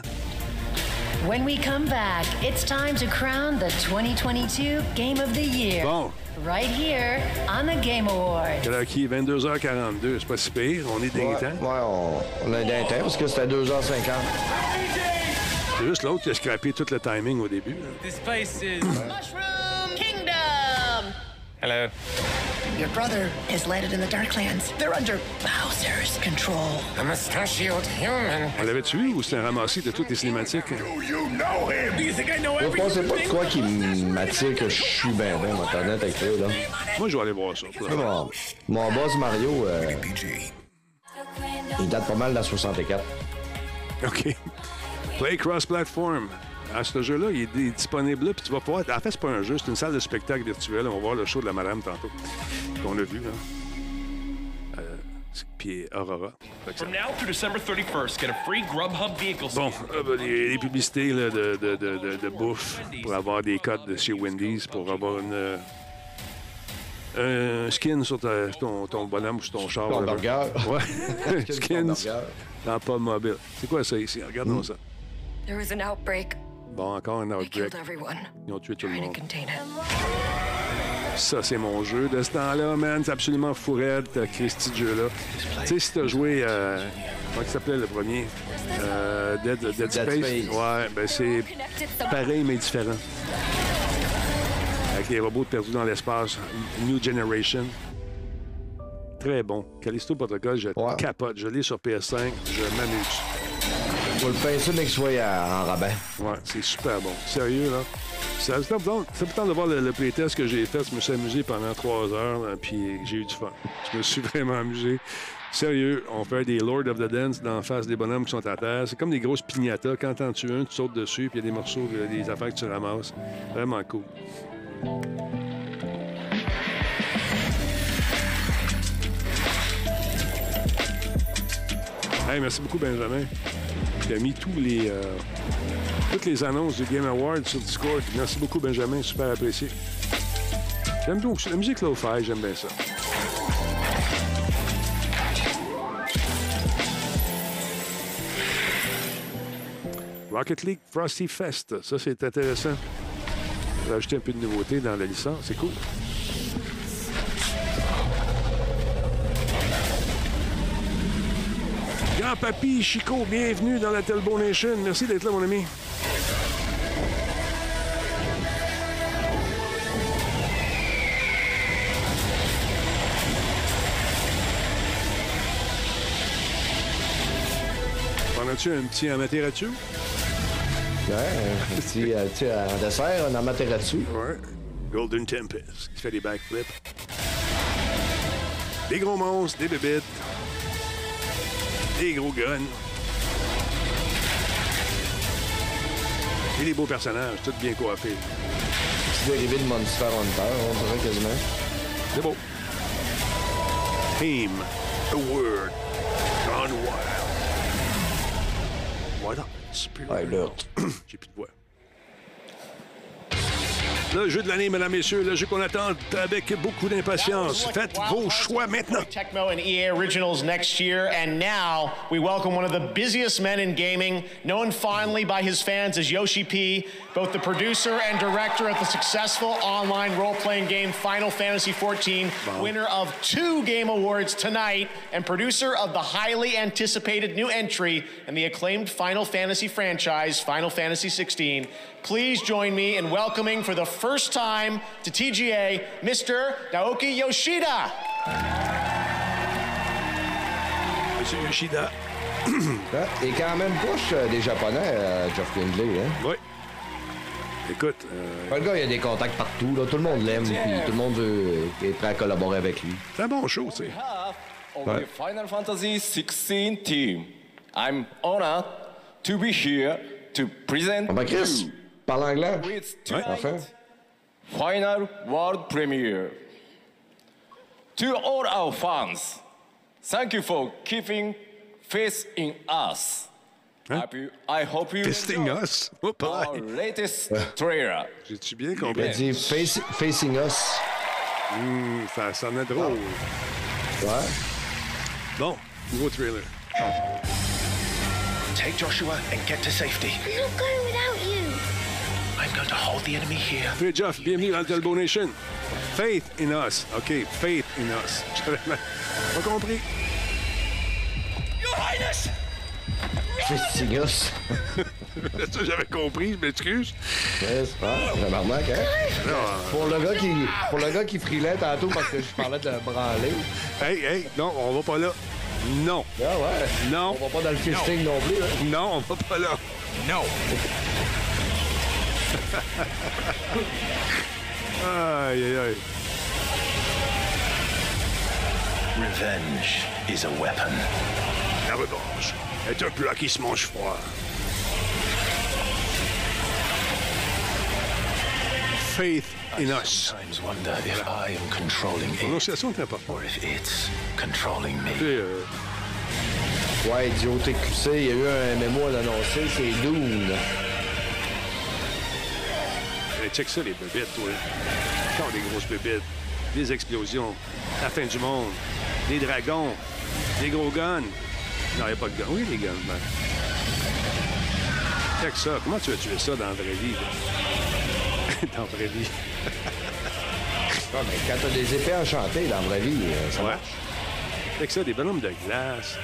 When we come back, it's time to crown the 2022 Game of the Year. Bon. Right here on the Game qui est? 22h42, c'est pas si pire, on est d'un temps. ouais, on, on a d'un temps parce que c'était 2h50. C'est juste l'autre qui a scrappé tout le timing au début. This place is. Hello. Your brother is landed in the Darklands. They're under Bowser's control. A mustachioed human. On l'avait tué ou c'était un ramassé de toutes les cinématiques? You know him? Do you think I know Je pensais pas de quoi qui m'attire que je suis bien bien, mon honnête avec toi, là. Moi, je vais aller voir ça. Mon, mon boss Mario, euh, il date pas mal de la 64. OK. Play cross-platform. À ce jeu-là, il est disponible là, puis tu vas pouvoir... En fait, c'est pas un jeu, c'est une salle de spectacle virtuelle. On va voir le show de la madame tantôt, qu'on a vu, là. Euh, puis Aurora. From now through December 31st, get a free Grubhub vehicle Bon, euh, ben, les, les publicités là, de, de, de, de- de bouffe pour avoir des codes de chez Wendy's, pour avoir une, euh, un skin sur ta- ton, ton bonhomme ou sur ton char. Ton burger. Ouais, [LAUGHS] Skin dans pas mobile. C'est quoi ça ici? Regardons ça. There was an outbreak. Bon, encore un outbreak. Ils ont tué tout le monde. Ça, c'est mon jeu de ce temps-là, man. C'est absolument fourette, Christy, ce jeu-là. Tu sais, si t'as joué... Euh, comment il s'appelait le premier? Euh, Dead, Dead, Space? Space. Ouais, ben c'est pareil, mais différent. Avec les robots perdus dans l'espace. New Generation. Très bon. Callisto Protocol, je capote. Je l'ai sur PS5. Je m'amuse. Faut le pincer, mais qu'il soit en rabais. Ouais, c'est super bon. Sérieux, là? Ça me tente de voir le, le playtest que j'ai fait. Je me suis amusé pendant trois heures, là, puis j'ai eu du fun. Je me suis [LAUGHS] vraiment amusé. Sérieux, on fait des Lord of the Dance dans la face des bonhommes qui sont à terre. C'est comme des grosses pignatas. Quand t'en tues un, tu sautes dessus, puis il y a des morceaux, euh, des affaires que tu ramasses. Vraiment cool. Hey, merci beaucoup, Benjamin. Tu as mis tous les, euh, toutes les annonces du Game Awards sur Discord. Merci beaucoup, Benjamin. Super apprécié. J'aime donc la musique lo-fi, j'aime bien ça. Rocket League Frosty Fest, ça c'est intéressant. On va ajouter un peu de nouveauté dans la licence, c'est cool. Grand-papy Chico, bienvenue dans la Telbo Nation. Merci d'être là, mon ami. En as-tu un petit Amaterasu? Ouais, un petit, euh, tu sais, en dessert, un Amaterasu. Ouais. Golden Tempest, qui fait des backflips. Des gros monstres, des bébites. Des gros guns. Et des beaux personnages, tous bien coiffés. Petit dérivé de Monster Hunter, on dirait quasiment. C'est beau. Team, a word, gone wild. Voilà. [COUGHS] J'ai plus de voix. Le jeu de l'année, mesdames, messieurs, le jeu qu'on attend avec beaucoup d'impatience. Faites vos choix maintenant. Tecmo and EA Originals next year, and now we welcome one of the busiest men in gaming, known fondly by his fans as Yoshi P, both the producer and director of the successful online role-playing game Final Fantasy XIV, winner of two Game Awards tonight, and producer of the highly anticipated new entry in the acclaimed Final Fantasy franchise, Final Fantasy XVI. Please join me in welcoming for the first time to TGA, Mr. Naoki Yoshida. Monsieur Yoshida. [COUGHS] Ouais, Et quand même push euh, des Japonais, euh, Geoff Lindley. Hein? Oui. Écoute, euh, Le gars, il a des contacts partout. Là. Tout le monde l'aime, puis tout le monde veut, est prêt à collaborer avec lui. c'est un bon show, tu sais. Ouais. the Final Fantasy XVI team. I'm honored to be here to present Ah ben Chris, you parle anglais. with Ouais, enfin. final world premiere. To all our fans, thank you for keeping faith in us. Hope you- I hope you Fisting enjoy us? Oh, our latest [LAUGHS] trailer. J'ai-tu bien Il a compris? dit face- Facing Us. Hum, ça sonne ah. drôle. Ouais. Bon, nouveau trailer. Take Joshua and get to safety. I'm not without going to hold the enemy here. Hey Jeff, bienvenue dans le Talbot Nation. Faith in us. OK, faith in us. J'avais [LAUGHS] pas compris? Your Highness! Festinus. [LAUGHS] Ça, j'avais compris, je m'excuse. C'est pas. Tabarnak, hein? Non. Pour le gars qui, pour le gars qui frilait tantôt parce que je parlais de branler. Hey, hey, non, on va pas là. Non. Ah ouais? Non. On va pas dans le fisting non, plus. Hein? Non, on va pas là. No. Aïe, aïe, aïe. Revenge is a weapon. La revanche est un plat qui se mange froid. Faith in us. Sometimes wonder if I am controlling it Prononciation est importante. or if it's controlling me. Tu sais, euh, Ouais, Idiot TQC, il y a eu un MMO à l'annoncer, c'est Dune. Hey, check ça, les bébites, toi. Encore des grosses bébites. Des explosions. La fin du monde. Des dragons. Des gros guns. Non, il n'y a pas de guns. Oui, les guns, ben. Check ça. Comment tu as tué ça dans la vraie vie? là? [LAUGHS] dans la vraie vie. [LAUGHS] Mais quand t'as des épées enchantées dans la vraie vie, euh, ça Ouais. marche. Check ça, des bonhommes de glace.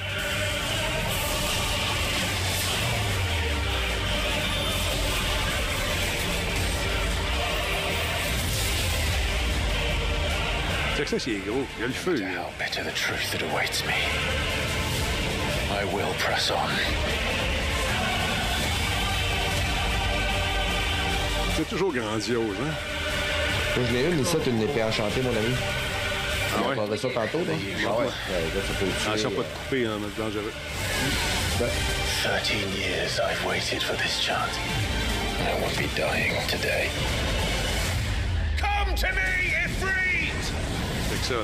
Check ça, c'est gros. Il y a le feu. là. How better the truth that awaits me. I will press on. C'est toujours grandiose, hein? Moi, je l'ai une, mais ça, t'as une épée enchantée, mon ami. Ah On ouais? ça tantôt, là. Ah ouais? Ouais, là, ça peut pas de couper, hein, c'est dangereux. 13 years I've waited for this chance. I won't be dying today. Come to me! Que ça, là.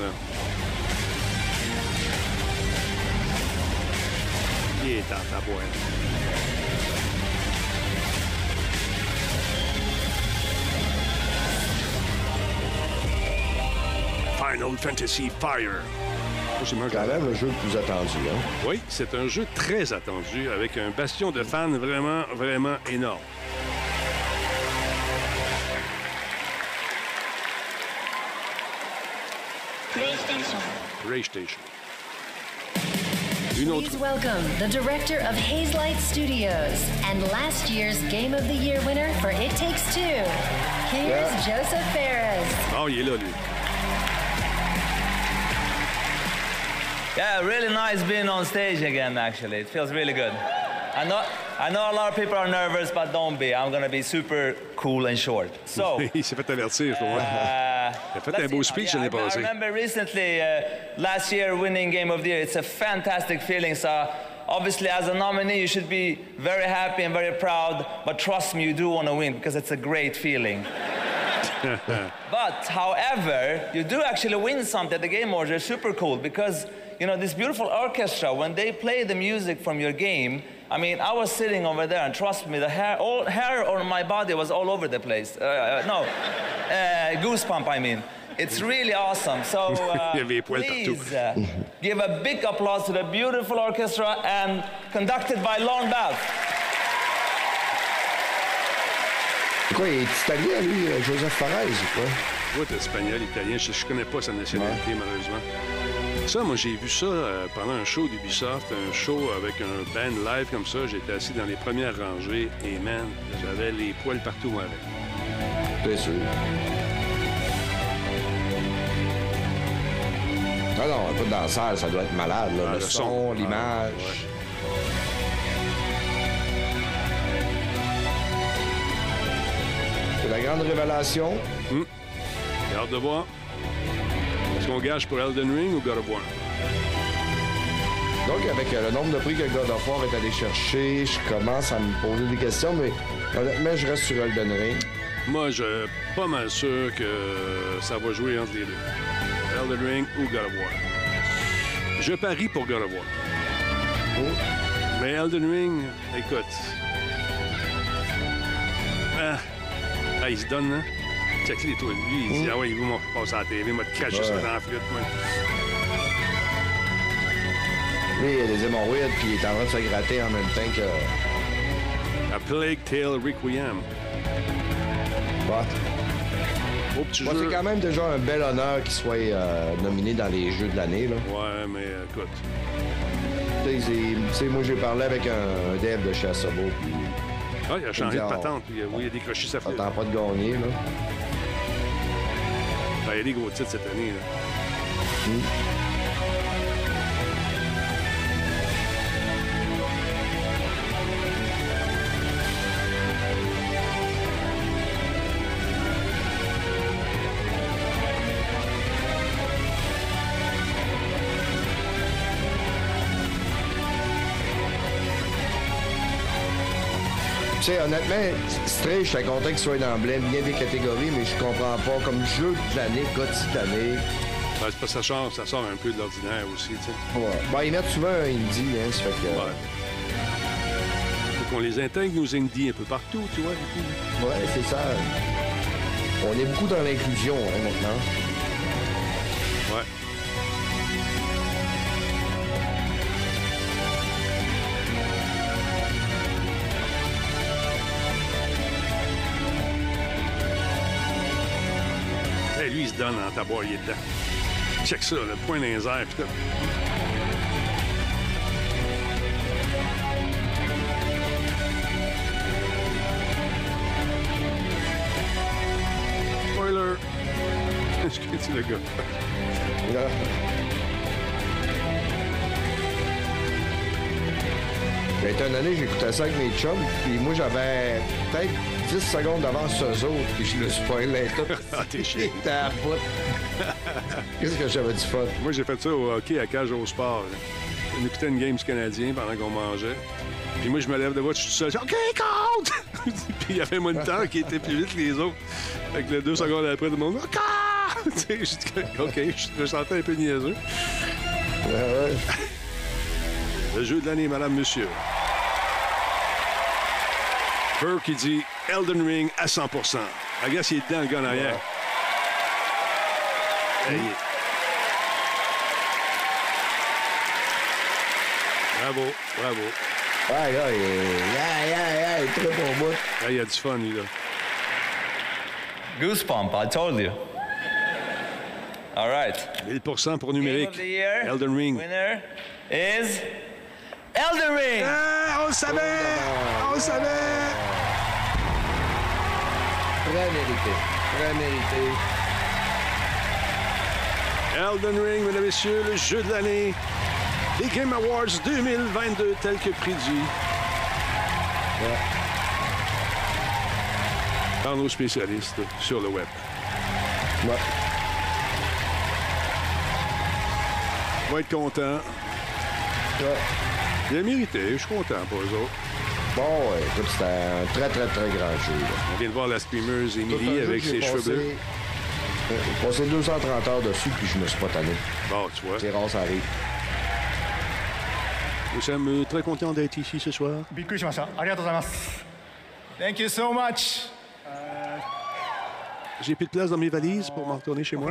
Il est dans ta boîte. Final Fantasy Fire. C'est Quand même le jeu le plus attendu, hein? Oui, c'est un jeu très attendu avec un bastion de fans vraiment, vraiment énorme. PlayStation. PlayStation. Une autre. Please welcome the director of Hazelight Studios and last year's Game of the Year winner for It Takes Two. Here's Joseph Ferris. Oh, il est là, lui. Yeah, really nice being on stage again, actually. It feels really good. I know, I know a lot of people are nervous, but don't be. I'm going to be super cool and short. So, il s'est fait avertir, je crois. uh, Il a fait let's un beau speech l'année I- I remember recently, uh, last year, winning Game of the Year. It's a fantastic feeling. So, obviously, as a nominee, you should be very happy and very proud. But trust me, you do want to win because it's a great feeling. [LAUGHS] But however, you do actually win something at the Game Awards. They're super cool because you know this beautiful orchestra. When they play the music from your game, I mean, I was sitting over there, and trust me, the hair, all hair on my body was all over the place. Uh, uh, no, uh, goosebump. I mean. It's really awesome. So [LAUGHS] uh, Il y avait les poils partout. please uh, give a big applause to the beautiful orchestra and conducted by Lorne Bath. C'est quoi, il est italien, lui, Joseph Fares, ou quoi? Oui, t'es espagnol, italien. Je, je connais pas sa nationalité, malheureusement. Ça, moi, j'ai vu ça euh, pendant un show d'Ubisoft, un show avec un band live comme ça. J'étais assis dans les premières rangées et, man, j'avais les poils partout où avec. Bien sûr. Ah non, un peu de danseur, ça doit être malade, là. Ah, le, le son, son. l'image. C'est la grande révélation. Hum. J'ai hâte de voir. Est-ce qu'on gage pour Elden Ring ou God of War? Donc, avec euh, le nombre de prix que God of War est allé chercher, je commence à me poser des questions, mais honnêtement, je reste sur Elden Ring. Moi, je suis pas mal sûr que ça va jouer entre les deux. Elden Ring ou God of War. Je parie pour God of War. Mais Elden Ring, écoute. Ah, Ah, il se donne, hein? Check les toi, lui, il dit, ah ouais, il à la ça dans la flûte, moi. Lui, il a des hémorroïdes, puis il est en train de se gratter en même temps que. A Plague Tale Requiem. Moi, jeu. c'est quand même déjà un bel honneur qu'il soit euh, nominé dans les Jeux de l'année. là. Ouais, mais euh, écoute. Tu sais, moi, j'ai parlé avec un, un dev de chez Asobo, puis Ah, il a changé de Ah. patente. puis, euh, oui, il a décroché sa flûte. t'entend pas de gagner. Là. Erigo od srce trenira. Hmm. See you on that match. Je suis content qu'il soit dans bien des catégories, mais je comprends pas. Comme jeu de l'année, de l'année. Ben, c'est que ça sort, ça sort un peu de l'ordinaire aussi. tu sais. Ouais. Ben, ils mettent souvent un indie, hein, ça fait que... Faut qu'on les intègre, nos indies, un peu partout, tu vois. Ouais, c'est ça. On est beaucoup dans l'inclusion, hein, maintenant. Se donne en est dedans. Check ça, le point dans airs. Spoiler! [LAUGHS] Excusez le gars? Il y été une année, j'écoutais ça avec mes chums, puis moi, j'avais peut-être 10 secondes sur eux autres, puis je le spoilais tout. [LAUGHS] Ah, t'es bout. Qu'est-ce que j'avais du fun? Moi, j'ai fait ça au hockey à Cage au Sport. On écoutait une game du Canadien pendant qu'on mangeait. Puis moi, je me lève de voix, je suis tout seul. je dis, OK, compte! [LAUGHS] Puis il y avait un moniteur qui était plus vite que les autres. Fait que deux secondes après, tout le monde, OK! [LAUGHS] Je dis, OK, je me sentais un peu niaiseux. Le jeu de l'année, madame, monsieur. Burr qui dit Elden Ring à 100% I guess il est dedans, le gars en arrière. Hey, il est- Bravo, bravo. Ouais, là, il est... Yeah, yeah, yeah, il est très bon bout. Là, il y a du fun, lui, là. Goosebump, I told you. All right. 1000% pour numérique. Elden Ring. Winner is Elden Ring. Ah, on le savait! On le savait! Très mérité. Très mérité. Elden Ring, mesdames et messieurs, le jeu de l'année. Les Game Awards 2022, tel que prédit. Par nos spécialistes sur le web. Ouais. On va être content. Il Bien mérité, je suis content pour eux autres. Bon, ouais, écoute, c'était un très, très, très grand jeu. On vient de voir la streameuse Émilie avec ses cheveux bleus. J'ai passé 230 heures dessus, puis je me suis pas tanné. Bon, tu vois. C'est rare, ça arrive. Nous sommes euh, très contents d'être ici ce soir. Thank you so much. J'ai plus de place dans mes valises pour m'en retourner chez moi.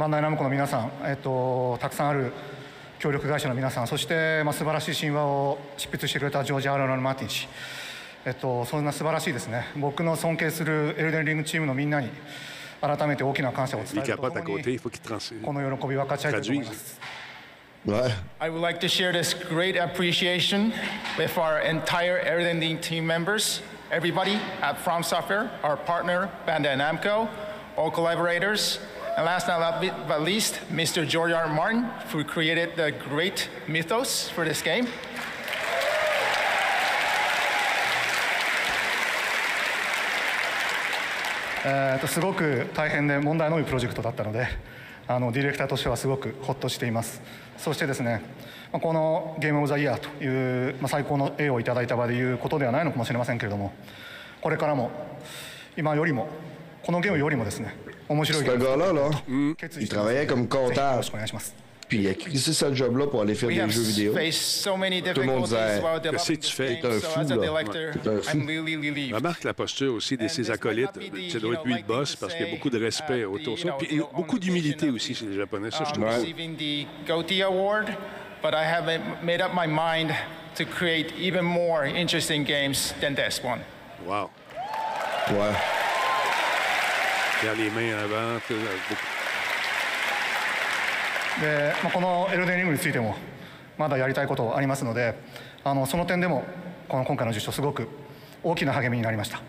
マンダイナムコの皆さん、えっと、たくさんある協力会社の皆さんそして、まあ、素晴らしい神話を執筆してくれたジョージ・アーロン・マーティン氏、えっと、そんな素晴らしいですね僕の尊敬するエルデンリングチームのみんなに改めて大きな感謝を伝えるとともにこの喜び分かち合いたいと思います. I would like to share this great appreciation with our entire Erlending team members, everybody at From Software, our partner, Bandai Namco, all collaborators, and last but not le- but least, Mr. George R. R. Martin, who created the great mythos for this game. えーとすごく大変で問題の多いプロジェクトだったのであのディレクターとしてはすごくほっとしていますそしてですねまあこのゲームオブザイヤーという、まあ、最高の栄誉をいただいた場でいうことではないのかもしれませんけれどもこれからも今よりもこのゲームよりもですね面白い Ce ゲーム gars-là, là, 決 il 意してます travaillait comme ぜひよろ comptable. しくお願いします Puis il a crissé ce job-là pour aller faire We des have jeux vidéo. faced so many Tout le monde difficulties disait while Qu'est-ce que developing tu this fais? game, T'es un so fou, as a là. director, T'es un fou. I'm really relieved. Remarque la posture aussi de ses acolytes. Ça doit être lui de boss parce qu'il y a beaucoup de respect autour de ça. Puis il y a beaucoup d'humilité aussi chez les Japonais. Ça, je um, trouve. receiving the Goatee Award, but I haven't made up my mind to create even more interesting games than this one. Wow. Ouais. Regarde les mains en avant. tout, euh, beaucoup. で、まあ、このエルデンリングについてもまだやりたいことありますのであのその点でもこの今回の受賞すごく大きな励みになりました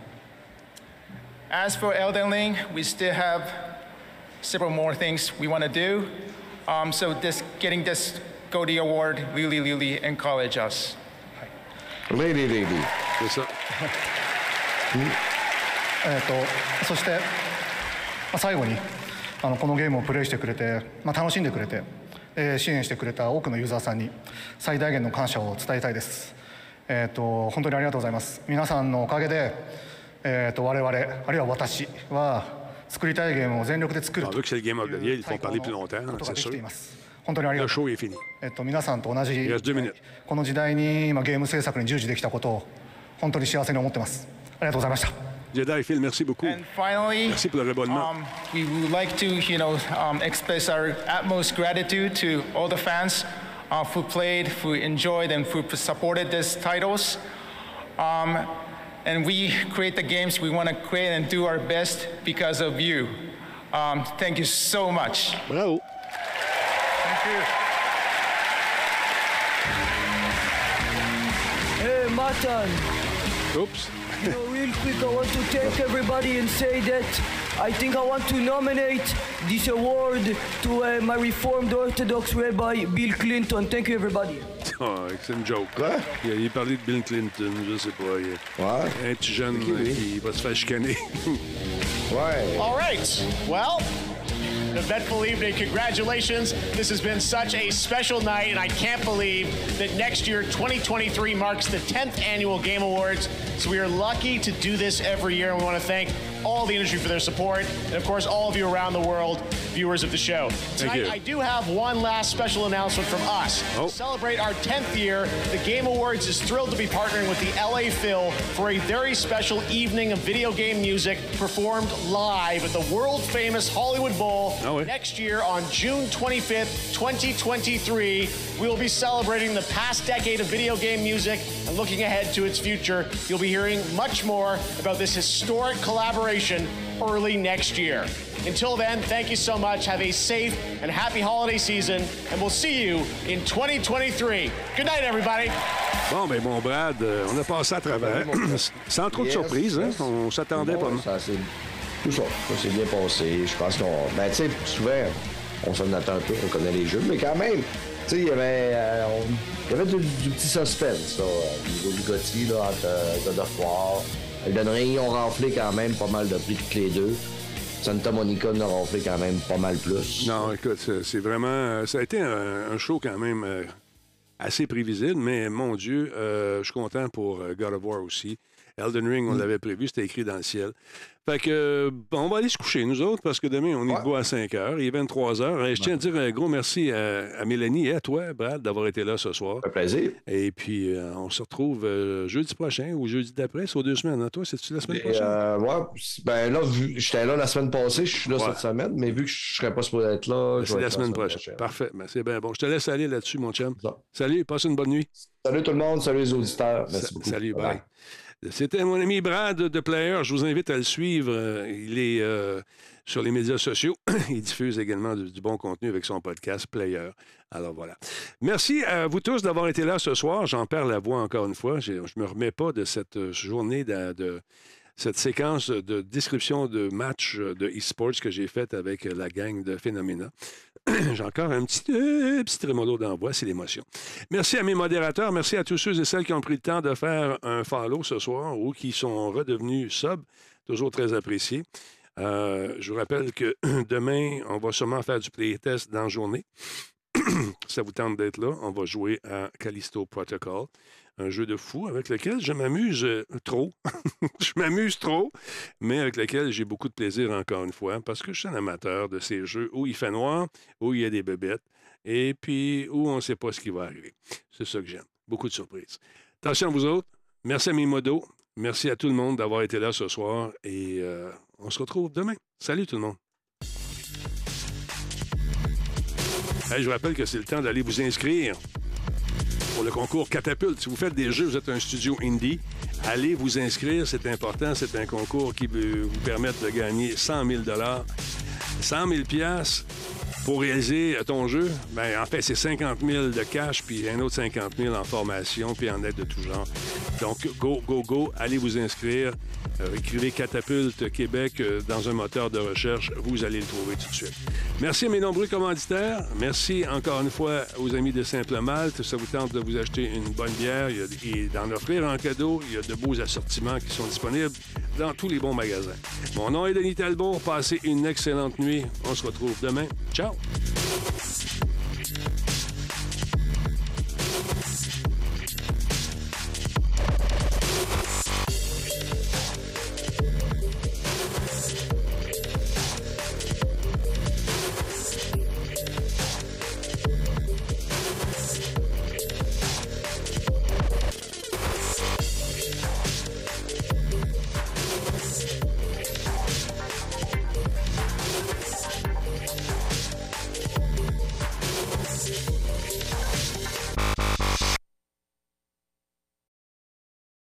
As for Elden Ring, we still have several more things we want to do. Um, so this getting this Goldie Award really, really encourage us. Lady, lady. えー、とそして、まあ、最後にあのこのゲームをプレイしてくれて、まあ、楽しんでくれて、えー支援してくれた多くのユーザーさんに最大限の感謝を伝えたいです、えー、と本当にありがとうございます皆さんのおかげで、えー、と我々あるいは私は作りたいゲームを全力で作る Year, ils font parler plus longtemps, ことができ.ています本当にありがとう.えっと、皆さんと同じ.この時代に今ゲーム制作に従事できたことを本当に幸せに思ってますありがとうございました Jedi Phil, merci beaucoup. Finally, Merci pour le abonnement. um, we would like to, you know, um, express our utmost gratitude to all the fans uh, who played, who enjoyed, and who supported these titles. Um, and we create the games we want to create and do our best because of you. Um, thank you so much. Bravo. Thank you. Hey, Matan. Oops. You know, real quick, I want to thank everybody and say that I think I want to nominate this award to uh, my Reformed Orthodox Rabbi Bill Clinton. Thank you, everybody. Ah, c'est une joke. Il a, il a parlé de Bill Clinton, je sais pas. Il- Un petit jeune qui va se faire chicaner. [LAUGHS] ouais. All right. Well, an eventful evening. Congratulations. This has been such a special night, and I can't believe that next year, 2023, marks the 10th annual Game Awards. So we are lucky to do this every year, and we want to thank all the industry for their support, and of course, all of you around the world, viewers of the show. Tonight, you. I do have one last special announcement from us. Oh. To celebrate our 10th year, the Game Awards is thrilled to be partnering with the LA Phil for a very special evening of video game music performed live at the world famous Hollywood Bowl oh, next year on June 25th, 2023. We will be celebrating the past decade of video game music and looking ahead to its future. You'll be hearing much more about this historic collaboration early next year. Until then, thank you so much. Have a safe and happy holiday season, and we'll see you in 2023. Good night, everybody. Bon, ben mon Brad, euh, on a passé à travers. [CLEARS THROAT] Sans trop de Yes, surprises, hein? On s'attendait Bon, pas. ça, c'est- Tout ça, ça s'est bien passé. Je pense qu'on. Ben, tu sais, souvent, on s'en attend un peu, on connaît les jeux, mais quand même, tu sais, il y avait, euh, on- il y avait du, du petit suspense, là, au niveau du Gotti, là, entre euh, God of War. Elden Ring, ont renflé quand même pas mal de prix toutes les deux. Santa Monica en a renflé quand même pas mal plus. Non, écoute, c'est vraiment. euh, Ça a été un, show quand même euh, assez prévisible, mais mon Dieu, euh, je suis content pour God of War aussi. Elden Ring, on l'avait prévu, c'était écrit dans le ciel. Fait que, euh, on va aller se coucher, nous autres, parce que demain, on est debout à 5 heures. Il est 23 heures. Et je tiens à dire un gros merci à, à Mélanie et à toi, Brad, d'avoir été là ce soir. Un plaisir. Et puis, euh, on se retrouve euh, jeudi prochain ou jeudi d'après, c'est aux deux semaines. Hein? Toi, c'est-tu la semaine prochaine? euh, ouais, ben là, j'étais là la semaine passée, je suis là Ouais. cette semaine, mais vu que je serais pas supposé être là, je C'est la semaine prochaine. Parfait. Ben, c'est bien bon. Je te laisse aller là-dessus, mon chum. Salut, passe une bonne nuit. Salut tout le monde, salut les auditeurs. Merci Sa- beaucoup. Salut, Bye. bye. C'était mon ami Brad de Player. Je vous invite à le suivre. Il est euh, sur les médias sociaux. [CLEARS THROAT] Il diffuse également du, bon contenu avec son podcast Player. Alors voilà. Merci à vous tous d'avoir été là ce soir. J'en perds la voix encore une fois. Je ne me remets pas de cette euh, journée de, cette séquence de description de match euh, de e-sports que j'ai faite avec la gang de Phénoména. [CLEARS THROAT] J'ai encore un petit, euh, petit trémolo d'envoi, c'est l'émotion. Merci à mes modérateurs, merci à tous ceux et celles qui ont pris le temps de faire un follow ce soir ou qui sont redevenus sub, toujours très apprécié. Euh, je vous rappelle que [CLEARS THROAT] demain, on va sûrement faire du playtest dans la journée. [CLEARS THROAT] Ça vous tente d'être là, on va jouer à Callisto Protocol, un jeu de fou avec lequel je m'amuse euh, trop. [LAUGHS] je m'amuse trop, mais avec lequel j'ai beaucoup de plaisir encore une fois, parce que je suis un amateur de ces jeux où il fait noir, où il y a des bébêtes, et puis où on ne sait pas ce qui va arriver. C'est ça que j'aime. Beaucoup de surprises. Attention à vous autres. Merci à mes modos. Merci à tout le monde d'avoir été là ce soir, et euh, on se retrouve demain. Salut tout le monde. Je vous rappelle que c'est le temps d'aller vous inscrire pour le concours Catapulte. Si vous faites des jeux, vous êtes un studio indie, allez vous inscrire. C'est important. C'est un concours qui veut vous permettre de gagner 100 000 100 000 pour réaliser ton jeu, ben, en fait, c'est 50 000 de cash, puis un autre 50 000 en formation, puis en aide de tout genre. Donc, go, go, go, allez vous inscrire. Euh, écrivez Catapulte Québec euh, dans un moteur de recherche. Vous allez le trouver tout de suite. Merci à mes nombreux commanditaires. Merci encore une fois aux amis de Simple Malte. Ça vous tente de vous acheter une bonne bière et d'en offrir en cadeau. Il y a de beaux assortiments qui sont disponibles dans tous les bons magasins. Mon nom est Denis Talbot. Passez une excellente nuit. On se retrouve demain. Ciao! Tchau.